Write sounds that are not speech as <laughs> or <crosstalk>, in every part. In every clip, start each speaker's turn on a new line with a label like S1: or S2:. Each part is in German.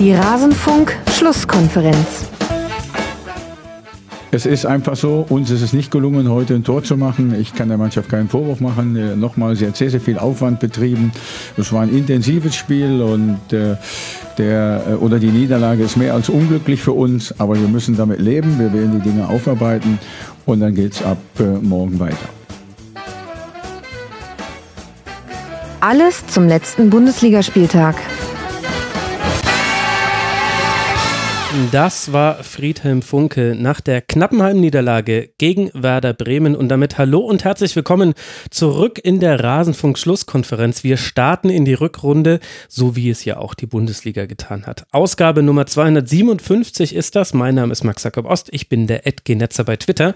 S1: Die Rasenfunk-Schlusskonferenz.
S2: Es ist einfach so, uns ist es nicht gelungen, heute ein Tor zu machen. Ich kann der Mannschaft keinen Vorwurf machen. Äh, nochmal, sie hat sehr, sehr viel Aufwand betrieben. Es war ein intensives Spiel und äh, der, äh, oder die Niederlage ist mehr als unglücklich für uns, aber wir müssen damit leben. Wir werden die Dinge aufarbeiten und dann geht es ab äh, morgen weiter.
S1: Alles zum letzten Bundesligaspieltag.
S3: Das war Friedhelm Funke nach der knappen Heimniederlage gegen Werder Bremen und damit hallo und herzlich willkommen zurück in der Rasenfunk-Schlusskonferenz. Wir starten in die Rückrunde, so wie es ja auch die Bundesliga getan hat. Ausgabe Nummer 257 ist das. Mein Name ist Max Jakob Ost. Ich bin der Edgenetzer bei Twitter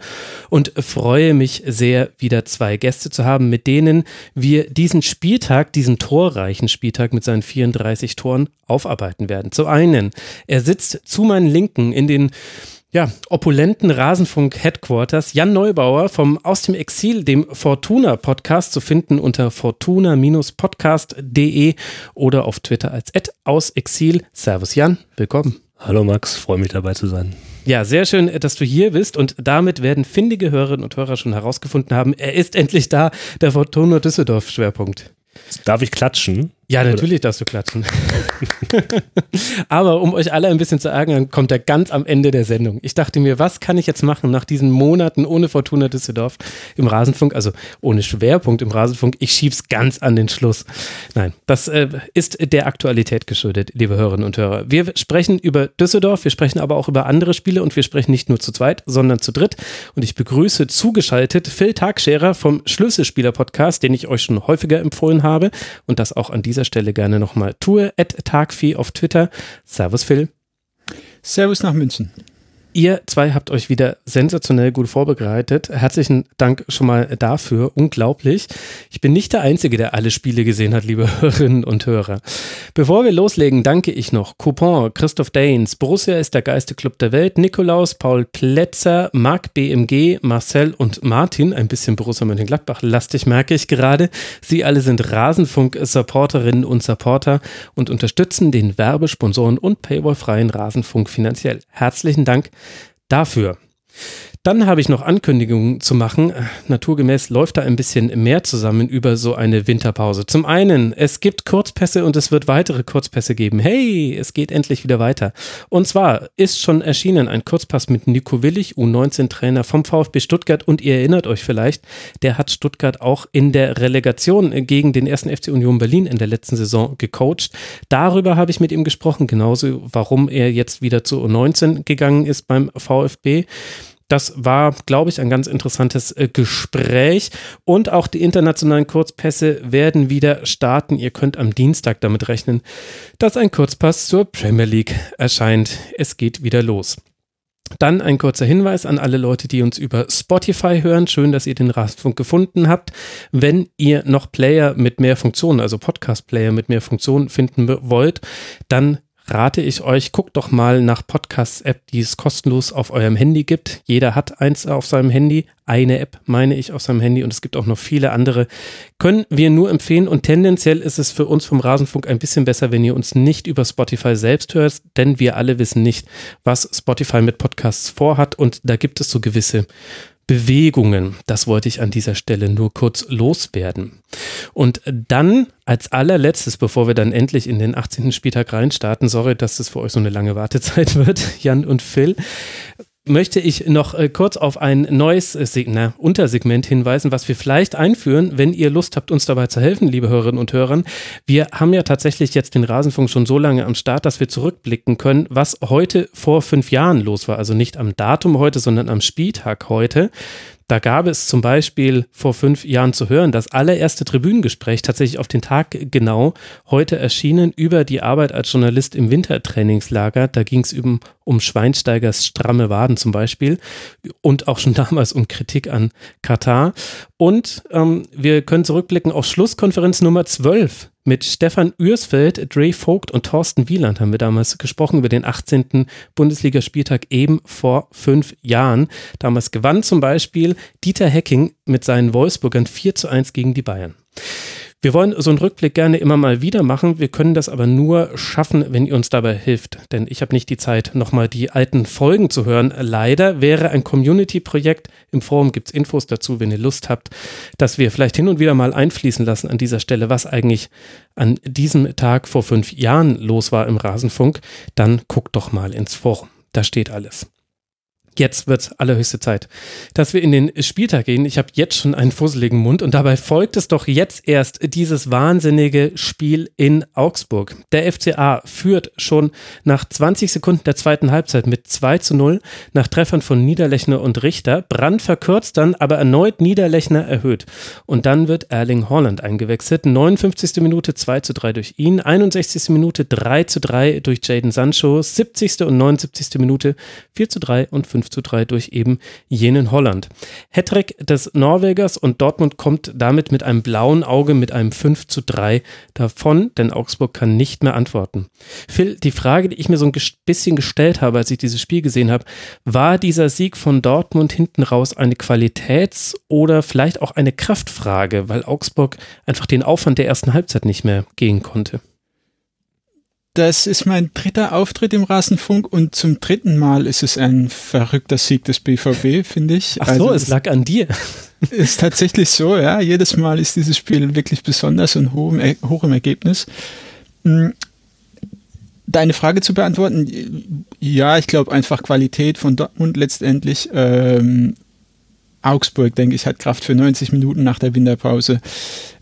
S3: und freue mich sehr, wieder zwei Gäste zu haben, mit denen wir diesen Spieltag, diesen torreichen Spieltag mit seinen 34 Toren aufarbeiten werden. Zu einen, er sitzt zu meinen Linken in den ja, opulenten Rasenfunk-Headquarters. Jan Neubauer vom Aus dem Exil, dem Fortuna-Podcast, zu finden unter fortuna-podcast.de oder auf Twitter als @ausexil. Servus Jan, willkommen.
S4: Hallo Max, freue mich dabei zu sein.
S3: Ja, sehr schön, dass du hier bist und damit werden findige Hörerinnen und Hörer schon herausgefunden haben, er ist endlich da, der Fortuna Düsseldorf Schwerpunkt.
S4: Darf ich klatschen?
S3: Ja, natürlich darfst du klatschen. <laughs> Aber um euch alle ein bisschen zu ärgern, kommt er ganz am Ende der Sendung. Ich dachte mir, was kann ich jetzt machen nach diesen Monaten ohne Fortuna Düsseldorf im Rasenfunk, also ohne Schwerpunkt im Rasenfunk? Ich schieb's ganz an den Schluss. Nein, das äh, ist der Aktualität geschuldet, liebe Hörerinnen und Hörer. Wir sprechen über Düsseldorf, wir sprechen aber auch über andere Spiele und wir sprechen nicht nur zu zweit, sondern zu dritt. Und ich begrüße zugeschaltet Phil Tagscherer vom Schlüsselspieler-Podcast, den ich euch schon häufiger empfohlen habe und das auch an dieser dieser Stelle gerne nochmal tue. At Tagvieh auf Twitter. Servus Phil.
S5: Servus nach München.
S3: Ihr zwei habt euch wieder sensationell gut vorbereitet. Herzlichen Dank schon mal dafür. Unglaublich. Ich bin nicht der Einzige, der alle Spiele gesehen hat, liebe <laughs> Hörerinnen und Hörer. Bevor wir loslegen, danke ich noch Coupon, Christoph Daines, Borussia ist der geilste Club der Welt, Nikolaus, Paul Plätzer, Marc BMG, Marcel und Martin. Ein bisschen Borussia Mönchengladbach lastig merke ich gerade. Sie alle sind Rasenfunk-Supporterinnen und Supporter und unterstützen den Werbesponsoren und Paywall-freien Rasenfunk finanziell. Herzlichen Dank dafür. Dann habe ich noch Ankündigungen zu machen. Naturgemäß läuft da ein bisschen mehr zusammen über so eine Winterpause. Zum einen, es gibt Kurzpässe und es wird weitere Kurzpässe geben. Hey, es geht endlich wieder weiter. Und zwar ist schon erschienen ein Kurzpass mit Nico Willig, U19-Trainer vom VfB Stuttgart. Und ihr erinnert euch vielleicht, der hat Stuttgart auch in der Relegation gegen den ersten FC Union Berlin in der letzten Saison gecoacht. Darüber habe ich mit ihm gesprochen, genauso warum er jetzt wieder zu U19 gegangen ist beim VfB. Das war, glaube ich, ein ganz interessantes äh, Gespräch. Und auch die internationalen Kurzpässe werden wieder starten. Ihr könnt am Dienstag damit rechnen, dass ein Kurzpass zur Premier League erscheint. Es geht wieder los. Dann ein kurzer Hinweis an alle Leute, die uns über Spotify hören. Schön, dass ihr den Rastfunk gefunden habt. Wenn ihr noch Player mit mehr Funktionen, also Podcast-Player mit mehr Funktionen finden wollt, dann rate ich euch, guckt doch mal nach Podcast-App, die es kostenlos auf eurem Handy gibt. Jeder hat eins auf seinem Handy, eine App meine ich auf seinem Handy und es gibt auch noch viele andere. Können wir nur empfehlen und tendenziell ist es für uns vom Rasenfunk ein bisschen besser, wenn ihr uns nicht über Spotify selbst hört, denn wir alle wissen nicht, was Spotify mit Podcasts vorhat und da gibt es so gewisse Bewegungen. Das wollte ich an dieser Stelle nur kurz loswerden. Und dann als allerletztes, bevor wir dann endlich in den 18. Spieltag reinstarten, sorry, dass das für euch so eine lange Wartezeit <laughs> wird, Jan und Phil, möchte ich noch äh, kurz auf ein neues äh, na, Untersegment hinweisen, was wir vielleicht einführen, wenn ihr Lust habt, uns dabei zu helfen, liebe Hörerinnen und Hörer. Wir haben ja tatsächlich jetzt den Rasenfunk schon so lange am Start, dass wir zurückblicken können, was heute vor fünf Jahren los war. Also nicht am Datum heute, sondern am Spieltag heute. Da gab es zum Beispiel vor fünf Jahren zu hören, das allererste Tribünengespräch tatsächlich auf den Tag genau heute erschienen über die Arbeit als Journalist im Wintertrainingslager. Da ging es um, um Schweinsteigers stramme Waden zum Beispiel und auch schon <laughs> damals um Kritik an Katar. Und ähm, wir können zurückblicken auf Schlusskonferenz Nummer 12 mit Stefan Ürsfeld, Dre Vogt und Thorsten Wieland haben wir damals gesprochen über den 18. Bundesligaspieltag eben vor fünf Jahren. Damals gewann zum Beispiel Dieter Hecking mit seinen Wolfsburgern 4 zu 1 gegen die Bayern. Wir wollen so einen Rückblick gerne immer mal wieder machen. Wir können das aber nur schaffen, wenn ihr uns dabei hilft. Denn ich habe nicht die Zeit, nochmal die alten Folgen zu hören. Leider wäre ein Community-Projekt. Im Forum gibt es Infos dazu, wenn ihr Lust habt, dass wir vielleicht hin und wieder mal einfließen lassen an dieser Stelle, was eigentlich an diesem Tag vor fünf Jahren los war im Rasenfunk. Dann guckt doch mal ins Forum. Da steht alles. Jetzt wird allerhöchste Zeit, dass wir in den Spieltag gehen. Ich habe jetzt schon einen fusseligen Mund und dabei folgt es doch jetzt erst dieses wahnsinnige Spiel in Augsburg. Der FCA führt schon nach 20 Sekunden der zweiten Halbzeit mit 2 zu 0 nach Treffern von Niederlechner und Richter. Brand verkürzt dann, aber erneut Niederlechner erhöht. Und dann wird Erling Holland eingewechselt. 59. Minute 2 zu 3 durch ihn, 61. Minute 3 zu 3 durch Jaden Sancho, 70. und 79. Minute 4 zu 3 und 5 5 zu 3 durch eben jenen Holland. Hattrick des Norwegers und Dortmund kommt damit mit einem blauen Auge mit einem 5 zu 3 davon, denn Augsburg kann nicht mehr antworten. Phil, die Frage, die ich mir so ein bisschen gestellt habe, als ich dieses Spiel gesehen habe, war dieser Sieg von Dortmund hinten raus eine Qualitäts- oder vielleicht auch eine Kraftfrage, weil Augsburg einfach den Aufwand der ersten Halbzeit nicht mehr gehen konnte?
S5: Das ist mein dritter Auftritt im Rasenfunk und zum dritten Mal ist es ein verrückter Sieg des BVB, finde ich.
S3: Ach so, also, es lag an dir. <laughs>
S5: Ist tatsächlich so, ja. Jedes Mal ist dieses Spiel wirklich besonders und hoch im, hoch im Ergebnis. Hm, deine Frage zu beantworten, ja, ich glaube einfach Qualität von Dortmund letztendlich. Ähm, Augsburg, denke ich, hat Kraft für 90 Minuten nach der Winterpause.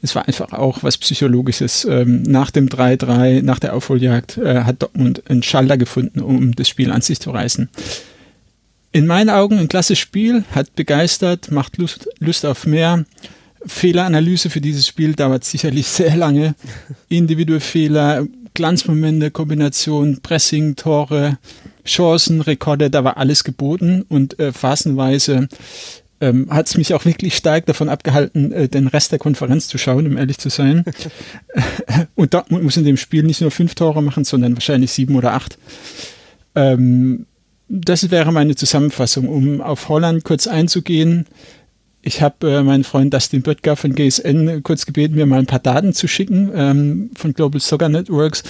S5: Es war einfach auch was Psychologisches. Ähm, nach dem 3-3, nach der Aufholjagd, äh, hat Dortmund einen Schalter gefunden, um das Spiel an sich zu reißen. In meinen Augen ein klasse Spiel, hat begeistert, macht Lust, Lust auf mehr. Fehleranalyse für dieses Spiel dauert sicherlich <laughs> sehr lange. Individuelle Fehler, Glanzmomente, Kombination, Pressing, Tore, Chancen, Rekorde, da war alles geboten und äh, phasenweise ähm, hat es mich auch wirklich stark davon abgehalten, äh, den Rest der Konferenz zu schauen, um ehrlich zu sein. <laughs> und Dortmund muss in dem Spiel nicht nur fünf Tore machen, sondern wahrscheinlich sieben oder acht. Ähm, das wäre meine Zusammenfassung. Um auf Holland kurz einzugehen, ich habe äh, meinen Freund Dustin Böttger von GSN kurz gebeten, mir mal ein paar Daten zu schicken ähm, von Global Soccer Networks.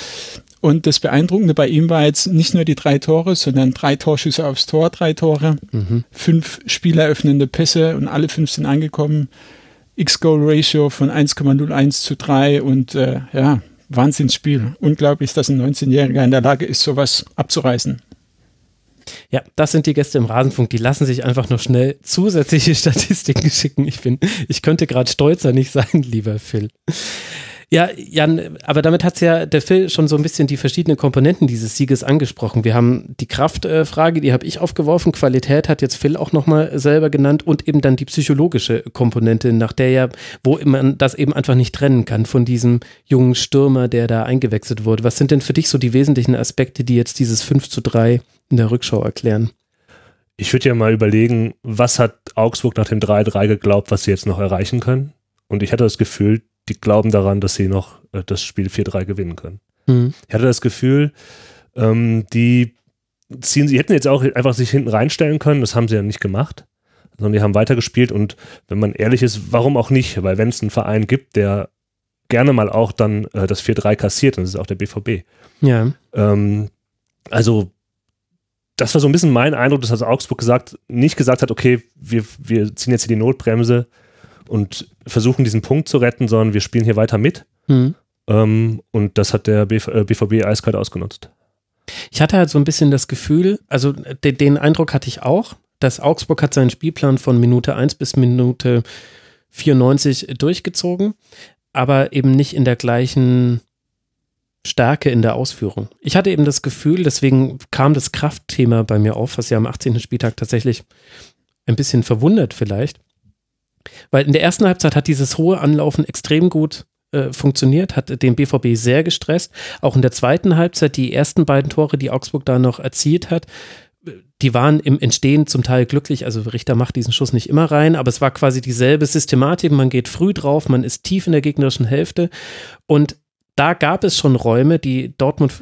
S5: Und das Beeindruckende bei ihm war jetzt nicht nur die drei Tore, sondern drei Torschüsse aufs Tor, drei Tore, mhm. fünf spieleröffnende Pässe und alle fünf sind angekommen. X-Goal-Ratio von 1,01 zu 3 und äh, ja, Wahnsinnsspiel. Unglaublich, dass ein 19-Jähriger in der Lage ist, sowas abzureißen.
S3: Ja, das sind die Gäste im Rasenfunk. Die lassen sich einfach noch schnell zusätzliche <laughs> Statistiken schicken. Ich bin, ich könnte gerade stolzer nicht sein, lieber Phil. Ja, Jan, aber damit hat ja der Phil schon so ein bisschen die verschiedenen Komponenten dieses Sieges angesprochen. Wir haben die Kraftfrage, die habe ich aufgeworfen. Qualität hat jetzt Phil auch nochmal selber genannt und eben dann die psychologische Komponente, nach der ja, wo man das eben einfach nicht trennen kann von diesem jungen Stürmer, der da eingewechselt wurde. Was sind denn für dich so die wesentlichen Aspekte, die jetzt dieses 5 zu 3 in der Rückschau erklären?
S4: Ich würde ja mal überlegen, was hat Augsburg nach dem 3-3 geglaubt, was sie jetzt noch erreichen können? Und ich hatte das Gefühl, die glauben daran, dass sie noch äh, das Spiel 4-3 gewinnen können. Mhm. Ich hatte das Gefühl, ähm, die ziehen, sie hätten jetzt auch einfach sich hinten reinstellen können, das haben sie ja nicht gemacht, sondern die haben weitergespielt und wenn man ehrlich ist, warum auch nicht? Weil wenn es einen Verein gibt, der gerne mal auch dann äh, das 4-3 kassiert, dann ist es auch der BVB.
S3: Ja.
S4: Ähm, also das war so ein bisschen mein Eindruck, dass also Augsburg gesagt, nicht gesagt hat, okay, wir, wir ziehen jetzt hier die Notbremse, und versuchen diesen Punkt zu retten, sondern wir spielen hier weiter mit. Mhm. Ähm, und das hat der Bv äh, BVB eiskalt ausgenutzt.
S3: Ich hatte halt so ein bisschen das Gefühl, also de den Eindruck hatte ich auch, dass Augsburg hat seinen Spielplan von Minute 1 bis Minute 94 durchgezogen, aber eben nicht in der gleichen Stärke in der Ausführung. Ich hatte eben das Gefühl, deswegen kam das Kraftthema bei mir auf, was ja am 18. Spieltag tatsächlich ein bisschen verwundert vielleicht, weil in der ersten Halbzeit hat dieses hohe Anlaufen extrem gut äh, funktioniert, hat den BVB sehr gestresst. Auch in der zweiten Halbzeit, die ersten beiden Tore, die Augsburg da noch erzielt hat, die waren im Entstehen zum Teil glücklich. Also Richter macht diesen Schuss nicht immer rein, aber es war quasi dieselbe Systematik. Man geht früh drauf, man ist tief in der gegnerischen Hälfte und da gab es schon Räume, die Dortmund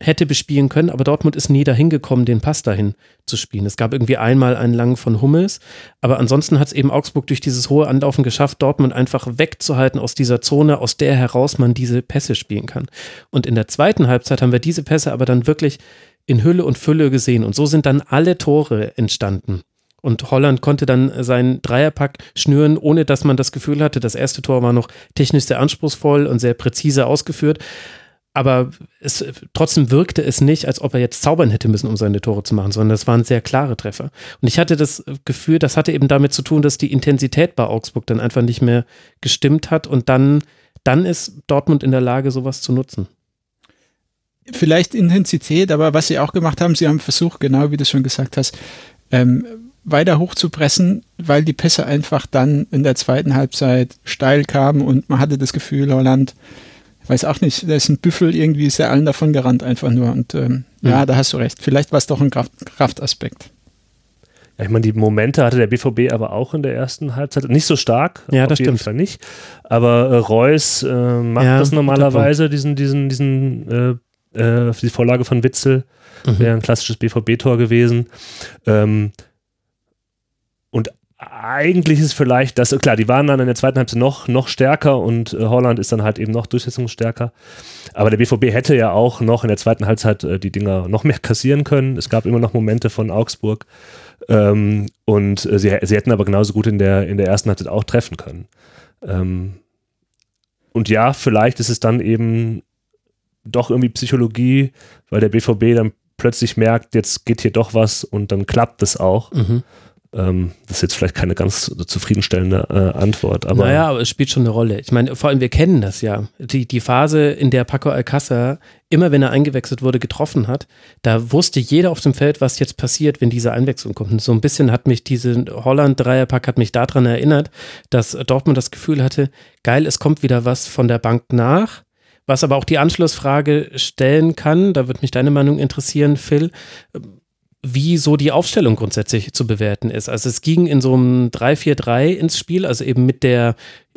S3: hätte bespielen können, aber Dortmund ist nie dahin gekommen, den Pass dahin zu spielen. Es gab irgendwie einmal einen langen von Hummels, aber ansonsten hat es eben Augsburg durch dieses hohe Anlaufen geschafft, Dortmund einfach wegzuhalten aus dieser Zone, aus der heraus man diese Pässe spielen kann. Und in der zweiten Halbzeit haben wir diese Pässe aber dann wirklich in Hülle und Fülle gesehen und so sind dann alle Tore entstanden. Und Holland konnte dann seinen Dreierpack schnüren, ohne dass man das Gefühl hatte, das erste Tor war noch technisch sehr anspruchsvoll und sehr präzise ausgeführt aber es, trotzdem wirkte es nicht, als ob er jetzt zaubern hätte müssen, um seine Tore zu machen, sondern das waren sehr klare Treffer. Und ich hatte das Gefühl, das hatte eben damit zu tun, dass die Intensität bei Augsburg dann einfach nicht mehr gestimmt hat und dann, dann ist Dortmund in der Lage, sowas zu nutzen.
S5: Vielleicht Intensität, aber was sie auch gemacht haben, sie haben versucht, genau wie du schon gesagt hast, ähm, weiter hochzupressen, weil die Pässe einfach dann in der zweiten Halbzeit steil kamen und man hatte das Gefühl, Holland weiß auch nicht, da ist ein Büffel irgendwie, ist ja allen davon gerannt einfach nur. Und ähm, mhm. ja, da hast du recht. Vielleicht war es doch ein Kraft, Kraftaspekt.
S4: Ja, ich meine, die Momente hatte der BVB aber auch in der ersten Halbzeit. Nicht so stark,
S3: ja, das
S4: auf jeden
S3: stimmt.
S4: Fall nicht. Aber äh, Reus äh, macht ja, das normalerweise, diesen, diesen, diesen, äh, äh, die Vorlage von Witzel. Mhm. Wäre ein klassisches BVB-Tor gewesen. Ähm, eigentlich ist vielleicht das, klar, die waren dann in der zweiten Halbzeit noch, noch stärker und äh, Holland ist dann halt eben noch durchsetzungsstärker. Aber der BVB hätte ja auch noch in der zweiten Halbzeit äh, die Dinger noch mehr kassieren können. Es gab immer noch Momente von Augsburg. Ähm, und äh, sie, sie hätten aber genauso gut in der, in der ersten Halbzeit auch treffen können. Ähm, und ja, vielleicht ist es dann eben doch irgendwie Psychologie, weil der BVB dann plötzlich merkt, jetzt geht hier doch was und dann klappt es auch. Mhm. Ähm, das ist jetzt vielleicht keine ganz zufriedenstellende äh, Antwort, aber.
S3: Naja, aber es spielt schon eine Rolle. Ich meine, vor allem, wir kennen das ja. Die, die Phase, in der Paco Alcázar immer, wenn er eingewechselt wurde, getroffen hat, da wusste jeder auf dem Feld, was jetzt passiert, wenn diese Einwechslung kommt. Und so ein bisschen hat mich diese Holland-Dreierpack hat mich daran erinnert, dass Dortmund das Gefühl hatte, geil, es kommt wieder was von der Bank nach. Was aber auch die Anschlussfrage stellen kann, da würde mich deine Meinung interessieren, Phil wie so die Aufstellung grundsätzlich zu bewerten ist. Also es ging in so einem 3-4-3 ins Spiel, also eben mit der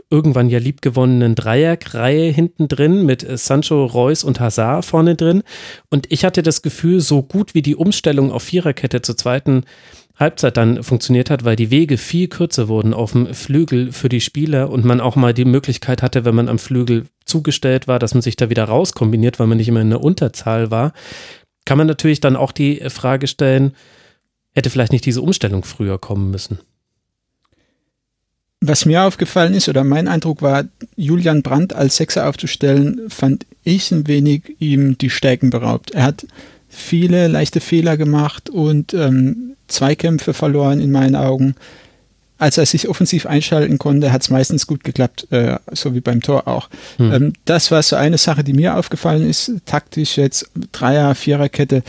S3: irgendwann ja liebgewonnenen Dreierreihe hinten drin mit Sancho, Reus und Hazard vorne drin. Und ich hatte das Gefühl, so gut wie die Umstellung auf Viererkette zur zweiten Halbzeit dann funktioniert hat, weil die Wege viel kürzer wurden auf dem Flügel für die Spieler und man auch mal die Möglichkeit hatte, wenn man am Flügel zugestellt war, dass man sich da wieder rauskombiniert, weil man nicht immer in der Unterzahl war kann man natürlich dann auch die Frage stellen, hätte vielleicht nicht diese Umstellung früher kommen müssen.
S5: Was mir aufgefallen ist, oder mein Eindruck war, Julian Brandt als Sechser aufzustellen, fand ich ein wenig ihm die Stärken beraubt. Er hat viele leichte Fehler gemacht und ähm, Zweikämpfe verloren in meinen Augen als er sich offensiv einschalten konnte, hat es meistens gut geklappt, äh, so wie beim Tor auch. Hm. Ähm, das war so eine Sache, die mir aufgefallen ist, taktisch jetzt Dreier, Viererkette.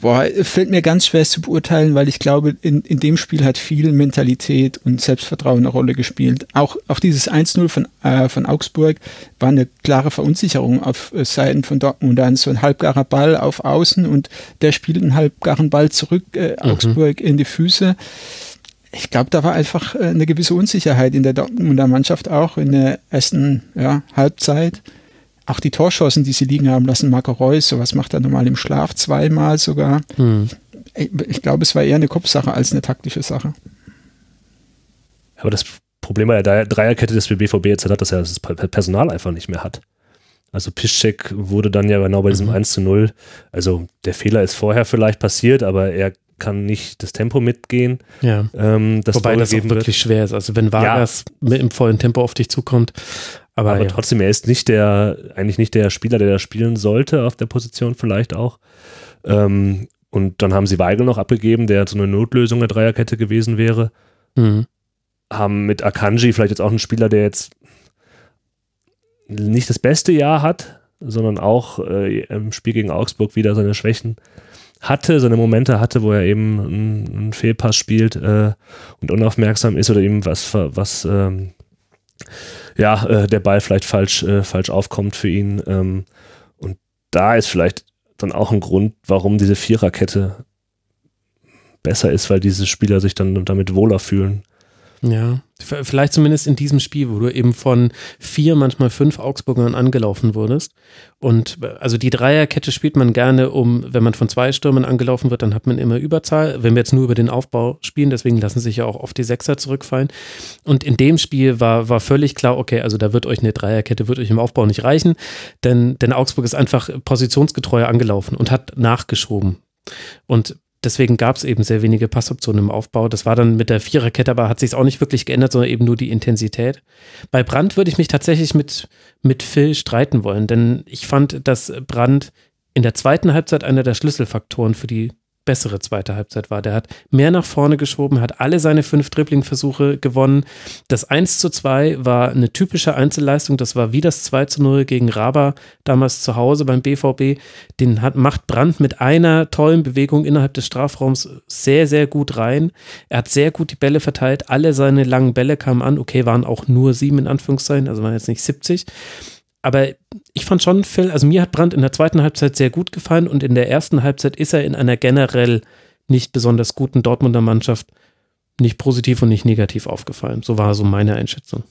S5: Boah, fällt mir ganz schwer zu beurteilen, weil ich glaube, in, in dem Spiel hat viel Mentalität und Selbstvertrauen eine Rolle gespielt. Auch, auch dieses 1-0 von, äh, von Augsburg war eine klare Verunsicherung auf äh, Seiten von Dortmund. Dann so ein halbgarer Ball auf Außen und der spielt einen halbgaren Ball zurück, äh, mhm. Augsburg in die Füße ich glaube, da war einfach äh, eine gewisse Unsicherheit in der Dortmunder Mannschaft auch in der ersten ja, Halbzeit. Auch die Torschancen, die sie liegen haben lassen, Marco Reus, sowas macht er normal im Schlaf zweimal sogar. Hm. Ich, ich glaube, es war eher eine Kopfsache als eine taktische Sache.
S4: Aber das Problem bei der Dreierkette des BVB jetzt hat, dass er das Personal einfach nicht mehr hat. Also Piszczek wurde dann ja genau bei diesem mhm. 1 zu 0. Also der Fehler ist vorher vielleicht passiert, aber er kann nicht das Tempo mitgehen.
S3: Ja. Ähm, das Wobei das auch wirklich wird. schwer ist. Also wenn Vargas ja. mit im vollen Tempo auf dich zukommt. Aber,
S4: aber
S3: ja.
S4: trotzdem, er ist nicht der, eigentlich nicht der Spieler, der da spielen sollte auf der Position vielleicht auch. Ähm, und dann haben sie Weigel noch abgegeben, der so eine Notlösung der Dreierkette gewesen wäre. Mhm. Haben mit Akanji vielleicht jetzt auch einen Spieler, der jetzt nicht das beste Jahr hat, sondern auch äh, im Spiel gegen Augsburg wieder seine Schwächen hatte, seine Momente hatte, wo er eben einen, Fehlpass spielt äh, und unaufmerksam ist oder eben was, was ähm, ja, äh, der Ball vielleicht falsch, äh, falsch aufkommt für ihn. Ähm, und da ist vielleicht dann auch ein Grund, warum diese Viererkette besser ist, weil diese Spieler sich dann damit wohler fühlen.
S3: Ja, Vielleicht zumindest in diesem Spiel, wo du eben von vier, manchmal fünf Augsburgern angelaufen wurdest. Und also die Dreierkette spielt man gerne, um, wenn man von zwei Stürmern angelaufen wird, dann hat man immer Überzahl. Wenn wir jetzt nur über den Aufbau spielen, deswegen lassen sich ja auch oft die Sechser zurückfallen. Und in dem Spiel war, war völlig klar, okay, also da wird euch eine Dreierkette, wird euch im Aufbau nicht reichen, denn, denn Augsburg ist einfach positionsgetreuer angelaufen und hat nachgeschoben. Und deswegen gab es eben sehr wenige Passoptionen im Aufbau. Das war dann mit der Viererkette, aber hat sich auch nicht wirklich geändert, sondern eben nur die Intensität. Bei Brandt würde ich mich tatsächlich mit, mit Phil streiten wollen, denn ich fand, dass Brandt in der zweiten Halbzeit einer der Schlüsselfaktoren für die bessere zweite Halbzeit war. Der hat mehr nach vorne geschoben, hat alle seine fünf Dribbling-Versuche gewonnen. Das 1 zu 2 war eine typische Einzelleistung. Das war wie das 2 zu 0 gegen Raba damals zu Hause beim BVB. Den hat, macht Brandt mit einer tollen Bewegung innerhalb des Strafraums sehr, sehr gut rein. Er hat sehr gut die Bälle verteilt. Alle seine langen Bälle kamen an. Okay, waren auch nur sieben in Anführungszeichen, also waren jetzt nicht 70 aber ich fand schon, Phil, also mir hat Brandt in der zweiten Halbzeit sehr gut gefallen und in der ersten Halbzeit ist er in einer generell nicht besonders guten Dortmunder Mannschaft nicht positiv und nicht negativ aufgefallen. So war so meine Einschätzung.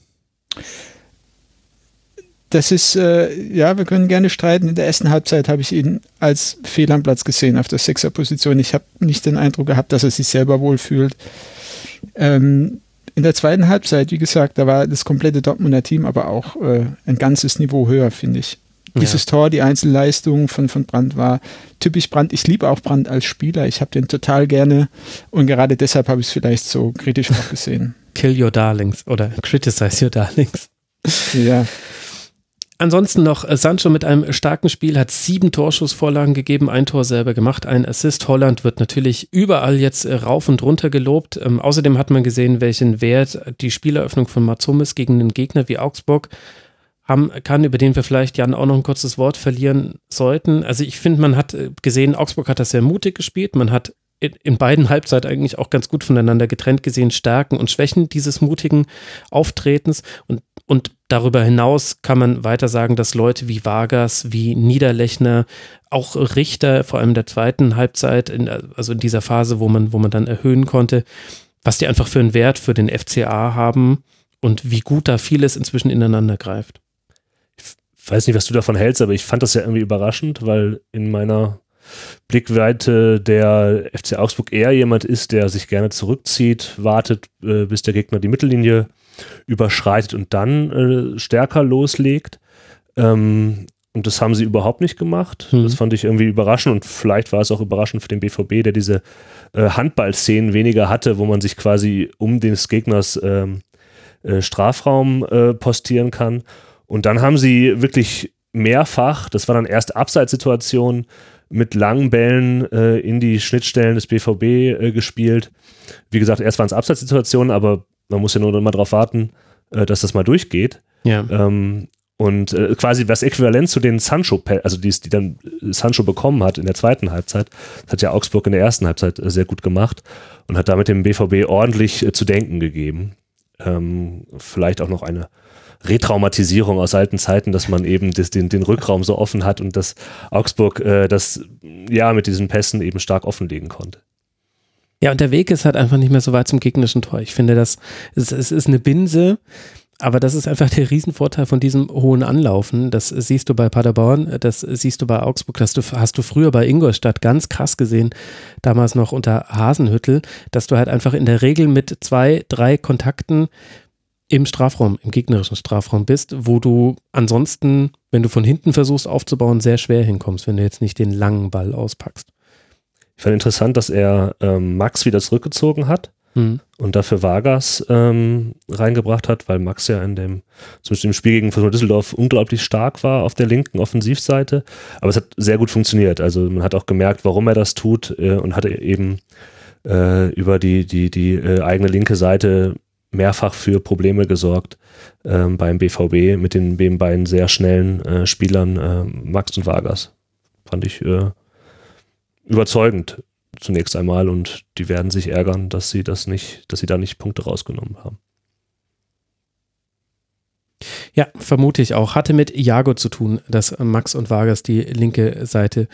S5: Das ist, äh, ja, wir können gerne streiten. In der ersten Halbzeit habe ich ihn als Fehl am Platz gesehen auf der Sechserposition. Ich habe nicht den Eindruck gehabt, dass er sich selber wohlfühlt. Ähm, in der zweiten Halbzeit, wie gesagt, da war das komplette Dortmunder Team aber auch äh, ein ganzes Niveau höher, finde ich. Dieses ja. Tor, die Einzelleistung von, von Brandt war typisch Brandt. Ich liebe auch Brandt als Spieler. Ich habe den total gerne und gerade deshalb habe ich es vielleicht so kritisch auch gesehen.
S3: Kill your darlings oder criticize your darlings.
S5: Ja.
S3: Ansonsten noch äh, Sancho mit einem starken Spiel, hat sieben Torschussvorlagen gegeben, ein Tor selber gemacht, ein Assist. Holland wird natürlich überall jetzt äh, rauf und runter gelobt. Ähm, außerdem hat man gesehen, welchen Wert die Spieleröffnung von Matsumis gegen einen Gegner wie Augsburg haben kann, über den wir vielleicht Jan auch noch ein kurzes Wort verlieren sollten. Also ich finde, man hat äh, gesehen, Augsburg hat das sehr mutig gespielt. Man hat in beiden Halbzeiten eigentlich auch ganz gut voneinander getrennt gesehen, Stärken und Schwächen dieses mutigen Auftretens. Und, und darüber hinaus kann man weiter sagen, dass Leute wie Vargas, wie Niederlechner, auch Richter, vor allem der zweiten Halbzeit, in, also in dieser Phase, wo man, wo man dann erhöhen konnte, was die einfach für einen Wert für den FCA haben und wie gut da vieles inzwischen ineinander greift.
S4: Ich weiß nicht, was du davon hältst, aber ich fand das ja irgendwie überraschend, weil in meiner Blickweite der FC Augsburg eher jemand ist, der sich gerne zurückzieht, wartet, äh, bis der Gegner die Mittellinie überschreitet und dann äh, stärker loslegt. Ähm, und das haben sie überhaupt nicht gemacht. Mhm. Das fand ich irgendwie überraschend und vielleicht war es auch überraschend für den BVB, der diese äh, Handballszenen weniger hatte, wo man sich quasi um des Gegners ähm, äh, Strafraum äh, postieren kann. Und dann haben sie wirklich mehrfach, das war dann erst Abseitssituationen, mit langen Bällen äh, in die Schnittstellen des BVB äh, gespielt. Wie gesagt, erst waren es Abseitssituationen, aber man muss ja nur noch mal darauf warten, äh, dass das mal durchgeht.
S3: Ja.
S4: Ähm, und äh, quasi das Äquivalent zu den Sancho, also die, die dann Sancho bekommen hat in der zweiten Halbzeit, das hat ja Augsburg in der ersten Halbzeit äh, sehr gut gemacht und hat damit dem BVB ordentlich äh, zu denken gegeben. Ähm, vielleicht auch noch eine Retraumatisierung aus alten Zeiten, dass man eben das, den, den Rückraum so offen hat und dass Augsburg äh, das ja mit diesen Pässen eben stark offenlegen konnte.
S3: Ja, und der Weg ist halt einfach nicht mehr so weit zum gegnerischen Tor. Ich finde, das es, es ist eine Binse, aber das ist einfach der Riesenvorteil von diesem hohen Anlaufen. Das siehst du bei Paderborn, das siehst du bei Augsburg, das hast du früher bei Ingolstadt ganz krass gesehen, damals noch unter Hasenhüttel, dass du halt einfach in der Regel mit zwei, drei Kontakten im Strafraum, im gegnerischen Strafraum bist, wo du ansonsten, wenn du von hinten versuchst aufzubauen, sehr schwer hinkommst, wenn du jetzt nicht den langen Ball auspackst.
S4: Ich fand interessant, dass er ähm, Max wieder zurückgezogen hat mhm. und dafür Vargas ähm, reingebracht hat, weil Max ja in dem, zumindest im Spiel gegen Fortuna Düsseldorf unglaublich stark war auf der linken Offensivseite. Aber es hat sehr gut funktioniert. Also man hat auch gemerkt, warum er das tut äh, und hatte eben äh, über die, die, die äh, eigene linke Seite mehrfach für Probleme gesorgt ähm, beim BVB mit den, den beiden sehr schnellen äh, Spielern äh, Max und Vargas. Fand ich äh, überzeugend zunächst einmal und die werden sich ärgern, dass sie das nicht, dass sie da nicht Punkte rausgenommen haben.
S3: Ja, vermute ich auch. Hatte mit Iago zu tun, dass Max und Vargas die linke Seite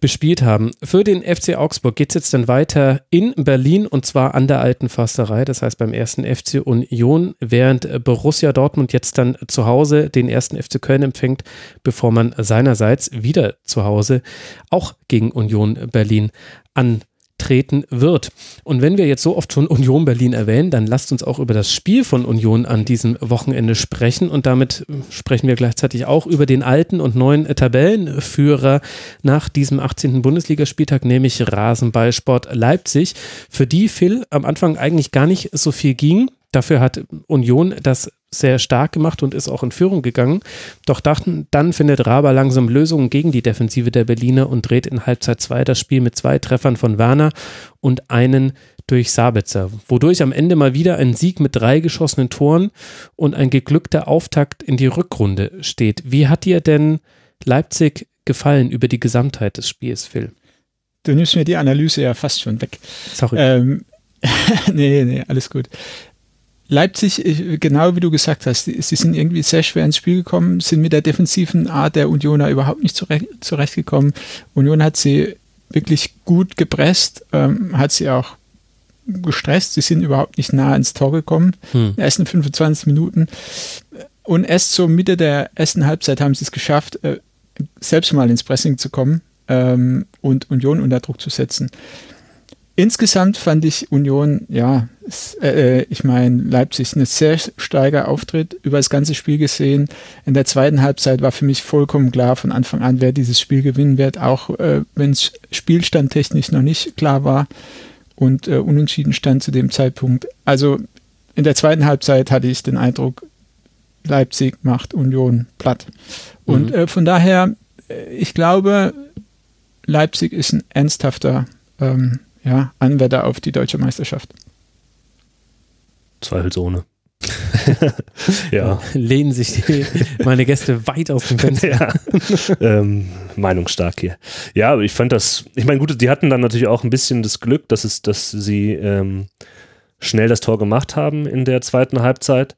S3: bespielt haben. Für den FC Augsburg geht es jetzt dann weiter in Berlin und zwar an der alten Försterei, das heißt beim ersten FC Union, während Borussia Dortmund jetzt dann zu Hause den ersten FC Köln empfängt, bevor man seinerseits wieder zu Hause auch gegen Union Berlin an treten wird. Und wenn wir jetzt so oft schon Union Berlin erwähnen, dann lasst uns auch über das Spiel von Union an diesem Wochenende sprechen. Und damit sprechen wir gleichzeitig auch über den alten und neuen Tabellenführer nach diesem 18. Bundesligaspieltag, nämlich Rasenballsport Leipzig, für die Phil am Anfang eigentlich gar nicht so viel ging. Dafür hat Union das sehr stark gemacht und ist auch in Führung gegangen. Doch dachten, dann findet Raber langsam Lösungen gegen die Defensive der Berliner und dreht in Halbzeit 2 das Spiel mit zwei Treffern von Werner und einen durch Sabitzer, wodurch am Ende mal wieder ein Sieg mit drei geschossenen Toren und ein geglückter Auftakt in die Rückrunde steht. Wie hat dir denn Leipzig gefallen über die Gesamtheit des Spiels, Phil?
S5: Du nimmst mir die Analyse ja fast schon weg.
S3: Sorry.
S5: Ähm, <laughs> nee, nee, alles gut. Leipzig, genau wie du gesagt hast, sie sind irgendwie sehr schwer ins Spiel gekommen, sind mit der defensiven Art der Unioner überhaupt nicht zurecht, zurechtgekommen. Union hat sie wirklich gut gepresst, ähm, hat sie auch gestresst. Sie sind überhaupt nicht nah ins Tor gekommen, hm. in den ersten 25 Minuten. Und erst zur Mitte der ersten Halbzeit haben sie es geschafft, äh, selbst mal ins Pressing zu kommen ähm, und Union unter Druck zu setzen. Insgesamt fand ich Union, ja, äh, ich meine, Leipzig ein sehr starker Auftritt über das ganze Spiel gesehen. In der zweiten Halbzeit war für mich vollkommen klar von Anfang an, wer dieses Spiel gewinnen wird, auch äh, wenn es spielstandtechnisch noch nicht klar war und äh, unentschieden stand zu dem Zeitpunkt. Also in der zweiten Halbzeit hatte ich den Eindruck, Leipzig macht Union platt. Und mhm. von daher, äh, ich glaube, Leipzig ist ein ernsthafter ähm, ja, Anwärter auf die deutsche Meisterschaft.
S4: Zweifelsohne. <laughs> ja.
S3: Lehnen sich die, meine Gäste weit aus dem Fenster. <laughs>
S4: Ja. ähm, meinungsstark hier. Ja, aber ich fand das, ich meine, gut, die hatten dann natürlich auch ein bisschen das Glück, dass es, dass sie ähm, schnell das Tor gemacht haben in der zweiten Halbzeit.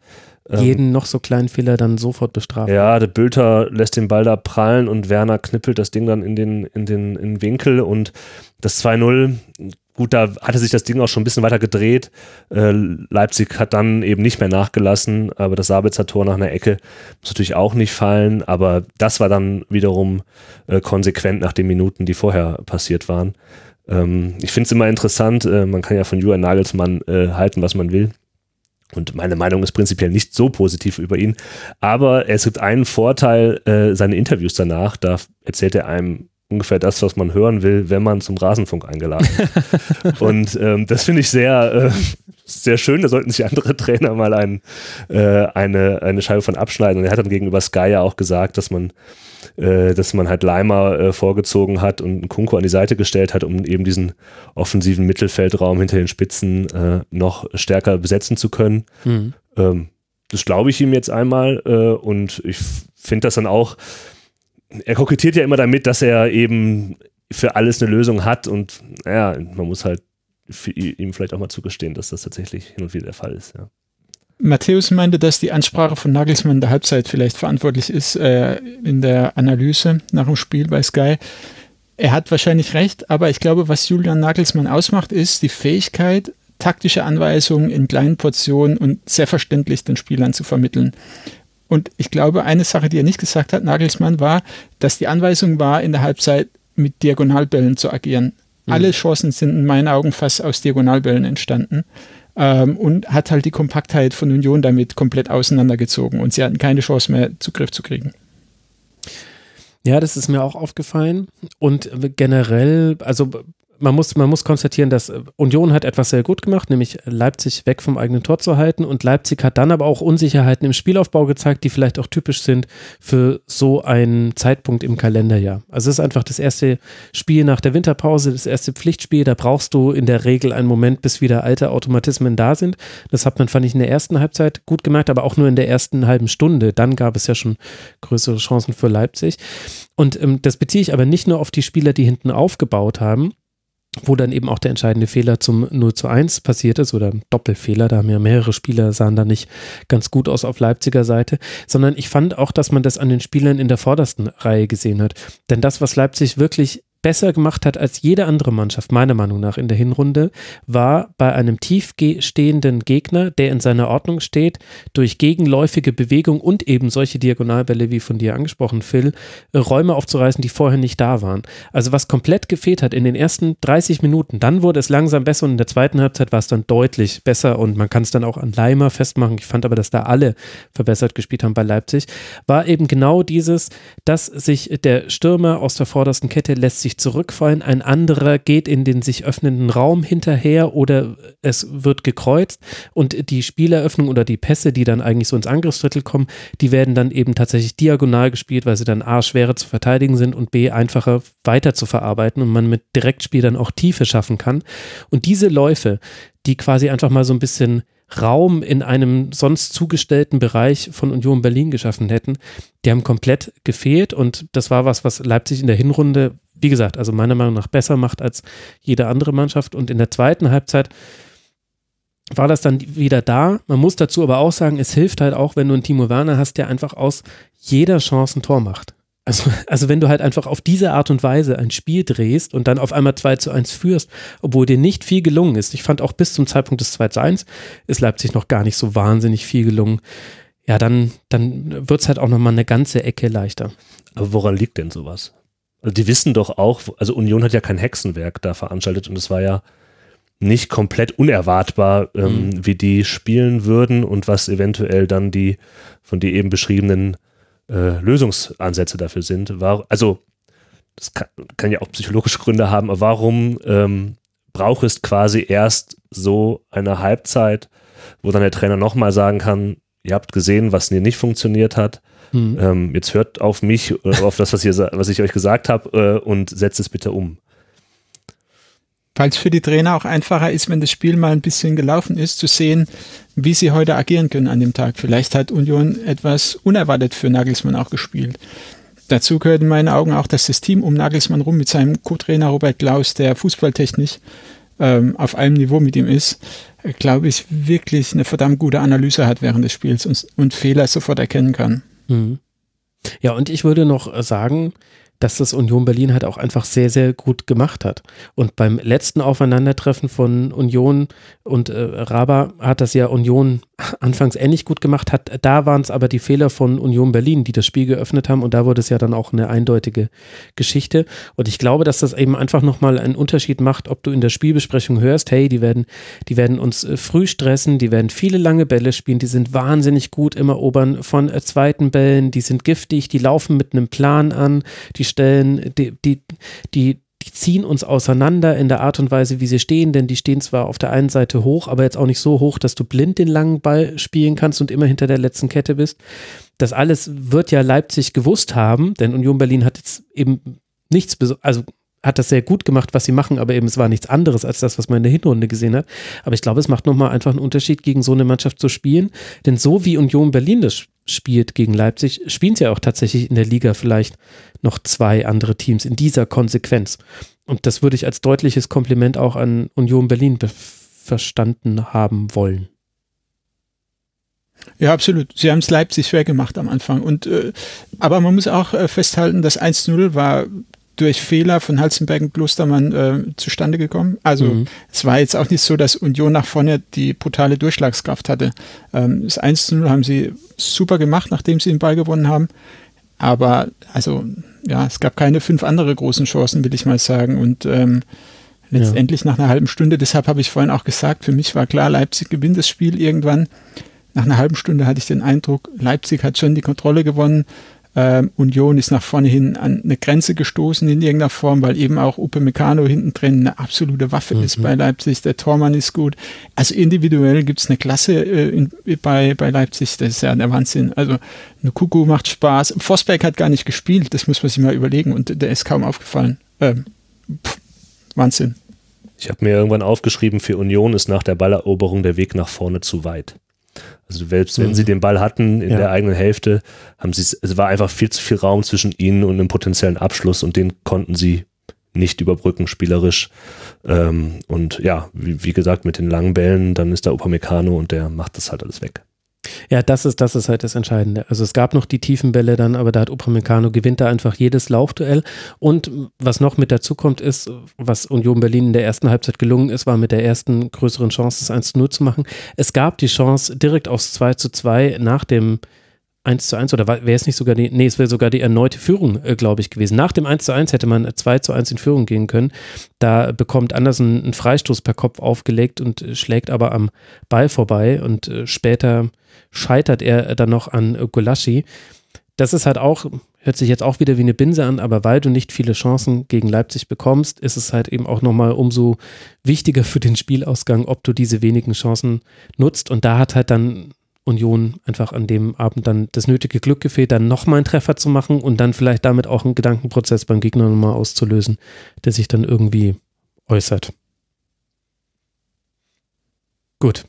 S3: Ähm, Jeden noch so kleinen Fehler dann sofort bestrafen.
S4: Ja, der Bülter lässt den Ball da prallen und Werner knippelt das Ding dann in den, in den, in den Winkel und das 2-0 Gut, da hatte sich das Ding auch schon ein bisschen weiter gedreht. Äh, Leipzig hat dann eben nicht mehr nachgelassen, aber das Sabitzer Tor nach einer Ecke muss natürlich auch nicht fallen, aber das war dann wiederum äh, konsequent nach den Minuten, die vorher passiert waren. Ähm, ich finde es immer interessant, äh, man kann ja von Julian Nagelsmann äh, halten, was man will. Und meine Meinung ist prinzipiell nicht so positiv über ihn. Aber es gibt einen Vorteil, äh, seine Interviews danach, da erzählt er einem ungefähr das, was man hören will, wenn man zum Rasenfunk eingeladen ist. <laughs> und ähm, das finde ich sehr, äh, sehr schön. Da sollten sich andere Trainer mal ein, äh, eine, eine Scheibe von abschneiden. Und er hat dann gegenüber Sky ja auch gesagt, dass man, äh, dass man halt Leimer äh, vorgezogen hat und Kunko an die Seite gestellt hat, um eben diesen offensiven Mittelfeldraum hinter den Spitzen äh, noch stärker besetzen zu können. Mhm. Ähm, das glaube ich ihm jetzt einmal und ich finde das dann auch er kokettiert ja immer damit, dass er eben für alles eine Lösung hat und naja, man muss halt ihm vielleicht auch mal zugestehen, dass das tatsächlich hin und wieder der Fall ist. Ja.
S5: Matthäus meinte, dass die Ansprache von Nagelsmann in der Halbzeit vielleicht verantwortlich ist äh, in der Analyse nach dem Spiel bei Sky. Er hat wahrscheinlich recht, aber ich glaube, was Julian Nagelsmann ausmacht, ist die Fähigkeit, taktische Anweisungen in kleinen Portionen und sehr verständlich den Spielern zu vermitteln. Und ich glaube, eine Sache, die er nicht gesagt hat, Nagelsmann, war, dass die Anweisung war, in der Halbzeit mit Diagonalbällen zu agieren. Mhm. Alle Chancen sind in meinen Augen fast aus Diagonalbällen entstanden. Ähm, und hat halt die Kompaktheit von Union damit komplett auseinandergezogen. Und sie hatten keine Chance mehr, Zugriff zu kriegen.
S3: Ja, das ist mir auch aufgefallen. Und generell, also man muss, man muss konstatieren, dass äh, Union hat etwas sehr gut gemacht, nämlich Leipzig weg vom eigenen Tor zu halten. Und Leipzig hat dann aber auch Unsicherheiten im Spielaufbau gezeigt, die vielleicht auch typisch sind für so einen Zeitpunkt im Kalenderjahr. Also es ist einfach das erste Spiel nach der Winterpause, das erste Pflichtspiel. Da brauchst du in der Regel einen Moment, bis wieder alte Automatismen da sind. Das hat man, fand ich, in der ersten Halbzeit gut gemerkt, aber auch nur in der ersten halben Stunde. Dann gab es ja schon größere Chancen für Leipzig. Und ähm, das beziehe ich aber nicht nur auf die Spieler, die hinten aufgebaut haben, wo dann eben auch der entscheidende Fehler zum 0 zu 1 passiert ist oder Doppelfehler, da haben ja mehrere Spieler, sahen da nicht ganz gut aus auf Leipziger Seite, sondern ich fand auch, dass man das an den Spielern in der vordersten Reihe gesehen hat. Denn das, was Leipzig wirklich besser gemacht hat als jede andere Mannschaft, meiner Meinung nach in der Hinrunde, war bei einem tief stehenden Gegner, der in seiner Ordnung steht, durch gegenläufige Bewegung und eben solche Diagonalbälle wie von dir angesprochen, Phil, Räume aufzureißen, die vorher nicht da waren. Also was komplett gefehlt hat in den ersten 30 Minuten, dann wurde es langsam besser und in der zweiten Halbzeit war es dann deutlich besser und man kann es dann auch an Leimer festmachen. Ich fand aber, dass da alle verbessert gespielt haben bei Leipzig, war eben genau dieses, dass sich der Stürmer aus der vordersten Kette lässt sich sich zurückfallen, ein anderer geht in den sich öffnenden Raum hinterher oder es wird gekreuzt und die Spieleröffnung oder die Pässe, die dann eigentlich so ins Angriffsdrittel kommen, die werden dann eben tatsächlich diagonal gespielt, weil sie dann A schwerer zu verteidigen sind und B einfacher weiter zu verarbeiten und man mit Direktspiel dann auch Tiefe schaffen kann. Und diese Läufe, die quasi einfach mal so ein bisschen Raum in einem sonst zugestellten Bereich von Union Berlin geschaffen hätten, die haben komplett gefehlt und das war was, was Leipzig in der Hinrunde wie gesagt, also meiner Meinung nach besser macht als jede andere Mannschaft. Und in der zweiten Halbzeit war das dann wieder da. Man muss dazu aber auch sagen, es hilft halt auch, wenn du einen Timo Werner hast, der einfach aus jeder Chance ein Tor macht. Also, <laughs> also wenn du halt einfach auf diese Art und Weise ein Spiel drehst und dann auf einmal 2 zu 1 führst, obwohl dir nicht viel gelungen ist. Ich fand auch bis zum Zeitpunkt des 2 zu 1 ist Leipzig noch gar nicht so wahnsinnig viel gelungen. Ja, dann, dann wird es halt auch nochmal eine ganze Ecke leichter.
S4: Aber woran liegt denn sowas? Also die wissen doch auch, also Union hat ja kein Hexenwerk da veranstaltet und es war ja nicht komplett unerwartbar, ähm, mhm. wie die spielen würden und was eventuell dann die von dir eben beschriebenen äh, Lösungsansätze dafür sind. War, also das kann, kann, ja auch psychologische Gründe haben, aber warum ähm, braucht es quasi erst so eine Halbzeit, wo dann der Trainer nochmal sagen kann, ihr habt gesehen, was hier nicht funktioniert hat, hm. Ähm, jetzt hört auf mich, äh, auf das, was, ihr, was ich euch gesagt habe äh, und setzt es bitte um.
S5: Weil es für die Trainer auch einfacher ist, wenn das Spiel mal ein bisschen gelaufen ist, zu sehen, wie sie heute agieren können an dem Tag. Vielleicht hat Union etwas unerwartet für Nagelsmann auch gespielt. Dazu gehört in meinen Augen auch, dass das Team um Nagelsmann rum mit seinem Co-Trainer Robert Klaus, der fußballtechnisch ähm, auf einem Niveau mit ihm ist, äh, glaube ich, wirklich eine verdammt gute Analyse hat während des Spiels und, und Fehler sofort erkennen kann. Mhm.
S3: Ja, und ich würde noch sagen, dass das Union Berlin halt auch einfach sehr, sehr gut gemacht hat. Und beim letzten Aufeinandertreffen von Union und äh, Raba hat das ja Union <laughs> anfangs ähnlich gut gemacht, hat, da waren es aber die Fehler von Union Berlin, die das Spiel geöffnet haben und da wurde es ja dann auch eine eindeutige Geschichte. Und ich glaube, dass das eben einfach nochmal einen Unterschied macht, ob du in der Spielbesprechung hörst, hey, die werden, die werden uns äh, früh stressen, die werden viele lange Bälle spielen, die sind wahnsinnig gut im Erobern von äh, zweiten Bällen, die sind giftig, die laufen mit einem Plan an, die stellen, die, die, die, die ziehen uns auseinander in der Art und Weise, wie sie stehen, denn die stehen zwar auf der einen Seite hoch, aber jetzt auch nicht so hoch, dass du blind den langen Ball spielen kannst und immer hinter der letzten Kette bist. Das alles wird ja Leipzig gewusst haben, denn Union Berlin hat jetzt eben nichts, also hat das sehr gut gemacht, was sie machen, aber eben es war nichts anderes als das, was man in der Hinrunde gesehen hat. Aber ich glaube, es macht nochmal einfach einen Unterschied, gegen so eine Mannschaft zu spielen. Denn so wie Union Berlin das spielt gegen Leipzig, spielen sie ja auch tatsächlich in der Liga vielleicht noch zwei andere Teams in dieser Konsequenz. Und das würde ich als deutliches Kompliment auch an Union Berlin verstanden haben wollen.
S5: Ja, absolut. Sie haben es Leipzig schwer gemacht am Anfang. Und, äh, aber man muss auch äh, festhalten, das 1-0 war durch Fehler von Halzenberg und Klostermann äh, zustande gekommen. Also mhm. es war jetzt auch nicht so, dass Union nach vorne die brutale Durchschlagskraft hatte. Ähm, das 1 0 haben sie super gemacht, nachdem sie den Ball gewonnen haben. Aber also ja, es gab keine fünf andere großen Chancen, will ich mal sagen. Und ähm, letztendlich ja. nach einer halben Stunde, deshalb habe ich vorhin auch gesagt, für mich war klar, Leipzig gewinnt das Spiel irgendwann. Nach einer halben Stunde hatte ich den Eindruck, Leipzig hat schon die Kontrolle gewonnen. Ähm, Union ist nach vorne hin an eine Grenze gestoßen in irgendeiner Form, weil eben auch Upe Meccano hinten drin eine absolute Waffe mhm. ist bei Leipzig. Der Tormann ist gut. Also individuell gibt es eine Klasse äh, in, bei, bei Leipzig, das ist ja der Wahnsinn. Also eine Kuku macht Spaß. Vosberg hat gar nicht gespielt, das muss man sich mal überlegen und der ist kaum aufgefallen. Ähm, pff, Wahnsinn.
S4: Ich habe mir irgendwann aufgeschrieben, für Union ist nach der Balleroberung der Weg nach vorne zu weit. Also selbst wenn mhm. sie den Ball hatten in ja. der eigenen Hälfte, haben sie es war einfach viel zu viel Raum zwischen ihnen und einem potenziellen Abschluss und den konnten sie nicht überbrücken spielerisch. Ähm, und ja, wie, wie, gesagt, mit den langen Bällen, dann ist da Upamecano und der macht das halt alles weg.
S3: Ja, das ist, das ist halt das Entscheidende. Also es gab noch die tiefen Bälle dann, aber da hat Upamecano gewinnt da einfach jedes Laufduell. Und was noch mit dazu kommt, ist, was Union Berlin in der ersten Halbzeit gelungen ist, war mit der ersten größeren Chance das 1 zu 0 zu machen. Es gab die Chance direkt aufs 2 zu 2 nach dem 1 zu 1 oder wäre es nicht sogar die, nee, es wäre sogar die erneute Führung, äh, glaube ich, gewesen. Nach dem 1 zu 1 hätte man 2 zu 1 in Führung gehen können. Da bekommt Andersen einen Freistoß per Kopf aufgelegt und äh, schlägt aber am Ball vorbei und äh, später scheitert er dann noch an Golaschi. Das ist halt auch, hört sich jetzt auch wieder wie eine Binse an, aber weil du nicht viele Chancen gegen Leipzig bekommst, ist es halt eben auch nochmal umso wichtiger für den Spielausgang, ob du diese wenigen Chancen nutzt. Und da hat halt dann Union einfach an dem Abend dann das nötige Glück gefehlt, dann nochmal einen Treffer zu machen und dann vielleicht damit auch einen Gedankenprozess beim Gegner nochmal auszulösen, der sich dann irgendwie äußert. Gut.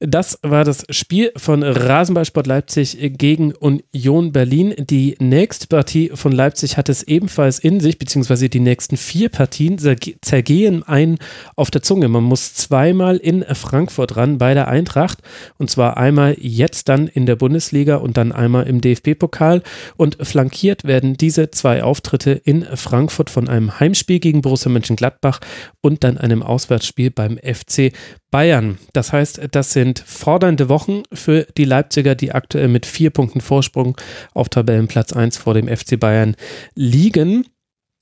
S3: Das war das Spiel von Rasenballsport Leipzig gegen Union Berlin. Die nächste Partie von Leipzig hat es ebenfalls in sich, beziehungsweise die nächsten vier Partien zergehen einen auf der Zunge. Man muss zweimal in Frankfurt ran bei der Eintracht und zwar einmal jetzt dann in der Bundesliga und dann einmal im DFB-Pokal und flankiert werden diese zwei Auftritte in Frankfurt von einem Heimspiel gegen Borussia Mönchengladbach und dann einem Auswärtsspiel beim FC Bayern. Das heißt, das sind fordernde Wochen für die Leipziger, die aktuell mit vier Punkten Vorsprung auf Tabellenplatz 1 vor dem FC Bayern liegen.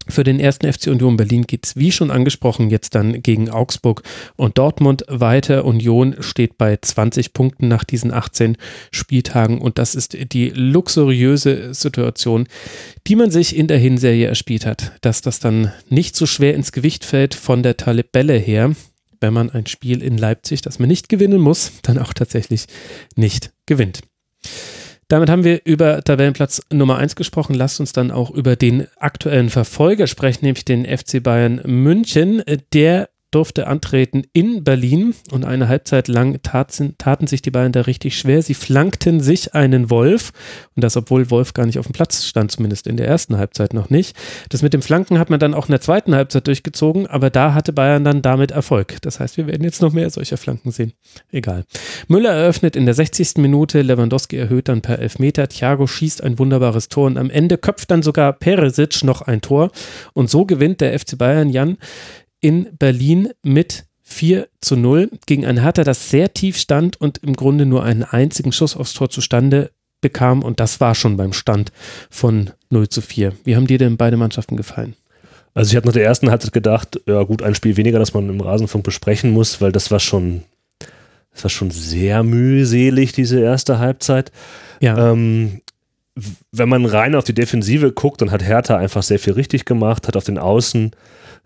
S3: Für den ersten FC Union Berlin geht es, wie schon angesprochen, jetzt dann gegen Augsburg und Dortmund weiter. Union steht bei 20 Punkten nach diesen 18 Spieltagen und das ist die luxuriöse Situation, die man sich in der Hinserie erspielt hat. Dass das dann nicht so schwer ins Gewicht fällt von der Tabelle her, wenn man ein Spiel in Leipzig, das man nicht gewinnen muss, dann auch tatsächlich nicht gewinnt. Damit haben wir über Tabellenplatz Nummer 1 gesprochen. Lasst uns dann auch über den aktuellen Verfolger sprechen, nämlich den FC Bayern München. Der durfte antreten in Berlin und eine Halbzeit lang taten, taten sich die beiden da richtig schwer. Sie flankten sich einen Wolf und das, obwohl Wolf gar nicht auf dem Platz stand, zumindest in der ersten Halbzeit noch nicht. Das mit dem Flanken hat man dann auch in der zweiten Halbzeit durchgezogen, aber da hatte Bayern dann damit Erfolg. Das heißt, wir werden jetzt noch mehr solcher Flanken sehen. Egal. Müller eröffnet in der 60. Minute, Lewandowski erhöht dann per Elfmeter, Thiago schießt ein wunderbares Tor und am Ende köpft dann sogar Peresic noch ein Tor und so gewinnt der FC Bayern Jan in Berlin mit 4 zu 0 gegen ein Hertha, das sehr tief stand und im Grunde nur einen einzigen Schuss aufs Tor zustande bekam. Und das war schon beim Stand von 0 zu 4. Wie haben dir denn beide Mannschaften gefallen?
S4: Also ich habe nach der ersten Halbzeit gedacht, ja gut, ein Spiel weniger, das man im Rasenfunk besprechen muss, weil das war schon, das war schon sehr mühselig, diese erste Halbzeit. Ja. Ähm, wenn man rein auf die Defensive guckt, dann hat Hertha einfach sehr viel richtig gemacht, hat auf den Außen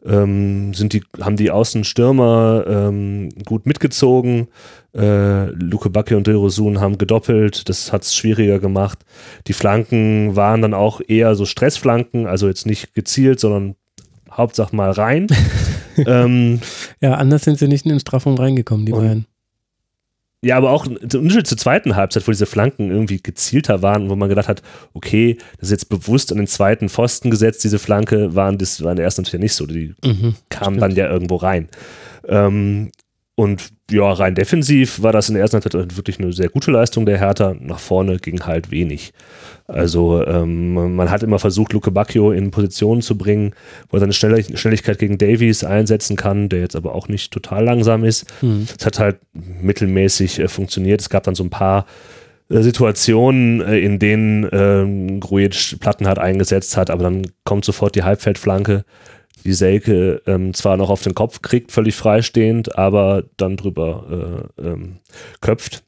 S4: ähm, sind die, haben die Außenstürmer ähm, gut mitgezogen. Äh, Luke Backe und Dilrosun haben gedoppelt, das hat es schwieriger gemacht. Die Flanken waren dann auch eher so Stressflanken, also jetzt nicht gezielt, sondern Hauptsache mal rein. <laughs>
S3: ähm, ja, anders sind sie nicht in den Strafraum reingekommen, die beiden.
S4: Ja, aber auch der Unterschied zur zweiten Halbzeit, wo diese Flanken irgendwie gezielter waren, wo man gedacht hat, okay, das ist jetzt bewusst an den zweiten Pfosten gesetzt, diese Flanke, waren das war in der ersten Halbzeit nicht so. Die mhm, kamen stimmt. dann ja irgendwo rein. Ähm, und ja, rein defensiv war das in der ersten Halbzeit wirklich eine sehr gute Leistung der Hertha. Nach vorne ging halt wenig. Also ähm, man hat immer versucht, Luke Bacchio in Positionen zu bringen, wo er seine Schnelligkeit gegen Davies einsetzen kann, der jetzt aber auch nicht total langsam ist. Es mhm. hat halt mittelmäßig äh, funktioniert. Es gab dann so ein paar äh, Situationen, äh, in denen äh, Grujic Platten hat eingesetzt hat, aber dann kommt sofort die Halbfeldflanke die Selke ähm, zwar noch auf den Kopf kriegt, völlig freistehend, aber dann drüber äh, ähm, köpft.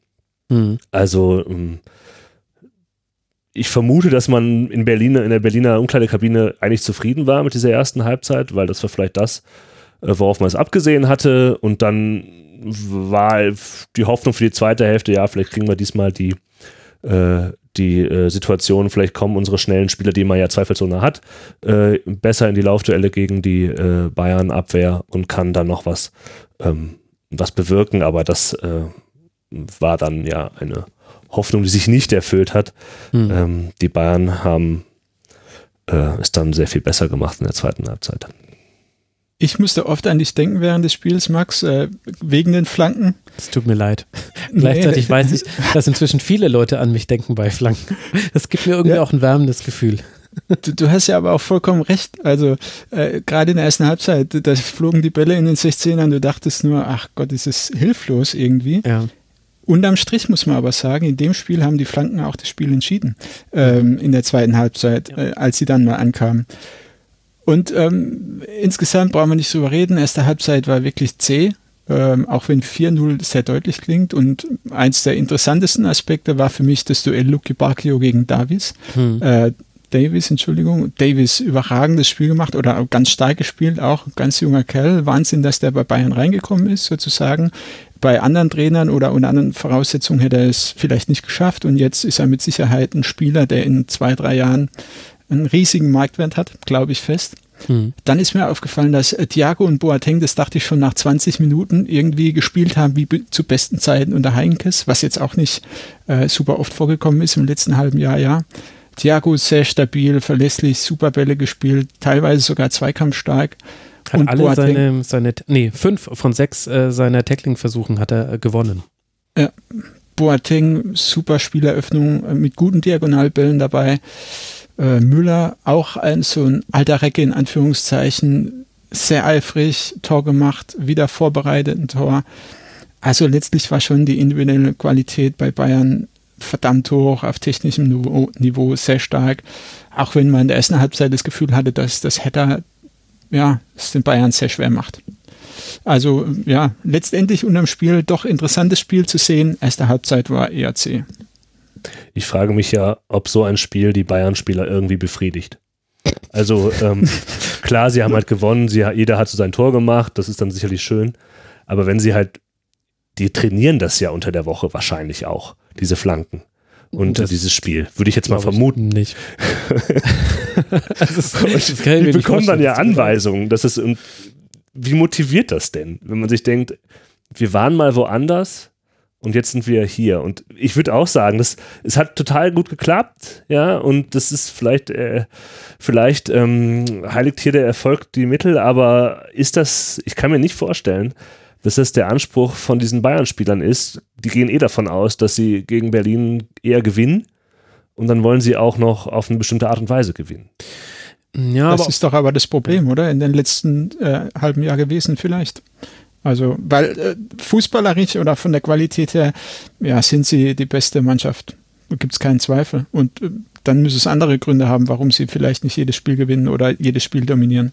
S4: Mhm. Also ähm, ich vermute, dass man in Berlin, in der Berliner Umkleidekabine eigentlich zufrieden war mit dieser ersten Halbzeit, weil das war vielleicht das, äh, worauf man es abgesehen hatte. Und dann war die Hoffnung für die zweite Hälfte, ja, vielleicht kriegen wir diesmal die, äh, die äh, Situation, vielleicht kommen unsere schnellen Spieler, die man ja zweifelsohne hat, äh, besser in die Laufduelle gegen die äh, Bayern-Abwehr und kann dann noch was, ähm, was bewirken. Aber das äh, war dann ja eine Hoffnung, die sich nicht erfüllt hat. Mhm. Ähm, die Bayern haben äh, es dann sehr viel besser gemacht in der zweiten Halbzeit.
S5: Ich musste oft an dich denken während des Spiels, Max, äh, wegen den Flanken.
S3: Es tut mir leid. <laughs> Gleichzeitig weiß ich, dass inzwischen viele Leute an mich denken bei Flanken. Das gibt mir irgendwie ja. auch ein wärmendes Gefühl.
S5: Du, du, hast ja aber auch vollkommen recht. Also äh, gerade in der ersten Halbzeit, da flogen die Bälle in den 16ern, du dachtest nur, ach Gott, ist es hilflos irgendwie. Ja. Unterm Strich muss man aber sagen, in dem Spiel haben die Flanken auch das Spiel entschieden, ähm, in der zweiten Halbzeit, ja. äh, als sie dann mal ankamen. Und ähm, insgesamt brauchen wir nicht drüber reden. Erste Halbzeit war wirklich zäh, ähm, auch wenn 4-0 sehr deutlich klingt. Und eins der interessantesten Aspekte war für mich das Duell Luki Bacchio gegen Davis. Hm. Äh, Davis, Entschuldigung, Davis überragendes Spiel gemacht oder ganz stark gespielt, auch ganz junger Kerl. Wahnsinn, dass der bei Bayern reingekommen ist, sozusagen. Bei anderen Trainern oder unter anderen Voraussetzungen hätte er es vielleicht nicht geschafft und jetzt ist er mit Sicherheit ein Spieler, der in zwei, drei Jahren einen riesigen Marktwert hat, glaube ich fest. Mhm. Dann ist mir aufgefallen, dass äh, Thiago und Boateng, das dachte ich schon nach 20 Minuten, irgendwie gespielt haben wie zu besten Zeiten unter Heinkes, was jetzt auch nicht äh, super oft vorgekommen ist im letzten halben Jahr, ja. Thiago sehr stabil, verlässlich, super Bälle gespielt, teilweise sogar zweikampfstark.
S3: Hat und alle Boateng, seine, seine, nee, fünf von sechs äh, seiner Tackling-Versuchen hat er äh, gewonnen.
S5: Ja, Boateng, super Spieleröffnung äh, mit guten Diagonalbällen dabei äh, Müller, auch ein so ein alter Recke in Anführungszeichen, sehr eifrig, Tor gemacht, wieder vorbereitet ein Tor. Also letztlich war schon die individuelle Qualität bei Bayern verdammt hoch, auf technischem Niveau, Niveau sehr stark. Auch wenn man in der ersten Halbzeit das Gefühl hatte, dass das Header ja, es den Bayern sehr schwer macht. Also ja, letztendlich unterm Spiel doch interessantes Spiel zu sehen. Erste Halbzeit war zäh.
S4: Ich frage mich ja, ob so ein Spiel die Bayern-Spieler irgendwie befriedigt. Also ähm, <laughs> klar, sie haben halt gewonnen, sie, jeder hat so sein Tor gemacht, das ist dann sicherlich schön. Aber wenn sie halt, die trainieren das ja unter der Woche wahrscheinlich auch, diese Flanken und das dieses Spiel, würde ich jetzt mal vermuten.
S3: Nicht. <laughs>
S4: das ist, die bekommen dann ja Anweisungen. Das ist, wie motiviert das denn, wenn man sich denkt, wir waren mal woanders, und jetzt sind wir hier. Und ich würde auch sagen, das, es hat total gut geklappt, ja, und das ist vielleicht, äh, vielleicht ähm, heiligt hier der Erfolg die Mittel, aber ist das, ich kann mir nicht vorstellen, dass das der Anspruch von diesen Bayern-Spielern ist. Die gehen eh davon aus, dass sie gegen Berlin eher gewinnen und dann wollen sie auch noch auf eine bestimmte Art und Weise gewinnen.
S5: Ja, das ist doch aber das Problem, oder? In den letzten äh, halben Jahr gewesen vielleicht. Also, weil äh, fußballerisch oder von der Qualität her, ja, sind sie die beste Mannschaft. Gibt es keinen Zweifel. Und äh, dann müssen es andere Gründe haben, warum sie vielleicht nicht jedes Spiel gewinnen oder jedes Spiel dominieren.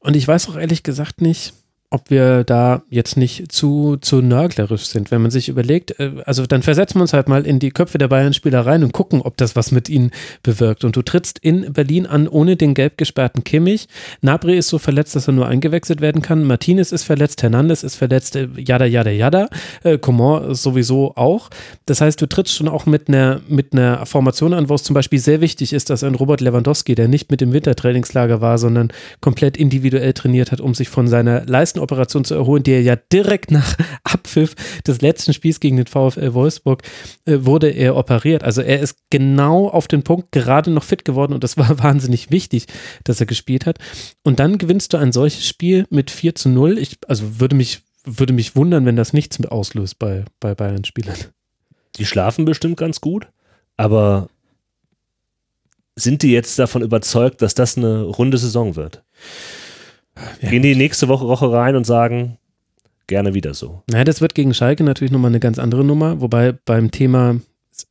S3: Und ich weiß auch ehrlich gesagt nicht, ob wir da jetzt nicht zu, zu nörglerisch sind, wenn man sich überlegt, äh, also dann versetzen wir uns halt mal in die Köpfe der Bayern-Spieler rein und gucken, ob das was mit ihnen bewirkt. Und du trittst in Berlin an ohne den gelb gesperrten Kimmich. Nabri ist so verletzt, dass er nur eingewechselt werden kann. Martinez ist verletzt, Hernandez ist verletzt, äh, jada, jada, jada. Äh, Coman sowieso auch. Das heißt, du trittst schon auch mit einer, mit einer Formation an, wo es zum Beispiel sehr wichtig ist, dass ein Robert Lewandowski, der nicht mit dem Wintertrainingslager war, sondern komplett individuell trainiert hat, um sich von seiner Leistung Operation zu erholen, die er ja direkt nach <laughs> Abpfiff des letzten Spiels gegen den VfL Wolfsburg äh, wurde er operiert. Also er ist genau auf den Punkt gerade noch fit geworden und das war <laughs> wahnsinnig wichtig, dass er gespielt hat. Und dann gewinnst du ein solches Spiel mit 4 zu 0. Ich, also würde mich, würde mich wundern, wenn das nichts auslöst bei, bei Bayern-Spielern.
S4: Die schlafen bestimmt ganz gut, aber sind die jetzt davon überzeugt, dass das eine runde Saison wird? Ja. Gehen die nächste Woche, Woche rein und sagen, gerne wieder so.
S3: Naja, das wird gegen Schalke natürlich nochmal eine ganz andere Nummer, wobei beim Thema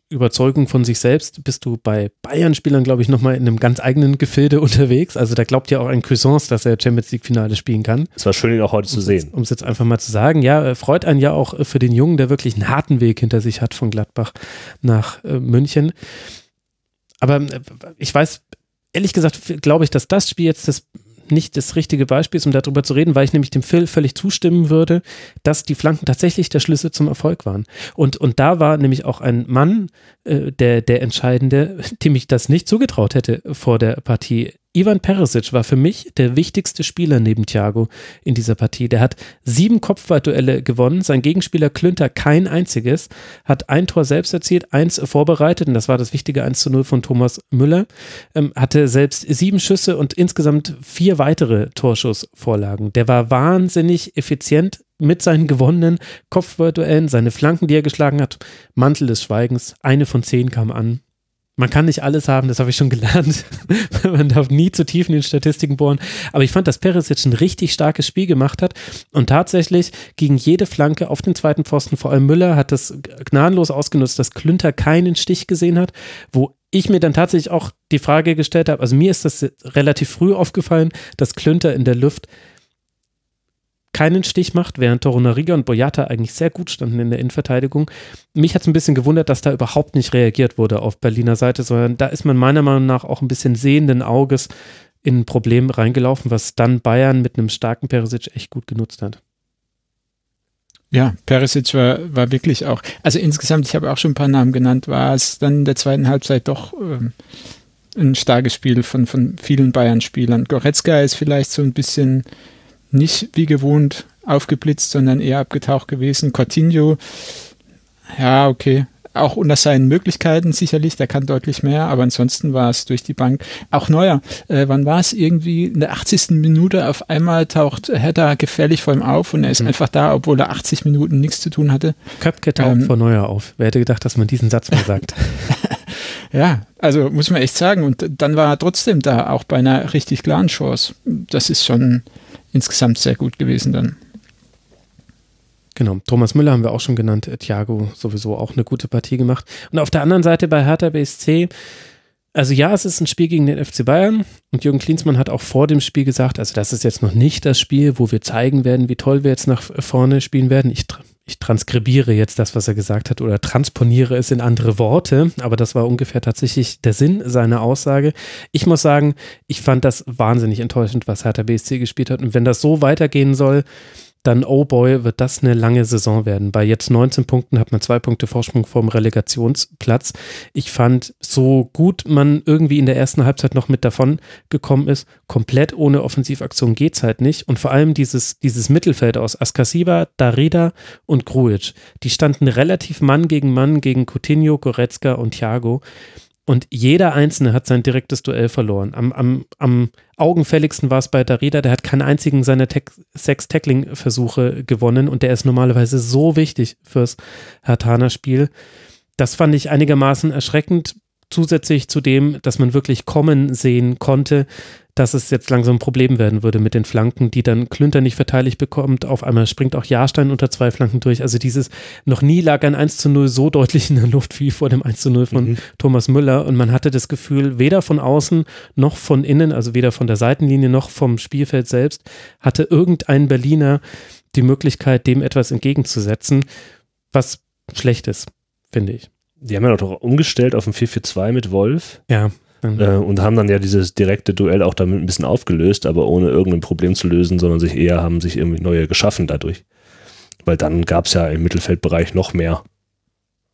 S3: Überzeugung von sich selbst bist du bei Bayern-Spielern, glaube ich, nochmal in einem ganz eigenen Gefilde unterwegs. Also da glaubt ja auch ein Cuisance, dass er Champions League-Finale spielen kann.
S4: Es war schön, ihn auch heute zu sehen.
S3: Um es jetzt einfach mal zu sagen, ja, freut einen ja auch für den Jungen, der wirklich einen harten Weg hinter sich hat von Gladbach nach äh, München. Aber äh, ich weiß, ehrlich gesagt, glaube ich, dass das Spiel jetzt das nicht das richtige Beispiel ist, um darüber zu reden, weil ich nämlich dem Phil völlig zustimmen würde, dass die Flanken tatsächlich der Schlüssel zum Erfolg waren. Und, und da war nämlich auch ein Mann, äh, der, der Entscheidende, <laughs> dem ich das nicht zugetraut hätte vor der Partie. Ivan Perisic war für mich der wichtigste Spieler neben Thiago in dieser Partie. Der hat sieben Kopfballduelle gewonnen, sein Gegenspieler Klünter kein einziges, hat ein Tor selbst erzielt, eins vorbereitet und das war das wichtige 1 zu 0 von Thomas Müller, ähm, hatte selbst sieben Schüsse und insgesamt vier weitere Torschussvorlagen. Der war wahnsinnig effizient mit seinen gewonnenen Kopfballduellen, seine Flanken, die er geschlagen hat, Mantel des Schweigens, eine von zehn kam an. Man kann nicht alles haben, das habe ich schon gelernt. <laughs> Man darf nie zu tief in den Statistiken bohren. Aber ich fand, dass Perisic ein richtig starkes Spiel gemacht hat und tatsächlich gegen jede Flanke auf den zweiten Pfosten, vor allem Müller, hat das gnadenlos ausgenutzt, dass Klünter keinen Stich gesehen hat, wo ich mir dann tatsächlich auch die Frage gestellt habe, also mir ist das relativ früh aufgefallen, dass Klünter in der Luft keinen Stich macht, während Torunariga und Boyata eigentlich sehr gut standen in der Innenverteidigung. Mich hat es ein bisschen gewundert, dass da überhaupt nicht reagiert wurde auf Berliner Seite, sondern da ist man meiner Meinung nach auch ein bisschen sehenden Auges in ein Problem reingelaufen, was dann Bayern mit einem starken Perisic echt gut genutzt hat.
S5: Ja, Perisic war, war wirklich auch, also insgesamt, ich habe auch schon ein paar Namen genannt, war es dann in der zweiten Halbzeit doch ähm, ein starkes Spiel von, von vielen Bayern-Spielern. Goretzka ist vielleicht so ein bisschen nicht wie gewohnt aufgeblitzt, sondern eher abgetaucht gewesen. Coutinho, ja, okay, auch unter seinen Möglichkeiten sicherlich, der kann deutlich mehr, aber ansonsten war es durch die Bank. Auch Neuer, äh, wann war es irgendwie in der 80. Minute auf einmal taucht Hertha gefährlich vor ihm auf und er ist mhm. einfach da, obwohl er 80 Minuten nichts zu tun hatte.
S3: Köpke taucht ähm, vor Neuer auf. Wer hätte gedacht, dass man diesen Satz mal sagt? <laughs> <laughs>
S5: ja, also muss man echt sagen und dann war er trotzdem da, auch bei einer richtig klaren Chance. Das ist schon insgesamt sehr gut gewesen dann.
S3: Genau, Thomas Müller haben wir auch schon genannt, Thiago sowieso auch eine gute Partie gemacht. Und auf der anderen Seite bei Hertha BSC, also ja, es ist ein Spiel gegen den FC Bayern und Jürgen Klinsmann hat auch vor dem Spiel gesagt, also das ist jetzt noch nicht das Spiel, wo wir zeigen werden, wie toll wir jetzt nach vorne spielen werden. Ich, ich transkribiere jetzt das, was er gesagt hat oder transponiere es in andere Worte, aber das war ungefähr tatsächlich der Sinn seiner Aussage. Ich muss sagen, ich fand das wahnsinnig enttäuschend, was Hertha BSC gespielt hat und wenn das so weitergehen soll, dann, oh boy, wird das eine lange Saison werden. Bei jetzt 19 Punkten hat man zwei Punkte Vorsprung vom Relegationsplatz. Ich fand, so gut man irgendwie in der ersten Halbzeit noch mit davon gekommen ist, komplett ohne Offensivaktion geht's halt nicht. Und vor allem dieses, dieses Mittelfeld aus Askasiba, Darida und Grujic, die standen relativ Mann gegen Mann gegen Coutinho, Goretzka und Thiago. Und jeder Einzelne hat sein direktes Duell verloren. Am, am, am augenfälligsten war es bei Darida, der hat keinen einzigen seiner sechs Tackling-Versuche gewonnen und der ist normalerweise so wichtig fürs Hertaner-Spiel. Das fand ich einigermaßen erschreckend, zusätzlich zu dem, dass man wirklich kommen sehen konnte, dass es jetzt langsam ein Problem werden würde mit den Flanken, die dann Klünter nicht verteidigt bekommt. Auf einmal springt auch Jahrstein unter zwei Flanken durch. Also dieses, noch nie lag ein 1 zu 0 so deutlich in der Luft wie vor dem 1 zu 0 von mhm. Thomas Müller. Und man hatte das Gefühl, weder von außen noch von innen, also weder von der Seitenlinie noch vom Spielfeld selbst, hatte irgendein Berliner die Möglichkeit, dem etwas entgegenzusetzen, was schlecht ist, finde ich.
S4: Die haben ja doch umgestellt auf ein 4-4-2 mit Wolf.
S3: Ja.
S4: Mhm. Äh, und haben dann ja dieses direkte Duell auch damit ein bisschen aufgelöst, aber ohne irgendein Problem zu lösen, sondern sich eher haben sich irgendwie neue geschaffen dadurch. Weil dann gab es ja im Mittelfeldbereich noch mehr.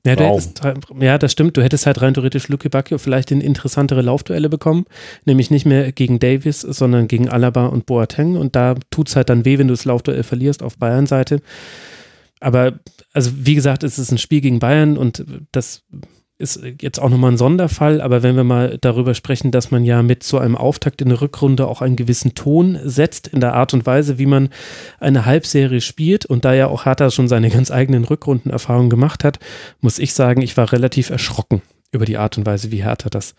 S3: Ja, hättest, ja, das stimmt. Du hättest halt rein theoretisch Luke Bacchio vielleicht in interessantere Laufduelle bekommen, nämlich nicht mehr gegen Davis, sondern gegen Alaba und Boateng. Und da tut es halt dann weh, wenn du das Laufduell verlierst auf Bayern-Seite. Aber, also wie gesagt, es ist ein Spiel gegen Bayern und das ist jetzt auch nochmal ein Sonderfall, aber wenn wir mal darüber sprechen, dass man ja mit so einem Auftakt in der Rückrunde auch einen gewissen Ton setzt in der Art und Weise, wie man eine Halbserie spielt und da ja auch Hertha schon seine ganz eigenen Rückrundenerfahrungen gemacht hat, muss ich sagen, ich war relativ erschrocken über die Art und Weise, wie Hertha das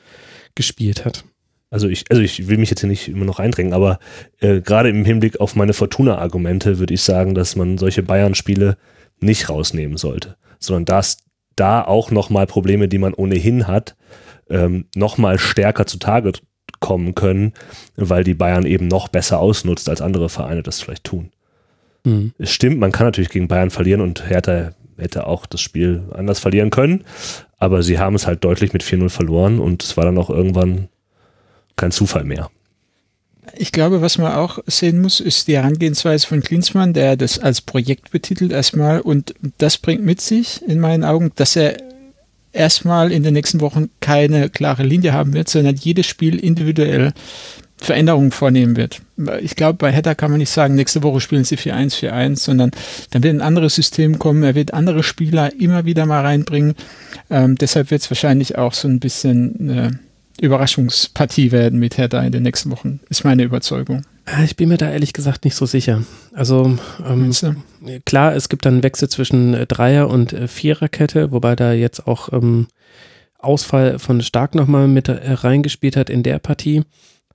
S3: gespielt hat.
S4: Also ich, also ich will mich jetzt hier nicht immer noch eindrängen, aber äh, gerade im Hinblick auf meine Fortuna-Argumente würde ich sagen, dass man solche Bayern-Spiele nicht rausnehmen sollte, sondern das da auch nochmal Probleme, die man ohnehin hat, ähm, nochmal stärker zutage kommen können, weil die Bayern eben noch besser ausnutzt, als andere Vereine das vielleicht tun. Mhm. Es stimmt, man kann natürlich gegen Bayern verlieren und Hertha hätte auch das Spiel anders verlieren können, aber sie haben es halt deutlich mit 4-0 verloren und es war dann auch irgendwann kein Zufall mehr.
S5: Ich glaube, was man auch sehen muss, ist die Herangehensweise von Klinsmann, der das als Projekt betitelt erstmal und das bringt mit sich in meinen Augen, dass er erstmal in den nächsten Wochen keine klare Linie haben wird, sondern jedes Spiel individuell Veränderungen vornehmen wird. Ich glaube, bei Hertha kann man nicht sagen, nächste Woche spielen sie 4-1, 4-1, sondern dann wird ein anderes System kommen. Er wird andere Spieler immer wieder mal reinbringen. Ähm, deshalb wird es wahrscheinlich auch so ein bisschen eine Überraschungspartie werden mit Hertha in den nächsten Wochen, ist meine Überzeugung.
S3: Ich bin mir da ehrlich gesagt nicht so sicher. Also ähm, klar, es gibt dann einen Wechsel zwischen äh, Dreier- und äh, Viererkette, wobei da jetzt auch ähm, Ausfall von Stark nochmal mit äh, reingespielt hat in der Partie.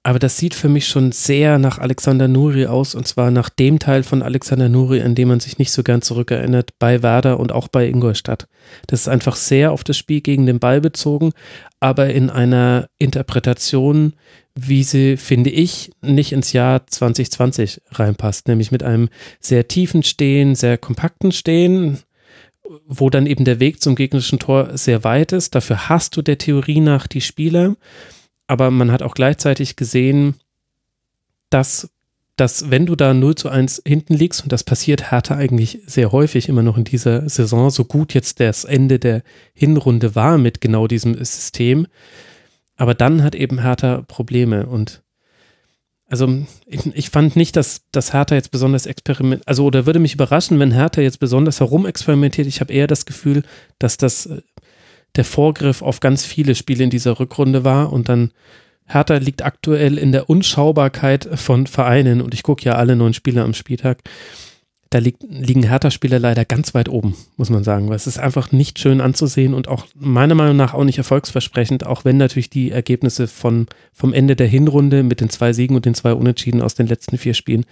S3: Aber das sieht für mich schon sehr nach Alexander Nuri aus und zwar nach dem Teil von Alexander Nuri, an dem man sich nicht so gern zurückerinnert, bei Werder und auch bei Ingolstadt. Das ist einfach sehr auf das Spiel gegen den Ball bezogen, aber in einer Interpretation, wie sie, finde ich, nicht ins Jahr 2020 reinpasst, nämlich mit einem sehr tiefen Stehen, sehr kompakten Stehen, wo dann eben der Weg zum gegnerischen Tor sehr weit ist. Dafür hast du der Theorie nach die Spieler aber man hat auch gleichzeitig gesehen, dass, dass wenn du da 0 zu 1 hinten liegst, und das passiert Hertha eigentlich sehr häufig immer noch in dieser Saison, so gut jetzt das Ende der Hinrunde war mit genau diesem System, aber dann hat eben Hertha Probleme und also ich, fand nicht, dass, dass Hertha jetzt besonders experimentiert, also oder würde mich überraschen, wenn Hertha jetzt besonders herumexperimentiert. Ich habe eher das Gefühl, dass das äh, der Vorgriff auf ganz viele Spiele in dieser Rückrunde war und dann Hertha liegt aktuell in der Unschaubarkeit von Vereinen und ich gucke ja alle neun Spiele am Spieltag. Da liegt, liegen Hertha-Spieler leider ganz weit oben, muss man sagen, weil es ist einfach nicht schön anzusehen und auch meiner Meinung nach auch nicht erfolgsversprechend, auch wenn natürlich die Ergebnisse von, vom Ende der Hinrunde mit den zwei Siegen und den zwei Unentschieden aus den letzten vier Spielen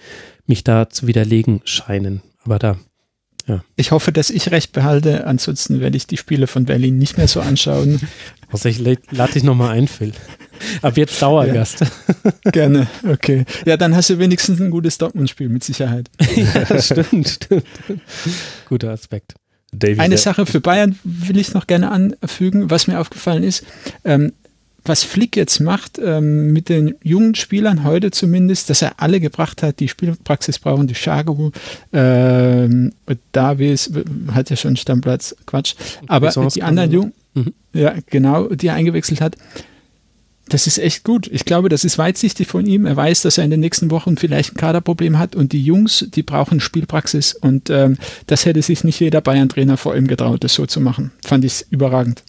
S3: mich da zu widerlegen scheinen. Aber da
S5: ja. Ich hoffe, dass ich recht behalte. Ansonsten werde ich die Spiele von Berlin nicht mehr so anschauen. <laughs>
S3: Also ich lade dich nochmal ein, Phil. Ab jetzt Dauergast.
S5: Ja, <laughs> gerne, okay. Ja, dann hast du wenigstens ein gutes Dortmund-Spiel mit Sicherheit. <laughs>
S3: ja, stimmt, stimmt. Guter Aspekt.
S5: David, Eine Sache für Bayern will ich noch gerne anfügen, was mir aufgefallen ist. Ähm, was Flick jetzt macht ähm, mit den jungen Spielern heute zumindest, dass er alle gebracht hat, die Spielpraxis brauchen, die Shagu, ähm, Davis hat ja schon Stammplatz, Quatsch, aber die anderen Jungen, mhm. ja genau, die er eingewechselt hat, das ist echt gut. Ich glaube, das ist weitsichtig von ihm. Er weiß, dass er in den nächsten Wochen vielleicht ein Kaderproblem hat und die Jungs, die brauchen Spielpraxis und ähm, das hätte sich nicht jeder Bayern-Trainer vor ihm getraut, das so zu machen. Fand ich überragend.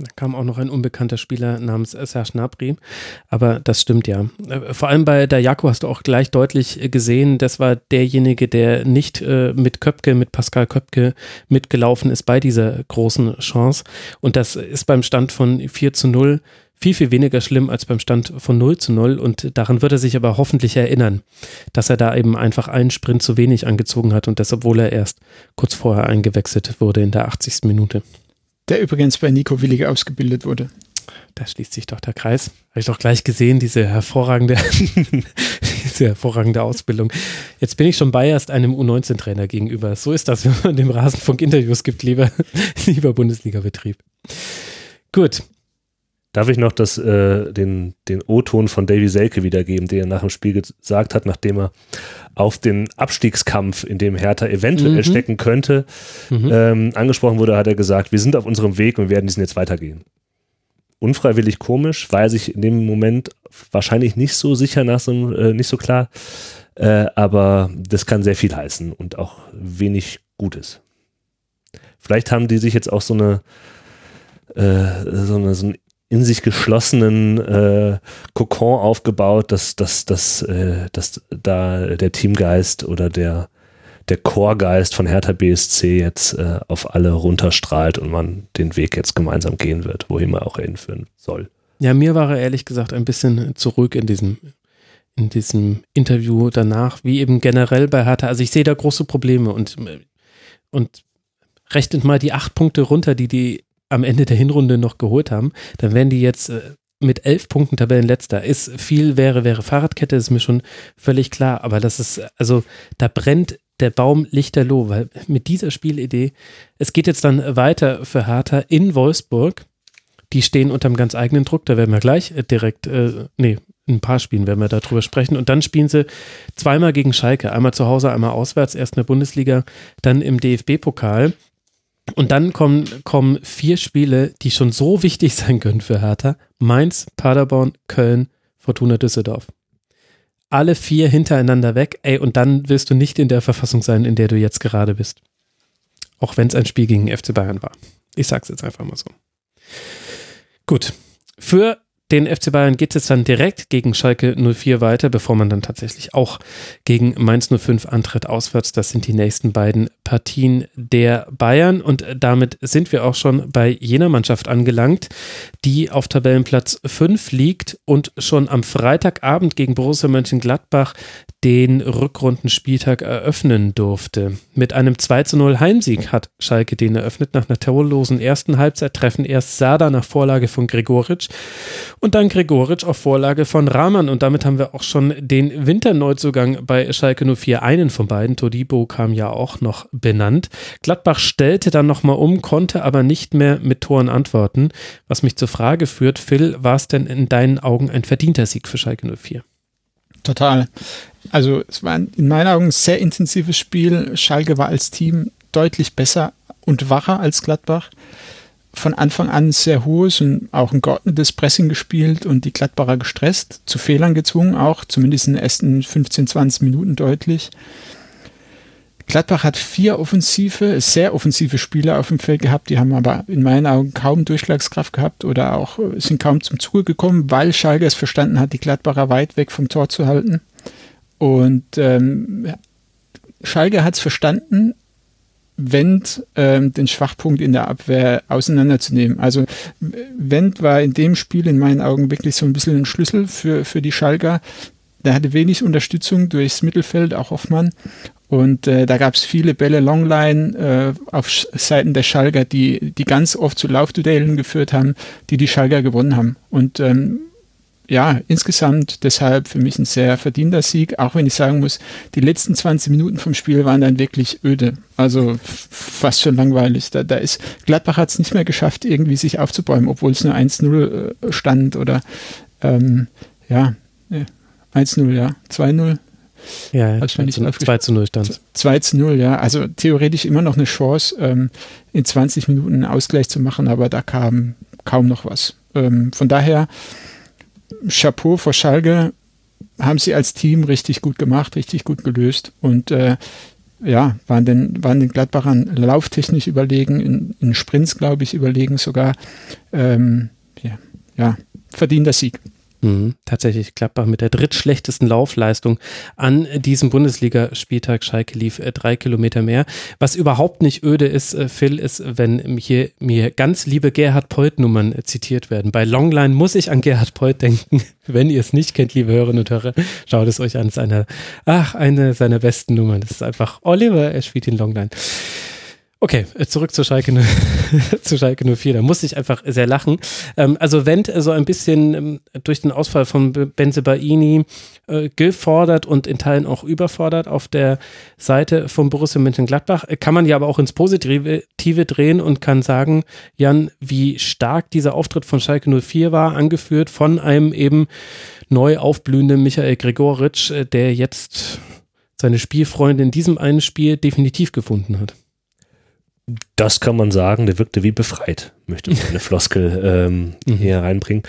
S3: Da kam auch noch ein unbekannter Spieler namens Serge Gnabry. Aber das stimmt ja. Äh, vor allem bei der Jako hast du auch gleich deutlich äh, gesehen, das war derjenige, der nicht äh, mit Köpke, mit Pascal Köpke mitgelaufen ist bei dieser großen Chance. Und das ist beim Stand von 4 zu 0 viel, viel weniger schlimm als beim Stand von 0 zu 0. Und daran wird er sich aber hoffentlich erinnern, dass er da eben einfach einen Sprint zu wenig angezogen hat und das, obwohl er erst kurz vorher eingewechselt wurde in der 80. Minute.
S5: Der übrigens bei Nico Willig ausgebildet wurde.
S3: Da schließt sich doch der Kreis. Habe ich doch gleich gesehen, diese hervorragende, <laughs> diese hervorragende Ausbildung. Jetzt bin ich schon bei erst einem U19-Trainer gegenüber. So ist das, <laughs> wenn man dem Rasenfunk Interviews gibt, lieber, <laughs> lieber Bundesliga-Betrieb. Gut,
S4: Darf ich noch das, äh, den, den O-Ton von Davy Selke wiedergeben, den er nach dem Spiel gesagt hat, nachdem er auf den Abstiegskampf, in dem Hertha eventuell mhm. stecken könnte, mhm. ähm, angesprochen wurde, hat er gesagt, wir sind auf unserem Weg und werden diesen jetzt weitergehen. Unfreiwillig komisch, war er sich in dem Moment wahrscheinlich nicht so sicher nach so, äh, nicht so klar, äh, aber das kann sehr viel heißen und auch wenig Gutes. Vielleicht haben die sich jetzt auch so eine äh, so, eine, so ein in sich geschlossenen äh, Kokon aufgebaut, dass, dass, dass, äh, dass da der Teamgeist oder der, der Chorgeist von Hertha BSC jetzt äh, auf alle runterstrahlt und man den Weg jetzt gemeinsam gehen wird, wohin man auch hinführen soll.
S3: Ja, mir war er ehrlich gesagt ein bisschen zurück in diesem, in diesem Interview danach, wie eben generell bei Hertha. Also ich sehe da große Probleme und, und rechnet mal die acht Punkte runter, die die am Ende der Hinrunde noch geholt haben, dann wären die jetzt äh, mit elf Punkten Tabellenletzter. Ist viel wäre, wäre Fahrradkette, ist mir schon völlig klar. Aber das ist, also da brennt der Baum lichterloh, weil mit dieser Spielidee, es geht jetzt dann weiter für Hertha in Wolfsburg. Die stehen unterm ganz eigenen Druck, da werden wir gleich äh, direkt, äh, nee, in ein paar Spielen werden wir darüber sprechen. Und dann spielen sie zweimal gegen Schalke, einmal zu Hause, einmal auswärts, erst in der Bundesliga, dann im DFB-Pokal. Und dann kommen, kommen vier Spiele, die schon so wichtig sein können für Hertha. Mainz, Paderborn, Köln, Fortuna Düsseldorf. Alle vier hintereinander weg, ey, und dann wirst du nicht in der Verfassung sein, in der du jetzt gerade bist. Auch wenn es ein Spiel gegen FC Bayern war. Ich sag's jetzt einfach mal so. Gut. Für den FC Bayern geht es dann direkt gegen Schalke 04 weiter, bevor man dann tatsächlich auch gegen Mainz 05 antritt auswärts. Das sind die nächsten beiden Partien der Bayern und damit sind wir auch schon bei jener Mannschaft angelangt, die auf Tabellenplatz 5 liegt und schon am Freitagabend gegen Borussia Mönchengladbach den Rückrundenspieltag eröffnen durfte. Mit einem 2 zu 0 Heimsieg hat Schalke den eröffnet. Nach einer torlosen ersten Halbzeit treffen erst Sada nach Vorlage von Gregoritsch und dann Gregoritsch auf Vorlage von Rahman. Und damit haben wir auch schon den Winterneuzugang bei Schalke 04. Einen von beiden, Todibo, kam ja auch noch benannt. Gladbach stellte dann nochmal um, konnte aber nicht mehr mit Toren antworten. Was mich zur Frage führt, Phil, war es denn in deinen Augen ein verdienter Sieg für Schalke 04?
S5: Total. Also es war in meinen Augen ein sehr intensives Spiel. Schalke war als Team deutlich besser und wacher als Gladbach. Von Anfang an sehr hohes und auch ein geordnetes Pressing gespielt und die Gladbacher gestresst, zu Fehlern gezwungen, auch zumindest in den ersten 15, 20 Minuten deutlich. Gladbach hat vier offensive, sehr offensive Spieler auf dem Feld gehabt, die haben aber in meinen Augen kaum Durchschlagskraft gehabt oder auch sind kaum zum Zuge gekommen, weil Schalke es verstanden hat, die Gladbacher weit weg vom Tor zu halten. Und ähm, Schalke hat es verstanden, Wendt ähm, den Schwachpunkt in der Abwehr auseinanderzunehmen. Also Wendt war in dem Spiel in meinen Augen wirklich so ein bisschen ein Schlüssel für, für die Schalker. Der hatte wenig Unterstützung durchs Mittelfeld, auch Hoffmann. Und äh, da gab es viele Bälle Longline äh, auf Seiten der Schalker, die, die ganz oft zu Laufduellen geführt haben, die die Schalker gewonnen haben. Und ähm, ja, insgesamt deshalb für mich ein sehr verdienter Sieg, auch wenn ich sagen muss, die letzten 20 Minuten vom Spiel waren dann wirklich öde. Also fast schon langweilig. Da, da ist, Gladbach hat es nicht mehr geschafft, irgendwie sich aufzubäumen, obwohl es nur 1-0 äh, stand oder ähm, ja, 1-0, ja, 2-0.
S3: Ja, ja 2, zu, 2 zu 0 stand
S5: 2 zu 0, ja. Also theoretisch immer noch eine Chance, ähm, in 20 Minuten einen Ausgleich zu machen, aber da kam kaum noch was. Ähm, von daher, Chapeau vor Schalke, haben sie als Team richtig gut gemacht, richtig gut gelöst und äh, ja, waren den, waren den Gladbachern lauftechnisch überlegen, in, in Sprints, glaube ich, überlegen sogar. Ähm, ja, ja, verdienter Sieg.
S3: Mhm, tatsächlich Gladbach mit der drittschlechtesten Laufleistung an diesem Bundesligaspieltag. Schalke lief äh, drei Kilometer mehr. Was überhaupt nicht öde ist, äh, Phil, ist, wenn hier mir ganz liebe Gerhard Polt-Nummern äh, zitiert werden. Bei Longline muss ich an Gerhard Polt denken. <laughs> Wenn ihr es nicht kennt, liebe Hörerinnen und Hörer, schaut es euch an. Es ist eine, ach, eine seiner besten Nummern. Das ist einfach Oliver, er spielt in Longline. Okay, äh, zurück zu Schalke, <laughs> zu Schalke 04. Da musste ich einfach sehr lachen. Ähm, also Wendt äh, so ein bisschen ähm, durch den Ausfall von Benzebaini äh, gefordert und in Teilen auch überfordert auf der Seite von Borussia Mönchengladbach. Kann man ja aber auch ins Positive drehen und kann sagen, Jan, wie stark dieser Auftritt von Schalke 04 war, angeführt von einem eben neu aufblühenden Michael Gregoritsch, der jetzt seine Spielfreunde in diesem einen Spiel definitiv gefunden hat.
S4: Das kann man sagen, der wirkte wie befreit, möchte man eine <laughs> Floskel ähm, mhm. hier reinbringen.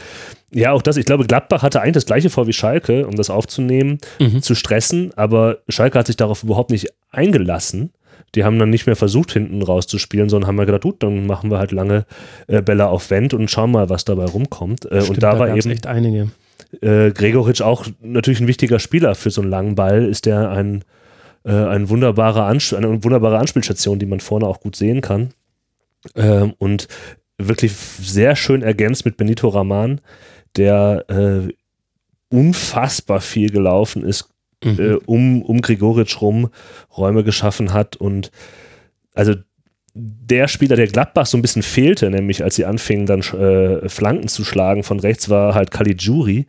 S4: Ja, auch das, ich glaube, Gladbach hatte eigentlich das gleiche vor wie Schalke, um das aufzunehmen, mhm. zu stressen, aber Schalke hat sich darauf überhaupt nicht eingelassen. Die haben dann nicht mehr versucht, hinten rauszuspielen, sondern haben mal gedacht, gut, dann machen wir halt lange äh, Bälle auf Wendt und schauen mal, was dabei rumkommt. Äh, Stimmt, und da, da war eben
S3: echt einige.
S4: Äh, Gregoritsch auch natürlich ein wichtiger Spieler für so einen langen Ball, ist der ein äh, ein wunderbarer Ansp eine wunderbare Anspielstation, die man vorne auch gut sehen kann. Ähm, und wirklich sehr schön ergänzt mit Benito Raman, der äh, unfassbar viel gelaufen ist, mhm. äh, um, um Gregoritsch rum, Räume geschaffen hat und also der Spieler, der Gladbach so ein bisschen fehlte, nämlich als sie anfingen, dann äh, Flanken zu schlagen von rechts, war halt Caligiuri,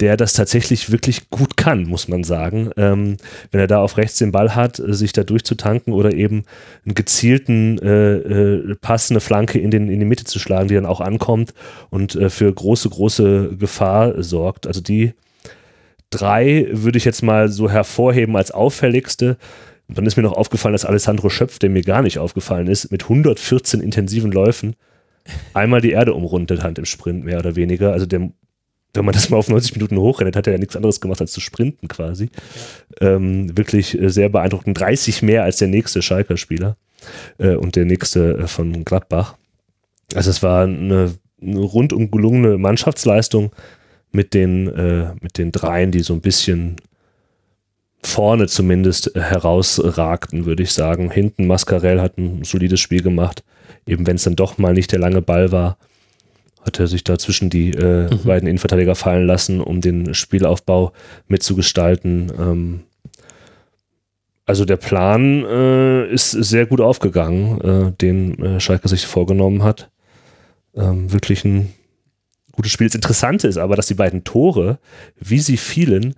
S4: der das tatsächlich wirklich gut kann, muss man sagen. Ähm, wenn er da auf rechts den Ball hat, sich da durchzutanken oder eben einen gezielten äh, äh, Pass, eine Flanke in, den, in die Mitte zu schlagen, die dann auch ankommt und äh, für große, große Gefahr sorgt. Also die drei würde ich jetzt mal so hervorheben als auffälligste. Und dann ist mir noch aufgefallen, dass Alessandro Schöpf, der mir gar nicht aufgefallen ist, mit 114 intensiven Läufen einmal die Erde umrundet hat im Sprint, mehr oder weniger. Also der, wenn man das mal auf 90 Minuten hochrennt, hat er ja nichts anderes gemacht als zu sprinten quasi. Ja. Ähm, wirklich äh, sehr beeindruckend. 30 mehr als der nächste Schalker-Spieler äh, und der nächste äh, von Gladbach. Also es war eine, eine rundum gelungene Mannschaftsleistung mit den, äh, mit den dreien, die so ein bisschen vorne zumindest herausragten, würde ich sagen. Hinten Mascarell hat ein solides Spiel gemacht. Eben wenn es dann doch mal nicht der lange Ball war, hat er sich da zwischen die äh, mhm. beiden Innenverteidiger fallen lassen, um den Spielaufbau mitzugestalten. Ähm, also der Plan äh, ist sehr gut aufgegangen, äh, den äh, Schalke sich vorgenommen hat. Ähm, wirklich ein gutes Spiel. Das Interessante ist aber, dass die beiden Tore, wie sie fielen,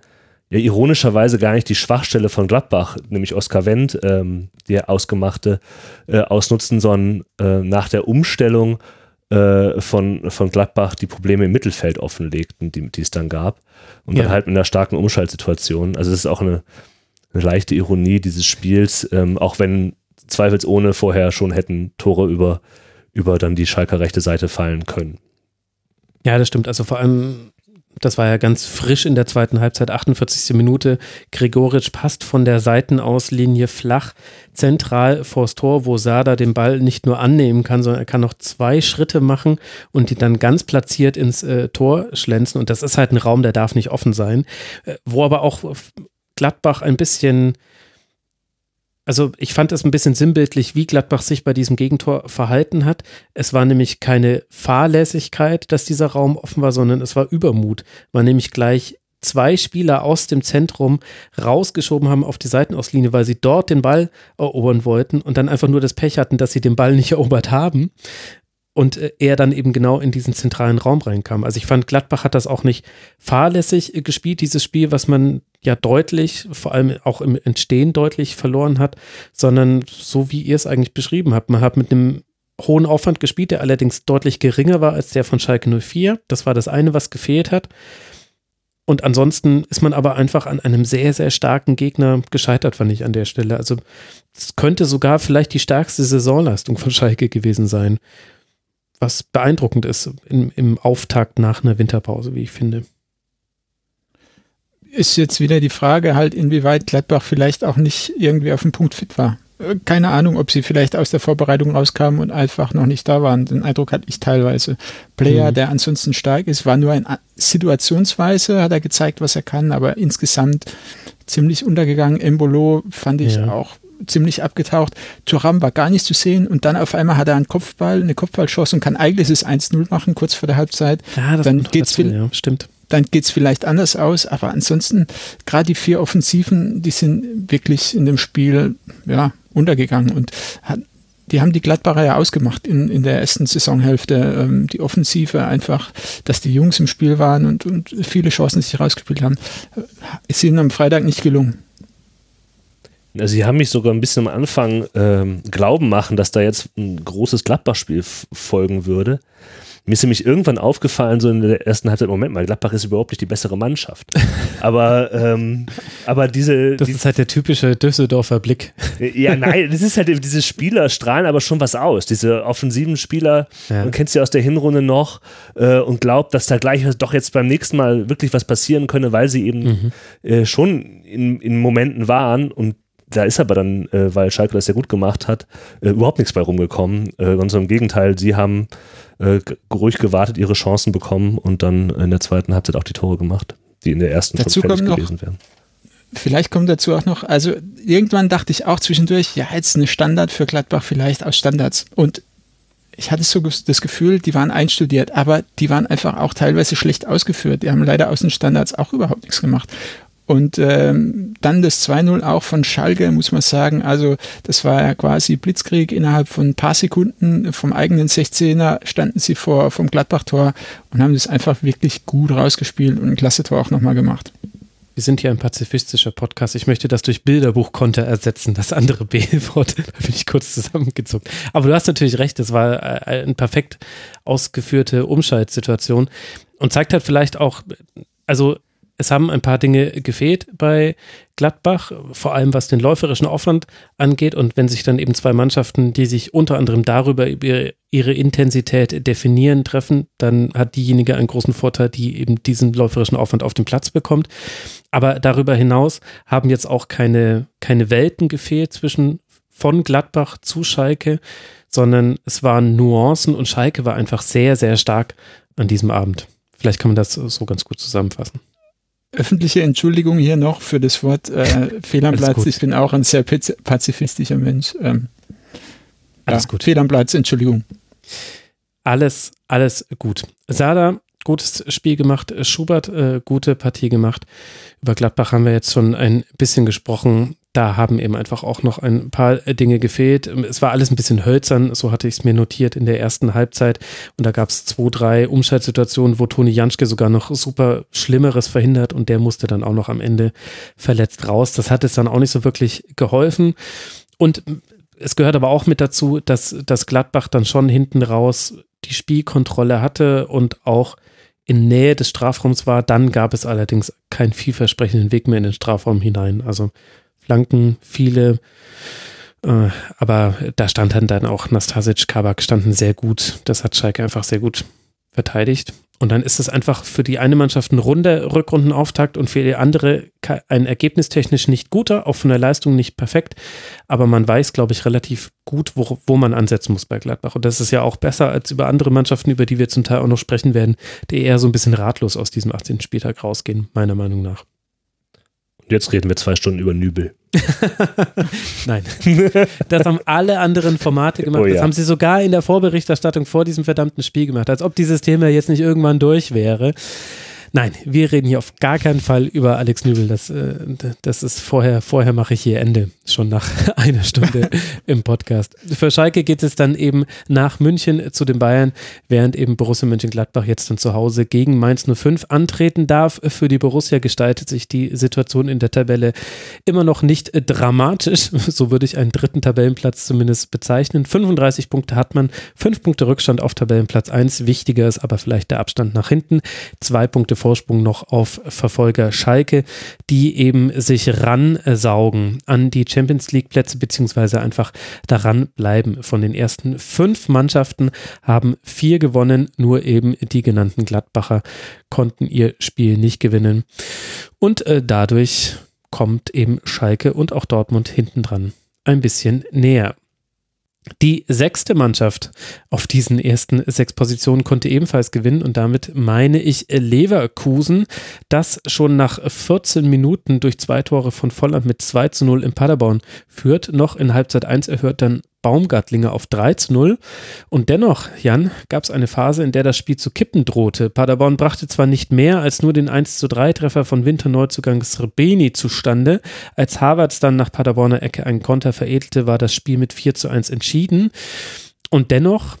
S4: ja ironischerweise gar nicht die Schwachstelle von Gladbach, nämlich Oskar Wendt, ähm, der ausgemachte, äh, ausnutzen, sondern äh, nach der Umstellung äh, von, von Gladbach die Probleme im Mittelfeld offenlegten, die, die es dann gab. Und ja. dann halt mit einer starken Umschaltsituation. Also das ist auch eine, eine leichte Ironie dieses Spiels, ähm, auch wenn zweifelsohne vorher schon hätten Tore über, über dann die Schalker rechte Seite fallen können.
S3: Ja, das stimmt. Also vor allem, das war ja ganz frisch in der zweiten Halbzeit, 48. Minute. Gregoritsch passt von der Seitenauslinie flach zentral vors Tor, wo Sada den Ball nicht nur annehmen kann, sondern er kann noch zwei Schritte machen und die dann ganz platziert ins äh, Tor schlänzen. Und das ist halt ein Raum, der darf nicht offen sein. Äh, wo aber auch Gladbach ein bisschen also ich fand es ein bisschen sinnbildlich, wie Gladbach sich bei diesem Gegentor verhalten hat. Es war nämlich keine Fahrlässigkeit, dass dieser Raum offen war, sondern es war Übermut. War nämlich gleich zwei Spieler aus dem Zentrum rausgeschoben haben auf die Seitenauslinie, weil sie dort den Ball erobern wollten und dann einfach nur das Pech hatten, dass sie den Ball nicht <laughs> erobert haben und äh, er dann eben genau in diesen zentralen Raum reinkam. Also ich fand, Gladbach hat das auch nicht fahrlässig äh, gespielt, dieses Spiel, was man ja deutlich, vor allem auch im Entstehen deutlich verloren hat, sondern so wie ihr es eigentlich beschrieben habt. Man hat mit einem hohen Aufwand gespielt, der allerdings deutlich geringer war als der von Schalke 04. Das war das eine, was gefehlt hat. Und ansonsten ist man aber einfach an einem sehr, sehr starken Gegner gescheitert, fand ich an der Stelle. Also es könnte sogar vielleicht die stärkste Saisonleistung von Schalke gewesen sein was beeindruckend ist im, im Auftakt nach einer Winterpause, wie ich finde.
S5: Ist jetzt wieder die Frage halt, inwieweit Gladbach vielleicht auch nicht irgendwie auf dem Punkt fit war. Äh, keine Ahnung, ob sie vielleicht aus der Vorbereitung rauskamen und einfach noch nicht da waren. Den Eindruck hatte ich teilweise. Player, mhm. der ansonsten stark ist, war nur ein situationsweise, hat er gezeigt, was er kann, aber insgesamt ziemlich untergegangen. Embolo fand ich ja. auch ziemlich abgetaucht. Thuram war gar nicht zu sehen und dann auf einmal hat er einen Kopfball, eine Kopfballchance und kann eigentlich das 1-0 machen, kurz vor der Halbzeit.
S3: Ja, das dann geht's viel, ja, stimmt.
S5: Dann geht's vielleicht anders aus, aber ansonsten, gerade die vier Offensiven, die sind wirklich in dem Spiel, ja, untergegangen und hat, die haben die Gladbacher ja ausgemacht in, in der ersten Saisonhälfte. Ähm, die Offensive einfach, dass die Jungs im Spiel waren und, und viele Chancen sich rausgespielt haben, äh, ist ihnen am Freitag nicht gelungen.
S4: Sie haben mich sogar ein bisschen am Anfang ähm, glauben machen, dass da jetzt ein großes Gladbach-Spiel folgen würde. Mir ist nämlich irgendwann aufgefallen, so in der ersten Halbzeit, Moment mal, Gladbach ist überhaupt nicht die bessere Mannschaft. <laughs> aber, ähm, aber diese.
S3: Das
S4: die,
S3: ist halt der typische Düsseldorfer Blick.
S4: ja, nein, das ist halt, diese Spieler strahlen aber schon was aus. Diese offensiven Spieler, ja. man kennt sie aus der Hinrunde noch äh, und glaubt, dass da gleich doch jetzt beim nächsten Mal wirklich was passieren könne, weil sie eben mhm. äh, schon in, in Momenten waren und da ist aber dann, äh, weil Schalke das sehr gut gemacht hat, äh, überhaupt nichts bei rumgekommen. Äh, ganz im Gegenteil, sie haben äh, ruhig gewartet, ihre Chancen bekommen und dann in der zweiten Halbzeit auch die Tore gemacht, die in der ersten
S5: dazu schon fertig gewesen wären. Vielleicht kommt dazu auch noch, also irgendwann dachte ich auch zwischendurch, ja, jetzt eine Standard für Gladbach vielleicht aus Standards. Und ich hatte so das Gefühl, die waren einstudiert, aber die waren einfach auch teilweise schlecht ausgeführt. Die haben leider aus den Standards auch überhaupt nichts gemacht. Und ähm, dann das 2-0 auch von Schalke, muss man sagen. Also das war ja quasi Blitzkrieg. Innerhalb von ein paar Sekunden vom eigenen 16er standen sie vor vom Gladbach-Tor und haben das einfach wirklich gut rausgespielt und ein klasse Tor auch nochmal gemacht.
S3: Wir sind hier ein pazifistischer Podcast. Ich möchte das durch Bilderbuchkonter ersetzen, das andere B-Wort. <laughs> Da bin ich kurz zusammengezuckt. Aber du hast natürlich recht, das war äh, eine perfekt ausgeführte Umschaltsituation und zeigt halt vielleicht auch, also es haben ein paar Dinge gefehlt bei Gladbach, vor allem was den läuferischen Aufwand angeht. Und wenn sich dann eben zwei Mannschaften, die sich unter anderem darüber über ihre Intensität definieren, treffen, dann hat diejenige einen großen Vorteil, die eben diesen läuferischen Aufwand auf den Platz bekommt. Aber darüber hinaus haben jetzt auch keine, keine Welten gefehlt zwischen von Gladbach zu Schalke, sondern es waren Nuancen und Schalke war einfach sehr, sehr stark an diesem Abend. Vielleicht kann man das so ganz gut zusammenfassen
S5: öffentliche Entschuldigung hier noch für das Wort äh, Fehl am Platz. Ich bin auch ein sehr pazifistischer Mensch. Ähm,
S3: alles ja, gut.
S5: Fehl am Platz, Entschuldigung.
S3: Alles, alles gut. Sada, gutes Spiel gemacht. Schubert, äh, gute Partie gemacht. Über Gladbach haben wir jetzt schon ein bisschen gesprochen da haben eben einfach auch noch ein paar Dinge gefehlt. Es war alles ein bisschen hölzern, so hatte ich es mir notiert in der ersten Halbzeit. Und da gab es zwei, drei Umschaltsituationen, wo Toni Janschke sogar noch super Schlimmeres verhindert und der musste dann auch noch am Ende verletzt raus. Das hat es dann auch nicht so wirklich geholfen. Und es gehört aber auch mit dazu, dass, dass Gladbach dann schon hinten raus die Spielkontrolle hatte und auch in Nähe des Strafraums war. Dann gab es allerdings keinen vielversprechenden Weg mehr in den Strafraum hinein. Also Flanken, viele. Äh, aber da stand dann, auch Nastasic, Kabak standen sehr gut. Das hat Schalke einfach sehr gut verteidigt. Und dann ist es einfach für die eine Mannschaft ein runder Rückrundenauftakt und für die andere ein ergebnistechnisch nicht guter, auch von der Leistung nicht perfekt. Aber man weiß, glaube ich, relativ gut, wo, wo man ansetzen muss bei Gladbach. Und das ist ja auch besser als über andere Mannschaften, über die wir zum Teil auch noch sprechen werden, die eher so ein bisschen ratlos aus diesem 18. Spieltag rausgehen, meiner Meinung nach.
S4: Jetzt reden wir zwei Stunden über Nübel. <laughs>
S3: Nein. Das haben alle anderen Formate gemacht. Oh ja. Das haben sie sogar in der Vorberichterstattung vor diesem verdammten Spiel gemacht, als ob dieses Thema jetzt nicht irgendwann durch wäre. Nein, wir reden hier auf gar keinen Fall über Alex Nübel. Das, äh, das ist vorher, vorher mache ich hier Ende, schon nach <laughs> einer Stunde im Podcast. Für Schalke geht es dann eben nach München zu den Bayern, während eben Borussia Mönchengladbach jetzt dann zu Hause gegen Mainz 05 antreten darf. Für die Borussia gestaltet sich die Situation in der Tabelle immer noch nicht dramatisch. <laughs> So würde ich einen dritten Tabellenplatz zumindest bezeichnen. 35 Punkte hat man, fünf Punkte Rückstand auf Tabellenplatz 1. Wichtiger ist aber vielleicht der Abstand nach hinten. Zwei Punkte Vorsprung noch auf Verfolger Schalke, die eben sich ransaugen an die Champions League Plätze beziehungsweise einfach daran bleiben. Von den ersten fünf Mannschaften haben vier gewonnen, nur eben die genannten Gladbacher konnten ihr Spiel nicht gewinnen. Und äh, dadurch kommt eben Schalke und auch Dortmund hinten dran ein bisschen näher. Die sechste Mannschaft auf diesen ersten sechs Positionen konnte ebenfalls gewinnen und damit meine ich Leverkusen, das schon nach 14 Minuten durch zwei Tore von Volland mit 2 zu 0 in Paderborn führt. Noch in Halbzeit 1 erhört dann Baumgartlinger auf 3 zu 0. Und dennoch, Jan, gab es eine Phase, in der das Spiel zu kippen drohte. Paderborn brachte zwar nicht mehr als nur den 1 zu 3 Treffer von Winterneuzugang Srebeni zustande. Als Havertz dann nach Paderborner Ecke einen Konter veredelte, war das Spiel mit 4 zu 1 entschieden. Und dennoch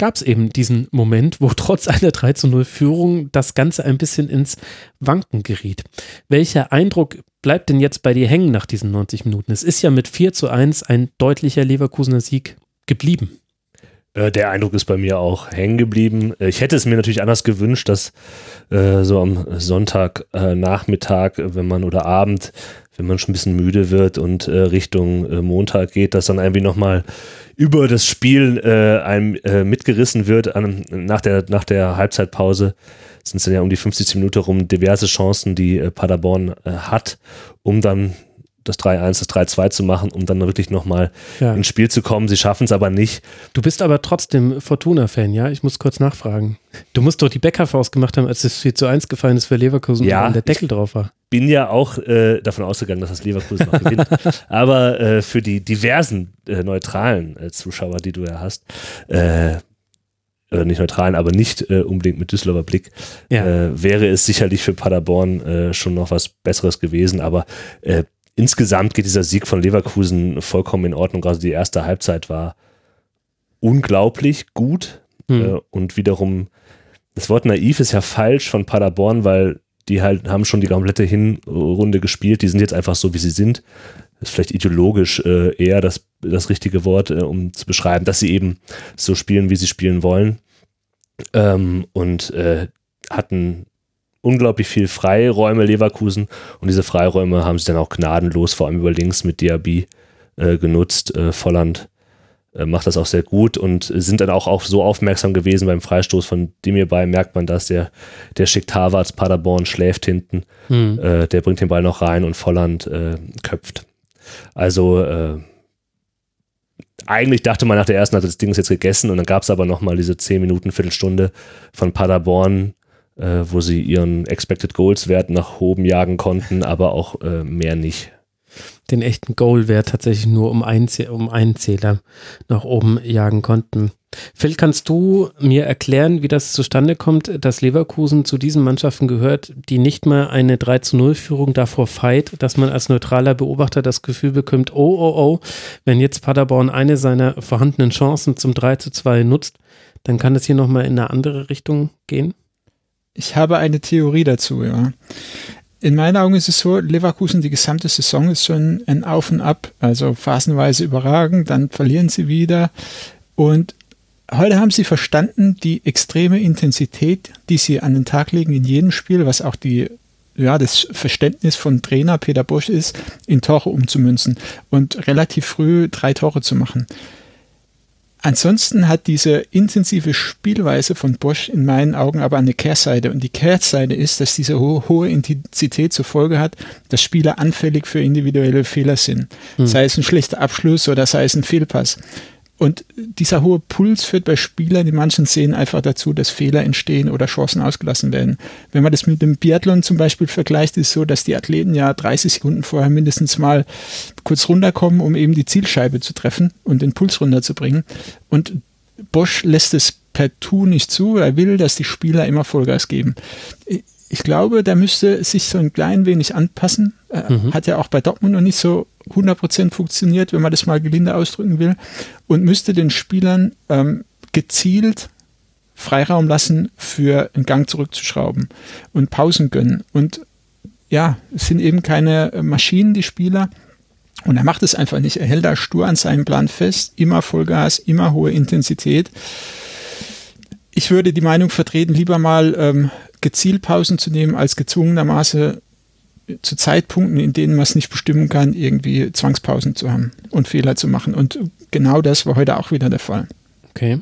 S3: gab es eben diesen Moment, wo <laughs> trotz einer 3 zu 0 Führung das Ganze ein bisschen ins Wanken geriet. Welcher Eindruck bleibt denn jetzt bei dir hängen nach diesen 90 Minuten? Es ist ja mit 4 zu 1 ein deutlicher Leverkusener Sieg geblieben.
S4: Äh, der Eindruck ist bei mir auch hängen geblieben. Ich hätte es mir natürlich anders gewünscht, dass äh, so am Sonntagnachmittag, äh, wenn man oder Abend, wenn man schon ein bisschen müde wird und äh, Richtung äh, Montag geht, dass dann irgendwie nochmal über das Spiel einem mitgerissen wird an, nach, der, nach der Halbzeitpause sind es dann ja um die 50 Minuten rum diverse Chancen, die äh, Paderborn äh, hat, um dann das 3-1, das 3-2 zu machen, um dann wirklich nochmal ja. ins Spiel zu kommen. Sie schaffen es aber nicht.
S3: Du bist aber trotzdem Fortuna-Fan, ja? Ich muss kurz nachfragen. Du musst doch die Bäckerfaust gemacht haben, als es 4 zu 1 gefallen ist für Leverkusen
S4: ja,
S3: und der Deckel drauf war.
S4: bin ja auch äh, davon ausgegangen, dass das Leverkusen noch gewinnt. <laughs> aber äh, für die diversen äh, neutralen Zuschauer, die du ja hast, äh, oder nicht neutralen, aber nicht äh, unbedingt mit Düsseldorfer Blick, ja. äh, wäre es sicherlich für Paderborn äh, schon noch was Besseres gewesen. Aber äh, insgesamt geht dieser Sieg von Leverkusen vollkommen in Ordnung. Also die erste Halbzeit war unglaublich gut mhm. und wiederum, das Wort naiv ist ja falsch von Paderborn, weil die halt haben schon die komplette Hinrunde gespielt. Die sind jetzt einfach so, wie sie sind. Das ist vielleicht ideologisch äh, eher das, das richtige Wort, äh, um zu beschreiben, dass sie eben so spielen, wie sie spielen wollen. Ähm, und äh, hatten unglaublich viel Freiräume Leverkusen und diese Freiräume haben sie dann auch gnadenlos, vor allem über links mit Diaby äh, genutzt. Äh, Volland äh, macht das auch sehr gut und sind dann auch, auch so aufmerksam gewesen beim Freistoß von dem bei merkt man das, der, der schickt Harvards, Paderborn schläft hinten, mhm. äh, der bringt den Ball noch rein und Volland äh, köpft. Also äh, eigentlich dachte man nach der ersten, also das Ding ist jetzt gegessen und dann gab es aber nochmal diese 10 Minuten, Viertelstunde von Paderborn, äh, wo sie ihren Expected Goals Wert nach oben jagen konnten, aber auch äh, mehr nicht
S3: den echten Goal-Wert tatsächlich nur um einen, um einen Zähler nach oben jagen konnten. Phil, kannst du mir erklären, wie das zustande kommt, dass Leverkusen zu diesen Mannschaften gehört, die nicht mal eine 3 zu 0 Führung davor feit, dass man als neutraler Beobachter das Gefühl bekommt, oh, oh, oh, wenn jetzt Paderborn eine seiner vorhandenen Chancen zum 3 zu 2 nutzt, dann kann es hier nochmal in eine andere Richtung gehen?
S5: Ich habe eine Theorie dazu, ja in meinen Augen ist es so, Leverkusen die gesamte Saison ist schon ein Auf und Ab, also phasenweise überragend, dann verlieren sie wieder und heute haben sie verstanden, die extreme Intensität, die sie an den Tag legen in jedem Spiel, was auch die ja, das Verständnis von Trainer Peter Busch ist, in Tore umzumünzen und relativ früh drei Tore zu machen. Ansonsten hat diese intensive Spielweise von Bosch in meinen Augen aber eine Kehrseite. Und die Kehrseite ist, dass diese ho hohe Intensität zur Folge hat, dass Spieler anfällig für individuelle Fehler sind. Hm. Sei es ein schlechter Abschluss oder sei es ein Fehlpass. Und dieser hohe Puls führt bei Spielern in manchen Szenen einfach dazu, dass Fehler entstehen oder Chancen ausgelassen werden. Wenn man das mit dem Biathlon zum Beispiel vergleicht, ist es so, dass die Athleten ja 30 Sekunden vorher mindestens mal kurz runterkommen, um eben die Zielscheibe zu treffen und den Puls runterzubringen. Und Bosch lässt es per Tu nicht zu. Er will, dass die Spieler immer Vollgas geben ich glaube, der müsste sich so ein klein wenig anpassen. Mhm. Hat ja auch bei Dortmund noch nicht so 100% funktioniert, wenn man das mal gelinde ausdrücken will. Und müsste den Spielern ähm, gezielt Freiraum lassen, für einen Gang zurückzuschrauben und Pausen gönnen. Und ja, es sind eben keine Maschinen, die Spieler. Und er macht es einfach nicht. Er hält da stur an seinem Plan fest. Immer Vollgas, immer hohe Intensität. Ich würde die Meinung vertreten, lieber mal ähm, gezielt Pausen zu nehmen, als gezwungenermaßen zu Zeitpunkten, in denen man es nicht bestimmen kann, irgendwie Zwangspausen zu haben und Fehler zu machen. Und genau das war heute auch wieder der Fall.
S3: Okay.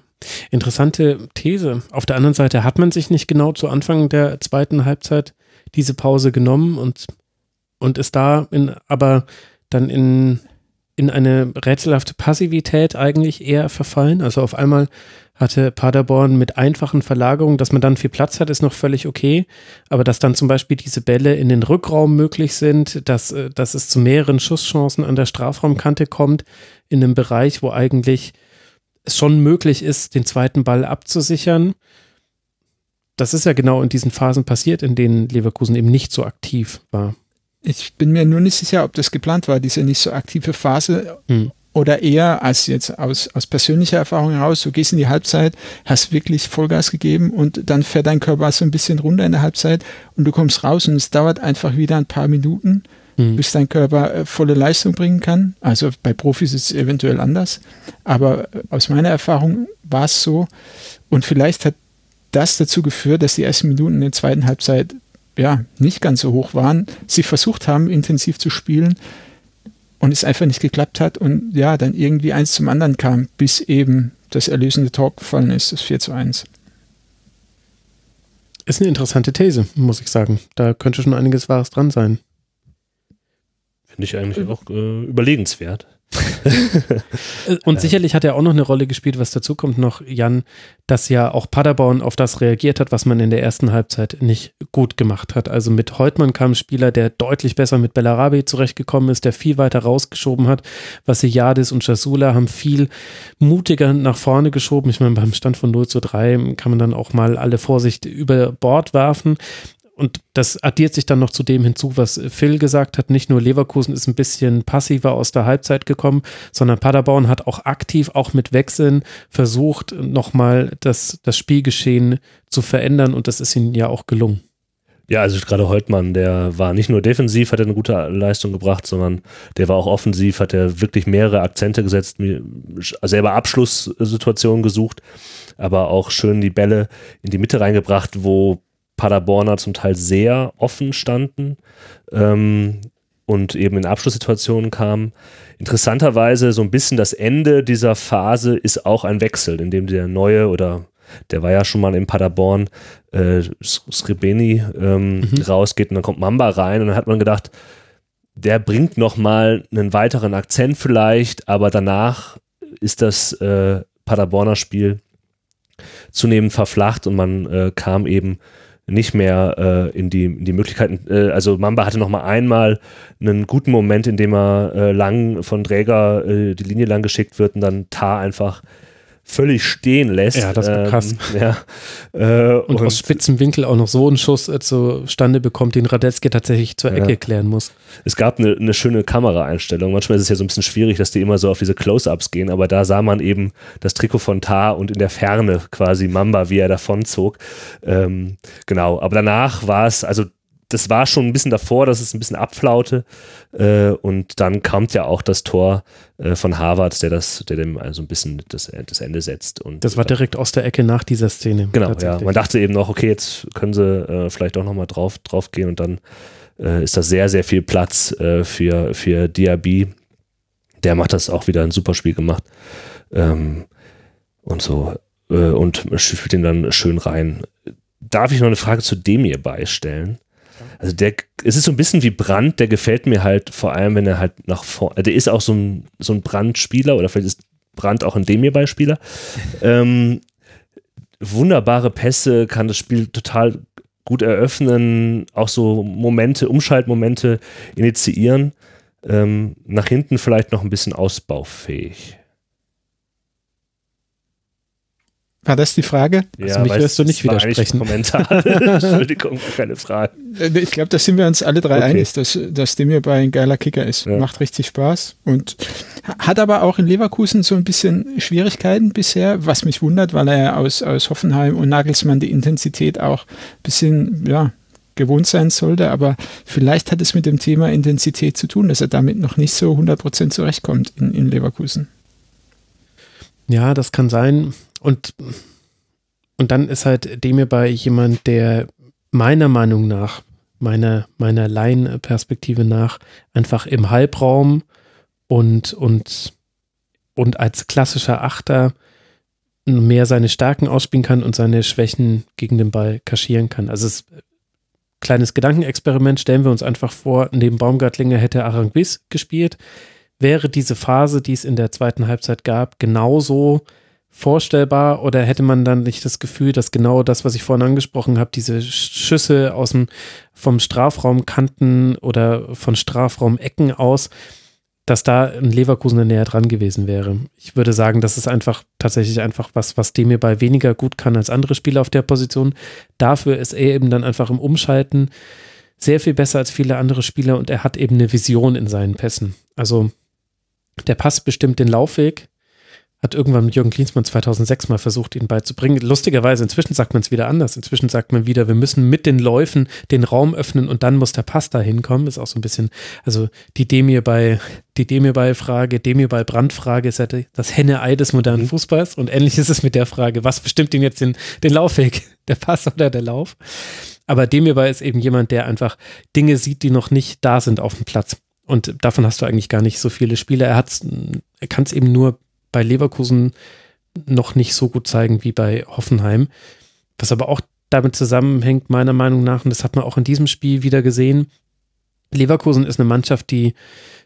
S3: Interessante These. Auf der anderen Seite hat man sich nicht genau zu Anfang der zweiten Halbzeit diese Pause genommen und, und ist da in, aber dann in, in eine rätselhafte Passivität eigentlich eher verfallen. Also auf einmal hatte Paderborn mit einfachen Verlagerungen, dass man dann viel Platz hat, ist noch völlig okay. Aber dass dann zum Beispiel diese Bälle in den Rückraum möglich sind, dass, äh, dass es zu mehreren Schusschancen an der Strafraumkante kommt, in einem Bereich, wo eigentlich es schon möglich ist, den zweiten Ball abzusichern. Das ist ja genau in diesen Phasen passiert, in denen Leverkusen eben nicht so aktiv war.
S5: Ich bin mir nur nicht sicher, ob das geplant war, diese nicht so aktive Phase. Hm oder eher als jetzt aus, aus persönlicher Erfahrung heraus, du gehst in die Halbzeit, hast wirklich Vollgas gegeben und dann fährt dein Körper so ein bisschen runter in der Halbzeit und du kommst raus und es dauert einfach wieder ein paar Minuten, mhm. bis dein Körper äh, volle Leistung bringen kann. Also bei Profis ist es eventuell anders, aber äh, aus meiner Erfahrung war es so und vielleicht hat das dazu geführt, dass die ersten Minuten in der zweiten Halbzeit ja nicht ganz so hoch waren. Sie versucht haben, intensiv zu spielen, und es einfach nicht geklappt hat und ja, dann irgendwie eins zum anderen kam, bis eben das erlösende Tor gefallen ist, das 4 zu 1.
S3: Ist eine interessante These, muss ich sagen. Da könnte schon einiges Wahres dran sein.
S4: Finde ich eigentlich auch äh, überlegenswert. <laughs>
S3: und sicherlich hat er auch noch eine Rolle gespielt, was dazu kommt noch, Jan, dass ja auch Paderborn auf das reagiert hat, was man in der ersten Halbzeit nicht gut gemacht hat. Also mit Heutmann kam ein Spieler, der deutlich besser mit Bellarabi zurechtgekommen ist, der viel weiter rausgeschoben hat. Vassiliadis und Jasula haben viel mutiger nach vorne geschoben. Ich meine, beim Stand von 0 zu 3 kann man dann auch mal alle Vorsicht über Bord werfen und das addiert sich dann noch zu dem hinzu, was Phil gesagt hat. Nicht nur Leverkusen ist ein bisschen passiver aus der Halbzeit gekommen, sondern Paderborn hat auch aktiv, auch mit Wechseln versucht, nochmal das, das Spielgeschehen zu verändern und das ist ihnen ja auch gelungen.
S4: Ja, also gerade Holtmann, der war nicht nur defensiv, hat er eine gute Leistung gebracht, sondern der war auch offensiv, hat er wirklich mehrere Akzente gesetzt, selber Abschlusssituationen gesucht, aber auch schön die Bälle in die Mitte reingebracht, wo Paderborner zum Teil sehr offen standen ähm, und eben in Abschlusssituationen kamen. Interessanterweise so ein bisschen das Ende dieser Phase ist auch ein Wechsel, in dem der neue oder der war ja schon mal in Paderborn, äh, Srebeni ähm, mhm. rausgeht und dann kommt Mamba rein und dann hat man gedacht, der bringt nochmal einen weiteren Akzent vielleicht, aber danach ist das äh, Paderborner Spiel zunehmend verflacht und man äh, kam eben nicht mehr äh, in, die, in die Möglichkeiten. Äh, also Mamba hatte noch mal einmal einen guten Moment, in dem er äh, lang von Träger äh, die Linie lang geschickt wird und dann Tar einfach völlig stehen lässt.
S3: Ja, das war ähm, krass.
S4: Ja,
S3: äh, und, und, aus spitzem Winkel auch noch so einen Schuss äh, zustande bekommt, den Radetzky tatsächlich zur Ecke ja. klären muss.
S4: Es gab eine, eine schöne Kameraeinstellung. Manchmal ist es ja so ein bisschen schwierig, dass die immer so auf diese Close-Ups gehen, aber da sah man eben das Trikot von Tar und in der Ferne quasi Mamba, wie er davonzog. Ähm, genau, aber danach war es, also das war schon ein bisschen davor, dass es ein bisschen abflaute. Äh, und dann kommt ja auch das Tor äh, von Harvard, der das, der dem also ein bisschen das, das Ende setzt. Und,
S3: das war direkt aus der Ecke nach dieser Szene.
S4: Genau, ja. Man dachte eben noch, okay, jetzt können sie äh, vielleicht auch nochmal drauf, drauf gehen und dann äh, ist da sehr, sehr viel Platz äh, für, für Diaby. Der macht das auch wieder ein super Spiel gemacht. Ähm, und so. Äh, und spielt den dann schön rein. Darf ich noch eine Frage zu Demir beistellen? Also der, es ist so ein bisschen wie Brand, der gefällt mir halt vor allem, wenn er halt nach vorne, der ist auch so ein, so ein Brandspieler oder vielleicht ist Brand auch ein Demir-Beispieler. <laughs> ähm, wunderbare Pässe, kann das Spiel total gut eröffnen, auch so Momente, Umschaltmomente initiieren. Ähm, nach hinten vielleicht noch ein bisschen ausbaufähig.
S5: War das die Frage?
S3: Ja, also mich wirst du nicht widersprechen.
S4: Kommentar. <laughs> <laughs> Entschuldigung, keine Frage.
S5: Äh, ich glaube, da sind wir uns alle drei okay. einig, dass, dass Demir bei ein geiler Kicker ist. Ja. Macht richtig Spaß und hat aber auch in Leverkusen so ein bisschen Schwierigkeiten bisher, was mich wundert, weil er aus, aus Hoffenheim und Nagelsmann die Intensität auch ein bisschen, ja, gewohnt sein sollte, aber vielleicht hat es mit dem Thema Intensität zu tun, dass er damit noch nicht so 100% zurechtkommt in, in Leverkusen.
S3: Ja, das kann sein. Und, und dann ist halt dem bei jemand, der meiner Meinung nach, meiner, meiner Laienperspektive nach, einfach im Halbraum und, und, und als klassischer Achter mehr seine Stärken ausspielen kann und seine Schwächen gegen den Ball kaschieren kann. Also es kleines Gedankenexperiment, stellen wir uns einfach vor, neben Baumgartlinger hätte Aranguiz gespielt, wäre diese Phase, die es in der zweiten Halbzeit gab, genauso vorstellbar oder hätte man dann nicht das Gefühl, dass genau das, was ich vorhin angesprochen habe, diese Schüsse aus dem, vom Strafraumkanten oder von Strafraumecken aus, dass da ein Leverkusener näher dran gewesen wäre. Ich würde sagen, das ist einfach tatsächlich einfach was, was dem bei weniger gut kann als andere Spieler auf der Position. Dafür ist er eben dann einfach im Umschalten sehr viel besser als viele andere Spieler und er hat eben eine Vision in seinen Pässen. Also der Pass bestimmt den Laufweg, hat irgendwann mit Jürgen Klinsmann 2006 mal versucht, ihn beizubringen. Lustigerweise, inzwischen sagt man es wieder anders. Inzwischen sagt man wieder, wir müssen mit den Läufen den Raum öffnen und dann muss der Pass da hinkommen. Ist auch so ein bisschen, also die Demir bei, die Demir bei Frage, Demir bei Brandfrage ist ja das Henne-Ei des modernen mhm. Fußballs und ähnlich ist es mit der Frage, was bestimmt denn jetzt den, den Laufweg? <laughs> Der Pass oder der Lauf? Aber Demir bei ist eben jemand, der einfach Dinge sieht, die noch nicht da sind auf dem Platz. Und davon hast du eigentlich gar nicht so viele Spiele. Er hat's, er kann es eben nur bei Leverkusen noch nicht so gut zeigen wie bei Hoffenheim. Was aber auch damit zusammenhängt, meiner Meinung nach, und das hat man auch in diesem Spiel wieder gesehen. Leverkusen ist eine Mannschaft, die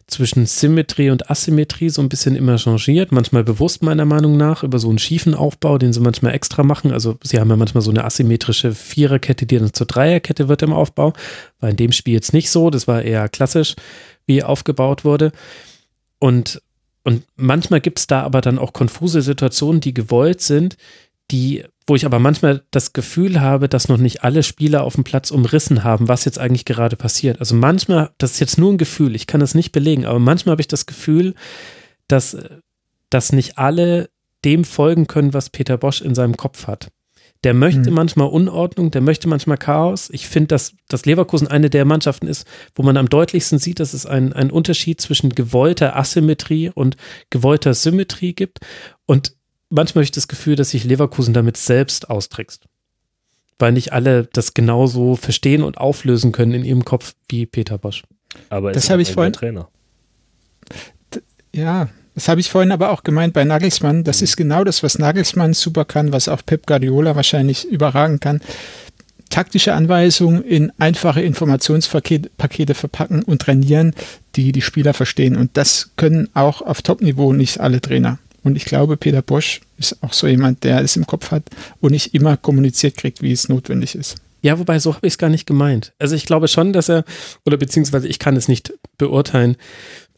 S3: zwischen Symmetrie und Asymmetrie so ein bisschen immer changiert, manchmal bewusst meiner Meinung nach, über so einen schiefen Aufbau, den sie manchmal extra machen. Also sie haben ja manchmal so eine asymmetrische Viererkette, die dann zur Dreierkette wird im Aufbau. War in dem Spiel jetzt nicht so, das war eher klassisch, wie aufgebaut wurde. Und und manchmal gibt es da aber dann auch konfuse Situationen, die gewollt sind, die, wo ich aber manchmal das Gefühl habe, dass noch nicht alle Spieler auf dem Platz umrissen haben, was jetzt eigentlich gerade passiert. Also manchmal, das ist jetzt nur ein Gefühl, ich kann das nicht belegen, aber manchmal habe ich das Gefühl, dass, dass nicht alle dem folgen können, was Peter Bosch in seinem Kopf hat. Der möchte mhm. manchmal Unordnung, der möchte manchmal Chaos. Ich finde, dass, dass Leverkusen eine der Mannschaften ist, wo man am deutlichsten sieht, dass es einen, einen Unterschied zwischen gewollter Asymmetrie und gewollter Symmetrie gibt. Und manchmal habe ich das Gefühl, dass sich Leverkusen damit selbst austrickst. weil nicht alle das genauso verstehen und auflösen können in ihrem Kopf wie Peter Bosch.
S4: Aber
S5: das habe ich vorhin.
S4: Trainer.
S5: Ja, das habe ich vorhin aber auch gemeint bei Nagelsmann. Das ist genau das, was Nagelsmann super kann, was auch Pep Guardiola wahrscheinlich überragen kann. Taktische Anweisungen in einfache Informationspakete verpacken und trainieren, die die Spieler verstehen. Und das können auch auf Top-Niveau nicht alle Trainer. Und ich glaube, Peter Bosch ist auch so jemand, der es im Kopf hat und nicht immer kommuniziert kriegt, wie es notwendig ist.
S3: Ja, wobei so habe ich es gar nicht gemeint. Also ich glaube schon, dass er, oder beziehungsweise ich kann es nicht beurteilen,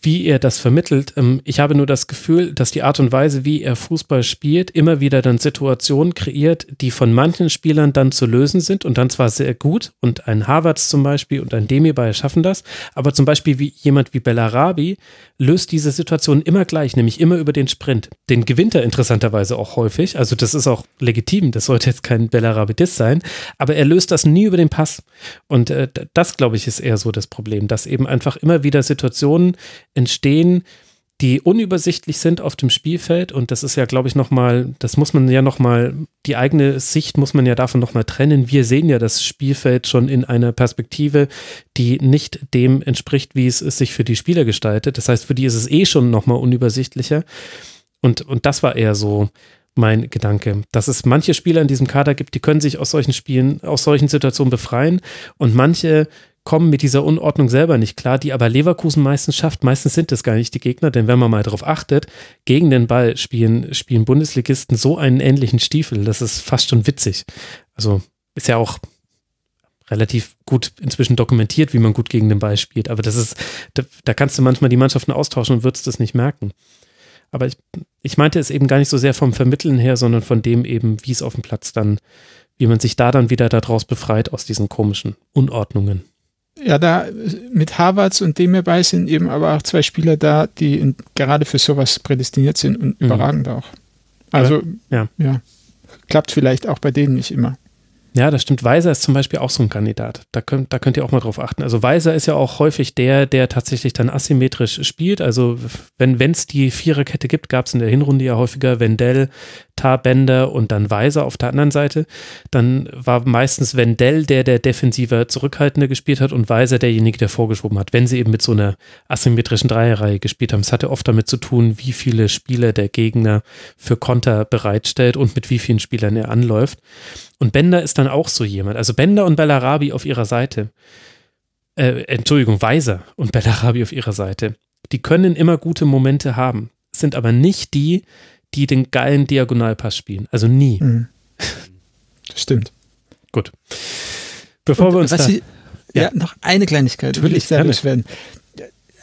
S3: wie er das vermittelt. Ähm, ich habe nur das Gefühl, dass die Art und Weise, wie er Fußball spielt, immer wieder dann Situationen kreiert, die von manchen Spielern dann zu lösen sind und dann zwar sehr gut und ein Harvards zum Beispiel und ein Demirbay schaffen das, aber zum Beispiel wie jemand wie Bellarabi löst diese Situation immer gleich, nämlich immer über den Sprint. Den gewinnt er interessanterweise auch häufig, also das ist auch legitim, das sollte jetzt kein Bellarabidis sein, aber er löst das nie über den Pass und äh, das, glaube ich, ist eher so das Problem, dass eben einfach immer wieder Situationen entstehen, die unübersichtlich sind auf dem Spielfeld und das ist ja, glaube ich, nochmal, das muss man ja nochmal, die eigene Sicht muss man ja davon nochmal trennen. Wir sehen ja das Spielfeld schon in einer Perspektive, die nicht dem entspricht, wie es sich für die Spieler gestaltet. Das heißt, für die ist es eh schon nochmal unübersichtlicher und, und das war eher so mein Gedanke, dass es manche Spieler in diesem Kader gibt, die können sich aus solchen Spielen, aus solchen Situationen befreien und manche kommen mit dieser Unordnung selber nicht klar, die aber Leverkusen meistens schafft. Meistens sind es gar nicht die Gegner, denn wenn man mal darauf achtet, gegen den Ball spielen, spielen Bundesligisten so einen ähnlichen Stiefel, das ist fast schon witzig. Also ist ja auch relativ gut inzwischen dokumentiert, wie man gut gegen den Ball spielt. Aber das ist, da, da kannst du manchmal die Mannschaften austauschen und würdest das nicht merken. Aber ich, ich meinte es eben gar nicht so sehr vom Vermitteln her, sondern von dem eben, wie es auf dem Platz dann, wie man sich da dann wieder daraus befreit aus diesen komischen Unordnungen
S5: ja, da mit Harvards und dem hierbei sind eben aber auch zwei Spieler da, die in, gerade für sowas prädestiniert sind und mhm. überragend auch. Also, ja. ja, klappt vielleicht auch bei denen nicht immer.
S3: Ja, das stimmt. Weiser ist zum Beispiel auch so ein Kandidat. Da könnt, da könnt ihr auch mal drauf achten. Also Weiser ist ja auch häufig der, der tatsächlich dann asymmetrisch spielt. Also wenn es die Viererkette gibt, gab es in der Hinrunde ja häufiger Wendell, Tarbender und dann Weiser auf der anderen Seite. Dann war meistens Wendell der, der defensiver zurückhaltender gespielt hat und Weiser derjenige, der vorgeschoben hat. Wenn sie eben mit so einer asymmetrischen Dreierreihe gespielt haben. Es hatte oft damit zu tun, wie viele Spieler der Gegner für Konter bereitstellt und mit wie vielen Spielern er anläuft. Und Bender ist dann auch so jemand. Also Bender und Bellarabi auf ihrer Seite. Äh, Entschuldigung, Weiser und Bellarabi auf ihrer Seite. Die können immer gute Momente haben, sind aber nicht die, die den geilen Diagonalpass spielen. Also nie. Mhm.
S5: Stimmt.
S3: Gut. Bevor und wir uns da,
S5: ich, ja. ja. noch eine Kleinigkeit will ich da loswerden.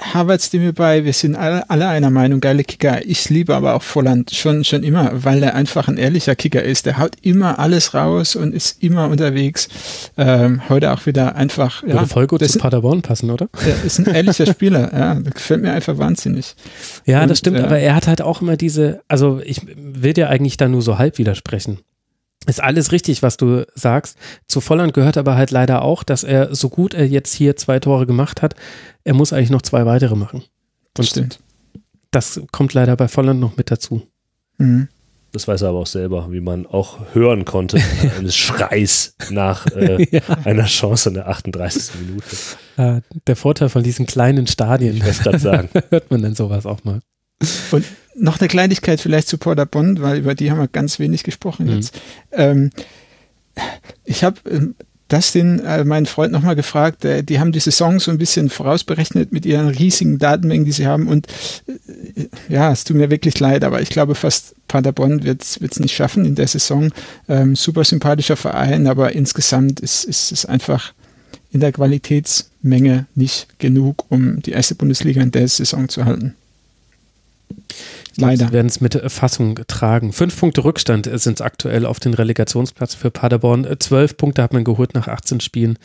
S5: Harvards stimme bei, wir sind alle, alle, einer Meinung, geile Kicker. Ich liebe aber auch Volland schon, schon immer, weil er einfach ein ehrlicher Kicker ist. Der haut immer alles raus und ist immer unterwegs. Ähm, heute auch wieder einfach.
S3: Würde ja, voll gut zu Paderborn passen, oder?
S5: Er ist ein ehrlicher <laughs> Spieler, ja. Das gefällt mir einfach wahnsinnig.
S3: Ja, und, das stimmt, äh, aber er hat halt auch immer diese, also ich will dir eigentlich da nur so halb widersprechen. Ist alles richtig, was du sagst. Zu Volland gehört aber halt leider auch, dass er, so gut er jetzt hier zwei Tore gemacht hat, er muss eigentlich noch zwei weitere machen.
S5: Das stimmt.
S3: Das kommt leider bei Volland noch mit dazu.
S4: Mhm. Das weiß er aber auch selber, wie man auch hören konnte, <laughs> eines Schreis nach äh, <laughs> ja. einer Chance in der 38. Minute.
S3: Äh, der Vorteil von diesen kleinen Stadien.
S4: Ich gerade sagen. <laughs>
S3: hört man dann sowas auch mal.
S5: Und noch eine Kleinigkeit vielleicht zu Paderborn, weil über die haben wir ganz wenig gesprochen mhm. jetzt. Ähm, ich habe ähm, Dustin, äh, meinen Freund, nochmal gefragt. Äh, die haben die Saison so ein bisschen vorausberechnet mit ihren riesigen Datenmengen, die sie haben. Und äh, ja, es tut mir wirklich leid, aber ich glaube fast Paderborn wird es nicht schaffen in der Saison. Ähm, super sympathischer Verein, aber insgesamt ist, ist es einfach in der Qualitätsmenge nicht genug, um die erste Bundesliga in der Saison zu halten.
S3: Leider. Sie werden es mit Fassung tragen. Fünf Punkte Rückstand sind es aktuell auf den Relegationsplatz für Paderborn. Zwölf Punkte hat man geholt nach 18 Spielen.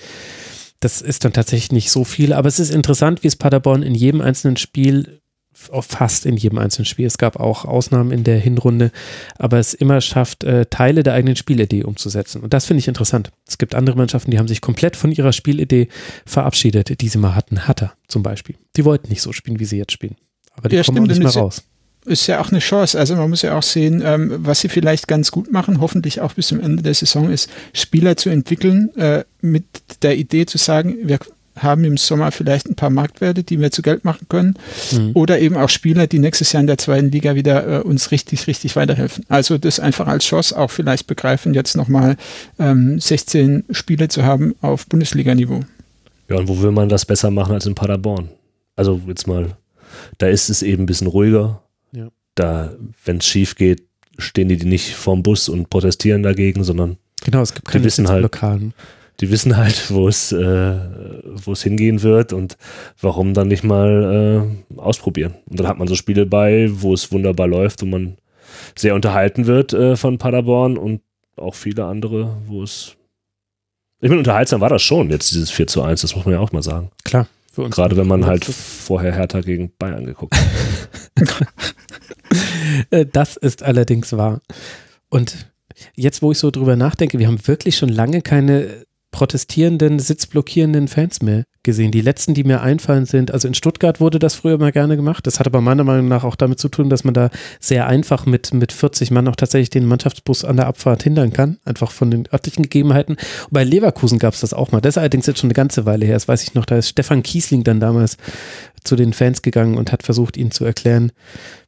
S3: Das ist dann tatsächlich nicht so viel, aber es ist interessant, wie es Paderborn in jedem einzelnen Spiel, fast in jedem einzelnen Spiel, es gab auch Ausnahmen in der Hinrunde, aber es immer schafft, äh, Teile der eigenen Spielidee umzusetzen. Und das finde ich interessant. Es gibt andere Mannschaften, die haben sich komplett von ihrer Spielidee verabschiedet, die sie mal hatten. Hatter zum Beispiel. Die wollten nicht so spielen, wie sie jetzt spielen. Aber die ja, kommen stimmt, auch nicht mehr raus
S5: ist ja auch eine Chance. Also man muss ja auch sehen, ähm, was sie vielleicht ganz gut machen, hoffentlich auch bis zum Ende der Saison, ist Spieler zu entwickeln, äh, mit der Idee zu sagen, wir haben im Sommer vielleicht ein paar Marktwerte, die wir zu Geld machen können. Mhm. Oder eben auch Spieler, die nächstes Jahr in der zweiten Liga wieder äh, uns richtig, richtig weiterhelfen. Also das einfach als Chance auch vielleicht begreifen, jetzt nochmal ähm, 16 Spiele zu haben auf Bundesliga-Niveau.
S4: Ja, und wo will man das besser machen als in Paderborn? Also jetzt mal, da ist es eben ein bisschen ruhiger. Ja. Da, wenn es schief geht, stehen die nicht vorm Bus und protestieren dagegen, sondern
S3: genau, es gibt keine
S4: die wissen halt, <laughs>
S3: Lokalen
S4: die wissen halt, wo es, äh, wo es hingehen wird und warum dann nicht mal äh, ausprobieren. Und dann hat man so Spiele bei, wo es wunderbar läuft und man sehr unterhalten wird äh, von Paderborn und auch viele andere, wo es. Ich meine, unterhaltsam war das schon, jetzt dieses 4 zu 1, das muss man ja auch mal sagen.
S3: Klar.
S4: Gerade wenn man halt vorher Hertha gegen Bayern geguckt hat.
S3: Äh, das ist allerdings wahr. Und jetzt, wo ich so drüber nachdenke, wir haben wirklich schon lange keine protestierenden, sitzblockierenden Fans mehr gesehen. Die letzten, die mir einfallen, sind, also in Stuttgart wurde das früher mal gerne gemacht. Das hat aber meiner Meinung nach auch damit zu tun, dass man da sehr einfach mit, mit 40 Mann auch tatsächlich den Mannschaftsbus an der Abfahrt hindern kann, einfach von den örtlichen Gegebenheiten. Und bei Leverkusen gab es das auch mal. Das ist allerdings jetzt schon eine ganze Weile her. Das weiß ich noch, da ist Stefan Kiesling dann damals zu den Fans gegangen und hat versucht, ihnen zu erklären,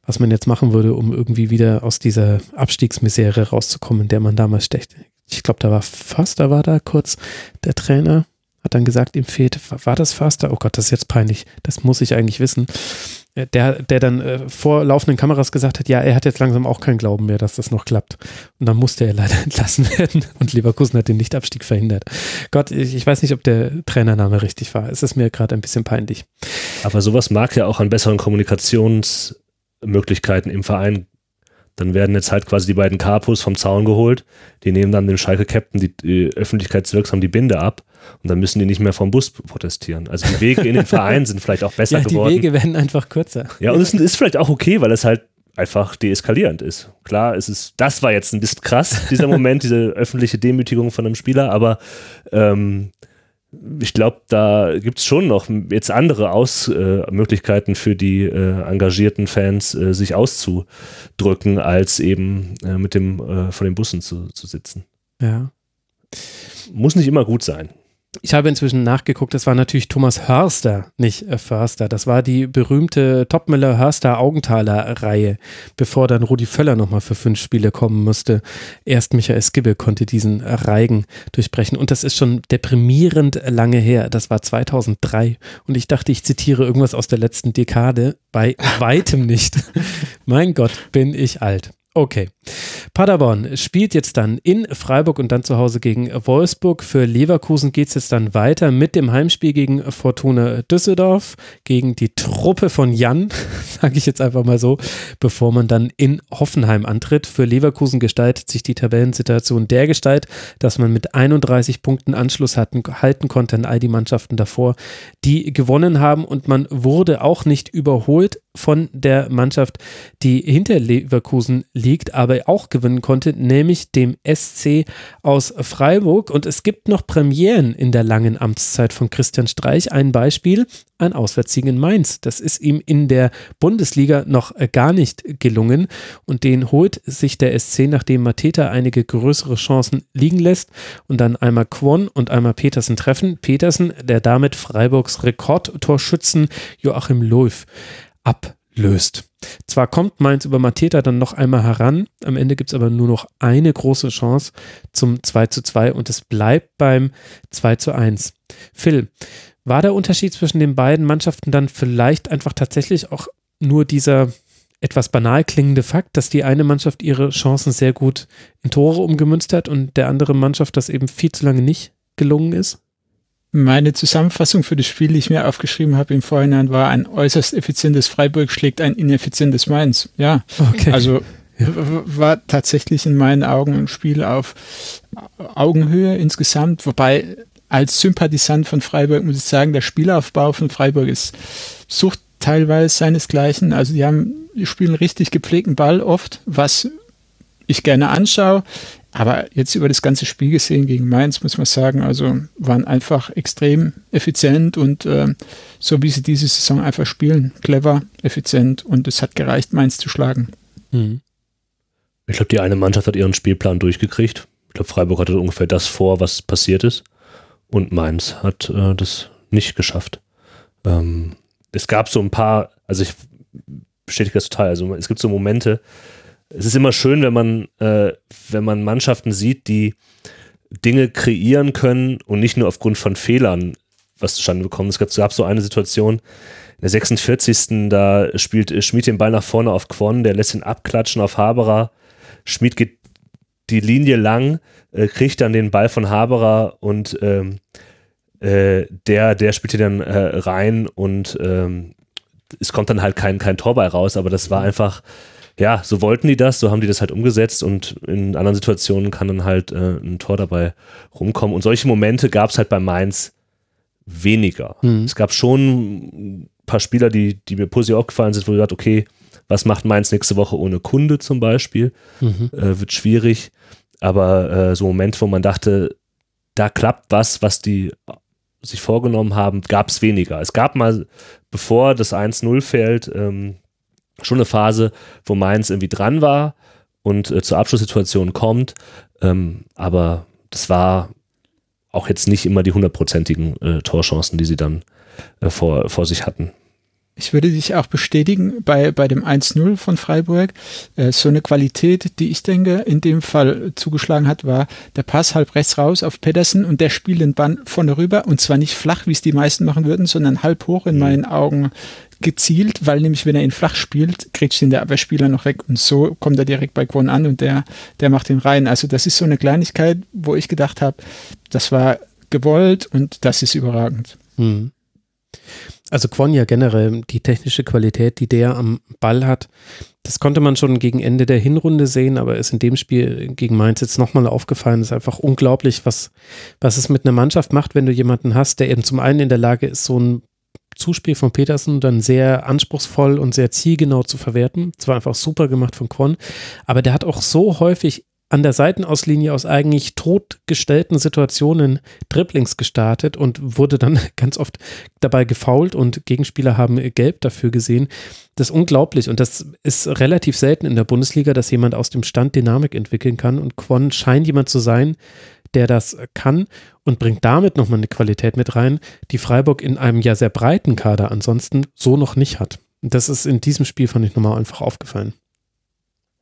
S3: was man jetzt machen würde, um irgendwie wieder aus dieser Abstiegsmisere rauszukommen, in der man damals steckt ich glaube, da war Förster war da kurz, der Trainer, hat dann gesagt, ihm fehlt, war das Förster? Oh Gott, das ist jetzt peinlich, das muss ich eigentlich wissen. Äh, der, der dann äh, vor laufenden Kameras gesagt hat, ja, er hat jetzt langsam auch keinen Glauben mehr, dass das noch klappt. Und dann musste er <laughs> leider entlassen werden und Leverkusen hat den Nichtabstieg verhindert. Gott, ich, ich weiß nicht, ob der Trainername richtig war. Es ist mir gerade ein bisschen peinlich.
S4: Aber sowas mag ja auch an besseren Kommunikationsmöglichkeiten im Verein dann werden jetzt halt quasi die beiden Capos vom Zaun geholt. Die nehmen dann dem Schalke-Captain die, die öffentlichkeitswirksam die Binde ab und dann müssen die nicht mehr vom Bus protestieren. Also die Wege in den Verein sind vielleicht auch besser <laughs> ja,
S3: die
S4: geworden.
S3: Die Wege werden einfach kürzer.
S4: Ja, und es ist vielleicht auch okay, weil es halt einfach deeskalierend ist. Klar, es ist, das war jetzt ein bisschen krass, dieser Moment, <laughs> diese öffentliche Demütigung von einem Spieler, aber ähm, ich glaube, da gibt es schon noch jetzt andere Ausmöglichkeiten äh, für die äh, engagierten Fans, äh, sich auszudrücken, als eben äh, mit dem äh, vor den Bussen zu, zu sitzen.
S3: Ja.
S4: Muss nicht immer gut sein.
S3: Ich habe inzwischen nachgeguckt, das war natürlich Thomas Hörster, nicht äh, Förster. Das war die berühmte Topmüller-Hörster-Augenthaler-Reihe, bevor dann Rudi Völler nochmal für fünf Spiele kommen musste. Erst Michael Skibbe konnte diesen Reigen durchbrechen. Und das ist schon deprimierend lange her. Das war 2003. Und ich dachte, ich zitiere irgendwas aus der letzten Dekade. Bei <laughs> weitem nicht. mein Gott, bin ich alt. Okay. Paderborn spielt jetzt dann in Freiburg und dann zu Hause gegen Wolfsburg. Für Leverkusen geht es jetzt dann weiter mit dem Heimspiel gegen Fortuna Düsseldorf, gegen die Truppe von Jan, <laughs> sage ich jetzt einfach mal so, bevor man dann in Hoffenheim antritt. Für Leverkusen gestaltet sich die Tabellensituation der Gestalt, dass man mit 31 Punkten Anschluss hatten, halten konnte an all die Mannschaften davor, die gewonnen haben und man wurde auch nicht überholt von der Mannschaft, die hinter Leverkusen liegt, aber auch gewinnen konnte, nämlich dem SC aus Freiburg. Und es gibt noch Premieren in der langen Amtszeit von Christian Streich. Ein Beispiel, ein Auswärtssieg in Mainz. Das ist ihm in der Bundesliga noch gar nicht gelungen. Und den holt sich der SC, nachdem Mateta einige größere Chancen liegen lässt und dann einmal Quon und einmal Petersen treffen. Petersen, der damit Freiburgs Rekordtorschützen Joachim Löw ablöst. Zwar kommt Mainz über Mateta dann noch einmal heran, am Ende gibt es aber nur noch eine große Chance zum 2 zu 2 und es bleibt beim 2 zu 1. Phil, war der Unterschied zwischen den beiden Mannschaften dann vielleicht einfach tatsächlich auch nur dieser etwas banal klingende Fakt, dass die eine Mannschaft ihre Chancen sehr gut in Tore umgemünzt hat und der andere Mannschaft das eben viel zu lange nicht gelungen ist?
S5: Meine Zusammenfassung für das Spiel, die ich mir aufgeschrieben habe im Vorhinein, war ein äußerst effizientes Freiburg schlägt ein ineffizientes Mainz. Ja, okay. also war tatsächlich in meinen Augen ein Spiel auf Augenhöhe insgesamt, wobei als Sympathisant von Freiburg muss ich sagen, der Spielaufbau von Freiburg ist sucht teilweise seinesgleichen. Also die haben, die spielen richtig gepflegten Ball oft, was ich gerne anschaue. Aber jetzt über das ganze Spiel gesehen gegen Mainz muss man sagen, also waren einfach extrem effizient und äh, so wie sie diese Saison einfach spielen, clever, effizient und es hat gereicht, Mainz zu schlagen. Mhm.
S4: Ich glaube, die eine Mannschaft hat ihren Spielplan durchgekriegt. Ich glaube, Freiburg hatte ungefähr das vor, was passiert ist. Und Mainz hat äh, das nicht geschafft. Ähm, es gab so ein paar, also ich bestätige das total, also es gibt so Momente, es ist immer schön, wenn man, äh, wenn man Mannschaften sieht, die Dinge kreieren können und nicht nur aufgrund von Fehlern was zustande bekommen. Es gab, gab so eine Situation, in der 46. da spielt Schmid den Ball nach vorne auf Quon, der lässt ihn abklatschen auf Haberer. Schmid geht die Linie lang, äh, kriegt dann den Ball von Haberer und ähm, äh, der, der spielt hier dann äh, rein und ähm, es kommt dann halt kein, kein Tor bei raus, aber das war einfach ja, so wollten die das, so haben die das halt umgesetzt und in anderen Situationen kann dann halt äh, ein Tor dabei rumkommen. Und solche Momente gab es halt bei Mainz weniger. Mhm. Es gab schon ein paar Spieler, die, die mir positiv aufgefallen sind, wo ich dachte, okay, was macht Mainz nächste Woche ohne Kunde zum Beispiel? Mhm. Äh, wird schwierig. Aber äh, so Momente, wo man dachte, da klappt was, was die sich vorgenommen haben, gab es weniger. Es gab mal, bevor das 1-0 fällt, ähm, schon eine Phase, wo Mainz irgendwie dran war und äh, zur Abschlusssituation kommt. Ähm, aber das war auch jetzt nicht immer die hundertprozentigen äh, Torchancen, die sie dann äh, vor, vor sich hatten.
S5: Ich würde dich auch bestätigen bei, bei dem 1-0 von Freiburg. Äh, so eine Qualität, die ich denke, in dem Fall zugeschlagen hat, war der Pass halb rechts raus auf Pedersen und der spielt den Ball vorne rüber und zwar nicht flach, wie es die meisten machen würden, sondern halb hoch in mhm. meinen Augen gezielt, weil nämlich, wenn er ihn flach spielt, kriegt ihn der Abwehrspieler noch weg und so kommt er direkt bei Kwon an und der, der macht ihn rein. Also das ist so eine Kleinigkeit, wo ich gedacht habe, das war gewollt und das ist überragend. Mhm.
S3: Also Kwon ja generell, die technische Qualität, die der am Ball hat, das konnte man schon gegen Ende der Hinrunde sehen, aber ist in dem Spiel gegen Mainz jetzt nochmal aufgefallen. Ist einfach unglaublich, was, was es mit einer Mannschaft macht, wenn du jemanden hast, der eben zum einen in der Lage ist, so ein Zuspiel von Petersen dann sehr anspruchsvoll und sehr zielgenau zu verwerten. Zwar einfach super gemacht von Kwon, aber der hat auch so häufig an der Seitenauslinie aus eigentlich totgestellten Situationen Dribblings gestartet und wurde dann <laughs> ganz oft dabei gefault und Gegenspieler haben gelb dafür gesehen. Das ist unglaublich und das ist relativ selten in der Bundesliga, dass jemand aus dem Stand Dynamik entwickeln kann und Kwon scheint jemand zu sein, der das kann und bringt damit nochmal eine Qualität mit rein, die Freiburg in einem ja sehr breiten Kader ansonsten so noch nicht hat. Und das ist in diesem Spiel, fand ich nochmal einfach aufgefallen.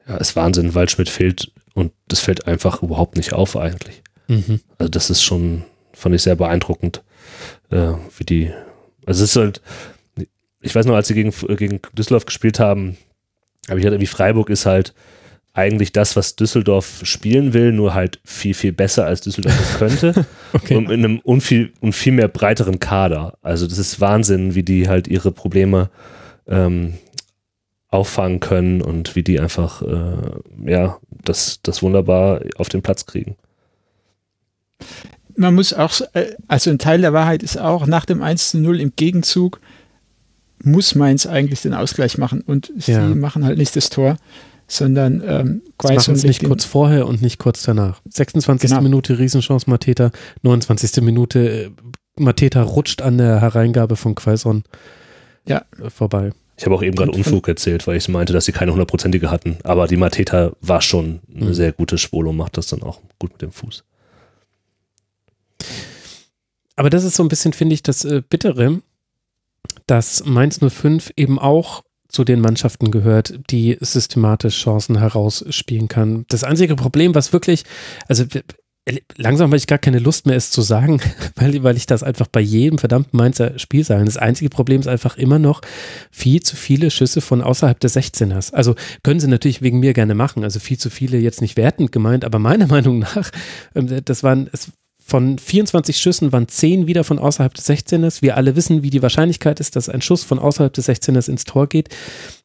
S4: Ja, ist Wahnsinn. Waldschmidt fehlt und das fällt einfach überhaupt nicht auf eigentlich. Mhm. Also das ist schon, fand ich sehr beeindruckend, äh, wie die, also es ist halt, ich weiß noch, als sie gegen, gegen Düsseldorf gespielt haben, habe ich halt irgendwie Freiburg ist halt eigentlich das, was Düsseldorf spielen will, nur halt viel, viel besser als Düsseldorf es könnte. <laughs> okay. Und in einem und viel, und viel mehr breiteren Kader. Also das ist Wahnsinn, wie die halt ihre Probleme ähm, auffangen können und wie die einfach äh, ja, das, das wunderbar auf den Platz kriegen.
S5: Man muss auch, äh, also ein Teil der Wahrheit ist auch, nach dem 1 zu 0 im Gegenzug muss Mainz eigentlich den Ausgleich machen und sie ja. machen halt nicht das Tor sondern ähm,
S3: Quaison es nicht kurz vorher und nicht kurz danach. 26. Genau. Minute Riesenchance Mateta, 29. Minute äh, Mateta rutscht an der Hereingabe von Quaison
S5: ja.
S3: Äh, vorbei.
S4: Ich habe auch eben gerade Unfug erzählt, weil ich meinte, dass sie keine hundertprozentige hatten. Aber die Mateta war schon eine mhm. sehr gute Spolo, macht das dann auch gut mit dem Fuß.
S3: Aber das ist so ein bisschen, finde ich, das äh, Bittere, dass Mainz 05 eben auch zu den Mannschaften gehört, die systematisch Chancen herausspielen kann. Das einzige Problem, was wirklich, also langsam habe ich gar keine Lust mehr, es zu sagen, <laughs> weil, weil ich das einfach bei jedem verdammten Mainzer Spiel sage. Das einzige Problem ist einfach immer noch viel zu viele Schüsse von außerhalb des 16ers. Also können sie natürlich wegen mir gerne machen. Also viel zu viele jetzt nicht wertend gemeint, aber meiner <laughs> Meinung nach, ähm, das waren, es von 24 Schüssen waren 10 wieder von außerhalb des 16ers. Wir alle wissen, wie die Wahrscheinlichkeit ist, dass ein Schuss von außerhalb des 16ers ins Tor geht.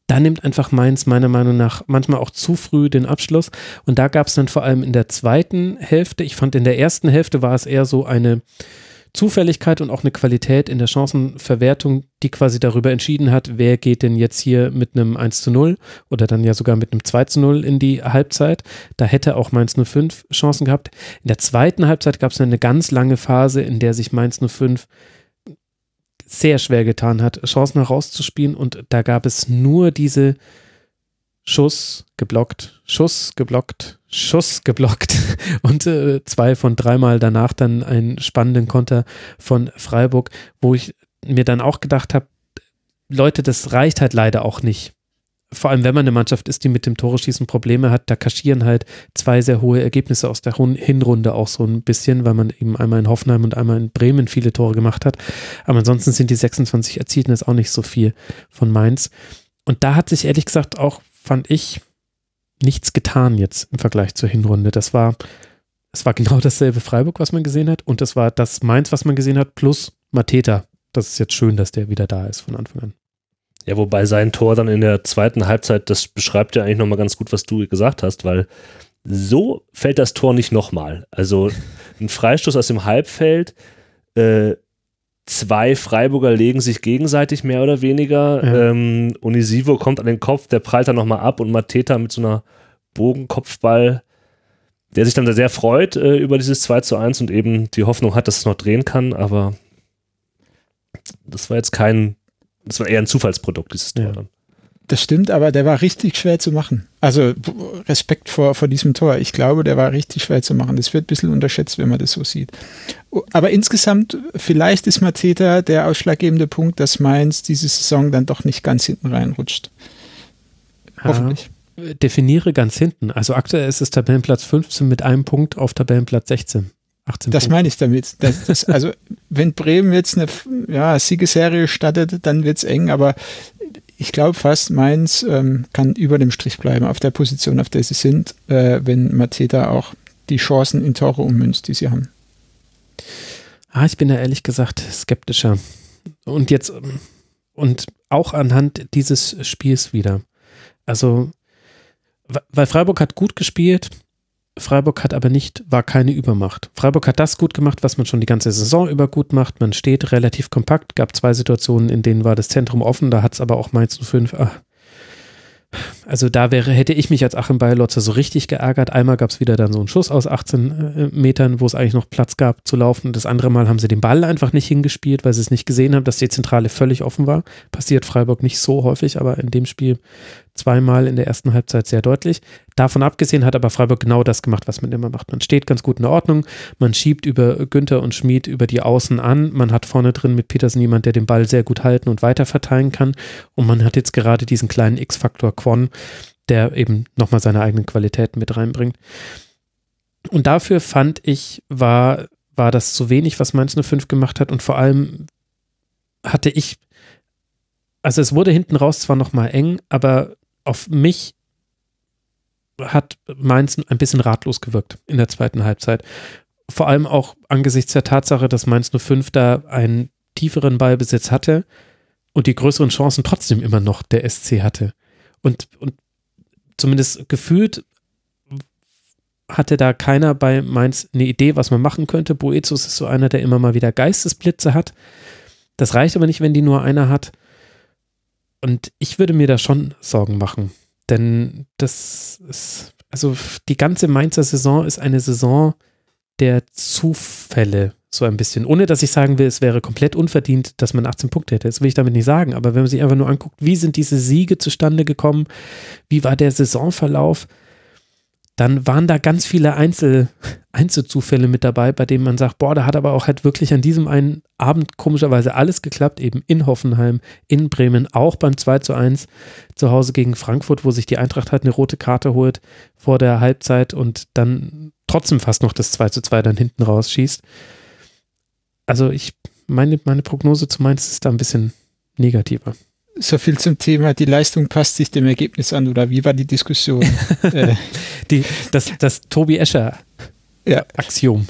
S3: Da nimmt einfach Mainz meiner Meinung nach manchmal auch zu früh den Abschluss. Und da gab es dann vor allem in der zweiten Hälfte, ich fand in der ersten Hälfte war es eher so eine Zufälligkeit und auch eine Qualität in der Chancenverwertung, die quasi darüber entschieden hat, wer geht denn jetzt hier mit einem 1 zu 0 oder dann ja sogar mit einem 2 zu 0 in die Halbzeit. Da hätte auch Mainz 05 Chancen gehabt. In der zweiten Halbzeit gab es eine ganz lange Phase, in der sich Mainz 05 sehr schwer getan hat, Chancen herauszuspielen und da gab es nur diese Schuss geblockt, Schuss geblockt, Schuss geblockt <laughs> und äh, zwei von dreimal danach dann einen spannenden Konter von Freiburg, wo ich mir dann auch gedacht habe, Leute, das reicht halt leider auch nicht. Vor allem, wenn man eine Mannschaft ist, die mit dem Tore-Schießen Probleme hat, da kaschieren halt zwei sehr hohe Ergebnisse aus der Hinrunde auch so ein bisschen, weil man eben einmal in Hoffenheim und einmal in Bremen viele Tore gemacht hat. Aber ansonsten sind die 26 erzielten jetzt auch nicht so viel von Mainz. Und da hat sich ehrlich gesagt auch fand ich, nichts getan jetzt im Vergleich zur Hinrunde. Das war, es war genau dasselbe Freiburg, was man gesehen hat, und das war das Mainz, was man gesehen hat, plus Mateta. Das ist jetzt schön, dass der wieder da ist von Anfang an.
S4: Ja, wobei sein Tor dann in der zweiten Halbzeit, das beschreibt ja eigentlich nochmal ganz gut, was du gesagt hast, weil so fällt das Tor nicht nochmal. Also ein Freistoß aus dem Halbfeld, äh, zwei Freiburger legen sich gegenseitig mehr oder weniger. Ja. Ähm, Unisivo kommt an den Kopf, der prallt dann nochmal ab und Mateta mit so einer Bogenkopfball, der sich dann sehr freut äh, über dieses 2 zu 1 und eben die Hoffnung hat, dass es noch drehen kann, aber das war jetzt kein, das war eher ein Zufallsprodukt, dieses Tor ja. dann.
S5: Das stimmt, aber der war richtig schwer zu machen. Also Respekt vor, vor diesem Tor. Ich glaube, der war richtig schwer zu machen. Das wird ein bisschen unterschätzt, wenn man das so sieht. Aber insgesamt, vielleicht ist Mateta der ausschlaggebende Punkt, dass Mainz diese Saison dann doch nicht ganz hinten reinrutscht. Hoffentlich.
S3: Ja, definiere ganz hinten. Also aktuell ist es Tabellenplatz 15 mit einem Punkt auf Tabellenplatz 16. 18
S5: das Punkte. meine ich damit. Das, das, also, wenn Bremen jetzt eine ja, Siegesserie startet, dann wird es eng, aber ich glaube fast, Mainz ähm, kann über dem Strich bleiben auf der Position, auf der sie sind, äh, wenn Mateta auch die Chancen in Tore ummünzt, die sie haben.
S3: Ah, ich bin da ehrlich gesagt skeptischer. Und jetzt, und auch anhand dieses Spiels wieder. Also, weil Freiburg hat gut gespielt, Freiburg hat aber nicht, war keine Übermacht. Freiburg hat das gut gemacht, was man schon die ganze Saison über gut macht. Man steht relativ kompakt, gab zwei Situationen, in denen war das Zentrum offen, da hat es aber auch Mainz 05, ach, also da wäre, hätte ich mich als Achim Bayerlotzer so richtig geärgert. Einmal gab es wieder dann so einen Schuss aus 18 äh, Metern, wo es eigentlich noch Platz gab zu laufen. Das andere Mal haben sie den Ball einfach nicht hingespielt, weil sie es nicht gesehen haben, dass die Zentrale völlig offen war. Passiert Freiburg nicht so häufig, aber in dem Spiel zweimal in der ersten Halbzeit sehr deutlich. Davon abgesehen hat aber Freiburg genau das gemacht, was man immer macht. Man steht ganz gut in Ordnung, man schiebt über Günther und Schmid über die Außen an, man hat vorne drin mit Petersen jemand, der den Ball sehr gut halten und weiter verteilen kann und man hat jetzt gerade diesen kleinen X-Faktor Quan, der eben nochmal seine eigenen Qualitäten mit reinbringt. Und dafür fand ich, war, war das zu wenig, was Mainz 05 gemacht hat und vor allem hatte ich also es wurde hinten raus zwar nochmal eng, aber auf mich hat Mainz ein bisschen ratlos gewirkt in der zweiten Halbzeit. Vor allem auch angesichts der Tatsache, dass Mainz 05 da einen tieferen Ballbesitz hatte und die größeren Chancen trotzdem immer noch der SC hatte. Und, und zumindest gefühlt hatte da keiner bei Mainz eine Idee, was man machen könnte. Boetius ist so einer, der immer mal wieder Geistesblitze hat. Das reicht aber nicht, wenn die nur einer hat. Und ich würde mir da schon Sorgen machen. Denn das ist, also die ganze Mainzer Saison ist eine Saison der Zufälle, so ein bisschen. Ohne dass ich sagen will, es wäre komplett unverdient, dass man 18 Punkte hätte. Das will ich damit nicht sagen. Aber wenn man sich einfach nur anguckt, wie sind diese Siege zustande gekommen, wie war der Saisonverlauf, dann waren da ganz viele Einzel, Einzelzufälle mit dabei, bei denen man sagt, boah, da hat aber auch halt wirklich an diesem einen Abend komischerweise alles geklappt, eben in Hoffenheim, in Bremen, auch beim 2 zu 1 zu Hause gegen Frankfurt, wo sich die Eintracht halt eine rote Karte holt vor der Halbzeit und dann trotzdem fast noch das 2 zu 2 dann hinten rausschießt. Also ich, meine, meine Prognose zu Mainz ist da ein bisschen negativer
S5: so viel zum Thema, die Leistung passt sich dem Ergebnis an oder wie war die Diskussion? <laughs>
S3: äh, die, das, das Tobi Escher
S5: ja.
S3: Axiom.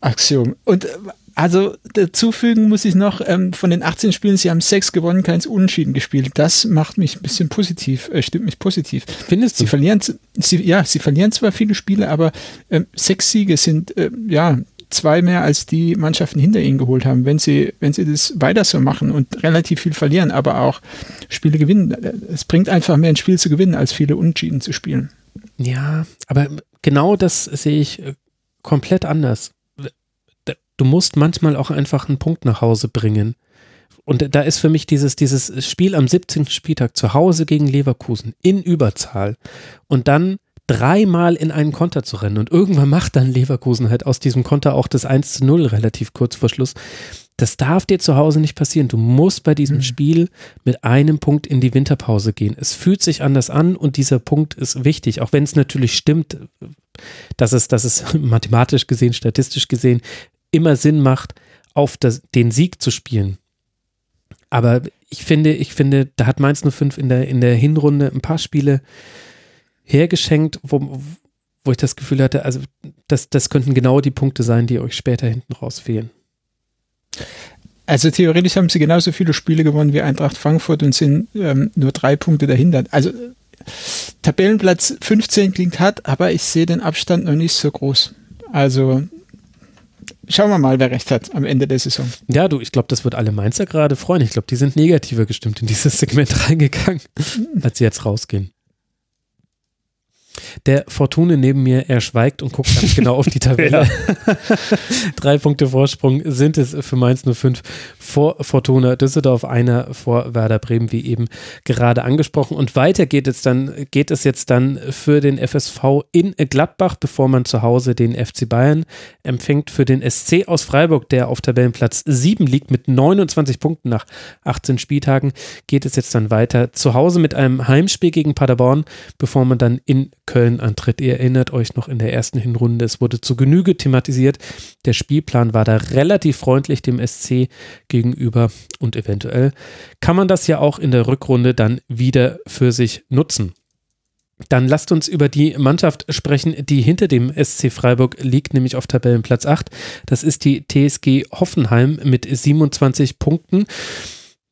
S5: Axiom. Und äh, also dazufügen muss ich noch, ähm, von den 18 Spielen, sie haben sechs gewonnen, keins unentschieden gespielt. Das macht mich ein bisschen positiv, äh, stimmt mich positiv.
S3: Findest
S5: du? Sie verlieren, sie, ja, sie verlieren zwar viele Spiele, aber ähm, sechs Siege sind, äh, ja, zwei mehr als die Mannschaften hinter ihnen geholt haben. Wenn sie, wenn sie das weiter so machen und relativ viel verlieren, aber auch Spiele gewinnen, es bringt einfach mehr ein Spiel zu gewinnen, als viele Unentschieden zu spielen.
S3: Ja, aber genau das sehe ich äh, komplett anders. Du musst manchmal auch einfach einen Punkt nach Hause bringen. Und da ist für mich dieses, dieses Spiel am 17. Spieltag zu Hause gegen Leverkusen in Überzahl und dann dreimal in einen Konter zu rennen. Und irgendwann macht dann Leverkusen halt aus diesem Konter auch das 1 zu 0 relativ kurz vor Schluss. Das darf dir zu Hause nicht passieren. Du musst bei diesem mhm. Spiel mit einem Punkt in die Winterpause gehen. Es fühlt sich anders an und dieser Punkt ist wichtig, auch wenn es natürlich stimmt, dass es, dass es <laughs> mathematisch gesehen, statistisch gesehen immer Sinn macht, auf das, den Sieg zu spielen. Aber ich finde, ich finde, da hat Mainz 05 in der, in der Hinrunde ein paar Spiele hergeschenkt, wo, wo ich das Gefühl hatte, also das, das könnten genau die Punkte sein, die euch später hinten raus fehlen.
S5: Also theoretisch haben sie genauso viele Spiele gewonnen wie Eintracht Frankfurt und sind ähm, nur drei Punkte dahinter. Also Tabellenplatz 15 klingt hart, aber ich sehe den Abstand noch nicht so groß. Also schauen wir mal, wer recht hat am Ende der Saison.
S3: Ja, du, ich glaube, das wird alle Mainzer gerade freuen. Ich glaube, die sind negativer gestimmt in dieses Segment <laughs> reingegangen, als sie jetzt rausgehen. Der Fortune neben mir, er schweigt und guckt ganz genau auf die <laughs> Tabelle. <laughs> Drei Punkte Vorsprung sind es für Mainz 05 vor Fortuna Düsseldorf, einer vor Werder Bremen, wie eben gerade angesprochen. Und weiter geht es dann, geht es jetzt dann für den FSV in Gladbach, bevor man zu Hause den FC Bayern empfängt. Für den SC aus Freiburg, der auf Tabellenplatz 7 liegt mit 29 Punkten nach 18 Spieltagen, geht es jetzt dann weiter zu Hause mit einem Heimspiel gegen Paderborn, bevor man dann in Köln antritt. Ihr erinnert euch noch in der ersten Hinrunde, es wurde zu Genüge thematisiert. Der Spielplan war da relativ freundlich dem SC gegenüber und eventuell kann man das ja auch in der Rückrunde dann wieder für sich nutzen. Dann lasst uns über die Mannschaft sprechen, die hinter dem SC Freiburg liegt, nämlich auf Tabellenplatz 8. Das ist die TSG Hoffenheim mit 27 Punkten.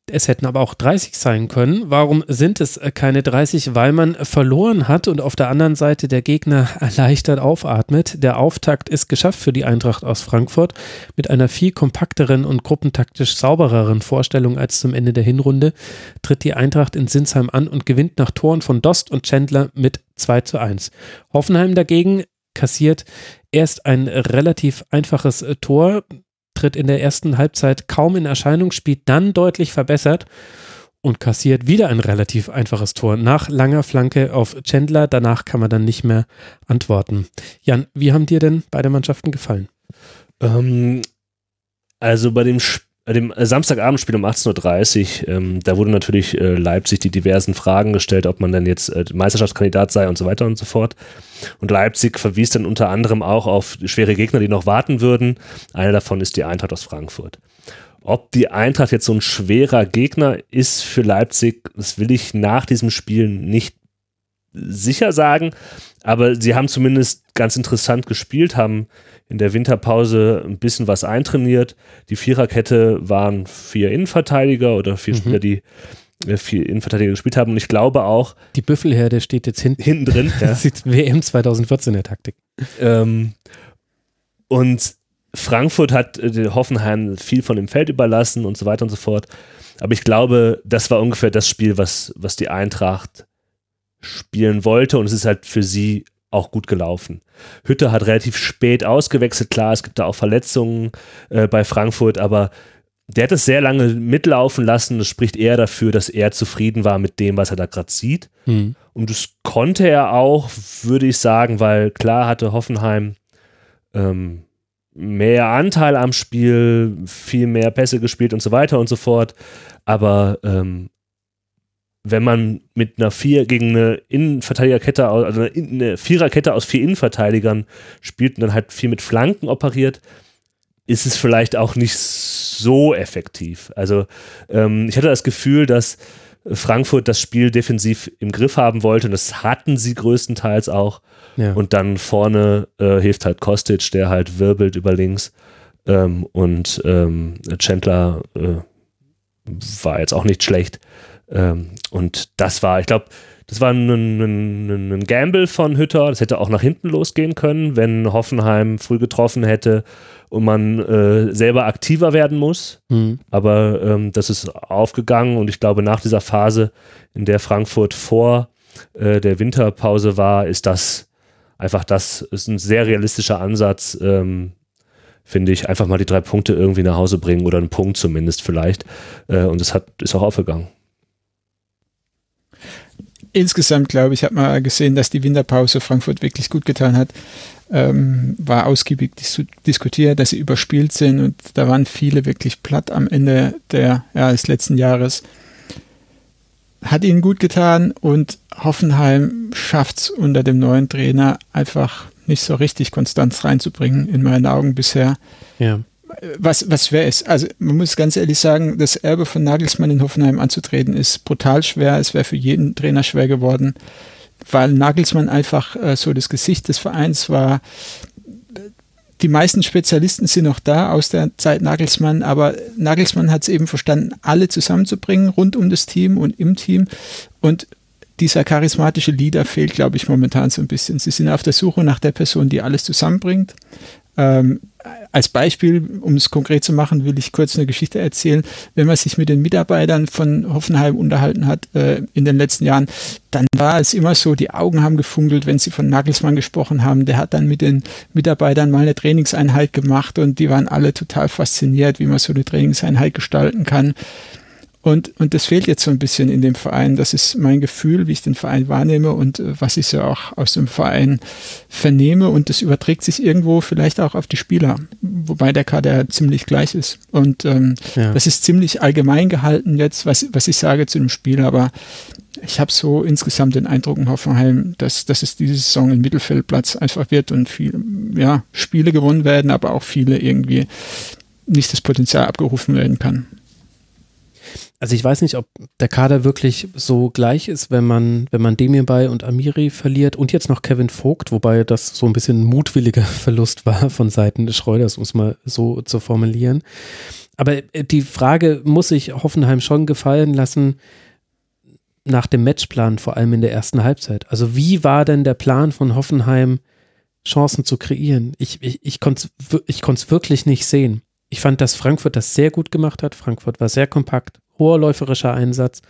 S3: Es hätten aber auch 30 sein können. Warum sind es äh, keine 30? Weil man verloren hat und auf der anderen Seite der Gegner <laughs> erleichtert aufatmet. Der Auftakt ist geschafft für die Eintracht aus Frankfurt mit einer viel kompakteren und gruppentaktisch saubereren Vorstellung als zum Ende der Hinrunde. Tritt die Eintracht in Sinsheim an und gewinnt nach Toren von Dost und Chandler mit 2 zu 1. Hoffenheim dagegen kassiert erst ein relativ einfaches äh, Tor tritt in der ersten Halbzeit kaum in Erscheinung, spielt dann deutlich verbessert und kassiert wieder ein relativ einfaches Tor nach langer Flanke auf Chandler. Danach kann man dann nicht mehr antworten. Jan, wie haben dir denn beide Mannschaften gefallen?
S4: Ähm, also bei dem Spiel dem Samstagabendspiel um 18.30 Uhr, ähm, da wurde natürlich äh, Leipzig die diversen Fragen gestellt, ob man denn jetzt äh, Meisterschaftskandidat sei und so weiter und so fort. Und Leipzig verwies dann unter anderem auch auf schwere Gegner, die noch warten würden. Einer davon ist die Eintracht aus Frankfurt. Ob die Eintracht jetzt so ein schwerer Gegner ist für Leipzig, das will ich nach diesem Spiel nicht sicher sagen, aber sie haben zumindest ganz interessant gespielt, haben in der Winterpause ein bisschen was eintrainiert. Die Viererkette waren vier Innenverteidiger oder vier mhm. Spieler, die äh, vier Innenverteidiger gespielt haben. Und ich glaube auch.
S3: Die Büffelherde steht jetzt hinten, hinten drin. <laughs> Ja. Das ist WM 2014 der Taktik.
S4: Ähm, und Frankfurt hat äh, Hoffenheim viel von dem Feld überlassen und so weiter und so fort. Aber ich glaube, das war ungefähr das Spiel, was, was die Eintracht spielen wollte. Und es ist halt für sie auch gut gelaufen. Hütte hat relativ spät ausgewechselt, klar, es gibt da auch Verletzungen äh, bei Frankfurt, aber der hat es sehr lange mitlaufen lassen. Das spricht eher dafür, dass er zufrieden war mit dem, was er da gerade sieht. Mhm. Und das konnte er auch, würde ich sagen, weil klar hatte Hoffenheim ähm, mehr Anteil am Spiel, viel mehr Pässe gespielt und so weiter und so fort. Aber ähm, wenn man mit einer vier gegen eine Innenverteidigerkette, also eine Viererkette aus vier Innenverteidigern spielt und dann halt viel mit Flanken operiert, ist es vielleicht auch nicht so effektiv. Also ähm, ich hatte das Gefühl, dass Frankfurt das Spiel defensiv im Griff haben wollte und das hatten sie größtenteils auch. Ja. Und dann vorne äh, hilft halt Kostic, der halt wirbelt über links ähm, und ähm, Chandler äh, war jetzt auch nicht schlecht. Ähm, und das war, ich glaube, das war ein, ein, ein, Gamble von Hütter. Das hätte auch nach hinten losgehen können, wenn Hoffenheim früh getroffen hätte und man äh, selber aktiver werden muss. Mhm. Aber ähm, das ist aufgegangen und ich glaube, nach dieser Phase, in der Frankfurt vor äh, der Winterpause war, ist das einfach das ist ein sehr realistischer Ansatz. Ähm, finde ich, einfach mal die drei Punkte irgendwie nach Hause bringen oder einen Punkt zumindest vielleicht. Äh, und es hat, ist auch aufgegangen
S5: insgesamt, glaube ich, hat man gesehen, dass die Winterpause Frankfurt wirklich gut getan hat. Ähm, war ausgiebig dis diskutiert, dass sie überspielt sind und da waren viele wirklich platt am Ende der, ja, des letzten Jahres. Hat ihnen gut getan und Hoffenheim schafft es unter dem neuen Trainer einfach nicht so richtig Konstanz reinzubringen, in meinen Augen bisher. Ja was, was schwer ist. Also man muss ganz ehrlich sagen, das Erbe von Nagelsmann in Hoffenheim anzutreten ist brutal schwer. Es wäre für jeden Trainer schwer geworden, weil Nagelsmann einfach äh, so das Gesicht des Vereins war. Die meisten Spezialisten sind noch da aus der Zeit Nagelsmann, aber Nagelsmann hat es eben verstanden, alle zusammenzubringen rund um das Team und im Team. Und dieser charismatische Leader fehlt, glaube ich, momentan so ein bisschen. Sie sind auf der Suche nach der Person, die alles zusammenbringt. Ähm, als Beispiel, um es konkret zu machen, will ich kurz eine Geschichte erzählen. Wenn man sich mit den Mitarbeitern von Hoffenheim unterhalten hat äh, in den letzten Jahren, dann war es immer so, die Augen haben gefunkelt, wenn sie von Nagelsmann gesprochen haben. Der hat dann mit den Mitarbeitern mal eine Trainingseinheit gemacht und die waren alle total fasziniert, wie man so eine Trainingseinheit gestalten kann. Und, und das fehlt jetzt so ein bisschen in dem Verein. Das ist mein Gefühl, wie ich den Verein wahrnehme und äh, was ich so auch aus dem Verein vernehme. Und das überträgt sich irgendwo vielleicht auch auf die Spieler, wobei der Kader ziemlich gleich ist. Und ähm, ja. das ist ziemlich allgemein gehalten jetzt, was, was ich sage zu dem Spiel. Aber ich habe so insgesamt den Eindruck in Hoffenheim, dass, dass es diese Saison ein Mittelfeldplatz einfach wird und viel, ja, Spiele gewonnen werden, aber auch viele irgendwie nicht das Potenzial abgerufen werden kann.
S3: Also ich weiß nicht, ob der Kader wirklich so gleich ist, wenn man, wenn man Demirbay und Amiri verliert und jetzt noch Kevin Vogt, wobei das so ein bisschen ein mutwilliger <laughs> Verlust war von Seiten des Schreuders, um es mal so zu formulieren. Aber äh, die Frage muss sich Hoffenheim schon gefallen lassen, nach dem Matchplan, vor allem in der ersten Halbzeit. Also wie war denn der Plan von Hoffenheim, Chancen zu kreieren? Ich, ich, ich konnte es ich wirklich nicht sehen. Ich fand, dass Frankfurt das sehr gut gemacht hat. Frankfurt war sehr kompakt, hoher läuferischer Einsatz.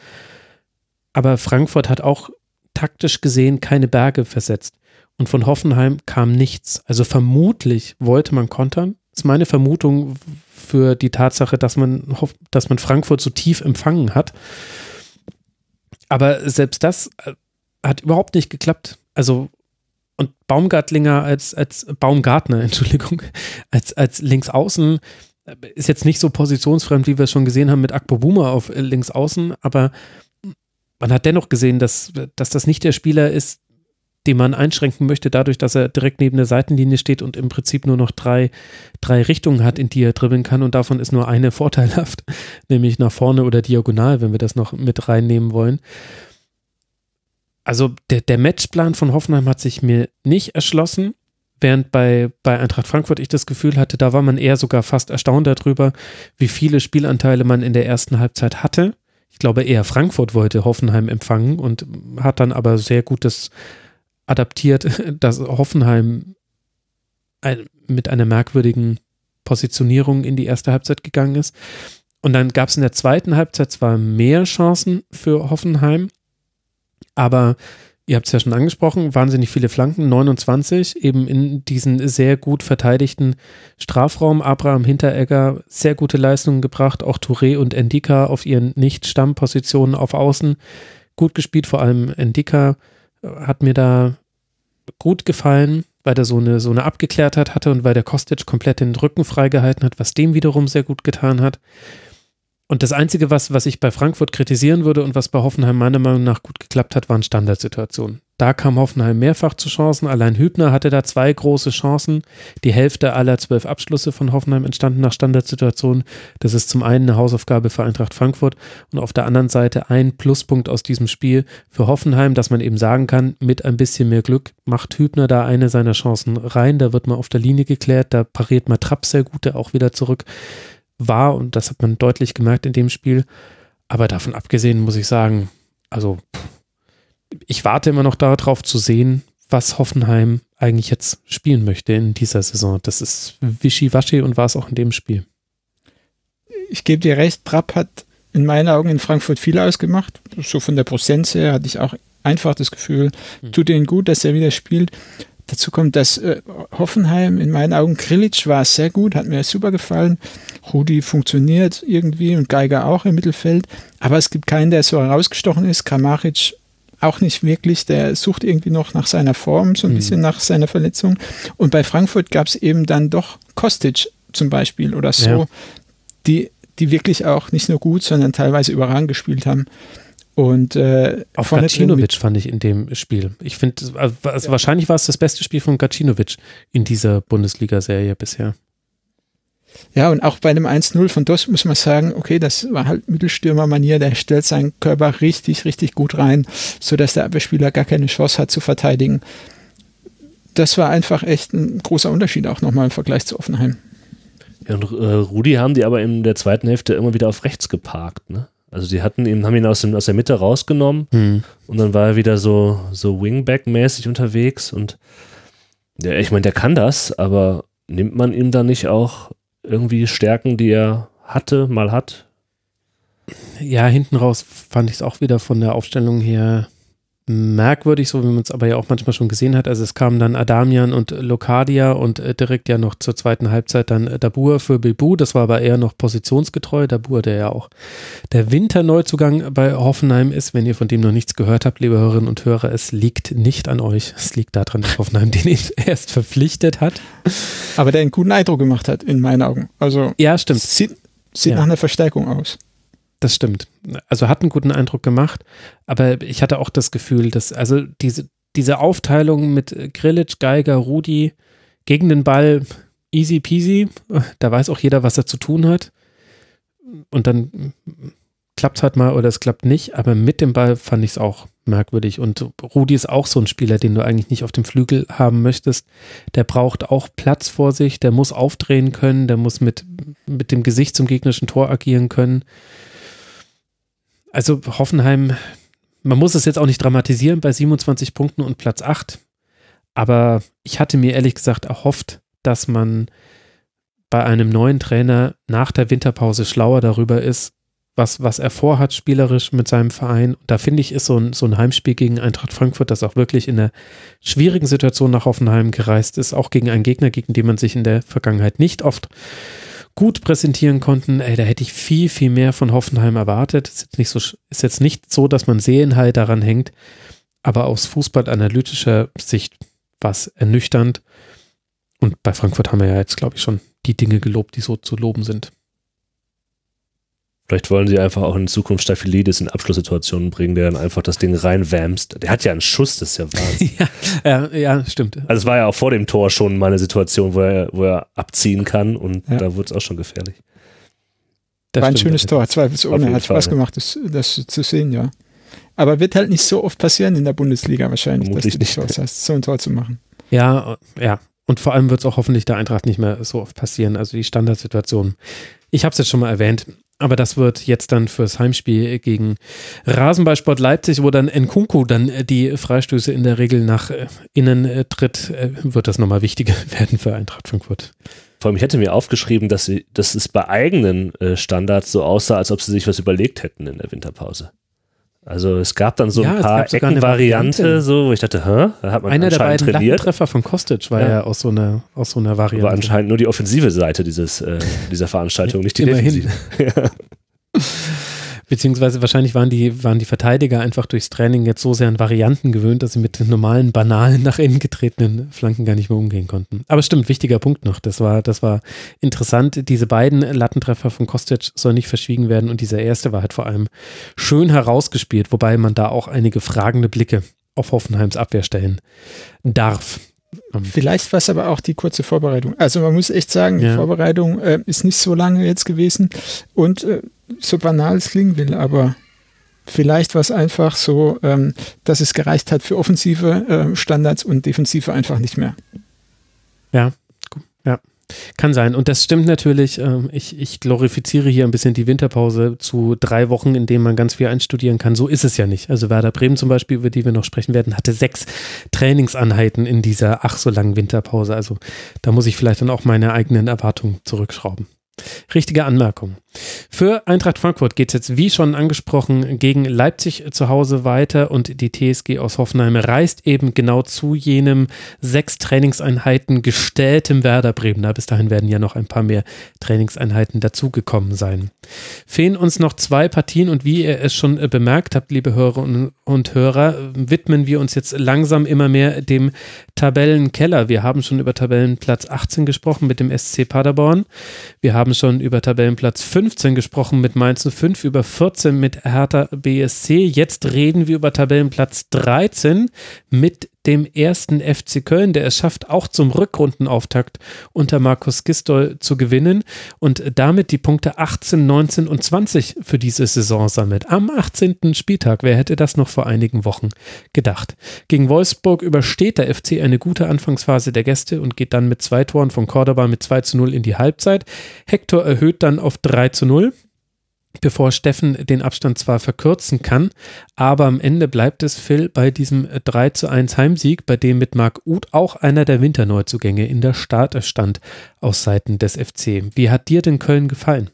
S3: Aber Frankfurt hat auch taktisch gesehen keine Berge versetzt. Und von Hoffenheim kam nichts. Also vermutlich wollte man kontern. Das ist meine Vermutung für die Tatsache, dass man, dass man Frankfurt so tief empfangen hat. Aber selbst das äh, hat überhaupt nicht geklappt. Also und Baumgartlinger als, als Baumgartner, <laughs> Entschuldigung, als, als Linksaußen ist jetzt nicht so positionsfremd, wie wir es schon gesehen haben mit Akpo Buma auf äh, links außen, aber man hat dennoch gesehen, dass, dass das nicht der Spieler ist, den man einschränken möchte, dadurch, dass er direkt neben der Seitenlinie steht und im Prinzip nur noch drei, drei Richtungen hat, in die er dribbeln kann und davon ist nur eine <laughs> vorteilhaft, nämlich nach vorne oder diagonal, wenn wir das noch mit reinnehmen wollen. Also der, der Matchplan von Hoffenheim hat sich mir nicht erschlossen. Während bei, bei Eintracht Frankfurt ich das Gefühl hatte, da war man eher sogar fast erstaunt darüber, wie viele Spielanteile man in der ersten Halbzeit hatte. Ich glaube, eher Frankfurt wollte Hoffenheim empfangen und hat dann aber sehr gut das adaptiert, <laughs> dass Hoffenheim mit einer merkwürdigen Positionierung in die erste Halbzeit gegangen ist. Und dann gab es in der zweiten Halbzeit zwar mehr Chancen für Hoffenheim, aber ihr habt es ja schon angesprochen, wahnsinnig viele Flanken, 29, eben in diesen sehr gut verteidigten Strafraum. Abraham Hinteregger, sehr gute Leistungen gebracht, auch Touré und Endika auf ihren Nicht-Stammpositionen auf Außen gut gespielt, vor allem Endika hat mir da gut gefallen, weil er so eine, so eine Abgeklärtheit hatte und weil der Kostic komplett den Rücken freigehalten hat, was dem wiederum sehr gut getan hat. Und das Einzige, was, was ich bei Frankfurt kritisieren würde und was bei Hoffenheim meiner Meinung nach gut geklappt hat, waren Standardsituationen. Da kam Hoffenheim mehrfach zu Chancen. Allein Hübner hatte da zwei große Chancen. Die Hälfte aller zwölf Abschlüsse von Hoffenheim entstanden nach Standardsituationen. Das ist zum einen eine Hausaufgabe für Eintracht Frankfurt und auf der anderen Seite ein Pluspunkt aus diesem Spiel für Hoffenheim, dass man eben sagen kann, mit ein bisschen mehr Glück macht Hübner da eine seiner Chancen rein. Da wird man auf der Linie geklärt. Da pariert Matrapp sehr gut, der auch wieder zurück war und das hat man deutlich gemerkt in dem Spiel. Aber davon abgesehen muss ich sagen, also ich warte immer noch darauf zu sehen, was Hoffenheim eigentlich jetzt spielen möchte in dieser Saison. Das ist wischiwaschi und war es auch in dem Spiel.
S5: Ich gebe dir recht, Trapp hat in meinen Augen in Frankfurt viel ausgemacht. So von der Präsenz her hatte ich auch einfach das Gefühl, hm. tut ihnen gut, dass er wieder spielt. Dazu kommt, dass äh, Hoffenheim in meinen Augen, Krilic war sehr gut, hat mir super gefallen. Rudi funktioniert irgendwie und Geiger auch im Mittelfeld. Aber es gibt keinen, der so herausgestochen ist. Kramaric auch nicht wirklich. Der sucht irgendwie noch nach seiner Form, so ein mhm. bisschen nach seiner Verletzung. Und bei Frankfurt gab es eben dann doch Kostic zum Beispiel oder so, ja. die, die wirklich auch nicht nur gut, sondern teilweise überragend gespielt haben. Und äh,
S3: auch Gacinovic fand ich in dem Spiel. Ich finde, also ja. wahrscheinlich war es das beste Spiel von Gacinovic in dieser Bundesliga-Serie bisher.
S5: Ja, und auch bei dem 1-0 von DOS muss man sagen, okay, das war halt Mittelstürmer-Manier, der stellt seinen Körper richtig, richtig gut rein, sodass der Abwehrspieler gar keine Chance hat zu verteidigen. Das war einfach echt ein großer Unterschied auch nochmal im Vergleich zu Offenheim.
S4: Ja, und äh, Rudi haben die aber in der zweiten Hälfte immer wieder auf rechts geparkt, ne? Also die hatten ihn, haben ihn aus, dem, aus der Mitte rausgenommen hm. und dann war er wieder so, so Wingback-mäßig unterwegs und ja, ich meine, der kann das, aber nimmt man ihm dann nicht auch irgendwie Stärken, die er hatte, mal hat?
S3: Ja, hinten raus fand ich es auch wieder von der Aufstellung her merkwürdig, so wie man es aber ja auch manchmal schon gesehen hat. Also es kamen dann Adamian und Lokadia und äh, direkt ja noch zur zweiten Halbzeit dann äh, Dabur für Bilbu. Das war aber eher noch positionsgetreu. Dabur, der ja auch der Winterneuzugang bei Hoffenheim ist. Wenn ihr von dem noch nichts gehört habt, liebe Hörerinnen und Hörer, es liegt nicht an euch. Es liegt daran, dass Hoffenheim <laughs> den erst verpflichtet hat.
S5: Aber der einen guten Eindruck gemacht hat, in meinen Augen. Also
S3: ja, stimmt.
S5: Sieht, sieht ja. nach einer Verstärkung aus.
S3: Das stimmt. Also hat einen guten Eindruck gemacht, aber ich hatte auch das Gefühl, dass also diese, diese Aufteilung mit Grillitsch, Geiger, Rudi gegen den Ball easy peasy, da weiß auch jeder, was er zu tun hat. Und dann klappt es halt mal oder es klappt nicht, aber mit dem Ball fand ich es auch merkwürdig. Und Rudi ist auch so ein Spieler, den du eigentlich nicht auf dem Flügel haben möchtest. Der braucht auch Platz vor sich, der muss aufdrehen können, der muss mit, mit dem Gesicht zum gegnerischen Tor agieren können also Hoffenheim, man muss es jetzt auch nicht dramatisieren bei 27 Punkten und Platz 8. Aber ich hatte mir ehrlich gesagt erhofft, dass man bei einem neuen Trainer nach der Winterpause schlauer darüber ist, was, was er vorhat, spielerisch mit seinem Verein. Und da finde ich, ist so ein, so ein Heimspiel gegen Eintracht Frankfurt, das auch wirklich in einer schwierigen Situation nach Hoffenheim gereist ist, auch gegen einen Gegner, gegen den man sich in der Vergangenheit nicht oft gut präsentieren konnten, ey, da hätte ich viel, viel mehr von Hoffenheim erwartet. Ist jetzt nicht so, ist jetzt nicht so, dass man Seelenheil daran hängt, aber aus fußballanalytischer Sicht war es ernüchternd. Und bei Frankfurt haben wir ja jetzt, glaube ich, schon die Dinge gelobt, die so zu loben sind.
S4: Vielleicht wollen sie einfach auch in Zukunft Staphylidis in Abschlusssituationen bringen, der dann einfach das Ding reinwämst. Der hat ja einen Schuss, das ist ja Wahnsinn. <laughs>
S3: ja, ja, stimmt.
S4: Also es war ja auch vor dem Tor schon mal eine Situation, wo er, wo er abziehen kann und ja. da wurde es auch schon gefährlich.
S5: Das war ein schönes Tor, zweifelsohne. Hat Spaß Fall, gemacht, das, das zu sehen, ja. Aber wird halt nicht so oft passieren in der Bundesliga wahrscheinlich, Vermutlich dass du die Chance hast, so ein Tor zu machen.
S3: Ja, ja. Und vor allem wird es auch hoffentlich der Eintracht nicht mehr so oft passieren. Also die Standardsituation. Ich habe es jetzt schon mal erwähnt. Aber das wird jetzt dann fürs Heimspiel gegen Rasenballsport Leipzig, wo dann Nkunku dann die Freistöße in der Regel nach äh, innen äh, tritt, äh, wird das nochmal wichtiger <laughs> werden für Eintracht Frankfurt.
S4: Vor allem, ich hätte mir aufgeschrieben, dass, sie, dass es bei eigenen Standards so aussah, als ob sie sich was überlegt hätten in der Winterpause. Also es gab dann so ja, ein paar Eckenvariante, so, wo ich dachte, hä? Da hat man
S3: Einer der beiden trainiert. Treffer von Kostic war ja. ja, aus, so einer, aus so einer Variante.
S4: Aber anscheinend nur die offensive Seite dieses, äh, dieser Veranstaltung, nicht die Immerhin. defensive. <laughs> ja.
S3: Beziehungsweise wahrscheinlich waren die, waren die Verteidiger einfach durchs Training jetzt so sehr an Varianten gewöhnt, dass sie mit den normalen, banalen, nach innen getretenen Flanken gar nicht mehr umgehen konnten. Aber stimmt, wichtiger Punkt noch. Das war, das war interessant. Diese beiden Lattentreffer von Kostic soll nicht verschwiegen werden und dieser erste war halt vor allem schön herausgespielt, wobei man da auch einige fragende Blicke auf Hoffenheims Abwehr stellen darf.
S5: Vielleicht war es aber auch die kurze Vorbereitung. Also man muss echt sagen, die ja. Vorbereitung äh, ist nicht so lange jetzt gewesen und äh, so banal es klingen will, aber vielleicht war es einfach so, ähm, dass es gereicht hat für offensive äh, Standards und defensive einfach nicht mehr.
S3: Ja, ja. Kann sein. Und das stimmt natürlich. Ähm, ich, ich glorifiziere hier ein bisschen die Winterpause zu drei Wochen, in denen man ganz viel einstudieren kann. So ist es ja nicht. Also Werder Bremen zum Beispiel, über die wir noch sprechen werden, hatte sechs Trainingsanheiten in dieser ach so langen Winterpause. Also da muss ich vielleicht dann auch meine eigenen Erwartungen zurückschrauben. Richtige Anmerkung. Für Eintracht Frankfurt geht es jetzt, wie schon angesprochen, gegen Leipzig zu Hause weiter und die TSG aus Hoffenheim reist eben genau zu jenem sechs Trainingseinheiten gestelltem Werder Bremen. Bis dahin werden ja noch ein paar mehr Trainingseinheiten dazugekommen sein. Fehlen uns noch zwei Partien und wie ihr es schon bemerkt habt, liebe Hörerinnen und Hörer, widmen wir uns jetzt langsam immer mehr dem Tabellenkeller. Wir haben schon über Tabellenplatz 18 gesprochen mit dem SC Paderborn. Wir haben schon über Tabellenplatz 5 15 gesprochen mit Mainz 05, über 14 mit Hertha BSC. Jetzt reden wir über Tabellenplatz 13 mit dem ersten FC Köln, der es schafft, auch zum Rückrundenauftakt unter Markus Gistol zu gewinnen und damit die Punkte 18, 19 und 20 für diese Saison sammelt. Am 18. Spieltag, wer hätte das noch vor einigen Wochen gedacht? Gegen Wolfsburg übersteht der FC eine gute Anfangsphase der Gäste und geht dann mit zwei Toren von Cordoba mit 2 zu 0 in die Halbzeit. Hector erhöht dann auf 3 zu 0 bevor Steffen den Abstand zwar verkürzen kann, aber am Ende bleibt es Phil bei diesem 3 zu 1 Heimsieg, bei dem mit Marc Uth auch einer der Winterneuzugänge in der Start stand aus Seiten des FC. Wie hat dir denn Köln gefallen?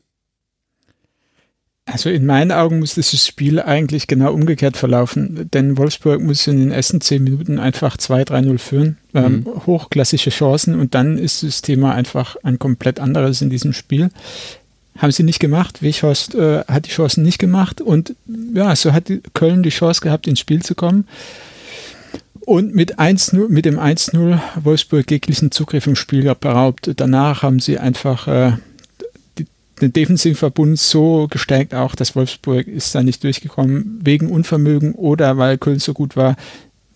S5: Also in meinen Augen muss dieses Spiel eigentlich genau umgekehrt verlaufen, denn Wolfsburg muss in den ersten zehn Minuten einfach 2-3-0 führen, ähm, mhm. hochklassische Chancen und dann ist das Thema einfach ein komplett anderes in diesem Spiel haben sie nicht gemacht. Weghorst äh, hat die Chancen nicht gemacht und ja, so hat Köln die Chance gehabt, ins Spiel zu kommen. Und mit, 1 mit dem 1-0 Wolfsburg jeglichen Zugriff im Spiel beraubt. Danach haben sie einfach äh, die, den Defensivverbund so gestärkt, auch dass Wolfsburg ist da nicht durchgekommen, wegen Unvermögen oder weil Köln so gut war,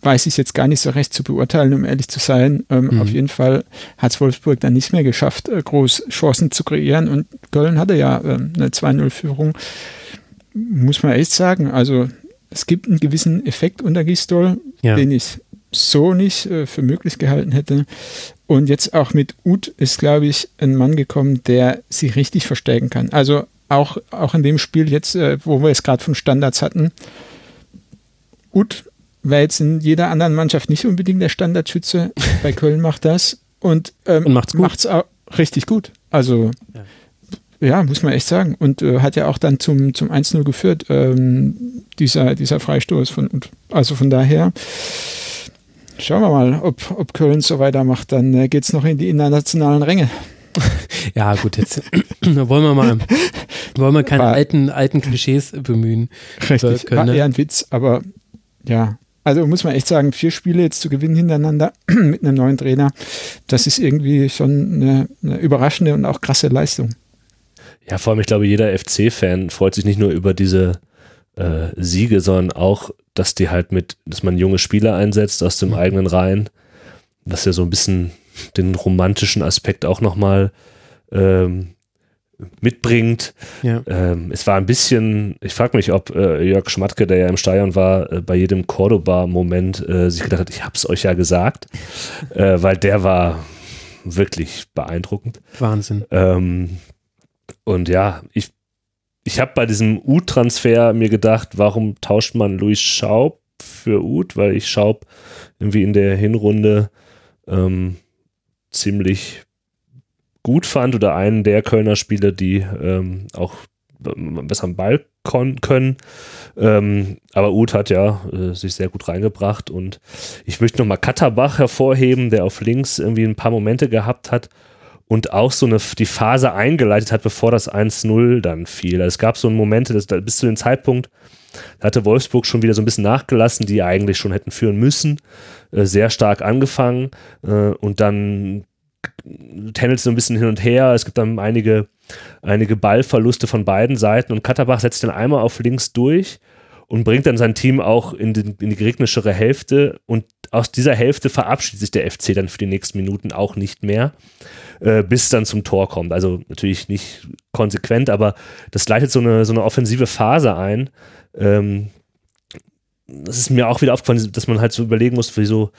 S5: weiß ich jetzt gar nicht so recht zu beurteilen, um ehrlich zu sein. Ähm, mhm. Auf jeden Fall hat es Wolfsburg dann nicht mehr geschafft, äh, groß Chancen zu kreieren. Und Köln hatte ja äh, eine 2-0-Führung. Muss man echt sagen. Also es gibt einen gewissen Effekt unter Gistol, ja. den ich so nicht äh, für möglich gehalten hätte. Und jetzt auch mit Uth ist, glaube ich, ein Mann gekommen, der sie richtig verstärken kann. Also auch, auch in dem Spiel jetzt, äh, wo wir es gerade von Standards hatten, Uth wäre jetzt in jeder anderen Mannschaft nicht unbedingt der Standardschütze. <laughs> Bei Köln macht das und, ähm, und macht's, gut. macht's auch richtig gut. Also ja. ja muss man echt sagen. Und äh, hat ja auch dann zum, zum 1-0 geführt, ähm, dieser, dieser Freistoß. Von, also von daher schauen wir mal, ob, ob Köln so weitermacht. Dann äh, geht es noch in die internationalen Ränge. <laughs>
S3: Ja, gut, jetzt <clears throat> wollen wir mal, wollen wir keine War, alten, alten Klischees bemühen.
S5: Richtig, Köln, war eher ein Witz, aber ja, also muss man echt sagen, vier Spiele jetzt zu gewinnen hintereinander <clears throat> mit einem neuen Trainer, das ist irgendwie schon eine, eine überraschende und auch krasse Leistung.
S4: Ja, vor allem, ich glaube, jeder FC-Fan freut sich nicht nur über diese äh, Siege, sondern auch, dass die halt mit, dass man junge Spieler einsetzt aus dem mhm. eigenen Reihen, was ja so ein bisschen den romantischen Aspekt auch nochmal ähm, mitbringt. Ja. Ähm, es war ein bisschen, ich frage mich, ob äh, Jörg Schmatke, der ja im Stadion war, äh, bei jedem Cordoba-Moment äh, sich gedacht hat, ich habe es euch ja gesagt, äh, weil der war wirklich beeindruckend.
S3: Wahnsinn.
S4: Ähm, und ja, ich, ich habe bei diesem U-Transfer mir gedacht, warum tauscht man Luis Schaub für Ut, weil ich Schaub irgendwie in der Hinrunde ähm, ziemlich gut fand oder einen der Kölner Spieler, die ähm, auch besser am Ball können. Ähm, aber Uth hat ja äh, sich sehr gut reingebracht und ich möchte nochmal Katterbach hervorheben, der auf links irgendwie ein paar Momente gehabt hat und auch so eine, die Phase eingeleitet hat, bevor das 1-0 dann fiel. Also es gab so Momente, dass, bis zu dem Zeitpunkt, da hatte Wolfsburg schon wieder so ein bisschen nachgelassen, die eigentlich schon hätten führen müssen, äh, sehr stark angefangen äh, und dann tändelt so ein bisschen hin und her. Es gibt dann einige, einige Ballverluste von beiden Seiten und Katterbach setzt dann einmal auf links durch und bringt dann sein Team auch in, den, in die gegnerischere Hälfte und aus dieser Hälfte verabschiedet sich der FC dann für die nächsten Minuten auch nicht mehr, äh, bis dann zum Tor kommt. Also natürlich nicht konsequent, aber das leitet so eine, so eine offensive Phase ein. Ähm, das ist mir auch wieder aufgefallen, dass man halt so überlegen muss, wieso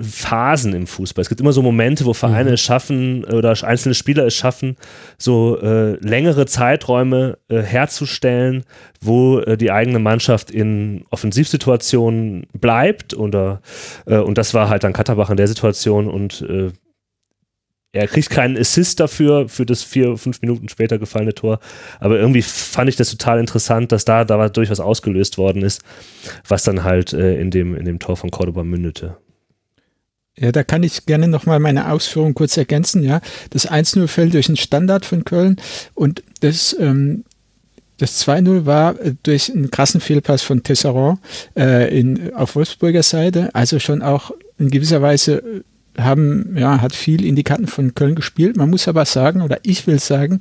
S4: Phasen im Fußball. Es gibt immer so Momente, wo Vereine mhm. es schaffen oder einzelne Spieler es schaffen, so äh, längere Zeiträume äh, herzustellen, wo äh, die eigene Mannschaft in Offensivsituationen bleibt oder äh, und das war halt dann Katterbach in der Situation und äh, er kriegt keinen Assist dafür, für das vier, fünf Minuten später gefallene Tor. Aber irgendwie fand ich das total interessant, dass da, da durchaus ausgelöst worden ist, was dann halt äh, in, dem, in dem Tor von Cordoba mündete.
S5: Ja, da kann ich gerne nochmal meine Ausführungen kurz ergänzen. Ja, das 1-0 fällt durch einen Standard von Köln und das, ähm, das 2-0 war äh, durch einen krassen Fehlpass von Tesserand äh, in, auf Wolfsburger Seite. Also schon auch in gewisser Weise äh, haben, ja, hat viel in die Karten von Köln gespielt. Man muss aber sagen, oder ich will sagen,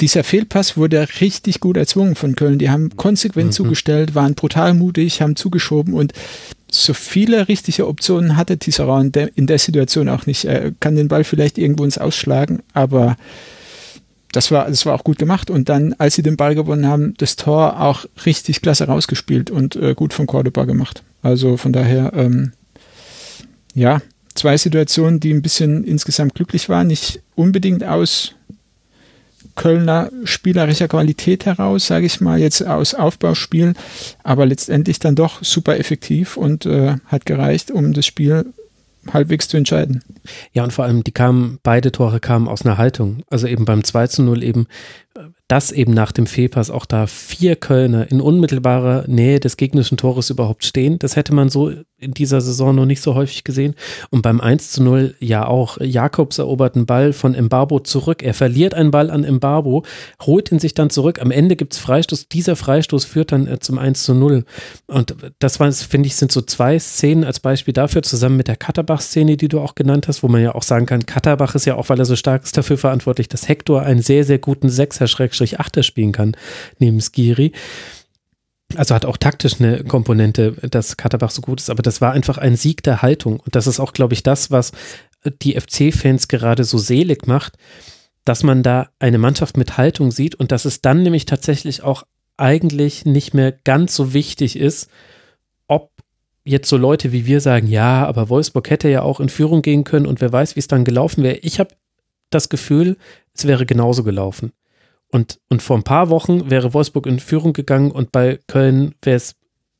S5: dieser Fehlpass wurde richtig gut erzwungen von Köln. Die haben konsequent mhm. zugestellt, waren brutal mutig, haben zugeschoben und so viele richtige Optionen hatte Tisserand in der, in der Situation auch nicht. Er kann den Ball vielleicht irgendwo ins Ausschlagen, aber das war, das war auch gut gemacht. Und dann, als sie den Ball gewonnen haben, das Tor auch richtig klasse rausgespielt und äh, gut von Cordoba gemacht. Also von daher, ähm, ja, zwei Situationen, die ein bisschen insgesamt glücklich waren, nicht unbedingt aus Kölner spielerischer Qualität heraus, sage ich mal, jetzt aus Aufbauspiel, aber letztendlich dann doch super effektiv und äh, hat gereicht, um das Spiel halbwegs zu entscheiden.
S3: Ja, und vor allem, die kamen, beide Tore kamen aus einer Haltung. Also eben beim 2 zu 0 eben dass eben nach dem Fehlpass auch da vier Kölner in unmittelbarer Nähe des gegnerischen Tores überhaupt stehen. Das hätte man so in dieser Saison noch nicht so häufig gesehen. Und beim 1 zu 0 ja auch. Jakobs erobert einen Ball von Embarbo zurück. Er verliert einen Ball an Embarbo, holt ihn sich dann zurück. Am Ende gibt es Freistoß. Dieser Freistoß führt dann äh, zum 1 zu 0. Und das war, finde ich, sind so zwei Szenen als Beispiel dafür, zusammen mit der Katterbach-Szene, die du auch genannt hast, wo man ja auch sagen kann, Katterbach ist ja auch, weil er so stark ist, dafür verantwortlich, dass Hector einen sehr, sehr guten Sechser Schrägstrich Achter spielen kann, neben Skiri. Also hat auch taktisch eine Komponente, dass Katterbach so gut ist, aber das war einfach ein Sieg der Haltung. Und das ist auch, glaube ich, das, was die FC-Fans gerade so selig macht, dass man da eine Mannschaft mit Haltung sieht und dass es dann nämlich tatsächlich auch eigentlich nicht mehr ganz so wichtig ist, ob jetzt so Leute wie wir sagen, ja, aber Wolfsburg hätte ja auch in Führung gehen können und wer weiß, wie es dann gelaufen wäre. Ich habe das Gefühl, es wäre genauso gelaufen. Und, und vor ein paar Wochen wäre Wolfsburg in Führung gegangen und bei Köln wäre es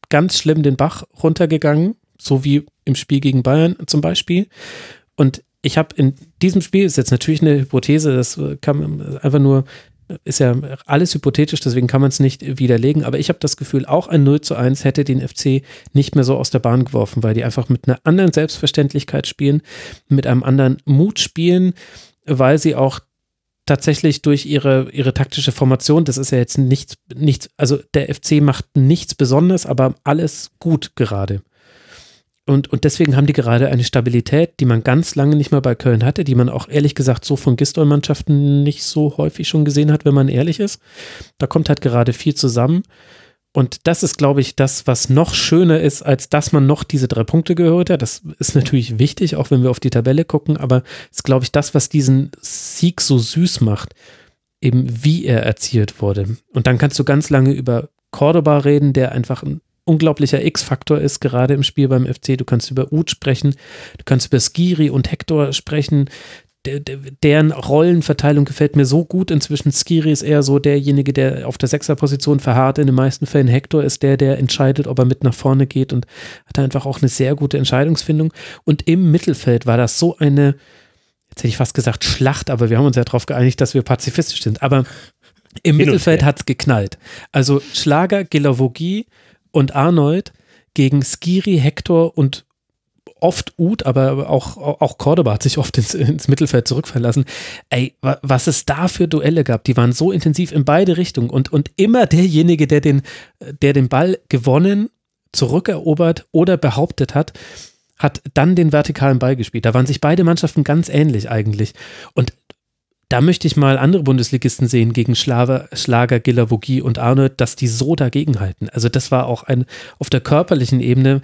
S3: ganz schlimm den Bach runtergegangen, so wie im Spiel gegen Bayern zum Beispiel. Und ich habe in diesem Spiel, ist jetzt natürlich eine Hypothese, das kann einfach nur, ist ja alles hypothetisch, deswegen kann man es nicht widerlegen, aber ich habe das Gefühl, auch ein 0 zu 1 hätte den FC nicht mehr so aus der Bahn geworfen, weil die einfach mit einer anderen Selbstverständlichkeit spielen, mit einem anderen Mut spielen, weil sie auch tatsächlich durch ihre, ihre taktische Formation, das ist ja jetzt nichts, nichts, also der FC macht nichts Besonderes, aber alles gut gerade. Und, und deswegen haben die gerade eine Stabilität, die man ganz lange nicht mehr bei Köln hatte, die man auch ehrlich gesagt so von Gistol-Mannschaften nicht so häufig schon gesehen hat, wenn man ehrlich ist. Da kommt halt gerade viel zusammen. Und das ist, glaube ich, das, was noch schöner ist, als dass man noch diese drei Punkte gehört hat. Das ist natürlich wichtig, auch wenn wir auf die Tabelle gucken, aber ist, glaube ich, das, was diesen Sieg so süß macht, eben wie er erzielt wurde. Und dann kannst du ganz lange über Cordoba reden, der einfach ein unglaublicher X-Faktor ist, gerade im Spiel beim FC. Du kannst über Uth sprechen, du kannst über Skiri und Hector sprechen, deren Rollenverteilung gefällt mir so gut. Inzwischen Skiri ist eher so derjenige, der auf der Sechserposition verharrt. In den meisten Fällen Hector ist der, der entscheidet, ob er mit nach vorne geht und hat einfach auch eine sehr gute Entscheidungsfindung. Und im Mittelfeld war das so eine, jetzt hätte ich fast gesagt Schlacht, aber wir haben uns ja darauf geeinigt, dass wir pazifistisch sind. Aber im Hin Mittelfeld hat es geknallt. Also Schlager, Gilavogi und Arnold gegen Skiri, Hector und oft Uth, aber auch, auch Cordoba hat sich oft ins, ins Mittelfeld zurückverlassen. Ey, was es da für Duelle gab, die waren so intensiv in beide Richtungen und, und immer derjenige, der den, der den Ball gewonnen, zurückerobert oder behauptet hat, hat dann den vertikalen Ball gespielt. Da waren sich beide Mannschaften ganz ähnlich eigentlich. Und da möchte ich mal andere Bundesligisten sehen gegen Schlager, Schlager Gilavogi und Arnold, dass die so dagegenhalten. Also das war auch ein auf der körperlichen Ebene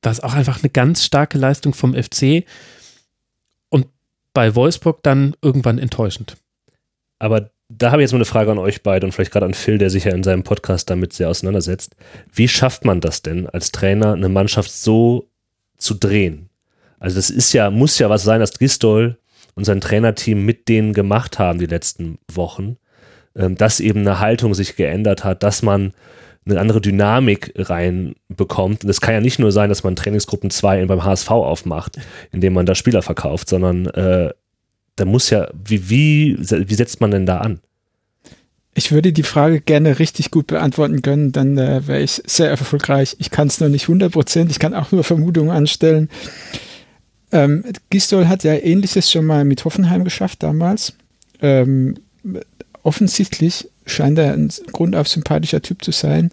S3: das ist auch einfach eine ganz starke Leistung vom FC und bei Wolfsburg dann irgendwann enttäuschend.
S4: Aber da habe ich jetzt mal eine Frage an euch beide und vielleicht gerade an Phil, der sich ja in seinem Podcast damit sehr auseinandersetzt. Wie schafft man das denn als Trainer, eine Mannschaft so zu drehen? Also das ist ja, muss ja was sein, dass Gistol und sein Trainerteam mit denen gemacht haben die letzten Wochen, ähm, dass eben eine Haltung sich geändert hat, dass man eine andere Dynamik reinbekommt. Und es kann ja nicht nur sein, dass man Trainingsgruppen 2 beim HSV aufmacht, <laughs> indem man da Spieler verkauft, sondern äh, da muss ja, wie, wie, wie setzt man denn da an?
S5: Ich würde die Frage gerne richtig gut beantworten können, dann äh, wäre ich sehr erfolgreich. Ich kann es noch nicht 100 Prozent, ich kann auch nur Vermutungen anstellen. Ähm, Gistol hat ja ähnliches schon mal mit Hoffenheim geschafft damals. Ähm, offensichtlich scheint er ein grundauf sympathischer Typ zu sein.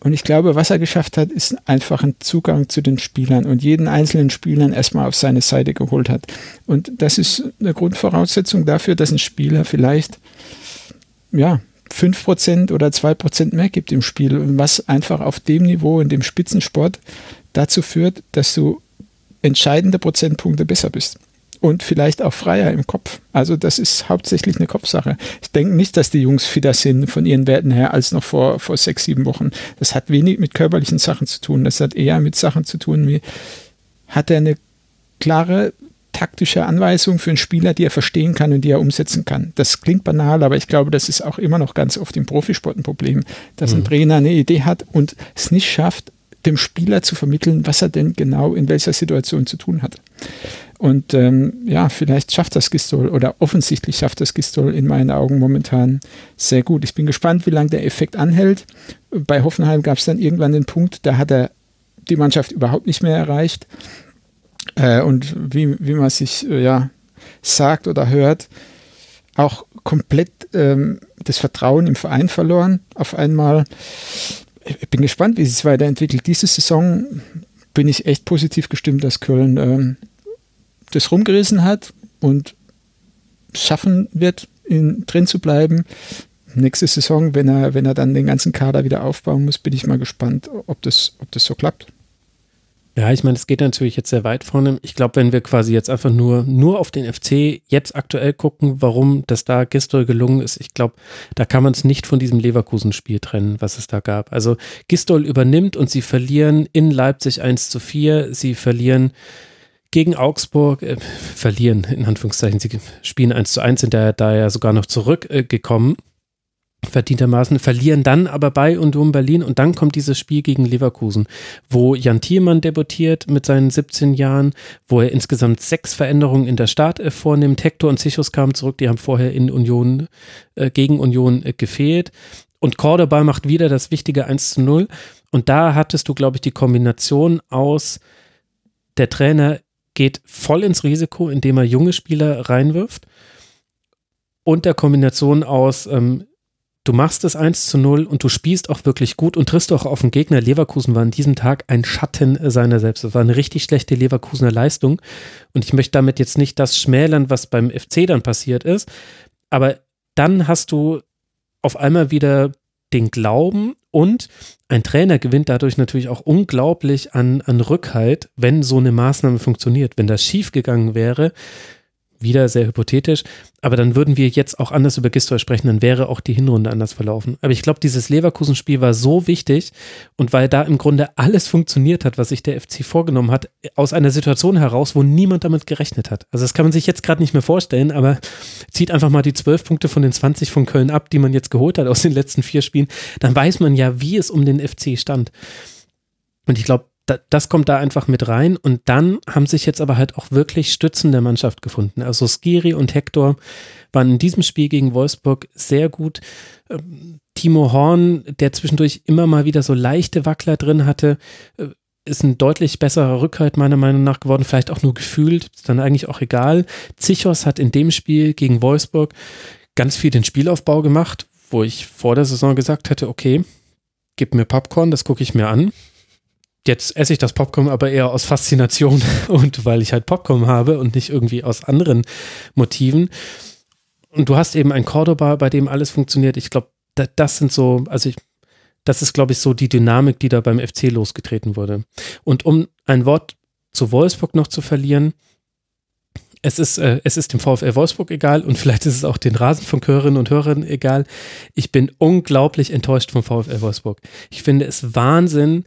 S5: Und ich glaube, was er geschafft hat, ist einfach ein Zugang zu den Spielern und jeden einzelnen Spielern erstmal auf seine Seite geholt hat. Und das ist eine Grundvoraussetzung dafür, dass ein Spieler vielleicht, ja, 5% oder 2% mehr gibt im Spiel. Und was einfach auf dem Niveau, in dem Spitzensport dazu führt, dass du entscheidende Prozentpunkte besser bist und vielleicht auch freier im Kopf. Also das ist hauptsächlich eine Kopfsache. Ich denke nicht, dass die Jungs fitter sind von ihren Werten her als noch vor, vor sechs, sieben Wochen. Das hat wenig mit körperlichen Sachen zu tun. Das hat eher mit Sachen zu tun, wie hat er eine klare taktische Anweisung für einen Spieler, die er verstehen kann und die er umsetzen kann. Das klingt banal, aber ich glaube, das ist auch immer noch ganz oft im Profisport ein Problem, dass ein mhm. Trainer eine Idee hat und es nicht schafft, dem Spieler zu vermitteln, was er denn genau in welcher Situation zu tun hat. Und ähm, ja, vielleicht schafft das Gistol oder offensichtlich schafft das Gistol in meinen Augen momentan sehr gut. Ich bin gespannt, wie lange der Effekt anhält. Bei Hoffenheim gab es dann irgendwann den Punkt, da hat er die Mannschaft überhaupt nicht mehr erreicht. Äh, und wie, wie man sich äh, ja sagt oder hört, auch komplett ähm, das Vertrauen im Verein verloren. Auf einmal ich bin gespannt, wie es weiterentwickelt. Diese Saison bin ich echt positiv gestimmt, dass Köln ähm, das rumgerissen hat und schaffen wird, in, drin zu bleiben. Nächste Saison, wenn er, wenn er dann den ganzen Kader wieder aufbauen muss, bin ich mal gespannt, ob das, ob das so klappt.
S3: Ja, ich meine, es geht natürlich jetzt sehr weit vorne. Ich glaube, wenn wir quasi jetzt einfach nur, nur auf den FC jetzt aktuell gucken, warum das da Gistol gelungen ist, ich glaube, da kann man es nicht von diesem Leverkusen-Spiel trennen, was es da gab. Also Gistol übernimmt und sie verlieren in Leipzig 1 zu 4. Sie verlieren gegen Augsburg, äh, verlieren in Anführungszeichen, sie spielen 1 zu 1, sind da, da ja sogar noch zurückgekommen. Äh, verdientermaßen, verlieren dann aber bei Union Berlin und dann kommt dieses Spiel gegen Leverkusen, wo Jan Thielmann debütiert mit seinen 17 Jahren, wo er insgesamt sechs Veränderungen in der Start äh, vornimmt. Hector und Zichos kamen zurück, die haben vorher in Union, äh, gegen Union äh, gefehlt. Und Cordoba macht wieder das wichtige 1 zu 0. Und da hattest du, glaube ich, die Kombination aus, der Trainer geht voll ins Risiko, indem er junge Spieler reinwirft. Und der Kombination aus, ähm, du machst es 1 zu 0 und du spielst auch wirklich gut und triffst auch auf den Gegner. Leverkusen war an diesem Tag ein Schatten seiner selbst. Das war eine richtig schlechte Leverkusener Leistung. Und ich möchte damit jetzt nicht das schmälern, was beim FC dann passiert ist. Aber dann hast du auf einmal wieder den Glauben und ein Trainer gewinnt dadurch natürlich auch unglaublich an, an Rückhalt, wenn so eine Maßnahme funktioniert. Wenn das schiefgegangen wäre, wieder sehr hypothetisch, aber dann würden wir jetzt auch anders über Gistol sprechen, dann wäre auch die Hinrunde anders verlaufen. Aber ich glaube, dieses Leverkusen-Spiel war so wichtig und weil da im Grunde alles funktioniert hat, was sich der FC vorgenommen hat, aus einer Situation heraus, wo niemand damit gerechnet hat. Also das kann man sich jetzt gerade nicht mehr vorstellen, aber zieht einfach mal die zwölf Punkte von den 20 von Köln ab, die man jetzt geholt hat aus den letzten vier Spielen, dann weiß man ja, wie es um den FC stand. Und ich glaube, das kommt da einfach mit rein. Und dann haben sich jetzt aber halt auch wirklich Stützen der Mannschaft gefunden. Also Skiri und Hector waren in diesem Spiel gegen Wolfsburg sehr gut. Ähm, Timo Horn, der zwischendurch immer mal wieder so leichte Wackler drin hatte, äh, ist ein deutlich besserer Rückhalt meiner Meinung nach geworden, vielleicht auch nur gefühlt, ist dann eigentlich auch egal. Zichos hat in dem Spiel gegen Wolfsburg ganz viel den Spielaufbau gemacht, wo ich vor der Saison gesagt hätte, okay, gib mir Popcorn, das gucke ich mir an jetzt esse ich das Popcorn aber eher aus Faszination <laughs> und weil ich halt Popcorn habe und nicht irgendwie aus anderen Motiven. Und du hast eben ein Cordoba, bei dem alles funktioniert. Ich glaube, das sind so, also ich, das ist, glaube ich, so die Dynamik, die da beim FC losgetreten wurde. Und um ein Wort zu Wolfsburg noch zu verlieren, es ist, äh, es ist dem VfL Wolfsburg egal und vielleicht ist es auch den Rasenfunkhörerinnen und Hörern egal. Ich bin unglaublich enttäuscht vom VfL Wolfsburg. Ich finde es Wahnsinn,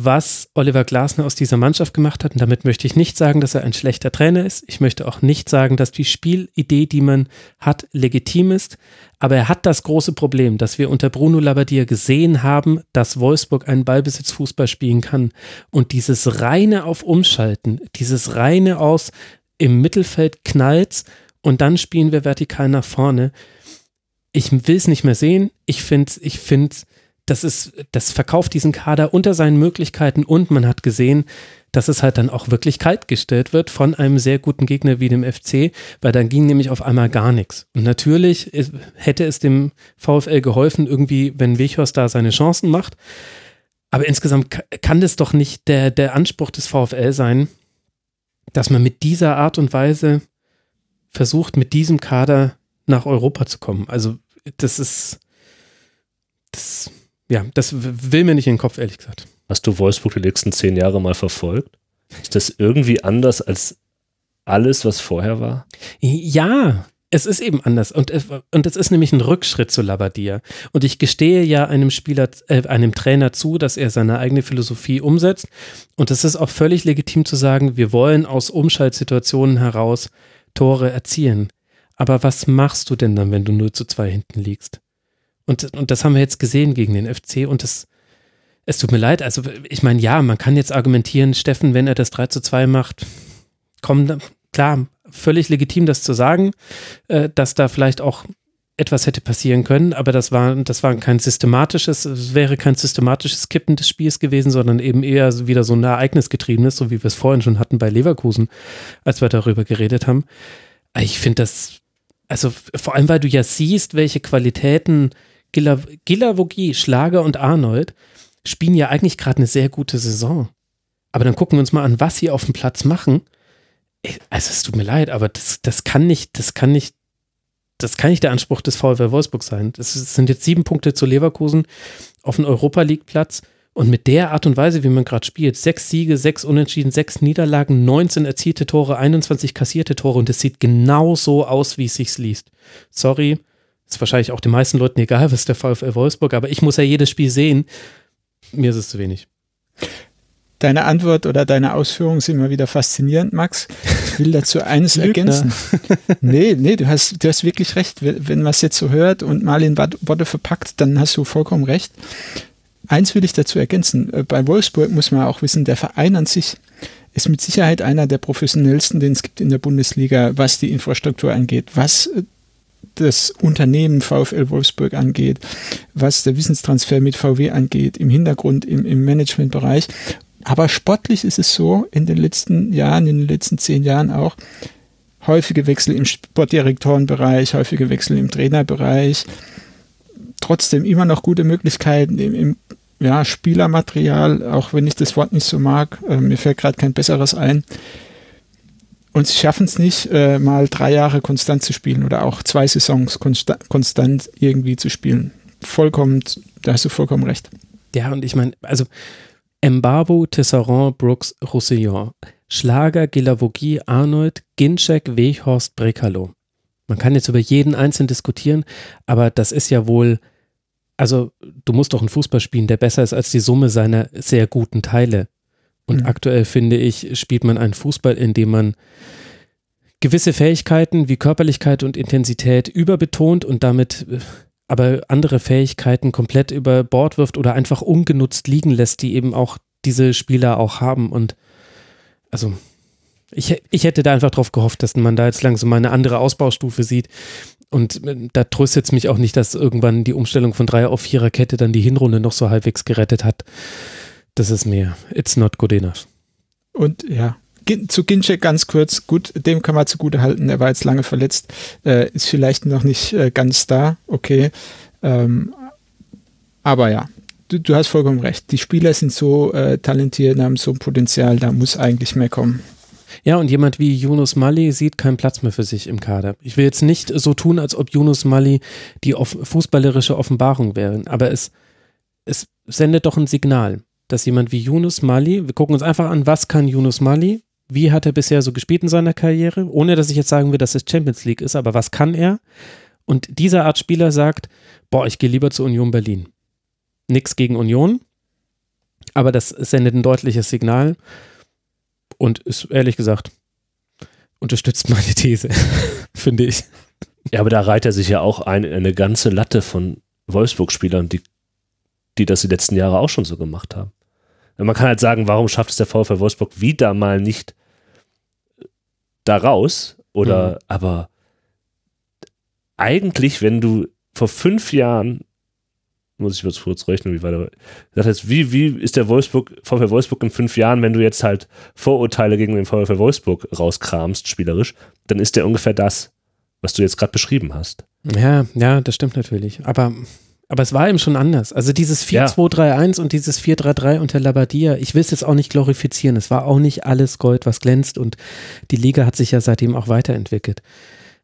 S3: was Oliver Glasner aus dieser Mannschaft gemacht hat. Und damit möchte ich nicht sagen, dass er ein schlechter Trainer ist. Ich möchte auch nicht sagen, dass die Spielidee, die man hat, legitim ist. Aber er hat das große Problem, dass wir unter Bruno Labbadia gesehen haben, dass Wolfsburg einen Ballbesitzfußball spielen kann. Und dieses reine auf Umschalten, dieses reine aus im Mittelfeld knallt und dann spielen wir vertikal nach vorne. Ich will es nicht mehr sehen. Ich finde, ich finde, das ist, das verkauft diesen Kader unter seinen Möglichkeiten und man hat gesehen, dass es halt dann auch wirklich kalt gestellt wird von einem sehr guten Gegner wie dem FC, weil dann ging nämlich auf einmal gar nichts. Und natürlich hätte es dem VfL geholfen, irgendwie, wenn Wichhorst da seine Chancen macht. Aber insgesamt kann das doch nicht der, der Anspruch des VfL sein, dass man mit dieser Art und Weise versucht, mit diesem Kader nach Europa zu kommen. Also, das ist, das ja, das will mir nicht in den Kopf, ehrlich gesagt.
S4: Hast du Wolfsburg die letzten zehn Jahre mal verfolgt? Ist das irgendwie anders als alles, was vorher war?
S3: Ja, es ist eben anders und es, und es ist nämlich ein Rückschritt zu Labadia. Und ich gestehe ja einem Spieler, äh, einem Trainer zu, dass er seine eigene Philosophie umsetzt. Und es ist auch völlig legitim zu sagen, wir wollen aus Umschaltsituationen heraus Tore erzielen. Aber was machst du denn dann, wenn du 0 zu 2 hinten liegst? Und, und das haben wir jetzt gesehen gegen den FC und das, es tut mir leid. Also, ich meine, ja, man kann jetzt argumentieren, Steffen, wenn er das 3 zu 2 macht, komm, klar, völlig legitim, das zu sagen, äh, dass da vielleicht auch etwas hätte passieren können, aber das war, das war kein systematisches, es wäre kein systematisches Kippen des Spiels gewesen, sondern eben eher wieder so ein ereignisgetriebenes, so wie wir es vorhin schon hatten bei Leverkusen, als wir darüber geredet haben. Ich finde das, also vor allem, weil du ja siehst, welche Qualitäten Gilavogi, Schlager und Arnold spielen ja eigentlich gerade eine sehr gute Saison. Aber dann gucken wir uns mal an, was sie auf dem Platz machen. Also es tut mir leid, aber das, das kann nicht, das kann nicht, das kann nicht der Anspruch des VfL Wolfsburg sein. Das sind jetzt sieben Punkte zu Leverkusen auf dem Europa League Platz. Und mit der Art und Weise, wie man gerade spielt, sechs Siege, sechs Unentschieden, sechs Niederlagen, 19 erzielte Tore, 21 kassierte Tore und es sieht genau so aus, wie es sich liest. Sorry, ist wahrscheinlich auch den meisten Leuten egal, was der VfL Wolfsburg, aber ich muss ja jedes Spiel sehen. Mir ist es zu wenig.
S5: Deine Antwort oder deine Ausführungen sind immer wieder faszinierend, Max. Ich will dazu <laughs> eines ergänzen. nee, nee, du hast, du hast wirklich recht. Wenn man es jetzt so hört und mal in Worte verpackt, dann hast du vollkommen recht. Eins will ich dazu ergänzen. Äh, bei Wolfsburg muss man auch wissen, der Verein an sich ist mit Sicherheit einer der professionellsten, den es gibt in der Bundesliga, was die Infrastruktur angeht, was äh, das Unternehmen VfL Wolfsburg angeht, was der Wissenstransfer mit VW angeht, im Hintergrund, im, im Managementbereich. Aber sportlich ist es so, in den letzten Jahren, in den letzten zehn Jahren auch, häufige Wechsel im Sportdirektorenbereich, häufige Wechsel im Trainerbereich, trotzdem immer noch gute Möglichkeiten im, im ja, Spielermaterial, auch wenn ich das Wort nicht so mag, äh, mir fällt gerade kein besseres ein. Und sie schaffen es nicht, äh, mal drei Jahre konstant zu spielen oder auch zwei Saisons konsta konstant irgendwie zu spielen. Vollkommen, da hast du vollkommen recht.
S3: Ja, und ich meine, also Mbabo, Tesserand, Brooks, Roussillon, Schlager, Gilavogi, Arnold, Ginczek, Weghorst, Brekalo. Man kann jetzt über jeden einzeln diskutieren, aber das ist ja wohl, also du musst doch einen Fußball spielen, der besser ist als die Summe seiner sehr guten Teile. Und mhm. aktuell finde ich, spielt man einen Fußball, in dem man gewisse Fähigkeiten wie Körperlichkeit und Intensität überbetont und damit äh, aber andere Fähigkeiten komplett über Bord wirft oder einfach ungenutzt liegen lässt, die eben auch diese Spieler auch haben. Und also ich, ich hätte da einfach drauf gehofft, dass man da jetzt langsam mal eine andere Ausbaustufe sieht. Und äh, da tröstet es mich auch nicht, dass irgendwann die Umstellung von Dreier auf Vierer Kette dann die Hinrunde noch so halbwegs gerettet hat. Das ist mir, it's not good enough.
S5: Und ja, zu Ginczek ganz kurz, gut, dem kann man zugute halten, er war jetzt lange verletzt, äh, ist vielleicht noch nicht äh, ganz da, okay. Ähm, aber ja, du, du, hast vollkommen recht. Die Spieler sind so äh, talentiert, haben so ein Potenzial, da muss eigentlich mehr kommen.
S3: Ja, und jemand wie Yunus Mali sieht keinen Platz mehr für sich im Kader. Ich will jetzt nicht so tun, als ob Yunus Mali die off fußballerische Offenbarung wäre, aber es, es sendet doch ein Signal dass jemand wie Yunus Mali, wir gucken uns einfach an, was kann Yunus Mali, wie hat er bisher so gespielt in seiner Karriere, ohne dass ich jetzt sagen will, dass es Champions League ist, aber was kann er? Und dieser Art Spieler sagt, boah, ich gehe lieber zur Union Berlin. Nix gegen Union, Aber das sendet ein deutliches Signal und ist ehrlich gesagt unterstützt meine These, <laughs> finde ich.
S4: Ja, aber da reiht er sich ja auch ein, eine ganze Latte von Wolfsburg-Spielern, die, die das die letzten Jahre auch schon so gemacht haben. Man kann halt sagen, warum schafft es der VfL Wolfsburg wieder mal nicht da raus? Oder, mhm. aber eigentlich, wenn du vor fünf Jahren, muss ich mal kurz rechnen, wie weiter, das heißt, wie, wie ist der Wolfsburg, VfL Wolfsburg in fünf Jahren, wenn du jetzt halt Vorurteile gegen den VfL Wolfsburg rauskramst, spielerisch, dann ist der ungefähr das, was du jetzt gerade beschrieben hast.
S3: Ja, ja, das stimmt natürlich. Aber aber es war eben schon anders. Also dieses 4-2-3-1 ja. und dieses 4-3-3 unter Labadia, ich will es jetzt auch nicht glorifizieren. Es war auch nicht alles Gold, was glänzt und die Liga hat sich ja seitdem auch weiterentwickelt.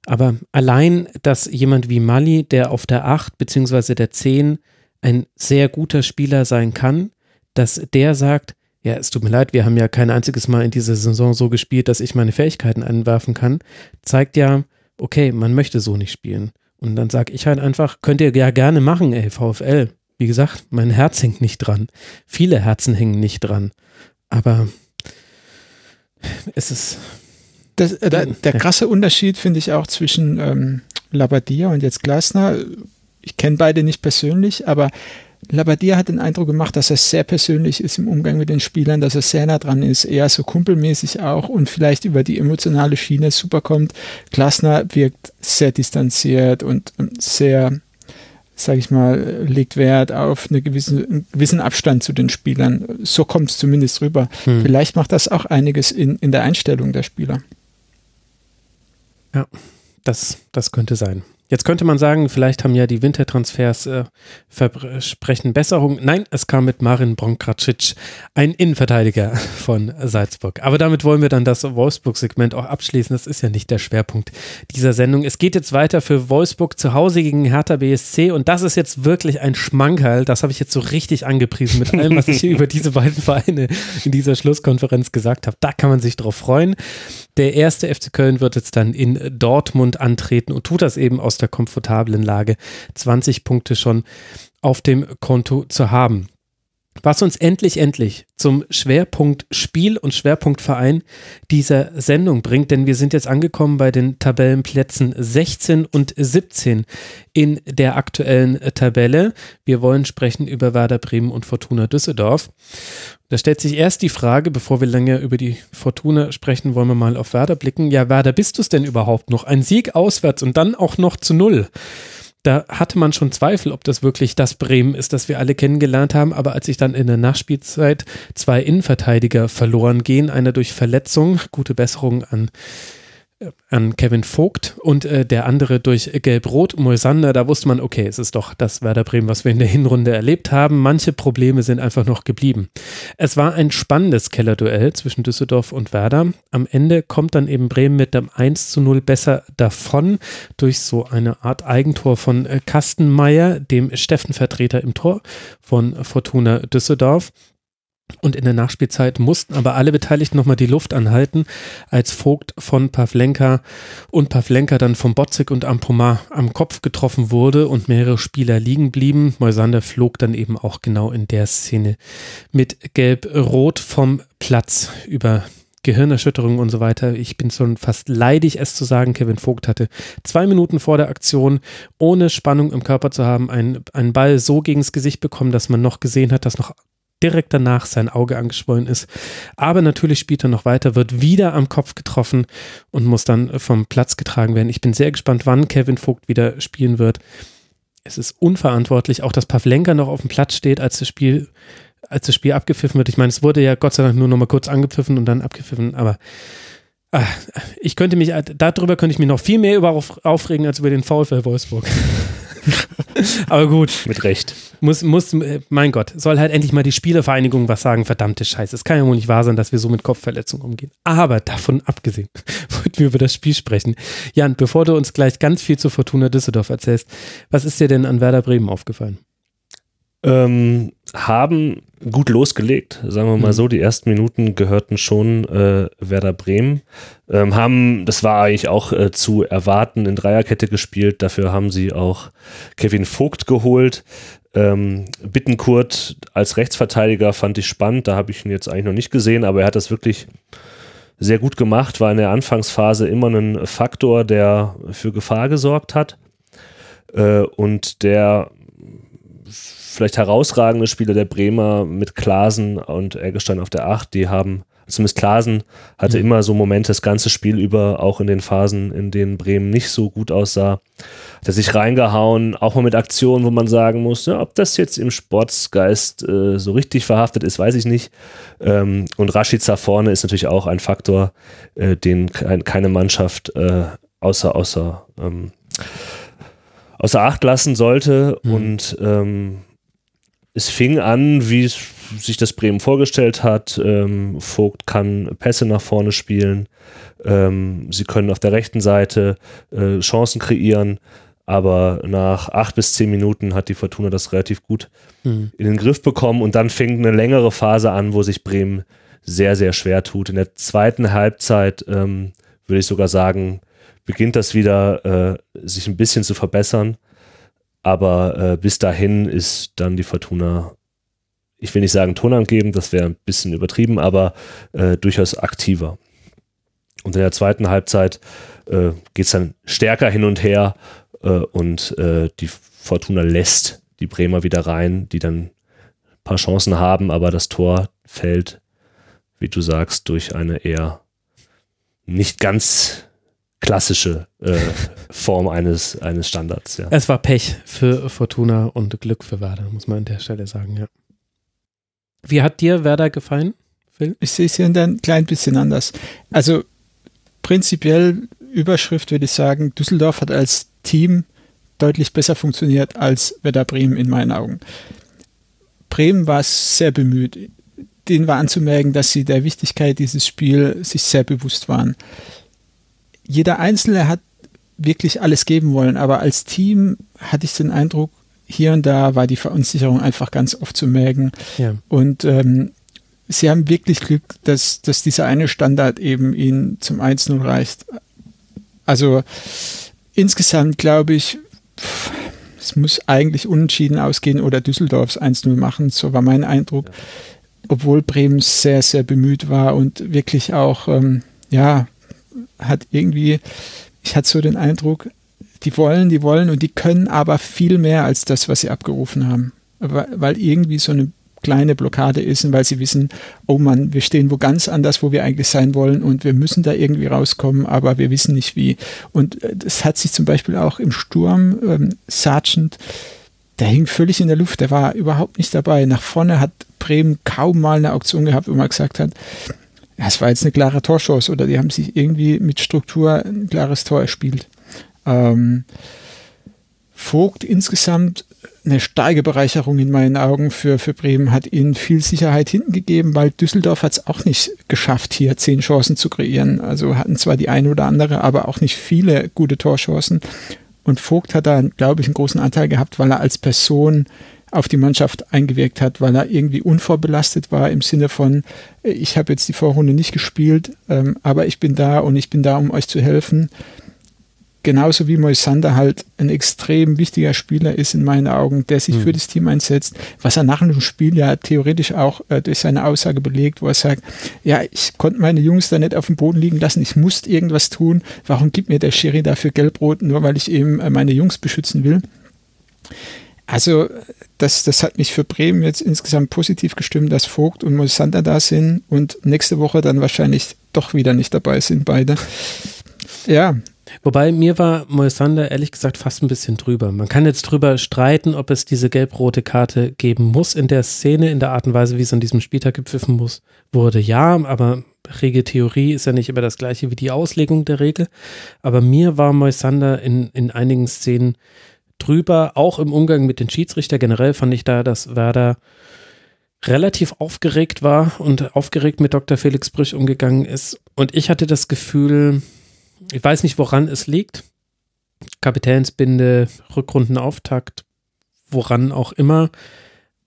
S3: Aber allein, dass jemand wie Mali, der auf der 8 beziehungsweise der 10 ein sehr guter Spieler sein kann, dass der sagt, ja, es tut mir leid, wir haben ja kein einziges Mal in dieser Saison so gespielt, dass ich meine Fähigkeiten anwerfen kann, zeigt ja, okay, man möchte so nicht spielen. Und dann sage ich halt einfach, könnt ihr ja gerne machen, ey, VfL. Wie gesagt, mein Herz hängt nicht dran. Viele Herzen hängen nicht dran. Aber es ist.
S5: Das, äh, der, der krasse Unterschied finde ich auch zwischen ähm, Labadia und jetzt Glasner. Ich kenne beide nicht persönlich, aber Labadia hat den Eindruck gemacht, dass er sehr persönlich ist im Umgang mit den Spielern, dass er sehr nah dran ist, eher so kumpelmäßig auch und vielleicht über die emotionale Schiene super kommt. Glasner wirkt sehr distanziert und sehr, sage ich mal, legt Wert auf eine gewisse, einen gewissen Abstand zu den Spielern. So kommt es zumindest rüber. Hm. Vielleicht macht das auch einiges in, in der Einstellung der Spieler.
S3: Ja, das, das könnte sein. Jetzt könnte man sagen, vielleicht haben ja die Wintertransfers äh, versprechen Besserung. Nein, es kam mit Marin Bronkracic, ein Innenverteidiger von Salzburg. Aber damit wollen wir dann das Wolfsburg-Segment auch abschließen. Das ist ja nicht der Schwerpunkt dieser Sendung. Es geht jetzt weiter für Wolfsburg zu Hause gegen Hertha BSC und das ist jetzt wirklich ein Schmankerl. Das habe ich jetzt so richtig angepriesen mit allem, was ich <laughs> über diese beiden Vereine in dieser Schlusskonferenz gesagt habe. Da kann man sich drauf freuen. Der erste FC Köln wird jetzt dann in Dortmund antreten und tut das eben aus der komfortablen Lage, 20 Punkte schon auf dem Konto zu haben. Was uns endlich, endlich zum Schwerpunkt Spiel und Schwerpunkt Verein dieser Sendung bringt, denn wir sind jetzt angekommen bei den Tabellenplätzen 16 und 17 in der aktuellen Tabelle. Wir wollen sprechen über Werder Bremen und Fortuna Düsseldorf. Da stellt sich erst die Frage, bevor wir länger über die Fortuna sprechen, wollen wir mal auf Werder blicken. Ja, Werder, bist du es denn überhaupt noch? Ein Sieg auswärts und dann auch noch zu null. Da hatte man schon Zweifel, ob das wirklich das Bremen ist, das wir alle kennengelernt haben. Aber als sich dann in der Nachspielzeit zwei Innenverteidiger verloren gehen, einer durch Verletzung, gute Besserung an an Kevin Vogt und äh, der andere durch Gelb-Rot Moisander. Da wusste man, okay, es ist doch das Werder Bremen, was wir in der Hinrunde erlebt haben. Manche Probleme sind einfach noch geblieben. Es war ein spannendes Kellerduell zwischen Düsseldorf und Werder. Am Ende kommt dann eben Bremen mit dem 1 zu 0 besser davon durch so eine Art Eigentor von äh, Kastenmeier, dem Steffenvertreter im Tor von Fortuna Düsseldorf. Und in der Nachspielzeit mussten aber alle Beteiligten nochmal die Luft anhalten, als Vogt von Pavlenka und Pavlenka dann vom Botzig und Ampomar am Kopf getroffen wurde und mehrere Spieler liegen blieben. Moisander flog dann eben auch genau in der Szene mit Gelb-Rot vom Platz über Gehirnerschütterung und so weiter. Ich bin schon fast leidig, es zu sagen. Kevin Vogt hatte zwei Minuten vor der Aktion, ohne Spannung im Körper zu haben, einen, einen Ball so gegen das Gesicht bekommen, dass man noch gesehen hat, dass noch direkt danach sein Auge angeschwollen ist. Aber natürlich spielt er noch weiter, wird wieder am Kopf getroffen und muss dann vom Platz getragen werden. Ich bin sehr gespannt, wann Kevin Vogt wieder spielen wird. Es ist unverantwortlich, auch dass Pavlenka noch auf dem Platz steht, als das Spiel, als das Spiel abgepfiffen wird. Ich meine, es wurde ja Gott sei Dank nur noch mal kurz angepfiffen und dann abgepfiffen, aber ah, ich könnte mich, darüber könnte ich mich noch viel mehr über aufregen als über den VfL Wolfsburg. <laughs> <laughs> Aber gut.
S4: Mit Recht.
S3: Muss, muss, mein Gott, soll halt endlich mal die Spielervereinigung was sagen. Verdammte Scheiße. Es kann ja wohl nicht wahr sein, dass wir so mit Kopfverletzungen umgehen. Aber davon abgesehen, <laughs> wollten wir über das Spiel sprechen. Jan, bevor du uns gleich ganz viel zu Fortuna Düsseldorf erzählst, was ist dir denn an Werder Bremen aufgefallen?
S4: Ähm, haben gut losgelegt, sagen wir mal mhm. so. Die ersten Minuten gehörten schon äh, Werder Bremen. Ähm, haben, das war eigentlich auch äh, zu erwarten, in Dreierkette gespielt. Dafür haben sie auch Kevin Vogt geholt. Ähm, Bittenkurt als Rechtsverteidiger fand ich spannend. Da habe ich ihn jetzt eigentlich noch nicht gesehen, aber er hat das wirklich sehr gut gemacht. War in der Anfangsphase immer ein Faktor, der für Gefahr gesorgt hat. Äh, und der vielleicht herausragende Spieler der Bremer mit Klasen und Eggestein auf der 8, die haben, zumindest Klasen hatte mhm. immer so Momente das ganze Spiel über, auch in den Phasen, in denen Bremen nicht so gut aussah, hat er sich reingehauen, auch mal mit Aktionen, wo man sagen muss, ja, ob das jetzt im Sportsgeist äh, so richtig verhaftet ist, weiß ich nicht. Ähm, und Rashica vorne ist natürlich auch ein Faktor, äh, den keine Mannschaft äh, außer, außer ähm, außer Acht lassen sollte. Mhm. Und ähm, es fing an, wie sich das Bremen vorgestellt hat. Ähm, Vogt kann Pässe nach vorne spielen. Ähm, sie können auf der rechten Seite äh, Chancen kreieren. Aber nach acht bis zehn Minuten hat die Fortuna das relativ gut mhm. in den Griff bekommen. Und dann fing eine längere Phase an, wo sich Bremen sehr, sehr schwer tut. In der zweiten Halbzeit ähm, würde ich sogar sagen, beginnt das wieder äh, sich ein bisschen zu verbessern. Aber äh, bis dahin ist dann die Fortuna, ich will nicht sagen tonangebend, das wäre ein bisschen übertrieben, aber äh, durchaus aktiver. Und in der zweiten Halbzeit äh, geht es dann stärker hin und her äh, und äh, die Fortuna lässt die Bremer wieder rein, die dann ein paar Chancen haben, aber das Tor fällt, wie du sagst, durch eine eher nicht ganz klassische äh, Form eines, eines Standards. Ja.
S3: Es war Pech für Fortuna und Glück für Werder, muss man an der Stelle sagen, ja. Wie hat dir Werder gefallen,
S5: Phil? Ich sehe es hier ein klein bisschen anders. Also prinzipiell Überschrift würde ich sagen, Düsseldorf hat als Team deutlich besser funktioniert als Werder Bremen in meinen Augen. Bremen war sehr bemüht. Denen war anzumerken, dass sie der Wichtigkeit dieses Spiels sich sehr bewusst waren jeder Einzelne hat wirklich alles geben wollen, aber als Team hatte ich den Eindruck, hier und da war die Verunsicherung einfach ganz oft zu merken. Ja. Und ähm, sie haben wirklich Glück, dass, dass dieser eine Standard eben ihnen zum 1-0 reicht. Also insgesamt glaube ich, es muss eigentlich unentschieden ausgehen oder Düsseldorfs 1-0 machen, so war mein Eindruck. Ja. Obwohl Bremen sehr, sehr bemüht war und wirklich auch, ähm, ja, hat irgendwie, ich hatte so den Eindruck, die wollen, die wollen und die können aber viel mehr als das, was sie abgerufen haben. Weil irgendwie so eine kleine Blockade ist und weil sie wissen, oh Mann, wir stehen wo ganz anders, wo wir eigentlich sein wollen und wir müssen da irgendwie rauskommen, aber wir wissen nicht wie. Und äh, das hat sich zum Beispiel auch im Sturm, ähm, Sargent, der hing völlig in der Luft, der war überhaupt nicht dabei. Nach vorne hat Bremen kaum mal eine Auktion gehabt, wo man gesagt hat, es war jetzt eine klare Torchance oder die haben sich irgendwie mit Struktur ein klares Tor erspielt. Ähm, Vogt insgesamt eine starke Bereicherung in meinen Augen für, für Bremen, hat ihnen viel Sicherheit hinten gegeben, weil Düsseldorf hat es auch nicht geschafft, hier zehn Chancen zu kreieren. Also hatten zwar die eine oder andere, aber auch nicht viele gute Torchancen. Und Vogt hat da, glaube ich, einen großen Anteil gehabt, weil er als Person auf die Mannschaft eingewirkt hat, weil er irgendwie unvorbelastet war im Sinne von, ich habe jetzt die Vorrunde nicht gespielt, ähm, aber ich bin da und ich bin da, um euch zu helfen. Genauso wie Moisander halt ein extrem wichtiger Spieler ist in meinen Augen, der sich mhm. für das Team einsetzt, was er nach dem Spiel ja theoretisch auch äh, durch seine Aussage belegt, wo er sagt, ja, ich konnte meine Jungs da nicht auf dem Boden liegen lassen, ich musste irgendwas tun, warum gibt mir der Schiri dafür Gelbrot, nur weil ich eben äh, meine Jungs beschützen will? Also das, das hat mich für Bremen jetzt insgesamt positiv gestimmt, dass Vogt und Moisander da sind und nächste Woche dann wahrscheinlich doch wieder nicht dabei sind beide. Ja.
S3: Wobei mir war Moisander ehrlich gesagt fast ein bisschen drüber. Man kann jetzt drüber streiten, ob es diese gelb-rote Karte geben muss in der Szene, in der Art und Weise, wie es an diesem Spieltag gepfiffen muss, wurde. Ja, aber rege Theorie ist ja nicht immer das gleiche wie die Auslegung der Regel. Aber mir war Moisander in, in einigen Szenen drüber, auch im Umgang mit den Schiedsrichter. Generell fand ich da, dass Werder relativ aufgeregt war und aufgeregt mit Dr. Felix Brüch umgegangen ist. Und ich hatte das Gefühl, ich weiß nicht, woran es liegt. Kapitänsbinde, Rückrundenauftakt, woran auch immer.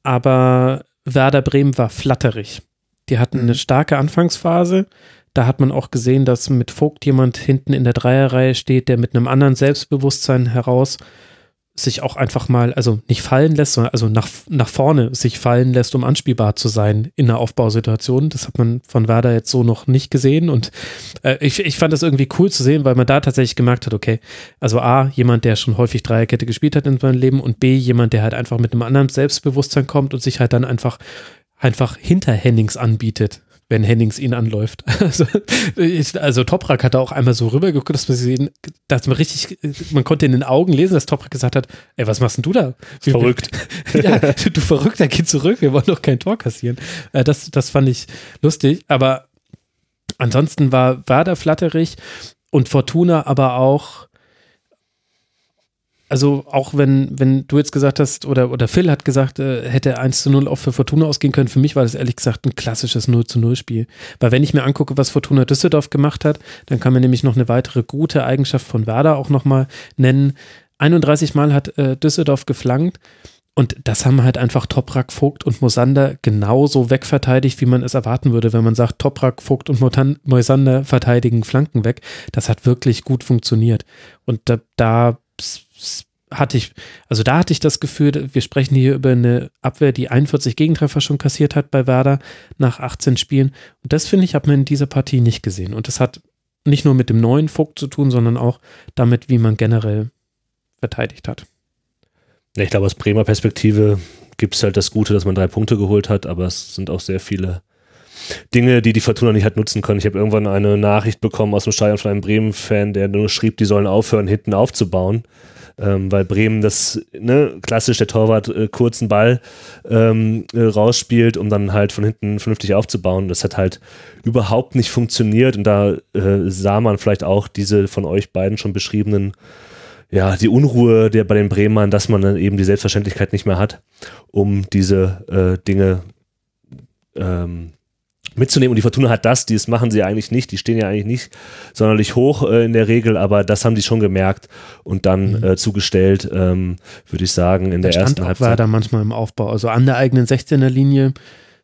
S3: aber Werder Bremen war flatterig. Die hatten eine starke Anfangsphase. Da hat man auch gesehen, dass mit Vogt jemand hinten in der Dreierreihe steht, der mit einem anderen Selbstbewusstsein heraus sich auch einfach mal, also nicht fallen lässt, sondern also nach, nach vorne sich fallen lässt, um anspielbar zu sein in einer Aufbausituation. Das hat man von Werder jetzt so noch nicht gesehen und äh, ich, ich fand das irgendwie cool zu sehen, weil man da tatsächlich gemerkt hat, okay, also A, jemand, der schon häufig Dreierkette gespielt hat in seinem Leben und B, jemand, der halt einfach mit einem anderen Selbstbewusstsein kommt und sich halt dann einfach einfach hinter Hennings anbietet wenn Hennings ihn anläuft. <laughs> Also, ich, also Toprak hat da auch einmal so rübergeguckt, dass man sehen, dass man richtig, man konnte in den Augen lesen, dass Toprak gesagt hat, ey, was machst denn du da?
S4: Verrückt. <laughs>
S3: ja, du Verrückter, geh zurück, wir wollen doch kein Tor kassieren. Äh, das, das fand ich lustig, aber ansonsten war Werder flatterig und Fortuna aber auch also auch wenn, wenn du jetzt gesagt hast, oder, oder Phil hat gesagt, äh, hätte 1 zu 0 auch für Fortuna ausgehen können, für mich war das ehrlich gesagt ein klassisches 0 zu 0 Spiel. Weil wenn ich mir angucke, was Fortuna Düsseldorf gemacht hat, dann kann man nämlich noch eine weitere gute Eigenschaft von Werder auch nochmal nennen. 31 Mal hat äh, Düsseldorf geflankt und das haben halt einfach Toprak, Vogt und Mosander genauso wegverteidigt, wie man es erwarten würde, wenn man sagt, Toprak, Vogt und Mosander verteidigen Flanken weg. Das hat wirklich gut funktioniert. Und da, da hatte ich, also da hatte ich das Gefühl, wir sprechen hier über eine Abwehr, die 41 Gegentreffer schon kassiert hat bei Werder nach 18 Spielen. Und das finde ich, hat man in dieser Partie nicht gesehen. Und das hat nicht nur mit dem neuen Vogt zu tun, sondern auch damit, wie man generell verteidigt hat.
S4: Ich glaube, aus Bremer Perspektive gibt es halt das Gute, dass man drei Punkte geholt hat, aber es sind auch sehr viele Dinge, die die Fortuna nicht hat nutzen können. Ich habe irgendwann eine Nachricht bekommen aus dem Stadion von einem Bremen-Fan, der nur schrieb, die sollen aufhören, hinten aufzubauen ähm, weil Bremen das ne, klassisch der Torwart äh, kurzen Ball ähm, äh, rausspielt, um dann halt von hinten vernünftig aufzubauen. Das hat halt überhaupt nicht funktioniert und da äh, sah man vielleicht auch diese von euch beiden schon beschriebenen ja, die Unruhe der bei den Bremern, dass man dann eben die Selbstverständlichkeit nicht mehr hat, um diese äh, Dinge ähm, mitzunehmen. Und die Fortuna hat das, das machen sie eigentlich nicht. Die stehen ja eigentlich nicht sonderlich hoch äh, in der Regel, aber das haben die schon gemerkt und dann mhm. äh, zugestellt, ähm, würde ich sagen, in der
S3: stand
S4: ersten
S3: auch
S4: Halbzeit.
S3: war da manchmal im Aufbau. Also an der eigenen 16er Linie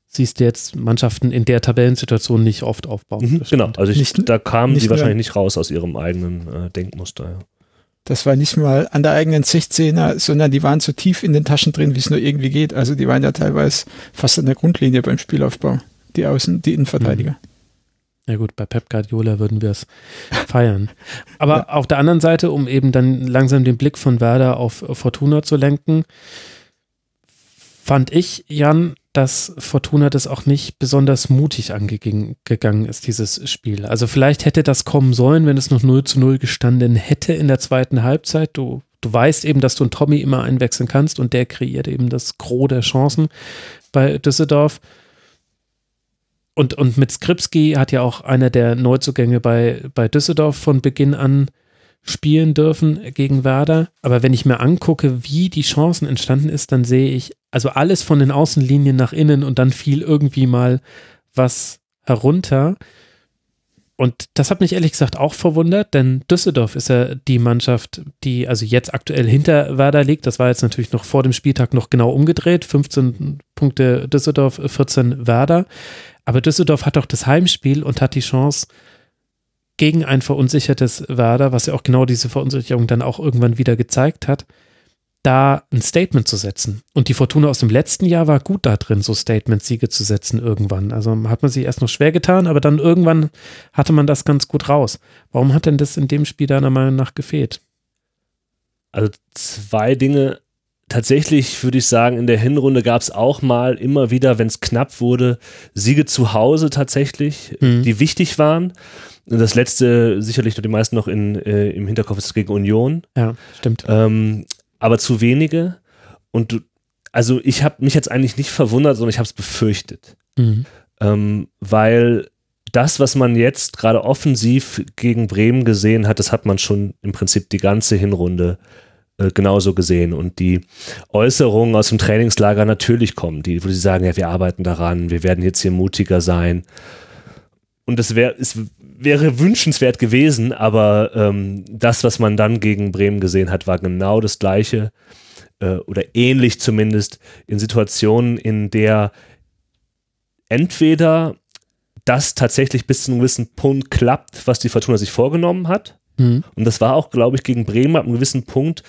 S3: siehst du jetzt Mannschaften in der Tabellensituation nicht oft aufbauen.
S4: Mhm, genau, also ich,
S5: Nicht-
S4: da kamen die wahrscheinlich nicht raus aus ihrem eigenen äh, Denkmuster. Ja.
S5: Das war nicht mal an der eigenen 16er, sondern die waren so tief in den Taschen drin, wie es nur irgendwie geht. Also die waren ja teilweise fast an der Grundlinie beim Spielaufbau. Die Außen, die Innenverteidiger.
S3: Ja gut, bei Pep Guardiola würden wir es <laughs> feiern. Aber auf der anderen Seite, um eben dann langsam den Blick von Werder auf Fortuna zu lenken, fand ich, Jan, dass Fortuna das auch nicht besonders mutig angegangen ist, dieses Spiel. Also vielleicht hätte das kommen sollen, wenn es noch 0 zu 0 gestanden hätte in der zweiten Halbzeit. Du, du weißt eben, dass du einen Tommy immer einwechseln kannst und der kreiert eben das Gros der Chancen bei Düsseldorf. Und, und mit Skripski hat ja auch einer der Neuzugänge bei, bei Düsseldorf von Beginn an spielen dürfen gegen Werder. Aber wenn ich mir angucke, wie die Chancen entstanden ist, dann sehe ich also alles von den Außenlinien nach innen und dann fiel irgendwie mal was herunter. Und das hat mich ehrlich gesagt auch verwundert, denn Düsseldorf ist ja die Mannschaft, die also jetzt aktuell hinter Werder liegt. Das war jetzt natürlich noch vor dem Spieltag noch genau umgedreht. 15 Punkte Düsseldorf, 14 Werder. Aber Düsseldorf hat auch das Heimspiel und hat die Chance, gegen ein verunsichertes Werder, was ja auch genau diese Verunsicherung dann auch irgendwann wieder gezeigt hat, da ein Statement zu setzen. Und die Fortuna aus dem letzten Jahr war gut da drin, so Statement-Siege zu setzen irgendwann. Also hat man sich erst noch schwer getan, aber dann irgendwann hatte man das ganz gut raus. Warum hat denn das in dem Spiel deiner Meinung nach gefehlt?
S4: Also zwei Dinge. Tatsächlich würde ich sagen, in der Hinrunde gab es auch mal immer wieder, wenn es knapp wurde, Siege zu Hause tatsächlich,
S3: Mhm.
S4: die wichtig waren. Das letzte sicherlich noch die meisten noch in, äh, im Hinterkopf ist gegen Union.
S3: Ja, stimmt.
S4: Ähm, aber zu wenige. Und du, also ich habe mich jetzt eigentlich nicht verwundert, sondern ich habe es befürchtet.
S3: Mhm.
S4: Ähm, weil das, was man jetzt gerade offensiv gegen Bremen gesehen hat, das hat man schon im Prinzip die ganze Hinrunde äh, genauso gesehen. Und die Äußerungen aus dem Trainingslager natürlich kommen, die, wo sie sagen, ja, wir arbeiten daran, wir werden jetzt hier mutiger sein. Und es wäre, es wäre wünschenswert gewesen, aber ähm, das, was man dann gegen Bremen gesehen hat, war genau das Gleiche. äh, oder ähnlich zumindest in Situationen, in der entweder das tatsächlich bis zu einem gewissen Punkt klappt, was die Fortuna sich vorgenommen hat. Mhm. Und das war auch, glaube ich, gegen Bremen ab einem gewissen Punkt.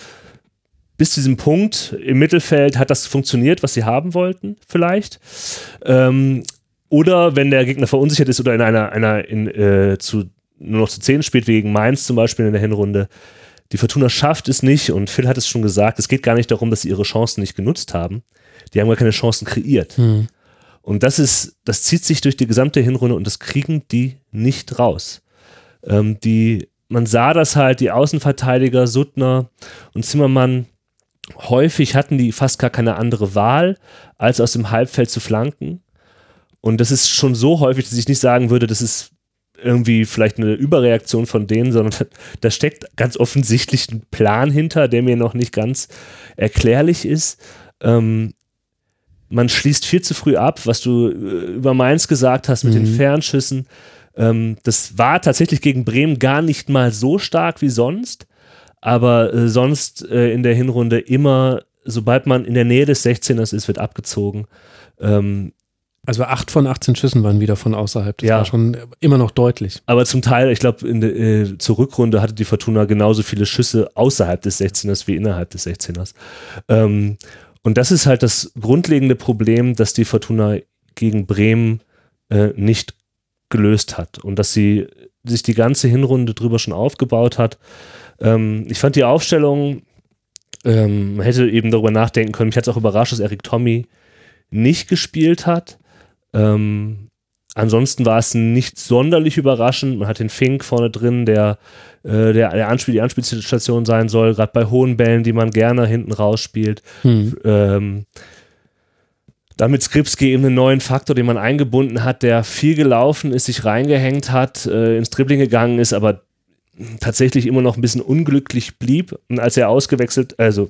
S4: Bis zu diesem Punkt im Mittelfeld hat das funktioniert, was sie haben wollten, vielleicht. Ähm, oder wenn der Gegner verunsichert ist oder in einer, einer in, äh, zu, nur noch zu 10 spielt, wie gegen Mainz zum Beispiel in der Hinrunde. Die Fortuna schafft es nicht und Phil hat es schon gesagt, es geht gar nicht darum, dass sie ihre Chancen nicht genutzt haben. Die haben gar keine Chancen kreiert. Mhm. Und das ist, das zieht sich durch die gesamte Hinrunde und das kriegen die nicht raus. Ähm, die, man sah das halt, die Außenverteidiger Suttner und Zimmermann, häufig hatten die fast gar keine andere Wahl, als aus dem Halbfeld zu flanken. Und das ist schon so häufig, dass ich nicht sagen würde, das ist irgendwie vielleicht eine Überreaktion von denen, sondern <laughs> da steckt ganz offensichtlich ein Plan hinter, der mir noch nicht ganz erklärlich ist. Ähm, man schließt viel zu früh ab, was du äh, über Mainz gesagt hast mit mhm. den Fernschüssen. Ähm, das war tatsächlich gegen Bremen gar nicht mal so stark wie sonst, aber äh, sonst äh, in der Hinrunde immer, sobald man in der Nähe des 16ers ist, wird abgezogen. Ähm,
S3: also acht von 18 Schüssen waren wieder von außerhalb. Das ja. war schon immer noch deutlich.
S4: Aber zum Teil, ich glaube, äh, zur Rückrunde hatte die Fortuna genauso viele Schüsse außerhalb des 16ers wie innerhalb des 16ers. Ähm, und das ist halt das grundlegende Problem, dass die Fortuna gegen Bremen äh, nicht gelöst hat und dass sie sich die ganze Hinrunde drüber schon aufgebaut hat. Ähm, ich fand die Aufstellung, ähm, man hätte eben darüber nachdenken können, mich hat es auch überrascht, dass Eric Tommy nicht gespielt hat. Ähm, ansonsten war es nicht sonderlich überraschend. Man hat den Fink vorne drin, der äh, der, der Anspiel, die Anspielstation sein soll, gerade bei hohen Bällen, die man gerne hinten rausspielt. Hm. Ähm, damit Skripski eben einen neuen Faktor, den man eingebunden hat, der viel gelaufen ist, sich reingehängt hat, äh, ins Dribbling gegangen ist, aber tatsächlich immer noch ein bisschen unglücklich blieb. Und als er ausgewechselt, also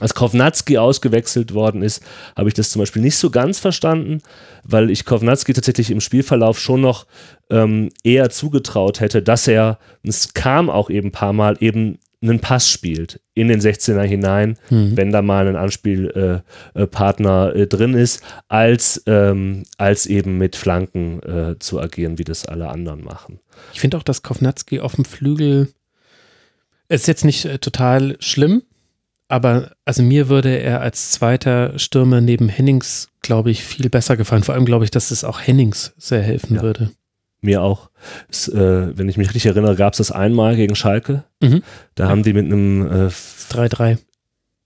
S4: als Kovnatski ausgewechselt worden ist, habe ich das zum Beispiel nicht so ganz verstanden, weil ich Kovnatski tatsächlich im Spielverlauf schon noch ähm, eher zugetraut hätte, dass er, es kam auch eben ein paar Mal, eben einen Pass spielt in den 16er hinein, mhm. wenn da mal ein Anspielpartner äh, äh, drin ist, als, ähm, als eben mit Flanken äh, zu agieren, wie das alle anderen machen.
S3: Ich finde auch, dass Kovnatski auf dem Flügel ist jetzt nicht äh, total schlimm, aber also mir würde er als zweiter Stürmer neben Hennings, glaube ich, viel besser gefallen. Vor allem glaube ich, dass es auch Hennings sehr helfen ja, würde.
S4: Mir auch. Es, äh, wenn ich mich richtig erinnere, gab es das einmal gegen Schalke. Mhm. Da ja. haben die mit einem
S3: äh, 3-3.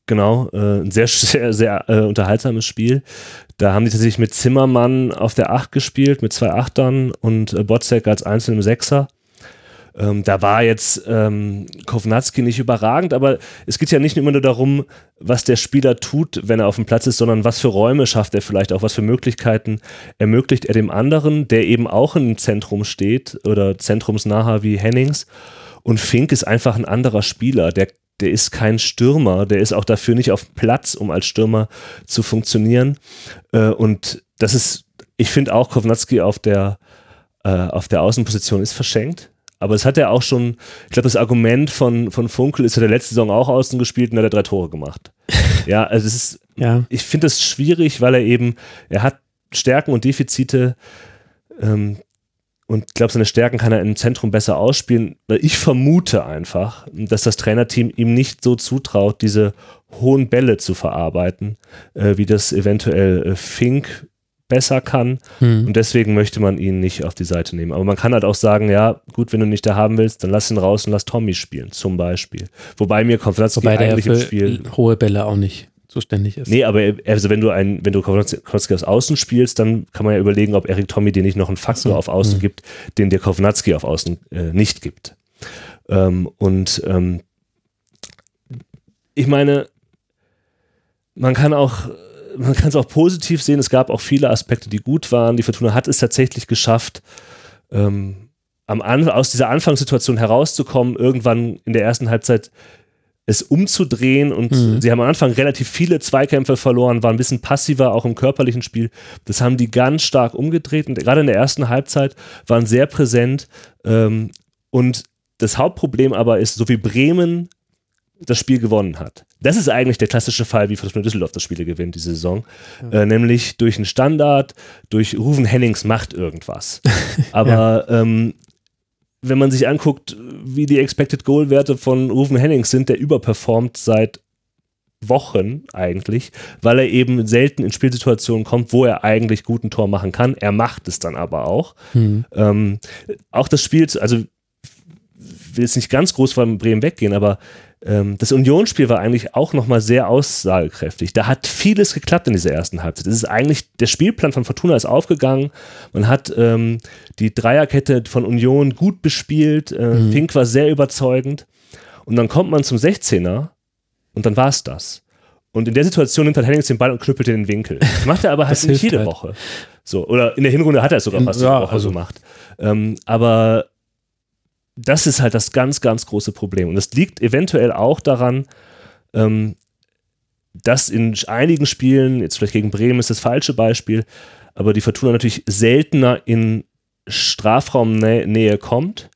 S4: Genau, äh, ein sehr, sehr, sehr äh, unterhaltsames Spiel. Da haben die tatsächlich mit Zimmermann auf der 8 gespielt, mit zwei Achtern und äh, Botzek als einzelnem Sechser. Ähm, da war jetzt ähm, Kovnatski nicht überragend, aber es geht ja nicht immer nur darum, was der Spieler tut, wenn er auf dem Platz ist, sondern was für Räume schafft er vielleicht auch, was für Möglichkeiten ermöglicht er dem anderen, der eben auch im Zentrum steht oder zentrumsnaher wie Hennings. Und Fink ist einfach ein anderer Spieler, der der ist kein Stürmer, der ist auch dafür nicht auf Platz, um als Stürmer zu funktionieren. Äh, und das ist, ich finde auch, Kovnatski auf der, äh, auf der Außenposition ist verschenkt. Aber es hat er auch schon, ich glaube, das Argument von, von Funkel ist ja der letzte Saison auch außen gespielt und hat er drei Tore gemacht. <laughs> ja, also es ist, ja. ich finde es schwierig, weil er eben, er hat Stärken und Defizite ähm, und ich glaube, seine Stärken kann er im Zentrum besser ausspielen. Weil Ich vermute einfach, dass das Trainerteam ihm nicht so zutraut, diese hohen Bälle zu verarbeiten, äh, wie das eventuell äh, Fink besser kann. Hm. Und deswegen möchte man ihn nicht auf die Seite nehmen. Aber man kann halt auch sagen, ja, gut, wenn du nicht da haben willst, dann lass ihn raus und lass Tommy spielen, zum Beispiel. Wobei mir Konferenz
S3: eigentlich im Spiel hohe Bälle auch nicht zuständig ist.
S4: Nee, aber also wenn du ein, wenn du Kovnatski aus Außen spielst, dann kann man ja überlegen, ob Erik Tommy dir nicht noch einen Faktor auf Außen hm. gibt, den der Kovnatski auf Außen äh, nicht gibt. Ähm, und ähm, ich meine, man kann auch man kann es auch positiv sehen. Es gab auch viele Aspekte, die gut waren. Die Fortuna hat es tatsächlich geschafft, ähm, am An aus dieser Anfangssituation herauszukommen, irgendwann in der ersten Halbzeit es umzudrehen und mhm. sie haben am Anfang relativ viele Zweikämpfe verloren, waren ein bisschen passiver, auch im körperlichen Spiel. Das haben die ganz stark umgedreht und gerade in der ersten Halbzeit waren sehr präsent. Ähm, und das Hauptproblem aber ist, so wie Bremen das Spiel gewonnen hat. Das ist eigentlich der klassische Fall, wie Fortuna Düsseldorf das Spiel gewinnt diese Saison. Ja. Äh, nämlich durch einen Standard, durch Ruven Hennings macht irgendwas. <laughs> Aber ja. ähm, wenn man sich anguckt, wie die Expected Goal Werte von Ruven Hennings sind, der überperformt seit Wochen eigentlich, weil er eben selten in Spielsituationen kommt, wo er eigentlich guten Tor machen kann. Er macht es dann aber auch. Mhm. Ähm, auch das Spiel, also will jetzt nicht ganz groß von Bremen weggehen, aber das Unionsspiel war eigentlich auch nochmal sehr aussagekräftig. Da hat vieles geklappt in dieser ersten Halbzeit. Das ist eigentlich, der Spielplan von Fortuna ist aufgegangen. Man hat ähm, die Dreierkette von Union gut bespielt. Äh, mhm. Fink war sehr überzeugend. Und dann kommt man zum 16er und dann war es das. Und in der Situation nimmt halt Hennings den Ball und knüppelt in den Winkel. Das macht er aber halt nicht jede halt. Woche. So, oder in der Hinrunde hat er es sogar fast ja, jede Woche also. gemacht. Ähm, aber das ist halt das ganz, ganz große Problem. Und das liegt eventuell auch daran, ähm, dass in einigen Spielen, jetzt vielleicht gegen Bremen ist das falsche Beispiel, aber die Fortuna natürlich seltener in Strafraumnähe kommt.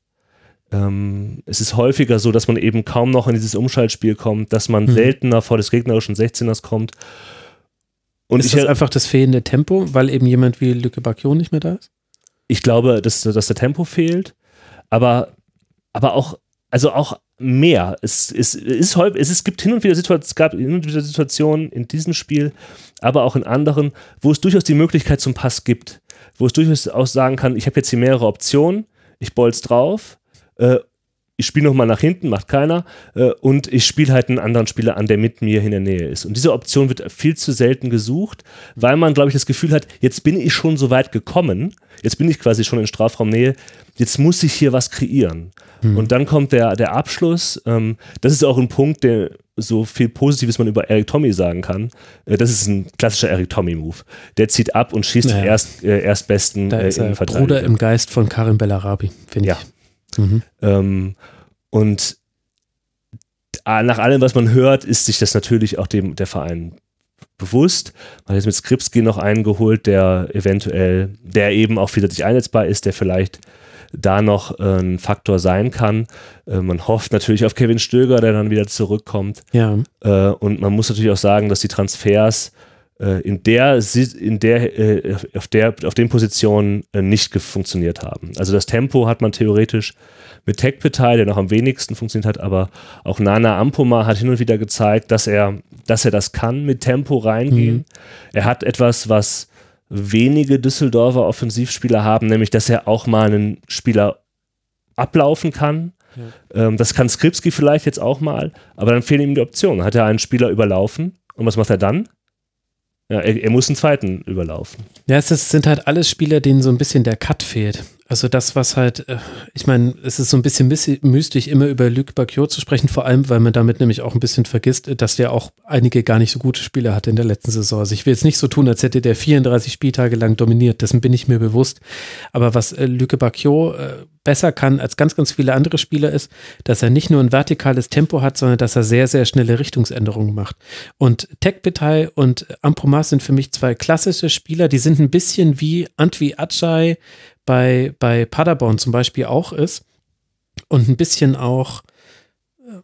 S4: Ähm, es ist häufiger so, dass man eben kaum noch in dieses Umschaltspiel kommt, dass man mhm. seltener vor des gegnerischen 16ers kommt.
S3: Und ist das einfach das fehlende Tempo, weil eben jemand wie Lücke Bacchio nicht mehr da ist?
S4: Ich glaube, dass, dass der Tempo fehlt, aber aber auch, also auch mehr. Es, es, ist häufig, es, es gibt hin und wieder Situationen, es gab hin und wieder Situationen in diesem Spiel, aber auch in anderen, wo es durchaus die Möglichkeit zum Pass gibt. Wo es durchaus auch sagen kann, ich habe jetzt hier mehrere Optionen, ich bolz drauf, äh, ich spiele nochmal nach hinten, macht keiner, äh, und ich spiele halt einen anderen Spieler an, der mit mir in der Nähe ist. Und diese Option wird viel zu selten gesucht, weil man, glaube ich, das Gefühl hat, jetzt bin ich schon so weit gekommen, jetzt bin ich quasi schon in Strafraumnähe, jetzt muss ich hier was kreieren. Mhm. Und dann kommt der, der Abschluss. Ähm, das ist auch ein Punkt, der so viel Positives man über Eric Tommy sagen kann. Äh, das ist ein klassischer Eric Tommy-Move. Der zieht ab und schießt naja. den erst, äh, erstbesten
S3: da ist äh, Bruder im Geist von Karim Bellarabi, finde
S4: ja. ich. Mhm. Ähm, und nach allem, was man hört, ist sich das natürlich auch dem der Verein bewusst. Man hat jetzt mit Skripski noch einen geholt, der eventuell, der eben auch vielseitig einsetzbar ist, der vielleicht da noch ein Faktor sein kann. Äh, man hofft natürlich auf Kevin Stöger, der dann wieder zurückkommt.
S3: Ja.
S4: Äh, und man muss natürlich auch sagen, dass die Transfers in der, in der, äh, auf der, auf den Positionen äh, nicht funktioniert haben. Also das Tempo hat man theoretisch mit Tech Petai, der noch am wenigsten funktioniert hat, aber auch Nana Ampoma hat hin und wieder gezeigt, dass er, dass er das kann, mit Tempo reingehen. Mhm. Er hat etwas, was wenige Düsseldorfer Offensivspieler haben, nämlich dass er auch mal einen Spieler ablaufen kann. Ja. Ähm, das kann Skripski vielleicht jetzt auch mal, aber dann fehlen ihm die Optionen. Hat er einen Spieler überlaufen und was macht er dann? Ja, er, er, muss einen zweiten überlaufen.
S3: Ja, es sind halt alles Spieler, denen so ein bisschen der Cut fehlt. Also das, was halt, äh, ich meine, es ist so ein bisschen mystisch, immer über Luc Bacchio zu sprechen, vor allem, weil man damit nämlich auch ein bisschen vergisst, dass der auch einige gar nicht so gute Spiele hatte in der letzten Saison. Also ich will jetzt nicht so tun, als hätte der 34 Spieltage lang dominiert, dessen bin ich mir bewusst. Aber was äh, Luc Bacchio äh, besser kann als ganz, ganz viele andere Spieler ist, dass er nicht nur ein vertikales Tempo hat, sondern dass er sehr, sehr schnelle Richtungsänderungen macht. Und Tech Betai und Ampromas sind für mich zwei klassische Spieler, die sind ein bisschen wie Antwi Achai, bei, bei Paderborn zum Beispiel auch ist. Und ein bisschen auch, äh,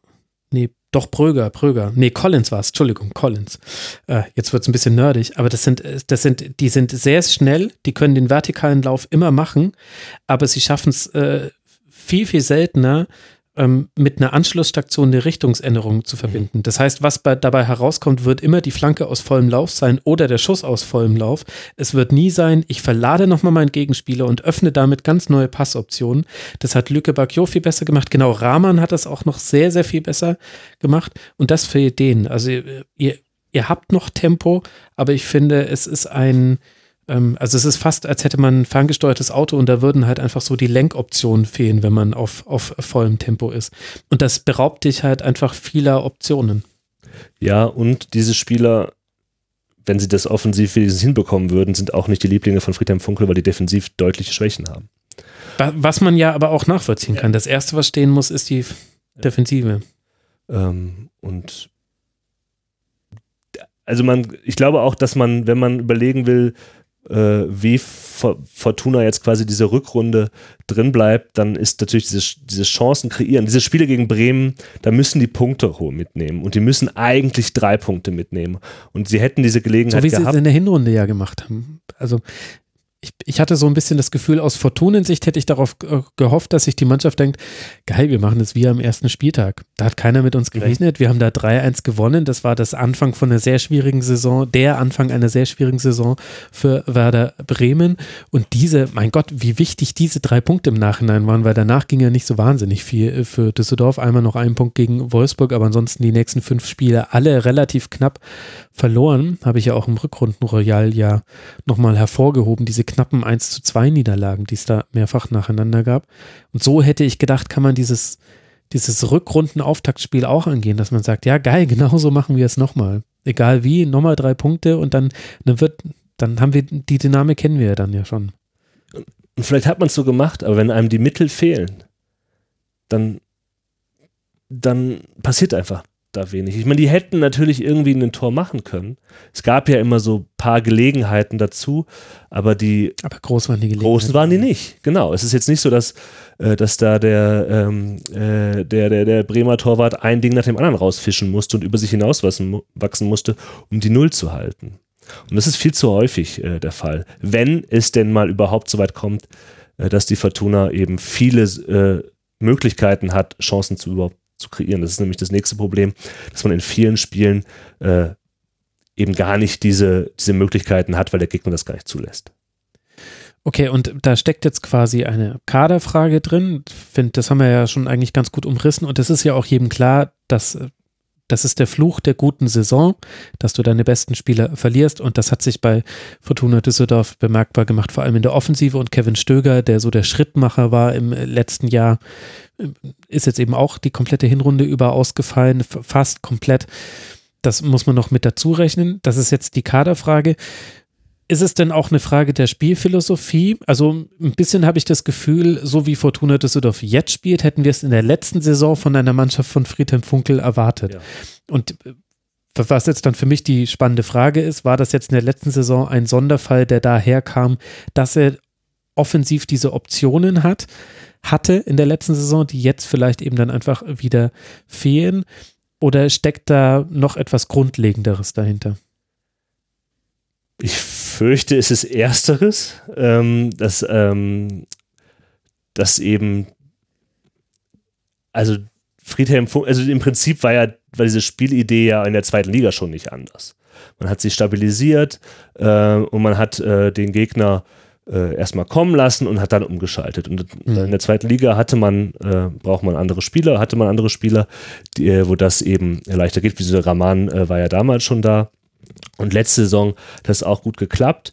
S3: nee, doch Pröger, Pröger. Nee, Collins war es, Entschuldigung, Collins. Äh, jetzt wird es ein bisschen nerdig, aber das sind, das sind, die sind sehr schnell, die können den vertikalen Lauf immer machen, aber sie schaffen es äh, viel, viel seltener, ähm, mit einer Anschlussstation eine Richtungsänderung zu verbinden. Das heißt, was bei, dabei herauskommt, wird immer die Flanke aus vollem Lauf sein oder der Schuss aus vollem Lauf. Es wird nie sein, ich verlade nochmal meinen Gegenspieler und öffne damit ganz neue Passoptionen. Das hat Lücke Bacchio viel besser gemacht. Genau, Rahman hat das auch noch sehr, sehr viel besser gemacht. Und das für Ideen. Also ihr, ihr habt noch Tempo, aber ich finde, es ist ein, also es ist fast, als hätte man ein ferngesteuertes Auto und da würden halt einfach so die Lenkoptionen fehlen, wenn man auf, auf vollem Tempo ist. Und das beraubt dich halt einfach vieler Optionen.
S4: Ja, und diese Spieler, wenn sie das offensiv wenigstens hinbekommen würden, sind auch nicht die Lieblinge von Friedhelm Funkel, weil die defensiv deutliche Schwächen haben.
S3: Was man ja aber auch nachvollziehen kann. Das Erste, was stehen muss, ist die Defensive.
S4: Ähm, und also man, ich glaube auch, dass man, wenn man überlegen will, äh, wie Fortuna jetzt quasi diese Rückrunde drin bleibt, dann ist natürlich diese, diese Chancen kreieren. Diese Spiele gegen Bremen, da müssen die Punkte mitnehmen und die müssen eigentlich drei Punkte mitnehmen. Und sie hätten diese Gelegenheit
S3: so wie
S4: gehabt.
S3: sie es in der Hinrunde ja gemacht haben. Also ich, ich hatte so ein bisschen das Gefühl, aus Fortunensicht hätte ich darauf gehofft, dass sich die Mannschaft denkt, geil, wir machen das wie am ersten Spieltag. Da hat keiner mit uns gerechnet. Wir haben da 3-1 gewonnen. Das war das Anfang von einer sehr schwierigen Saison, der Anfang einer sehr schwierigen Saison für Werder Bremen. Und diese, mein Gott, wie wichtig diese drei Punkte im Nachhinein waren, weil danach ging ja nicht so wahnsinnig viel für Düsseldorf. Einmal noch ein Punkt gegen Wolfsburg, aber ansonsten die nächsten fünf Spiele alle relativ knapp verloren. Habe ich ja auch im Rückrundenroyal ja nochmal hervorgehoben, diese knappen 1 zu 2 Niederlagen, die es da mehrfach nacheinander gab. Und so hätte ich gedacht, kann man dieses, dieses Rückrundenauftaktspiel auch angehen, dass man sagt, ja geil, <laughs> genauso machen wir es nochmal. Egal wie, nochmal drei Punkte und dann, dann wird, dann haben wir, die Dynamik kennen wir ja dann ja schon.
S4: Und vielleicht hat man es so gemacht, aber wenn einem die Mittel fehlen, dann, dann passiert einfach da wenig. Ich meine, die hätten natürlich irgendwie ein Tor machen können. Es gab ja immer so ein paar Gelegenheiten dazu, aber die
S3: aber groß waren die
S4: Gelegenheiten. großen waren die nicht. Genau. Es ist jetzt nicht so, dass, äh, dass da der, ähm, äh, der, der, der Bremer Torwart ein Ding nach dem anderen rausfischen musste und über sich hinaus wachsen, musste, um die Null zu halten. Und das ist viel zu häufig äh, der Fall. Wenn es denn mal überhaupt so weit kommt, äh, dass die Fortuna eben viele Möglichkeiten hat, Chancen zu überhaupt zu kreieren. Das ist nämlich das nächste Problem, dass man in vielen Spielen äh, eben gar nicht diese, diese Möglichkeiten hat, weil der Gegner das gar nicht zulässt.
S3: Okay, und da steckt jetzt quasi eine Kaderfrage drin. Ich finde, das haben wir ja schon eigentlich ganz gut umrissen und es ist ja auch jedem klar, dass das ist der Fluch der guten Saison, dass du deine besten Spieler verlierst. Und das hat sich bei Fortuna Düsseldorf bemerkbar gemacht, vor allem in der Offensive. Und Kevin Stöger, der so der Schrittmacher war im letzten Jahr, ist jetzt eben auch die komplette Hinrunde über ausgefallen, fast komplett. Das muss man noch mit dazu rechnen. Das ist jetzt die Kaderfrage. Ist es denn auch eine Frage der Spielphilosophie? Also ein bisschen habe ich das Gefühl, so wie Fortuna Düsseldorf jetzt spielt, hätten wir es in der letzten Saison von einer Mannschaft von Friedhelm Funkel erwartet. Ja. Und äh, was jetzt dann für mich die spannende Frage ist, war das jetzt in der letzten Saison ein Sonderfall, der daher kam, dass er offensiv diese Optionen hat, hatte in der letzten Saison, die jetzt vielleicht eben dann einfach wieder fehlen? Oder steckt da noch etwas Grundlegenderes dahinter?
S4: Ich fürchte, es ist Ersteres, ähm, dass, ähm, dass eben, also Friedhelm, also im Prinzip war ja, war diese Spielidee ja in der zweiten Liga schon nicht anders. Man hat sie stabilisiert äh, und man hat äh, den Gegner äh, erstmal kommen lassen und hat dann umgeschaltet. Und mhm. in der zweiten Liga hatte man, äh, braucht man andere Spieler, hatte man andere Spieler, die, äh, wo das eben leichter geht. Wie so Raman äh, war ja damals schon da. Und letzte Saison hat das auch gut geklappt.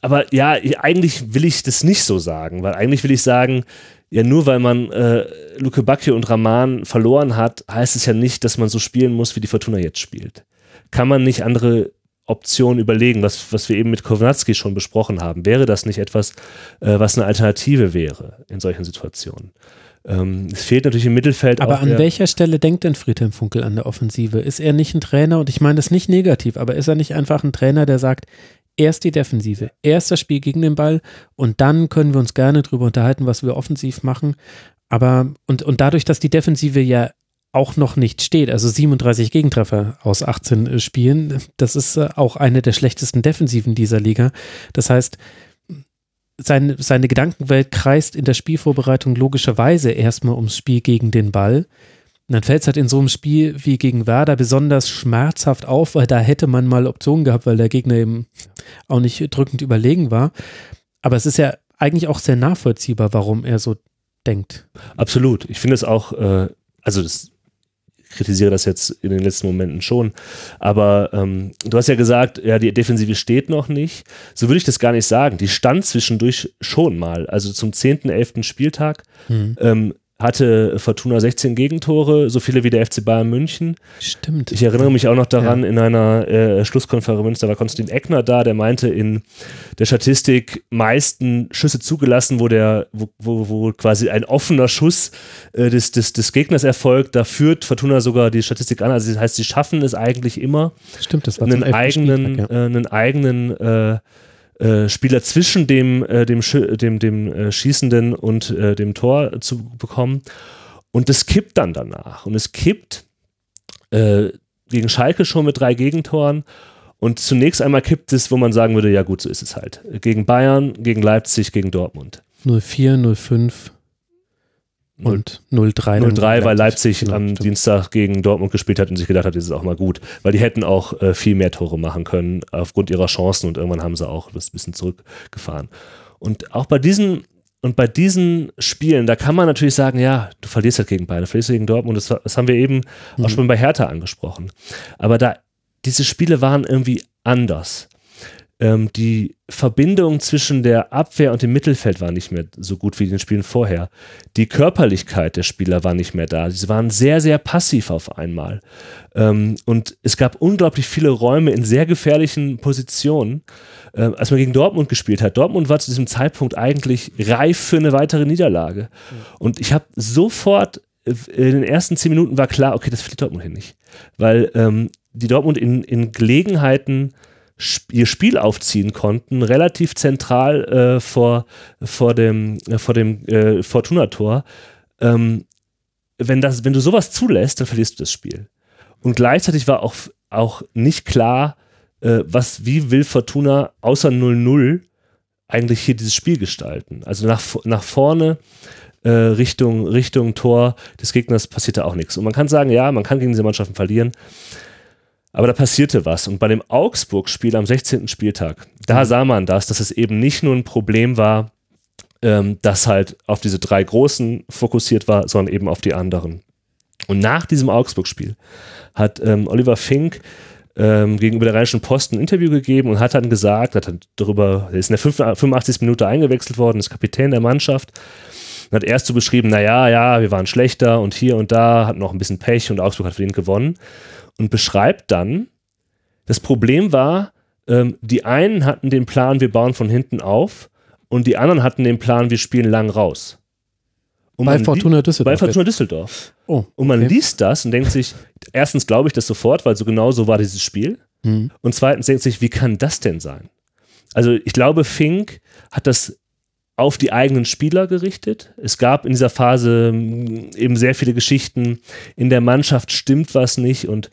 S4: Aber ja, eigentlich will ich das nicht so sagen, weil eigentlich will ich sagen, ja, nur weil man äh, Luke Bacchio und Rahman verloren hat, heißt es ja nicht, dass man so spielen muss, wie die Fortuna jetzt spielt. Kann man nicht andere Optionen überlegen, was, was wir eben mit Kovnatski schon besprochen haben? Wäre das nicht etwas, äh, was eine Alternative wäre in solchen Situationen? Ähm, es fehlt natürlich im Mittelfeld.
S3: Aber an welcher Stelle denkt denn Friedhelm Funkel an der Offensive? Ist er nicht ein Trainer, und ich meine das nicht negativ, aber ist er nicht einfach ein Trainer, der sagt, erst die Defensive, erst das Spiel gegen den Ball und dann können wir uns gerne darüber unterhalten, was wir offensiv machen. Aber und, und dadurch, dass die Defensive ja auch noch nicht steht, also 37 Gegentreffer aus 18 Spielen, das ist äh, auch eine der schlechtesten Defensiven dieser Liga. Das heißt, seine, seine Gedankenwelt kreist in der Spielvorbereitung logischerweise erstmal ums Spiel gegen den Ball. Und dann fällt es halt in so einem Spiel wie gegen Werder besonders schmerzhaft auf, weil da hätte man mal Optionen gehabt, weil der Gegner eben auch nicht drückend überlegen war. Aber es ist ja eigentlich auch sehr nachvollziehbar, warum er so denkt.
S4: Absolut. Ich finde es auch, äh, also das kritisiere das jetzt in den letzten Momenten schon. Aber ähm, du hast ja gesagt, ja, die Defensive steht noch nicht. So würde ich das gar nicht sagen. Die stand zwischendurch schon mal. Also zum 10., 11. Spieltag mhm. ähm, hatte Fortuna 16 Gegentore, so viele wie der FC Bayern München.
S3: Stimmt.
S4: Ich erinnere mich auch noch daran, ja. in einer äh, Schlusskonferenz, da war Konstantin Eckner da, der meinte in der Statistik meisten Schüsse zugelassen, wo der, wo, wo, wo quasi ein offener Schuss äh, des, des, des Gegners erfolgt. Da führt Fortuna sogar die Statistik an. Also das heißt, sie schaffen es eigentlich immer,
S3: Stimmt, das war
S4: einen eigenen, Spieltag, ja. äh, einen eigenen äh, Spieler zwischen dem, äh, dem, dem, dem äh, Schießenden und äh, dem Tor zu bekommen. Und es kippt dann danach. Und es kippt äh, gegen Schalke schon mit drei Gegentoren. Und zunächst einmal kippt es, wo man sagen würde, ja gut, so ist es halt. Gegen Bayern, gegen Leipzig, gegen Dortmund.
S3: 04, 05 und 03.
S4: 03, weil Leipzig genau, am stimmt. Dienstag gegen Dortmund gespielt hat und sich gedacht hat, das ist auch mal gut. Weil die hätten auch äh, viel mehr Tore machen können aufgrund ihrer Chancen und irgendwann haben sie auch das ein bisschen zurückgefahren. Und auch bei diesen und bei diesen Spielen, da kann man natürlich sagen, ja, du verlierst halt gegen Bayern, du verlierst gegen Dortmund, das, das haben wir eben mhm. auch schon bei Hertha angesprochen. Aber da, diese Spiele waren irgendwie anders ähm, die Verbindung zwischen der Abwehr und dem Mittelfeld war nicht mehr so gut wie in den Spielen vorher. Die Körperlichkeit der Spieler war nicht mehr da. Sie waren sehr, sehr passiv auf einmal. Ähm, und es gab unglaublich viele Räume in sehr gefährlichen Positionen, äh, als man gegen Dortmund gespielt hat. Dortmund war zu diesem Zeitpunkt eigentlich reif für eine weitere Niederlage. Mhm. Und ich habe sofort äh, in den ersten zehn Minuten war klar, okay, das fliegt Dortmund hier nicht. Weil ähm, die Dortmund in, in Gelegenheiten ihr Spiel aufziehen konnten, relativ zentral äh, vor, vor dem, äh, vor dem äh, Fortuna-Tor. Ähm, wenn, wenn du sowas zulässt, dann verlierst du das Spiel. Und gleichzeitig war auch, auch nicht klar, äh, was, wie will Fortuna außer 0-0 eigentlich hier dieses Spiel gestalten. Also nach, nach vorne äh, Richtung, Richtung Tor des Gegners passierte auch nichts. Und man kann sagen, ja, man kann gegen diese Mannschaften verlieren. Aber da passierte was. Und bei dem Augsburg-Spiel am 16. Spieltag, da mhm. sah man das, dass es eben nicht nur ein Problem war, ähm, das halt auf diese drei Großen fokussiert war, sondern eben auf die anderen. Und nach diesem Augsburg-Spiel hat ähm, Oliver Fink ähm, gegenüber der Rheinischen Post ein Interview gegeben und hat dann gesagt, hat dann darüber, er ist in der 85. Minute eingewechselt worden, ist Kapitän der Mannschaft und hat erst so beschrieben, naja, ja, wir waren schlechter und hier und da, hatten noch ein bisschen Pech und Augsburg hat verdient gewonnen und beschreibt dann, das Problem war, ähm, die einen hatten den Plan, wir bauen von hinten auf und die anderen hatten den Plan, wir spielen lang raus.
S3: Und bei Fortuna Düsseldorf.
S4: Bei Fortuna Düsseldorf. Oh, okay. Und man liest das und denkt sich, erstens glaube ich das sofort, weil so genau so war dieses Spiel. Mhm. Und zweitens denkt sich, wie kann das denn sein? Also ich glaube, Fink hat das auf die eigenen Spieler gerichtet. Es gab in dieser Phase hm, eben sehr viele Geschichten. In der Mannschaft stimmt was nicht und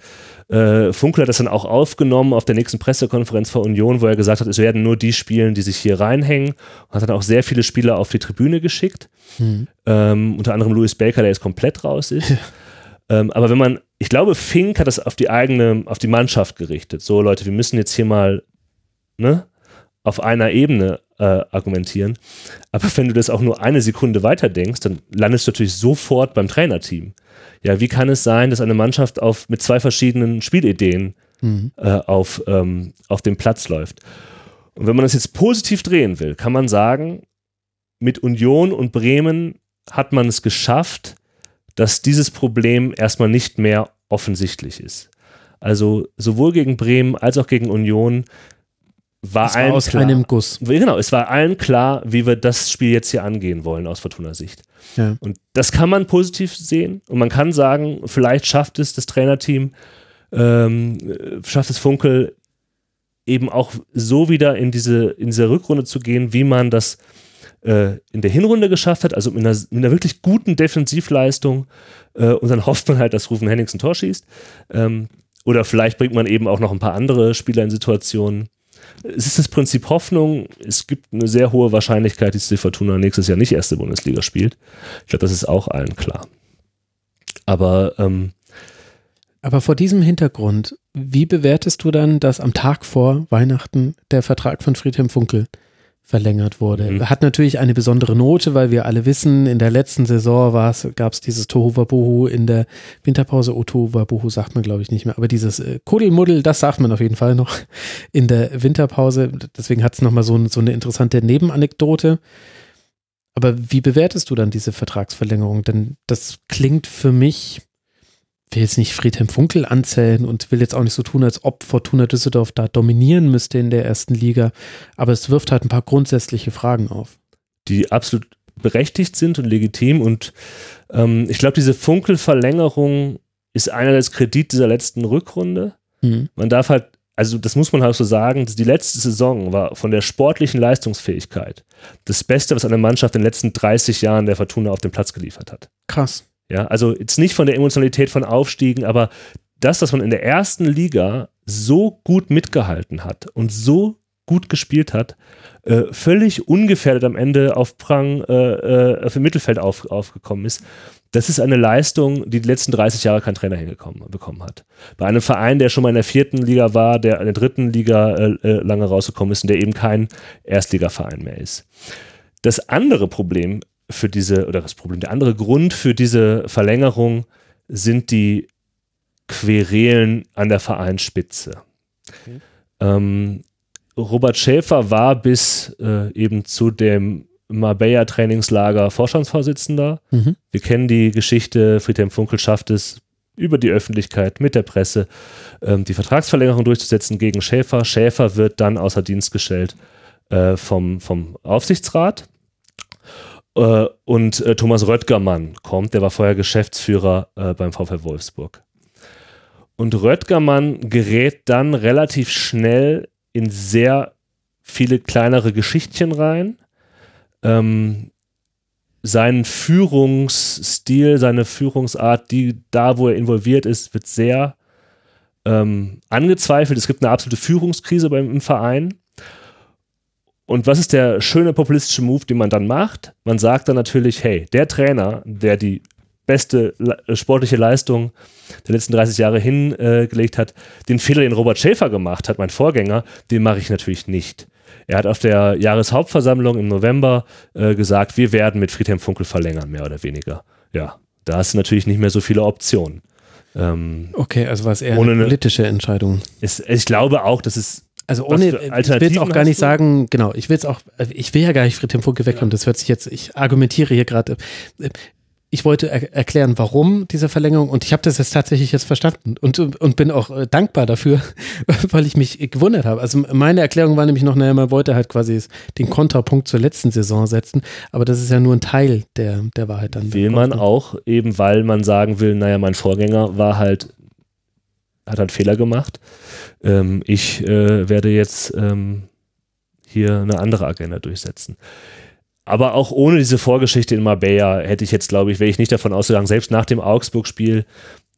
S4: äh, Funkel hat das dann auch aufgenommen auf der nächsten Pressekonferenz vor Union, wo er gesagt hat, es werden nur die spielen, die sich hier reinhängen. Und hat dann auch sehr viele Spieler auf die Tribüne geschickt. Mhm. Ähm, unter anderem Louis Baker, der jetzt komplett raus ist. ähm, aber wenn man, ich glaube, Fink hat das auf die eigene, auf die Mannschaft gerichtet. So, Leute, wir müssen jetzt hier mal, ne? auf einer Ebene äh, argumentieren. Aber wenn du das auch nur eine Sekunde weiter denkst, dann landest du natürlich sofort beim Trainerteam. Ja, wie kann es sein, dass eine Mannschaft auf, mit zwei verschiedenen Spielideen mhm. äh, auf, ähm, auf dem Platz läuft? Und wenn man das jetzt positiv drehen will, kann man sagen, mit Union und Bremen hat man es geschafft, dass dieses Problem erstmal nicht mehr offensichtlich ist. Also sowohl gegen Bremen als auch gegen Union war, war allen
S3: aus
S4: klar,
S3: einem Guss.
S4: Genau, es war allen klar, wie wir das Spiel jetzt hier angehen wollen aus Fortuna-Sicht. Ja. Und das kann man positiv sehen und man kann sagen, vielleicht schafft es das Trainerteam, ähm, schafft es Funkel eben auch so wieder in diese, in diese Rückrunde zu gehen, wie man das äh, in der Hinrunde geschafft hat, also mit einer, mit einer wirklich guten Defensivleistung äh, und dann hofft man halt, dass Rufen Hennings ein Tor schießt. Ähm, oder vielleicht bringt man eben auch noch ein paar andere Spieler in Situationen, es ist das Prinzip Hoffnung. Es gibt eine sehr hohe Wahrscheinlichkeit, dass die Fortuna nächstes Jahr nicht erste Bundesliga spielt. Ich glaube, das ist auch allen klar. Aber ähm,
S3: aber vor diesem Hintergrund, wie bewertest du dann, dass am Tag vor Weihnachten der Vertrag von Friedhelm Funkel verlängert wurde. Mhm. Hat natürlich eine besondere Note, weil wir alle wissen, in der letzten Saison gab es dieses Tohuwabohu in der Winterpause. Oh, Tohuwabohu sagt man, glaube ich, nicht mehr. Aber dieses äh, Kuddelmuddel, das sagt man auf jeden Fall noch <laughs> in der Winterpause. Deswegen hat es nochmal so, so eine interessante Nebenanekdote. Aber wie bewertest du dann diese Vertragsverlängerung? Denn das klingt für mich will jetzt nicht Friedhelm Funkel anzählen und will jetzt auch nicht so tun, als ob Fortuna Düsseldorf da dominieren müsste in der ersten Liga. Aber es wirft halt ein paar grundsätzliche Fragen auf.
S4: Die absolut berechtigt sind und legitim. Und ähm, ich glaube, diese Funkel-Verlängerung ist einer des Kredit dieser letzten Rückrunde. Mhm. Man darf halt also das muss man halt so sagen, die letzte Saison war von der sportlichen Leistungsfähigkeit das Beste, was eine Mannschaft in den letzten 30 Jahren der Fortuna auf dem Platz geliefert hat.
S3: Krass.
S4: Ja, also jetzt nicht von der Emotionalität von Aufstiegen, aber das, dass man in der ersten Liga so gut mitgehalten hat und so gut gespielt hat, äh, völlig ungefährdet am Ende auf Prang äh, äh, auf Mittelfeld auf, aufgekommen ist. Das ist eine Leistung, die die letzten 30 Jahre kein Trainer hingekommen bekommen hat. Bei einem Verein, der schon mal in der vierten Liga war, der in der dritten Liga äh, äh, lange rausgekommen ist und der eben kein Erstligaverein mehr ist. Das andere Problem für diese, oder das Problem, der andere Grund für diese Verlängerung sind die Querelen an der Vereinsspitze. Okay. Ähm, Robert Schäfer war bis äh, eben zu dem Marbella Trainingslager Vorstandsvorsitzender. Mhm. Wir kennen die Geschichte, Friedhelm Funkel schafft es über die Öffentlichkeit mit der Presse ähm, die Vertragsverlängerung durchzusetzen gegen Schäfer. Schäfer wird dann außer Dienst gestellt äh, vom, vom Aufsichtsrat. Äh, und äh, Thomas Röttgermann kommt, der war vorher Geschäftsführer äh, beim VfL Wolfsburg. Und Röttgermann gerät dann relativ schnell in sehr viele kleinere Geschichtchen rein. Ähm, sein Führungsstil, seine Führungsart, die da, wo er involviert ist, wird sehr ähm, angezweifelt. Es gibt eine absolute Führungskrise beim, im Verein. Und was ist der schöne populistische Move, den man dann macht? Man sagt dann natürlich, hey, der Trainer, der die beste sportliche Leistung der letzten 30 Jahre hingelegt hat, den Fehler, den Robert Schäfer gemacht hat, mein Vorgänger, den mache ich natürlich nicht. Er hat auf der Jahreshauptversammlung im November äh, gesagt, wir werden mit Friedhelm Funkel verlängern, mehr oder weniger. Ja, da hast du natürlich nicht mehr so viele Optionen.
S3: Ähm, okay, also war es eher eine politische Entscheidung.
S4: Ist, ich glaube auch, dass es
S3: also ohne, ich will jetzt auch gar nicht sagen, genau, ich will es auch, ich will ja gar nicht Friedhelm Funkel weghaben, ja. das hört sich jetzt, ich argumentiere hier gerade ich wollte er erklären, warum diese Verlängerung und ich habe das jetzt tatsächlich jetzt verstanden und, und bin auch äh, dankbar dafür, <laughs> weil ich mich gewundert habe. Also meine Erklärung war nämlich noch, naja, man wollte halt quasi den Kontrapunkt zur letzten Saison setzen, aber das ist ja nur ein Teil der, der Wahrheit dann.
S4: Will man auch, eben weil man sagen will, naja, mein Vorgänger war halt, hat halt Fehler gemacht. Ähm, ich äh, werde jetzt ähm, hier eine andere Agenda durchsetzen. Aber auch ohne diese Vorgeschichte in Marbella hätte ich jetzt, glaube ich, wäre ich nicht davon ausgegangen, selbst nach dem Augsburg-Spiel,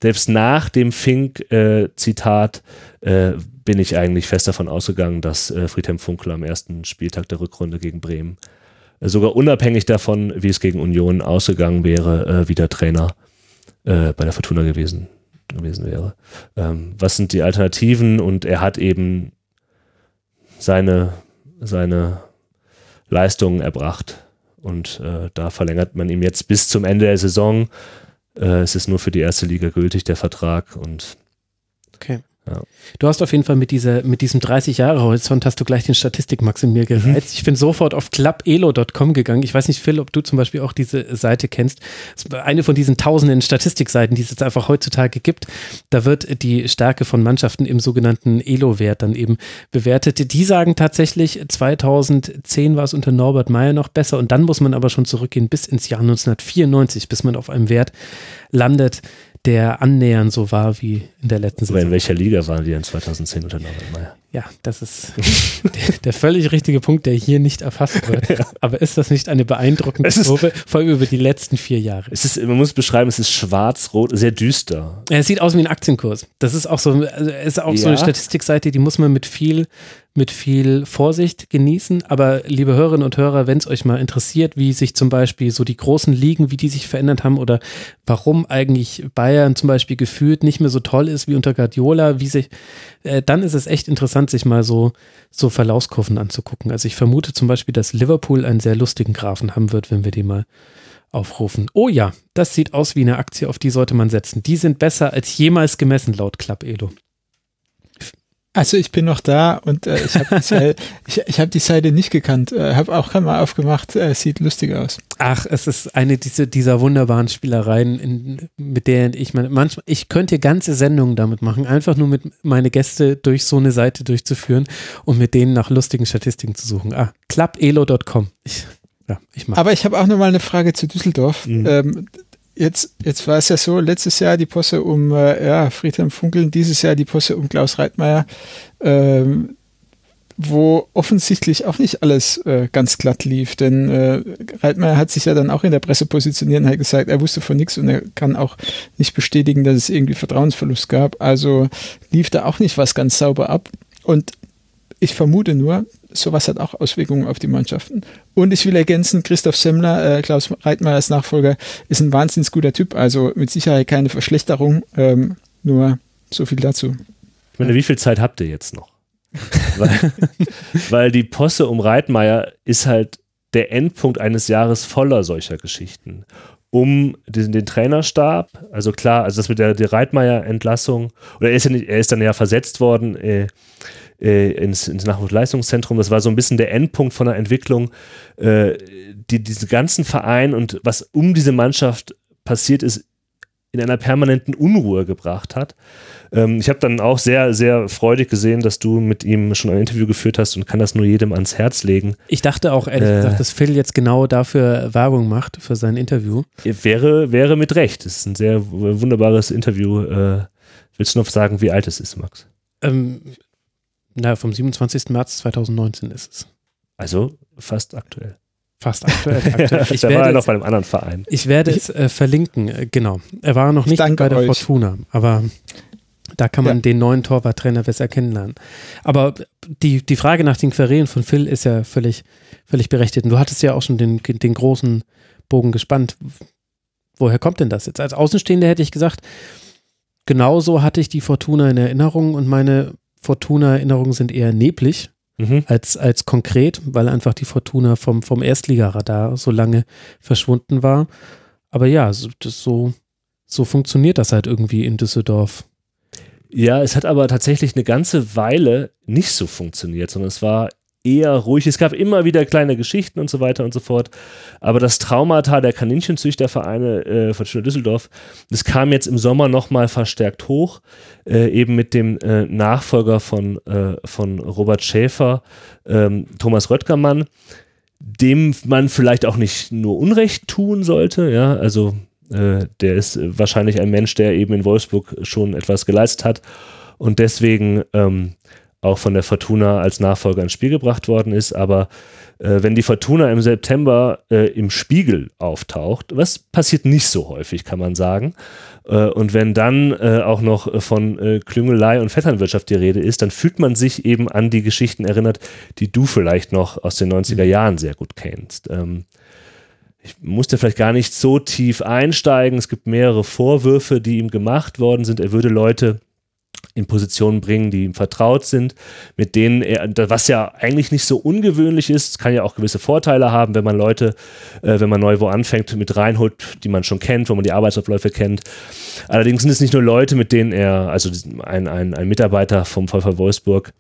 S4: selbst nach dem Fink-Zitat, äh, äh, bin ich eigentlich fest davon ausgegangen, dass äh, Friedhelm Funkel am ersten Spieltag der Rückrunde gegen Bremen, äh, sogar unabhängig davon, wie es gegen Union ausgegangen wäre, äh, wieder Trainer äh, bei der Fortuna gewesen, gewesen wäre. Ähm, was sind die Alternativen? Und er hat eben seine, seine Leistungen erbracht. Und äh, da verlängert man ihm jetzt bis zum Ende der Saison. Äh, es ist nur für die erste Liga gültig, der Vertrag. Und
S3: okay. Ja. Du hast auf jeden Fall mit, dieser, mit diesem 30-Jahre-Horizont hast du gleich den Statistikmax in mir gereizt. Mhm. Ich bin sofort auf clubelo.com gegangen. Ich weiß nicht, Phil, ob du zum Beispiel auch diese Seite kennst. eine von diesen tausenden Statistikseiten, die es jetzt einfach heutzutage gibt. Da wird die Stärke von Mannschaften im sogenannten Elo-Wert dann eben bewertet. Die sagen tatsächlich, 2010 war es unter Norbert Meyer noch besser und dann muss man aber schon zurückgehen bis ins Jahr 1994, bis man auf einem Wert landet, der annähernd so war wie in der letzten
S4: Saison. Aber in welcher Liga waren die in 2010 unter Norbert Meyer?
S3: Ja, das ist der, der, völlig richtige Punkt, der hier nicht erfasst wird. <laughs> Ja. Aber ist das nicht eine beeindruckende Probe, vor allem über die letzten vier Jahre?
S4: Es ist, man muss beschreiben, es ist schwarz-rot, sehr düster.
S3: Ja, es sieht aus wie ein Aktienkurs. Das ist auch so, also ist auch ja. so eine Statistikseite, die muss man mit viel mit viel Vorsicht genießen. Aber liebe Hörerinnen und Hörer, wenn es euch mal interessiert, wie sich zum Beispiel so die großen Ligen, wie die sich verändert haben oder warum eigentlich Bayern zum Beispiel gefühlt nicht mehr so toll ist wie unter Guardiola, wie sich, äh, dann ist es echt interessant, sich mal so, so Verlaufskurven anzugucken. Also ich vermute zum Beispiel, dass Liverpool einen sehr lustigen Grafen haben wird, wenn wir die mal aufrufen. Oh ja, das sieht aus wie eine Aktie, auf die sollte man setzen. Die sind besser als jemals gemessen laut Club Elo.
S5: Also ich bin noch da und äh, ich habe die, <laughs> ich, ich hab die Seite nicht gekannt. Äh, habe auch mal aufgemacht. Äh, sieht lustig aus.
S3: Ach, es ist eine diese, dieser wunderbaren Spielereien, in, mit der ich meine, manchmal, ich könnte ganze Sendungen damit machen, einfach nur mit meine Gäste durch so eine Seite durchzuführen und mit denen nach lustigen Statistiken zu suchen. Ah, clubelo.com. Ich, ja, ich
S5: mag. Aber ich habe auch noch mal eine Frage zu Düsseldorf. Mhm. Ähm, jetzt, jetzt war es ja so, letztes Jahr die Posse um äh, ja, Friedhelm Funkeln, dieses Jahr die Posse um Klaus Reitmeier, ähm, wo offensichtlich auch nicht alles äh, ganz glatt lief. Denn äh, Reitmeier hat sich ja dann auch in der Presse positioniert und hat gesagt, er wusste von nichts und er kann auch nicht bestätigen, dass es irgendwie Vertrauensverlust gab. Also lief da auch nicht was ganz sauber ab. Und ich vermute nur, sowas hat auch Auswirkungen auf die Mannschaften. Und ich will ergänzen, Christoph Semmler, äh, Klaus Reitmeiers Nachfolger, ist ein wahnsinnig guter Typ. Also mit Sicherheit keine Verschlechterung. Ähm, nur so viel dazu.
S4: Ich meine, wie viel Zeit habt ihr jetzt noch? <laughs> weil, weil die Posse um Reitmeier ist halt der Endpunkt eines Jahres voller solcher Geschichten. Um den, den Trainerstab, also klar, also das mit der, der Reitmeier-Entlassung, oder er ist, ja nicht, er ist dann ja versetzt worden äh, äh, ins, ins Nachwuchsleistungszentrum, das war so ein bisschen der Endpunkt von der Entwicklung, äh, die diesen ganzen Verein und was um diese Mannschaft passiert ist, in einer permanenten Unruhe gebracht hat. Ähm, ich habe dann auch sehr, sehr freudig gesehen, dass du mit ihm schon ein Interview geführt hast und kann das nur jedem ans Herz legen.
S3: Ich dachte auch ehrlich äh, gesagt, dass Phil jetzt genau dafür Werbung macht für sein Interview.
S4: Wäre, wäre mit Recht. Es ist ein sehr wunderbares Interview. Äh, willst du noch sagen, wie alt es ist, Max?
S3: Ähm, na, vom 27. März 2019 ist es.
S4: Also fast aktuell.
S3: Fast aktuell. <laughs> aktuell.
S4: Ich da war er noch bei einem anderen Verein.
S3: Ich werde es äh, verlinken, äh, genau. Er war noch nicht bei der euch. Fortuna, aber da kann man ja. den neuen Torwarttrainer besser kennenlernen. Aber die, die Frage nach den Querelen von Phil ist ja völlig, völlig berechtigt. Und du hattest ja auch schon den, den großen Bogen gespannt. Woher kommt denn das jetzt? Als Außenstehender hätte ich gesagt, genauso hatte ich die Fortuna in Erinnerung und meine Fortuna-Erinnerungen sind eher neblig mhm. als, als konkret, weil einfach die Fortuna vom, vom Erstligaradar so lange verschwunden war. Aber ja, so, das so, so funktioniert das halt irgendwie in Düsseldorf.
S4: Ja, es hat aber tatsächlich eine ganze Weile nicht so funktioniert, sondern es war eher ruhig. Es gab immer wieder kleine Geschichten und so weiter und so fort. Aber das Traumata der Kaninchenzüchtervereine äh, von Schöner Düsseldorf, das kam jetzt im Sommer nochmal verstärkt hoch, äh, eben mit dem äh, Nachfolger von, äh, von Robert Schäfer, ähm, Thomas Röttgermann, dem man vielleicht auch nicht nur Unrecht tun sollte. Ja, also äh, der ist wahrscheinlich ein Mensch, der eben in Wolfsburg schon etwas geleistet hat und deswegen ähm, auch von der Fortuna als Nachfolger ins Spiel gebracht worden ist. Aber äh, wenn die Fortuna im September äh, im Spiegel auftaucht, was passiert nicht so häufig, kann man sagen. Äh, und wenn dann äh, auch noch von äh, Klüngelei und Vetternwirtschaft die Rede ist, dann fühlt man sich eben an die Geschichten erinnert, die du vielleicht noch aus den 90er mhm. Jahren sehr gut kennst. Ähm, ich musste vielleicht gar nicht so tief einsteigen. Es gibt mehrere Vorwürfe, die ihm gemacht worden sind. Er würde Leute in Positionen bringen, die ihm vertraut sind, mit denen er, was ja eigentlich nicht so ungewöhnlich ist, kann ja auch gewisse Vorteile haben, wenn man Leute, äh, wenn man neu wo anfängt, mit reinholt, die man schon kennt, wo man die Arbeitsabläufe kennt. Allerdings sind es nicht nur Leute, mit denen er, also ein, ein, ein Mitarbeiter vom VfL Wolfsburg,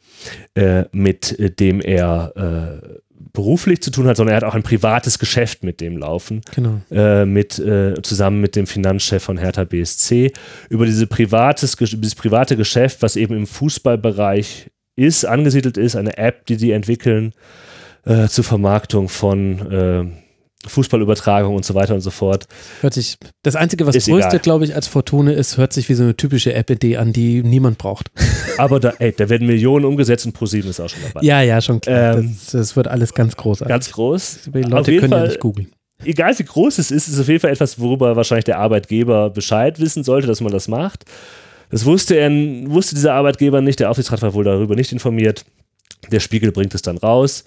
S4: äh, mit dem er äh, beruflich zu tun hat, sondern er hat auch ein privates Geschäft mit dem laufen.
S3: Genau.
S4: Äh, mit, äh, zusammen mit dem Finanzchef von Hertha BSC. Über diese privates, dieses private Geschäft, was eben im Fußballbereich ist, angesiedelt ist, eine App, die die entwickeln äh, zur Vermarktung von äh, Fußballübertragung und so weiter und so fort.
S3: Hört sich, das Einzige, was ist größte, glaube ich, als Fortune ist, hört sich wie so eine typische App-Idee an, die niemand braucht. <laughs>
S4: Aber da, ey, da werden Millionen umgesetzt und ProSieben ist auch schon dabei.
S3: Ja, ja, schon klar. Ähm, das, das, wird alles ganz großartig.
S4: Ganz groß.
S3: Die Leute können Fall, ja nicht googeln.
S4: Egal wie groß es ist, ist auf jeden Fall etwas, worüber wahrscheinlich der Arbeitgeber Bescheid wissen sollte, dass man das macht. Das wusste er, wusste dieser Arbeitgeber nicht, der Aufsichtsrat war wohl darüber nicht informiert. Der Spiegel bringt es dann raus.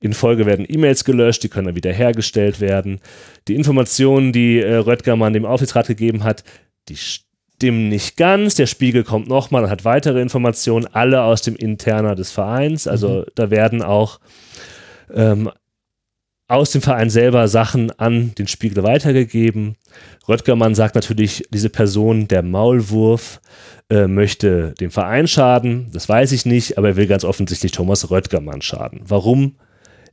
S4: In Folge werden E-Mails gelöscht, die können dann wiederhergestellt werden. Die Informationen, die äh, Röttgermann dem Aufsichtsrat gegeben hat, die stimmen nicht ganz. Der Spiegel kommt nochmal und hat weitere Informationen, alle aus dem Interna des Vereins. Also mhm. da werden auch ähm, aus dem Verein selber Sachen an den Spiegel weitergegeben. Röttgermann sagt natürlich, diese Person, der Maulwurf, äh, möchte dem Verein schaden. Das weiß ich nicht, aber er will ganz offensichtlich Thomas Röttgermann schaden. Warum?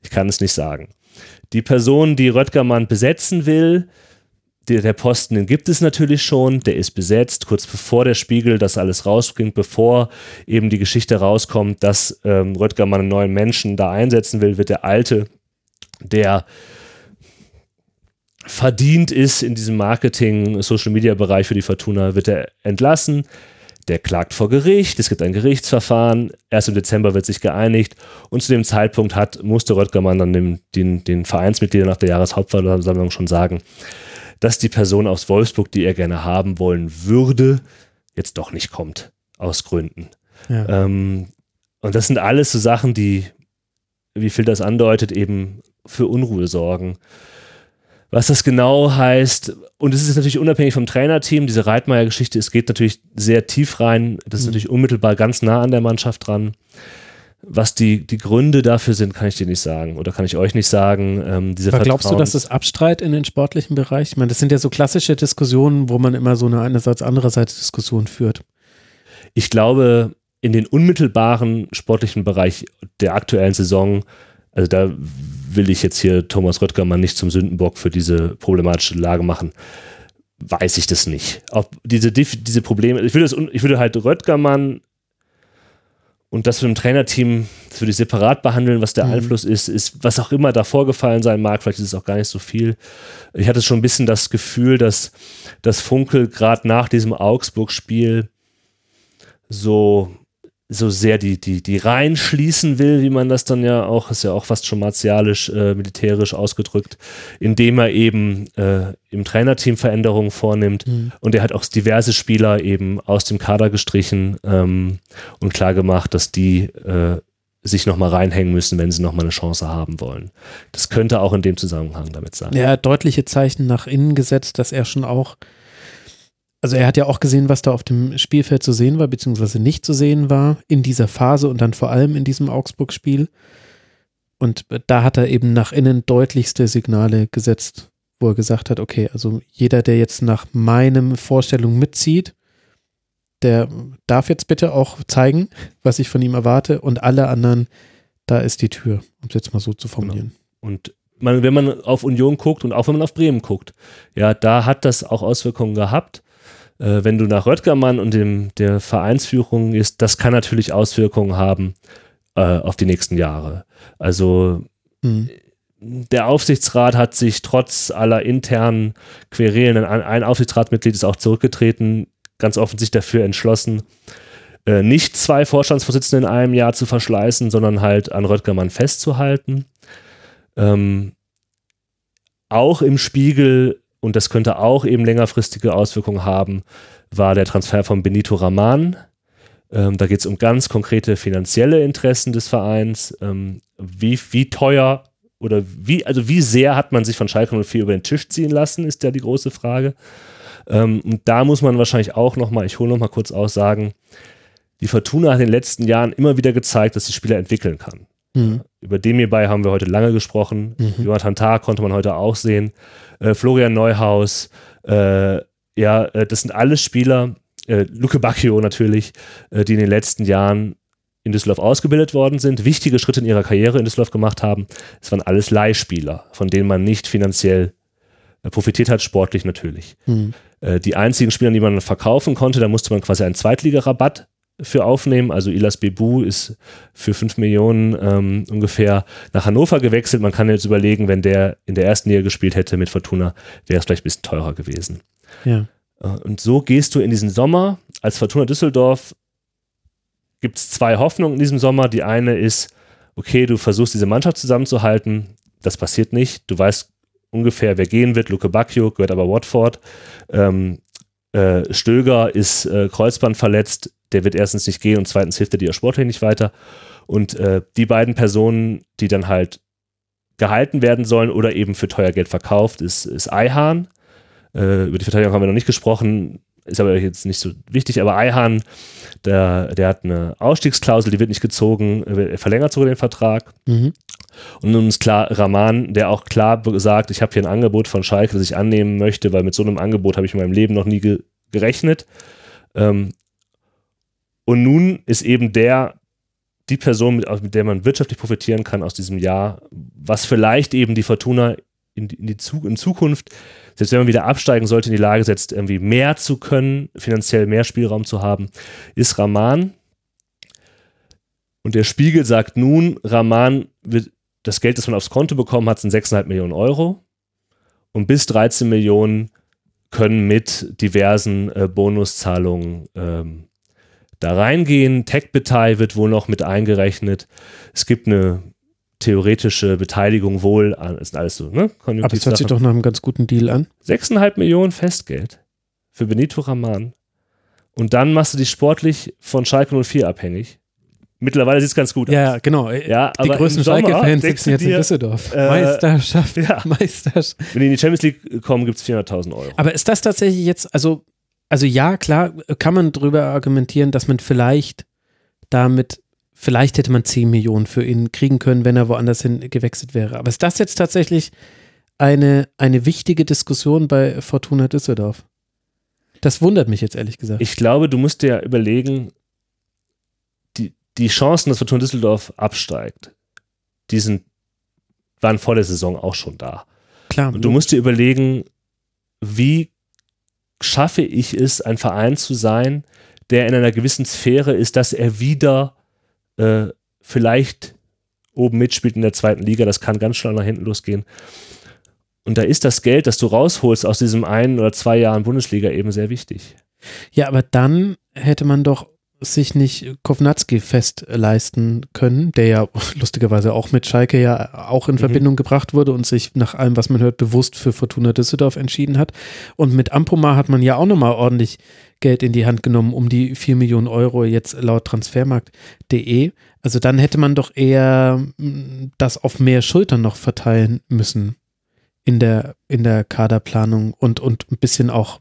S4: Ich kann es nicht sagen. Die Person, die Röttgermann besetzen will, der, der Posten, den gibt es natürlich schon, der ist besetzt, kurz bevor der Spiegel das alles rausbringt, bevor eben die Geschichte rauskommt, dass ähm, Röttgermann einen neuen Menschen da einsetzen will, wird der alte, der verdient ist in diesem Marketing, Social Media Bereich für die Fortuna, wird er entlassen. Der klagt vor Gericht, es gibt ein Gerichtsverfahren, erst im Dezember wird sich geeinigt und zu dem Zeitpunkt hat, musste Röttgermann dann dem, den, den Vereinsmitgliedern nach der Jahreshauptversammlung schon sagen, dass die Person aus Wolfsburg, die er gerne haben wollen würde, jetzt doch nicht kommt, aus Gründen. Ja. Ähm, und das sind alles so Sachen, die, wie Phil das andeutet, eben für Unruhe sorgen. Was das genau heißt, und es ist natürlich unabhängig vom Trainerteam, diese Reitmeier-Geschichte, es geht natürlich sehr tief rein, das ist mhm. natürlich unmittelbar ganz nah an der Mannschaft dran. Was die, die Gründe dafür sind, kann ich dir nicht sagen oder kann ich euch nicht sagen. Ähm, diese
S3: Aber glaubst du, dass es Abstreit in den sportlichen Bereich? Ich meine, das sind ja so klassische Diskussionen, wo man immer so eine einerseits andererseits Diskussion führt.
S4: Ich glaube, in den unmittelbaren sportlichen Bereich der aktuellen Saison, also da will ich jetzt hier Thomas Röttgermann nicht zum Sündenbock für diese problematische Lage machen. Weiß ich das nicht. Ob diese, diese Probleme, ich würde, das, ich würde halt Röttgermann und das für ein Trainerteam, das würde ich separat behandeln, was der mhm. Einfluss ist, ist, was auch immer da vorgefallen sein mag, vielleicht ist es auch gar nicht so viel. Ich hatte schon ein bisschen das Gefühl, dass, dass Funkel gerade nach diesem Augsburg-Spiel so so sehr die, die, die Reihen schließen will, wie man das dann ja auch, ist ja auch fast schon martialisch, äh, militärisch ausgedrückt, indem er eben äh, im Trainerteam Veränderungen vornimmt mhm. und er hat auch diverse Spieler eben aus dem Kader gestrichen ähm, und klar gemacht, dass die äh, sich nochmal reinhängen müssen, wenn sie nochmal eine Chance haben wollen. Das könnte auch in dem Zusammenhang damit sein.
S3: Er hat deutliche Zeichen nach innen gesetzt, dass er schon auch also er hat ja auch gesehen, was da auf dem Spielfeld zu sehen war, beziehungsweise nicht zu sehen war in dieser Phase und dann vor allem in diesem Augsburg-Spiel. Und da hat er eben nach innen deutlichste Signale gesetzt, wo er gesagt hat, okay, also jeder, der jetzt nach meinem Vorstellung mitzieht, der darf jetzt bitte auch zeigen, was ich von ihm erwarte und alle anderen, da ist die Tür, um es jetzt mal so zu formulieren.
S4: Genau. Und man, wenn man auf Union guckt und auch wenn man auf Bremen guckt, ja, da hat das auch Auswirkungen gehabt äh, wenn du nach Röttgermann und dem, der Vereinsführung ist, das kann natürlich Auswirkungen haben äh, auf die nächsten Jahre. Also mhm. der Aufsichtsrat hat sich trotz aller internen Querelen, ein Aufsichtsratmitglied ist auch zurückgetreten, ganz offensichtlich dafür entschlossen, äh, nicht zwei Vorstandsvorsitzende in einem Jahr zu verschleißen, sondern halt an Röttgermann festzuhalten. Ähm, auch im Spiegel und das könnte auch eben längerfristige Auswirkungen haben, war der Transfer von Benito Raman. Ähm, da geht es um ganz konkrete finanzielle Interessen des Vereins. Ähm, wie, wie teuer oder wie, also wie sehr hat man sich von Schalke 04 über den Tisch ziehen lassen, ist ja die große Frage. Ähm, und da muss man wahrscheinlich auch nochmal, ich hole nochmal kurz aus, sagen, die Fortuna hat in den letzten Jahren immer wieder gezeigt, dass die Spieler entwickeln kann. Mhm. Über den hierbei haben wir heute lange gesprochen. Mhm. Jonathan Tah konnte man heute auch sehen. Äh, Florian Neuhaus, äh, ja, äh, das sind alles Spieler, äh, Luke Bacchio natürlich, äh, die in den letzten Jahren in Düsseldorf ausgebildet worden sind, wichtige Schritte in ihrer Karriere in Düsseldorf gemacht haben. Es waren alles Leihspieler, von denen man nicht finanziell profitiert hat, sportlich natürlich. Mhm. die einzigen Spieler, die man verkaufen konnte, da musste man quasi einen Zweitligarabatt für aufnehmen. Also Ilas Bebu ist für 5 Millionen ähm, ungefähr nach Hannover gewechselt. Man kann jetzt überlegen, wenn der in der ersten Liga gespielt hätte mit Fortuna, wäre es vielleicht ein bisschen teurer gewesen.
S3: Ja.
S4: Äh, und so gehst du in diesen Sommer. Als Fortuna Düsseldorf gibt es zwei Hoffnungen in diesem Sommer. Die eine ist, okay, du versuchst diese Mannschaft zusammenzuhalten. Das passiert nicht. Du weißt ungefähr, wer gehen wird. Luke Bacchio gehört aber Watford. Ähm, äh, Stöger ist äh, Kreuzband verletzt, der wird erstens nicht gehen und zweitens hilft er dir sportlich nicht weiter. Und äh, die beiden Personen, die dann halt gehalten werden sollen oder eben für teuer Geld verkauft, ist, ist Eihahn. Äh, über die Verteidigung haben wir noch nicht gesprochen, ist aber jetzt nicht so wichtig, aber Eihahn, der, der hat eine Ausstiegsklausel, die wird nicht gezogen, er verlängert sogar den Vertrag. Mhm. Und nun ist klar, Rahman, der auch klar sagt, ich habe hier ein Angebot von Schalke, das ich annehmen möchte, weil mit so einem Angebot habe ich in meinem Leben noch nie ge gerechnet. Ähm, und nun ist eben der, die Person, mit, mit, der man wirtschaftlich profitieren kann aus diesem Jahr, was vielleicht eben die Fortuna in, in, die Zug, in Zukunft, selbst wenn man wieder absteigen sollte, in die Lage setzt, irgendwie mehr zu können, finanziell mehr Spielraum zu haben, ist Rahman. Und der Spiegel sagt nun, Rahman wird das Geld, das man aufs Konto bekommen hat, sind 6,5 Millionen Euro. und bis 13 Millionen können mit diversen äh, Bonuszahlungen ähm, da reingehen. Tech-Betei wird wohl noch mit eingerechnet. Es gibt eine theoretische Beteiligung wohl an, ist alles so, ne?
S3: Aber das hört sich doch nach einem ganz guten Deal an.
S4: 6,5 Millionen Festgeld für Benito Raman. Und dann machst du dich sportlich von Schalke 04 abhängig. Mittlerweile sieht es ganz gut aus.
S3: Ja, genau.
S4: Ja,
S3: die größten Schalke-Fans sitzen jetzt dir, in Düsseldorf.
S4: Äh,
S3: Meisterschaft,
S4: ja. <laughs>
S3: Meisterschaft.
S4: Wenn die in die Champions League kommen, gibt es 400.000 Euro.
S3: Aber ist das tatsächlich jetzt, also, also ja, klar, kann man darüber argumentieren, dass man vielleicht damit, vielleicht hätte man 10 Millionen für ihn kriegen können, wenn er woanders hin gewechselt wäre. Aber ist das jetzt tatsächlich eine, eine wichtige Diskussion bei Fortuna Düsseldorf? Das wundert mich jetzt ehrlich gesagt.
S4: Ich glaube, du musst dir überlegen, die Chancen, dass Fortuna Düsseldorf absteigt, die sind, waren vor der Saison auch schon da.
S3: Klar.
S4: Und du musst dir überlegen, wie schaffe ich es, ein Verein zu sein, der in einer gewissen Sphäre ist, dass er wieder äh, vielleicht oben mitspielt in der zweiten Liga. Das kann ganz schnell nach hinten losgehen. Und da ist das Geld, das du rausholst aus diesem einen oder zwei Jahren Bundesliga eben sehr wichtig.
S3: Ja, aber dann hätte man doch sich nicht Kovnatski fest leisten können, der ja <laughs> lustigerweise auch mit Schalke ja auch in mhm. Verbindung gebracht wurde und sich nach allem, was man hört, bewusst für Fortuna Düsseldorf entschieden hat. Und mit Ampoma hat man ja auch nochmal ordentlich Geld in die Hand genommen, um die 4 Millionen Euro jetzt laut transfermarkt.de. Also dann hätte man doch eher mm, das auf mehr Schultern noch verteilen müssen in der, in der Kaderplanung und, und ein bisschen auch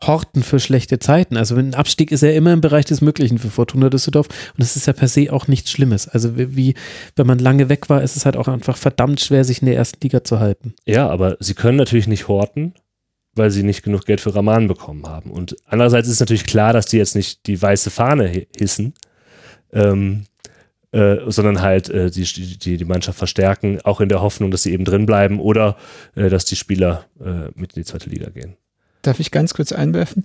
S3: horten für schlechte Zeiten. Also ein Abstieg ist ja immer im Bereich des Möglichen für Fortuna Düsseldorf und das ist ja per se auch nichts Schlimmes. Also wie, wenn man lange weg war, ist es halt auch einfach verdammt schwer, sich in der ersten Liga zu halten.
S4: Ja, aber sie können natürlich nicht horten, weil sie nicht genug Geld für Raman bekommen haben. Und andererseits ist natürlich klar, dass die jetzt nicht die weiße Fahne hissen, ähm, äh, sondern halt äh, die, die, die Mannschaft verstärken, auch in der Hoffnung, dass sie eben drin bleiben oder äh, dass die Spieler äh, mit in die zweite Liga gehen.
S5: Darf ich ganz kurz einwerfen?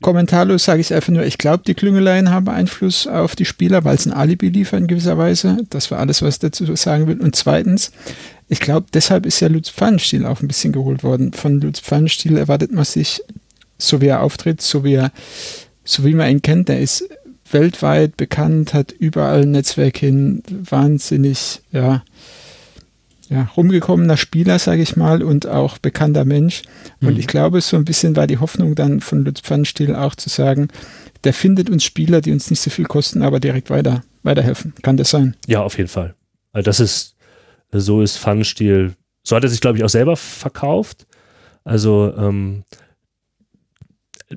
S5: Kommentarlos sage ich einfach nur, ich glaube, die Klüngeleien haben Einfluss auf die Spieler, weil es ein Alibi liefern in gewisser Weise. Das war alles, was ich dazu sagen will. Und zweitens, ich glaube, deshalb ist ja Lutz Pfannenstiel auch ein bisschen geholt worden. Von Lutz Pfannenstiel erwartet man sich, so wie er auftritt, so wie er, so wie man ihn kennt, der ist weltweit bekannt, hat überall ein Netzwerk hin, wahnsinnig, ja, ja, rumgekommener Spieler, sage ich mal, und auch bekannter Mensch. Und mhm. ich glaube, so ein bisschen war die Hoffnung dann von Lutz Pfannstiel auch zu sagen, der findet uns Spieler, die uns nicht so viel kosten, aber direkt weiter, weiterhelfen. Kann das sein?
S4: Ja, auf jeden Fall. Also das ist, so ist Pfannstiel, so hat er sich, glaube ich, auch selber verkauft. Also ähm,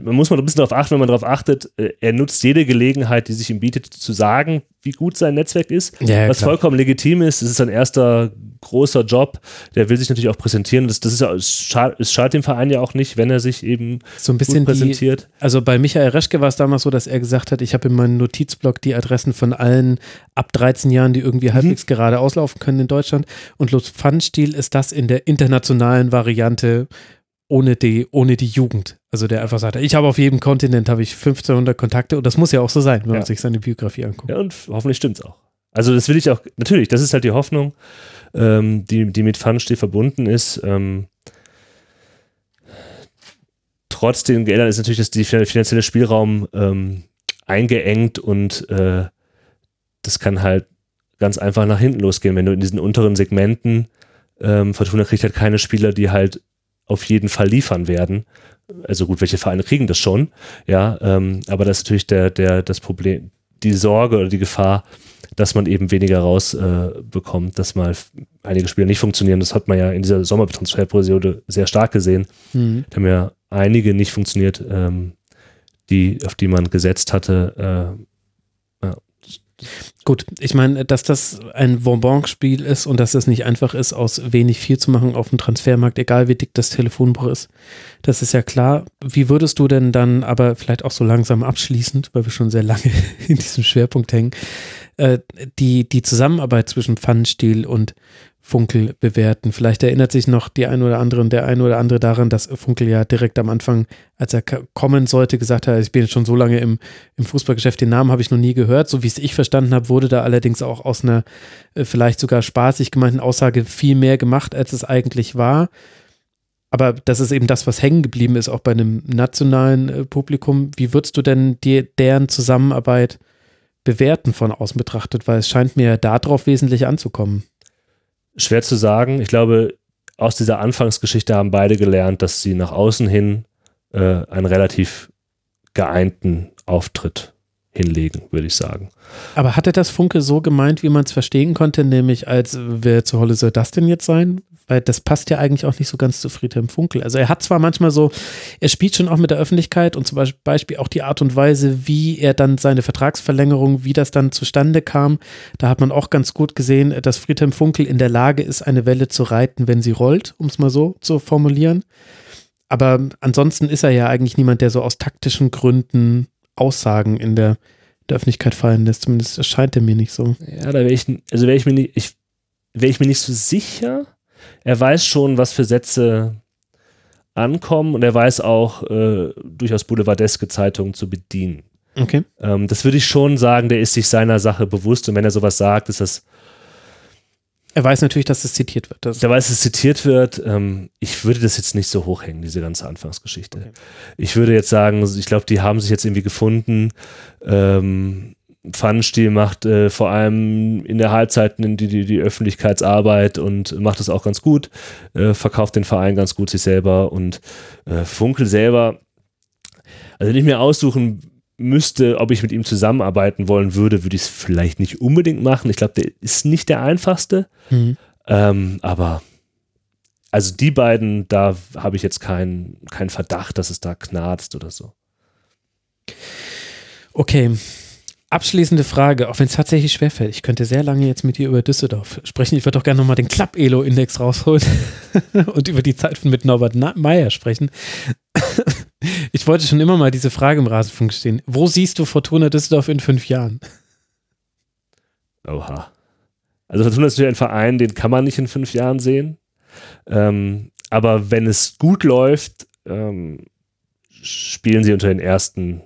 S4: man muss mal ein bisschen darauf achten, wenn man darauf achtet, äh, er nutzt jede Gelegenheit, die sich ihm bietet, zu sagen, wie gut sein Netzwerk ist, ja, was klar. vollkommen legitim ist. Das ist sein erster großer Job. Der will sich natürlich auch präsentieren. Das, das ist es schadet dem Verein ja auch nicht, wenn er sich eben
S3: so ein bisschen präsentiert. Die, also bei Michael Reschke war es damals so, dass er gesagt hat, ich habe in meinem Notizblock die Adressen von allen ab 13 Jahren, die irgendwie mhm. halbwegs gerade auslaufen können in Deutschland. Und Lutz Pfannstiel ist das in der internationalen Variante ohne die, ohne die Jugend. Also der einfach sagt, ich habe auf jedem Kontinent habe ich 1500 Kontakte und das muss ja auch so sein, wenn ja. man sich seine Biografie anguckt.
S4: Ja, und hoffentlich stimmt es auch. Also das will ich auch, natürlich, das ist halt die Hoffnung, ähm, die, die mit Pfannenstiel verbunden ist. Ähm, trotz den Geldern ist natürlich die finanzielle Spielraum ähm, eingeengt und äh, das kann halt ganz einfach nach hinten losgehen, wenn du in diesen unteren Segmenten ähm, Fortuna kriegt halt keine Spieler, die halt auf jeden Fall liefern werden. Also gut, welche Vereine kriegen das schon, ja, ähm, aber das ist natürlich der, der, das Problem, die Sorge oder die Gefahr, dass man eben weniger rausbekommt, äh, dass mal einige Spiele nicht funktionieren. Das hat man ja in dieser Sommertransferperiode sehr stark gesehen. Mhm. Da haben ja einige nicht funktioniert, ähm, die, auf die man gesetzt hatte. Äh, ja.
S3: Gut, ich meine, dass das ein Bonbon-Spiel ist und dass es nicht einfach ist, aus wenig viel zu machen auf dem Transfermarkt, egal wie dick das Telefonbuch ist, das ist ja klar. Wie würdest du denn dann aber vielleicht auch so langsam abschließend, weil wir schon sehr lange <laughs> in diesem Schwerpunkt hängen, äh, die, die Zusammenarbeit zwischen Pfannenstiel und Funkel bewerten. Vielleicht erinnert sich noch die ein oder andere und der ein oder andere daran, dass Funkel ja direkt am Anfang, als er kommen sollte, gesagt hat, ich bin schon so lange im, im Fußballgeschäft, den Namen habe ich noch nie gehört. So wie es ich verstanden habe, wurde da allerdings auch aus einer äh, vielleicht sogar spaßig gemeinten Aussage viel mehr gemacht, als es eigentlich war. Aber das ist eben das, was hängen geblieben ist, auch bei einem nationalen äh, Publikum. Wie würdest du denn die, deren Zusammenarbeit bewerten von außen betrachtet? Weil es scheint mir darauf wesentlich anzukommen.
S4: Schwer zu sagen. Ich glaube, aus dieser Anfangsgeschichte haben beide gelernt, dass sie nach außen hin äh, einen relativ geeinten Auftritt hinlegen, würde ich sagen.
S3: Aber hatte das Funke so gemeint, wie man es verstehen konnte, nämlich als wer zur Holle soll das denn jetzt sein? Weil das passt ja eigentlich auch nicht so ganz zu Friedhelm Funkel. Also er hat zwar manchmal so, er spielt schon auch mit der Öffentlichkeit und zum Beispiel auch die Art und Weise, wie er dann seine Vertragsverlängerung, wie das dann zustande kam, da hat man auch ganz gut gesehen, dass Friedhelm Funkel in der Lage ist, eine Welle zu reiten, wenn sie rollt, um es mal so zu formulieren. Aber ansonsten ist er ja eigentlich niemand, der so aus taktischen Gründen Aussagen in der, der Öffentlichkeit fallen lässt. Zumindest erscheint er mir nicht so.
S4: Ja, da wäre ich, also wäre ich mir nicht, ich, wäre ich mir nicht so sicher. Er weiß schon, was für Sätze ankommen und er weiß auch äh, durchaus boulevardeske Zeitungen zu bedienen.
S3: Okay.
S4: Ähm, das würde ich schon sagen, der ist sich seiner Sache bewusst und wenn er sowas sagt, ist das
S3: er weiß natürlich, dass es zitiert wird.
S4: er weiß, dass es zitiert wird. Ähm, ich würde das jetzt nicht so hochhängen, diese ganze Anfangsgeschichte. Okay. Ich würde jetzt sagen, ich glaube, die haben sich jetzt irgendwie gefunden. Ähm, Pfannenstiel macht äh, vor allem in der Halbzeit die, die, die Öffentlichkeitsarbeit und macht das auch ganz gut, äh, verkauft den Verein ganz gut sich selber und äh, Funkel selber, also ich mir aussuchen müsste, ob ich mit ihm zusammenarbeiten wollen würde, würde ich es vielleicht nicht unbedingt machen. Ich glaube, der ist nicht der einfachste. Mhm. Ähm, aber also die beiden, da habe ich jetzt keinen kein Verdacht, dass es da knarzt oder so.
S3: Okay. Abschließende Frage, auch wenn es tatsächlich schwerfällt. Ich könnte sehr lange jetzt mit dir über Düsseldorf sprechen. Ich würde doch gerne nochmal den Klapp-Elo-Index rausholen <laughs> und über die Zeit mit Norbert Meyer sprechen. Ich wollte schon immer mal diese Frage im Rasenfunk stehen. Wo siehst du Fortuna Düsseldorf in fünf Jahren?
S4: Oha. Also Fortuna ist natürlich ein Verein, den kann man nicht in fünf Jahren sehen. Ähm, aber wenn es gut läuft, ähm, spielen sie unter den ersten.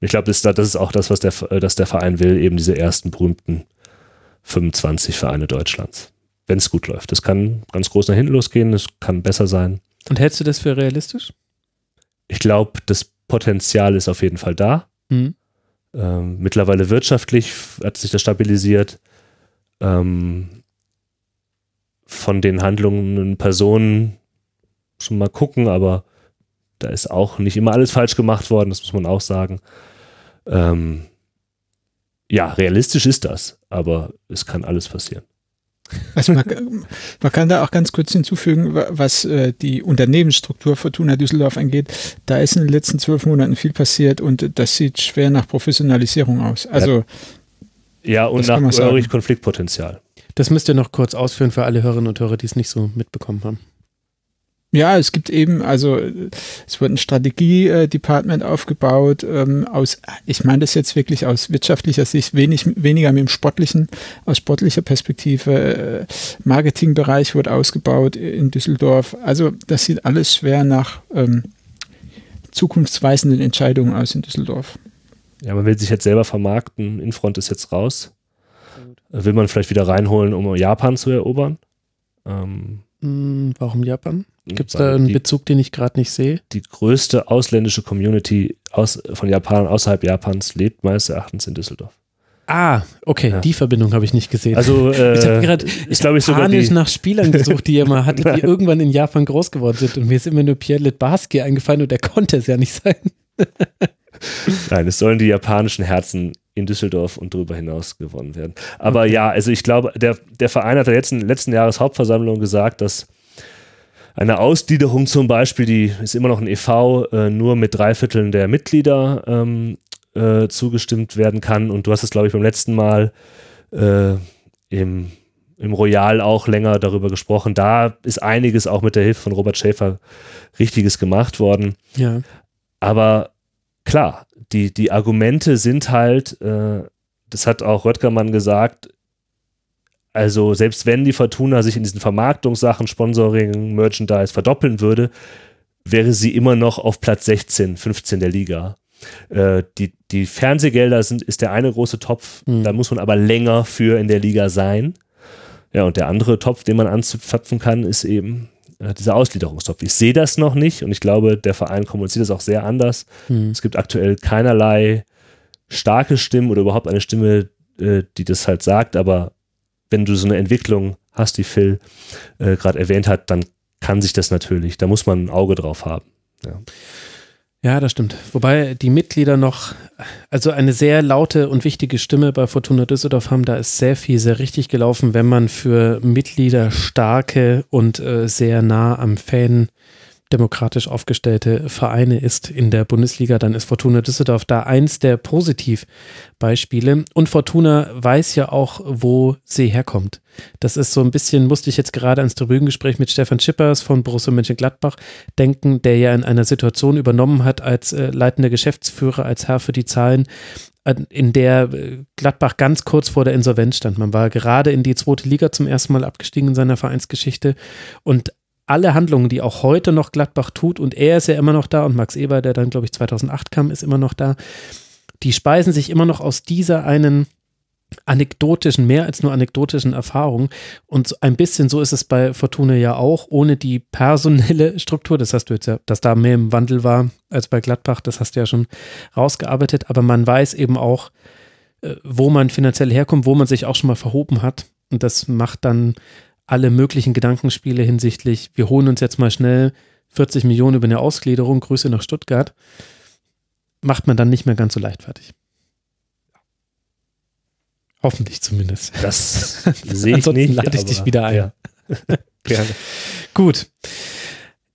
S4: Ich glaube, das, das, ist auch das, was der, das der Verein will, eben diese ersten berühmten 25 Vereine Deutschlands. Wenn es gut läuft. Das kann ganz groß nach hinten losgehen, es kann besser sein.
S3: Und hältst du das für realistisch?
S4: Ich glaube, das Potenzial ist auf jeden Fall da. Mhm. Ähm, mittlerweile wirtschaftlich hat sich das stabilisiert. Ähm, von den handelnden Personen schon mal gucken, aber da ist auch nicht immer alles falsch gemacht worden, das muss man auch sagen. Ähm, ja, realistisch ist das, aber es kann alles passieren.
S5: Also man, man, kann da auch ganz kurz hinzufügen, was äh, die Unternehmensstruktur Fortuna Düsseldorf angeht. Da ist in den letzten zwölf Monaten viel passiert und das sieht schwer nach Professionalisierung aus. Also
S4: ja, und nach Konfliktpotenzial.
S3: Das müsst ihr noch kurz ausführen für alle Hörerinnen und Hörer, die es nicht so mitbekommen haben.
S5: Ja, es gibt eben, also es wird ein Strategie-Department aufgebaut, ähm, aus, ich meine das jetzt wirklich aus wirtschaftlicher Sicht, wenig, weniger mit dem sportlichen, aus sportlicher Perspektive. Äh, Marketingbereich wird ausgebaut in Düsseldorf. Also das sieht alles schwer nach ähm, zukunftsweisenden Entscheidungen aus in Düsseldorf.
S4: Ja, man will sich jetzt selber vermarkten. Infront ist jetzt raus. Will man vielleicht wieder reinholen, um Japan zu erobern?
S3: Ähm, hm, Warum Japan? Gibt es da einen die, Bezug, den ich gerade nicht sehe?
S4: Die größte ausländische Community aus, von Japan außerhalb Japans lebt meines Erachtens in Düsseldorf.
S3: Ah, okay, ja. die Verbindung habe ich nicht gesehen.
S4: Also <laughs> äh, ich habe gerade
S3: ich glaube ich sogar die, nach Spielern gesucht, die ihr mal hattet, die <laughs> irgendwann in Japan groß geworden sind und mir ist immer nur Pierre Litbarski eingefallen und der konnte es ja nicht sein. <laughs>
S4: Nein, es sollen die japanischen Herzen in Düsseldorf und darüber hinaus gewonnen werden. Aber okay. ja, also ich glaube, der, der Verein hat in der letzten, letzten Jahreshauptversammlung gesagt, dass eine Ausgliederung zum Beispiel, die ist immer noch ein EV, äh, nur mit drei Vierteln der Mitglieder ähm, äh, zugestimmt werden kann. Und du hast es, glaube ich, beim letzten Mal äh, im, im Royal auch länger darüber gesprochen. Da ist einiges auch mit der Hilfe von Robert Schäfer Richtiges gemacht worden.
S3: Ja.
S4: Aber klar, die, die Argumente sind halt, äh, das hat auch Röttgermann gesagt, also selbst wenn die Fortuna sich in diesen Vermarktungssachen, Sponsoring, Merchandise verdoppeln würde, wäre sie immer noch auf Platz 16, 15 der Liga. Äh, die, die Fernsehgelder sind, ist der eine große Topf, mhm. da muss man aber länger für in der Liga sein. Ja, und der andere Topf, den man anzapfen kann, ist eben äh, dieser Ausgliederungstopf. Ich sehe das noch nicht und ich glaube, der Verein kommuniziert das auch sehr anders. Mhm. Es gibt aktuell keinerlei starke Stimmen oder überhaupt eine Stimme, äh, die das halt sagt, aber wenn du so eine Entwicklung hast, die Phil äh, gerade erwähnt hat, dann kann sich das natürlich, da muss man ein Auge drauf haben. Ja.
S3: Ja, das stimmt. Wobei die Mitglieder noch, also eine sehr laute und wichtige Stimme bei Fortuna Düsseldorf haben, da ist sehr viel sehr richtig gelaufen, wenn man für Mitglieder starke und äh, sehr nah am Fan demokratisch aufgestellte Vereine ist in der Bundesliga, dann ist Fortuna Düsseldorf da eins der Positivbeispiele. Und Fortuna weiß ja auch, wo sie herkommt. Das ist so ein bisschen, musste ich jetzt gerade ans Tribünengespräch mit Stefan Schippers von Borussia Mönchengladbach denken, der ja in einer Situation übernommen hat als äh, leitender Geschäftsführer, als Herr für die Zahlen, in der äh, Gladbach ganz kurz vor der Insolvenz stand. Man war gerade in die zweite Liga zum ersten Mal abgestiegen in seiner Vereinsgeschichte und alle Handlungen, die auch heute noch Gladbach tut, und er ist ja immer noch da und Max Eber, der dann, glaube ich, 2008 kam, ist immer noch da, die speisen sich immer noch aus dieser einen anekdotischen, mehr als nur anekdotischen Erfahrung. Und ein bisschen so ist es bei Fortuna ja auch, ohne die personelle <laughs> Struktur. Das hast du jetzt ja, dass da mehr im Wandel war als bei Gladbach, das hast du ja schon rausgearbeitet. Aber man weiß eben auch, äh, wo man finanziell herkommt, wo man sich auch schon mal verhoben hat. Und das macht dann alle möglichen Gedankenspiele hinsichtlich, wir holen uns jetzt mal schnell 40 Millionen über eine Ausgliederung, Grüße nach Stuttgart, macht man dann nicht mehr ganz so leichtfertig. Hoffentlich zumindest.
S4: Das sehe ich <laughs> nicht.
S3: lade ich dich wieder ein. Ja. <laughs> Gerne. Gut.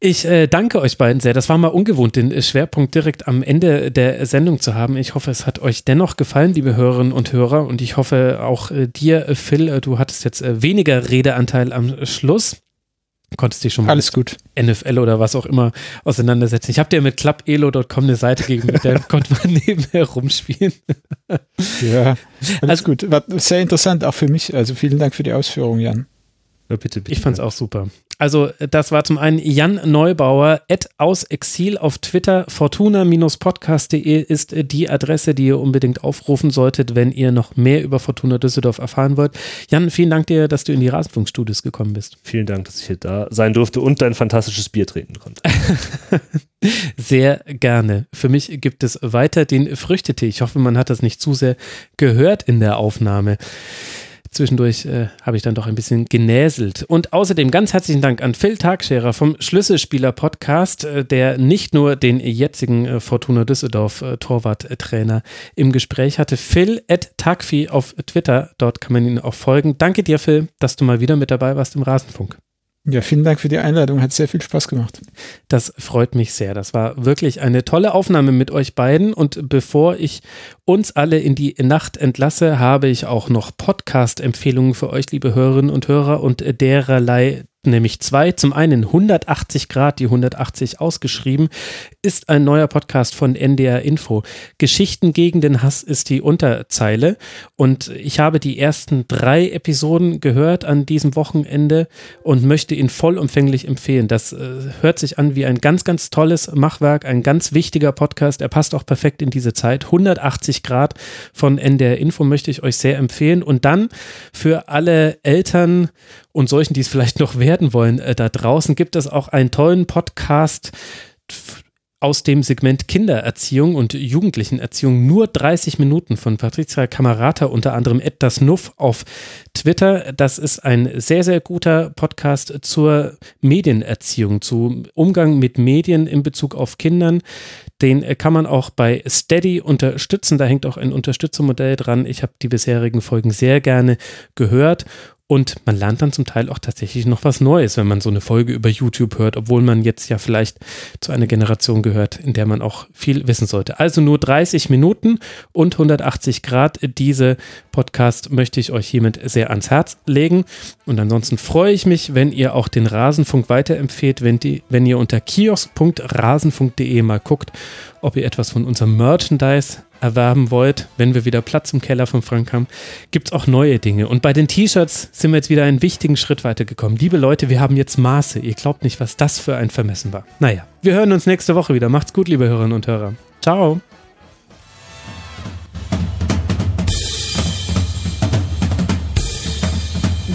S3: Ich äh, danke euch beiden sehr. Das war mal ungewohnt, den äh, Schwerpunkt direkt am Ende der Sendung zu haben. Ich hoffe, es hat euch dennoch gefallen, liebe Hörerinnen und Hörer. Und ich hoffe auch äh, dir, äh, Phil, äh, du hattest jetzt äh, weniger Redeanteil am Schluss. Konntest dich schon mal
S5: Alles gut.
S3: NFL oder was auch immer auseinandersetzen. Ich habe dir mit clubelo.com eine Seite gegeben, mit der <laughs> konnte man nebenher rumspielen.
S5: ja, alles also, gut. War sehr interessant, auch für mich. Also vielen Dank für die Ausführung, Jan.
S3: Ja, bitte, bitte. Ich fand es auch super. Also, das war zum einen Jan Neubauer, at aus Exil auf Twitter. Fortuna-podcast.de ist die Adresse, die ihr unbedingt aufrufen solltet, wenn ihr noch mehr über Fortuna Düsseldorf erfahren wollt. Jan, vielen Dank dir, dass du in die Rasenfunkstudios gekommen bist.
S4: Vielen Dank, dass ich hier da sein durfte und dein fantastisches Bier trinken konnte. <laughs>
S3: sehr gerne. Für mich gibt es weiter den Früchtetee. Ich hoffe, man hat das nicht zu sehr gehört in der Aufnahme. Zwischendurch äh, habe ich dann doch ein bisschen genäselt. Und außerdem ganz herzlichen Dank an Phil Tagscherer vom Schlüsselspieler Podcast, äh, der nicht nur den jetzigen äh, Fortuna Düsseldorf äh, Torwarttrainer im Gespräch hatte. Phil at Tagfi auf Twitter, dort kann man ihn auch folgen. Danke dir, Phil, dass du mal wieder mit dabei warst im Rasenfunk.
S5: Ja, vielen Dank für die Einladung. Hat sehr viel Spaß gemacht.
S3: Das freut mich sehr. Das war wirklich eine tolle Aufnahme mit euch beiden. Und bevor ich uns alle in die Nacht entlasse, habe ich auch noch Podcast-Empfehlungen für euch, liebe Hörerinnen und Hörer, und dererlei nämlich zwei. Zum einen 180 Grad, die 180 ausgeschrieben, ist ein neuer Podcast von NDR Info. Geschichten gegen den Hass ist die Unterzeile. Und ich habe die ersten drei Episoden gehört an diesem Wochenende und möchte ihn vollumfänglich empfehlen. Das äh, hört sich an wie ein ganz, ganz tolles Machwerk, ein ganz wichtiger Podcast. Er passt auch perfekt in diese Zeit. 180 Grad von NDR Info möchte ich euch sehr empfehlen. Und dann für alle Eltern und solchen, die es vielleicht noch werden wollen, äh, da draußen gibt es auch einen tollen Podcast aus dem Segment Kindererziehung und Jugendlichenerziehung nur 30 Minuten von Patricia Camerata, unter anderem Ed das Nuff auf Twitter. Das ist ein sehr, sehr guter Podcast zur Medienerziehung, zu Umgang mit Medien in Bezug auf Kindern. Den kann man auch bei Steady unterstützen. Da hängt auch ein Unterstützermodell dran. Ich habe die bisherigen Folgen sehr gerne gehört und man lernt dann zum Teil auch tatsächlich noch was Neues, wenn man so eine Folge über YouTube hört, obwohl man jetzt ja vielleicht zu einer Generation gehört, in der man auch viel wissen sollte. Also nur 30 Minuten und 180 Grad. Diese Podcast möchte ich euch hiermit sehr ans Herz legen. Und ansonsten freue ich mich, wenn ihr auch den Rasenfunk weiterempfehlt, wenn, die, wenn ihr unter kiosk.rasenfunk.de mal guckt, ob ihr etwas von unserem Merchandise erwerben wollt, wenn wir wieder Platz im Keller von Frank haben, gibt es auch neue Dinge. Und bei den T-Shirts sind wir jetzt wieder einen wichtigen Schritt weitergekommen. Liebe Leute, wir haben jetzt Maße. Ihr glaubt nicht, was das für ein Vermessen war. Naja, wir hören uns nächste Woche wieder. Macht's gut, liebe Hörerinnen und Hörer. Ciao.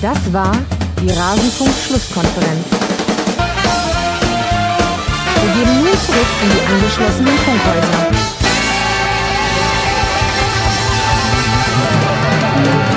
S1: Das war die Rasenfunk-Schlusskonferenz. Wir gehen nun zurück in die angeschlossenen Funkhäuser. Thank you.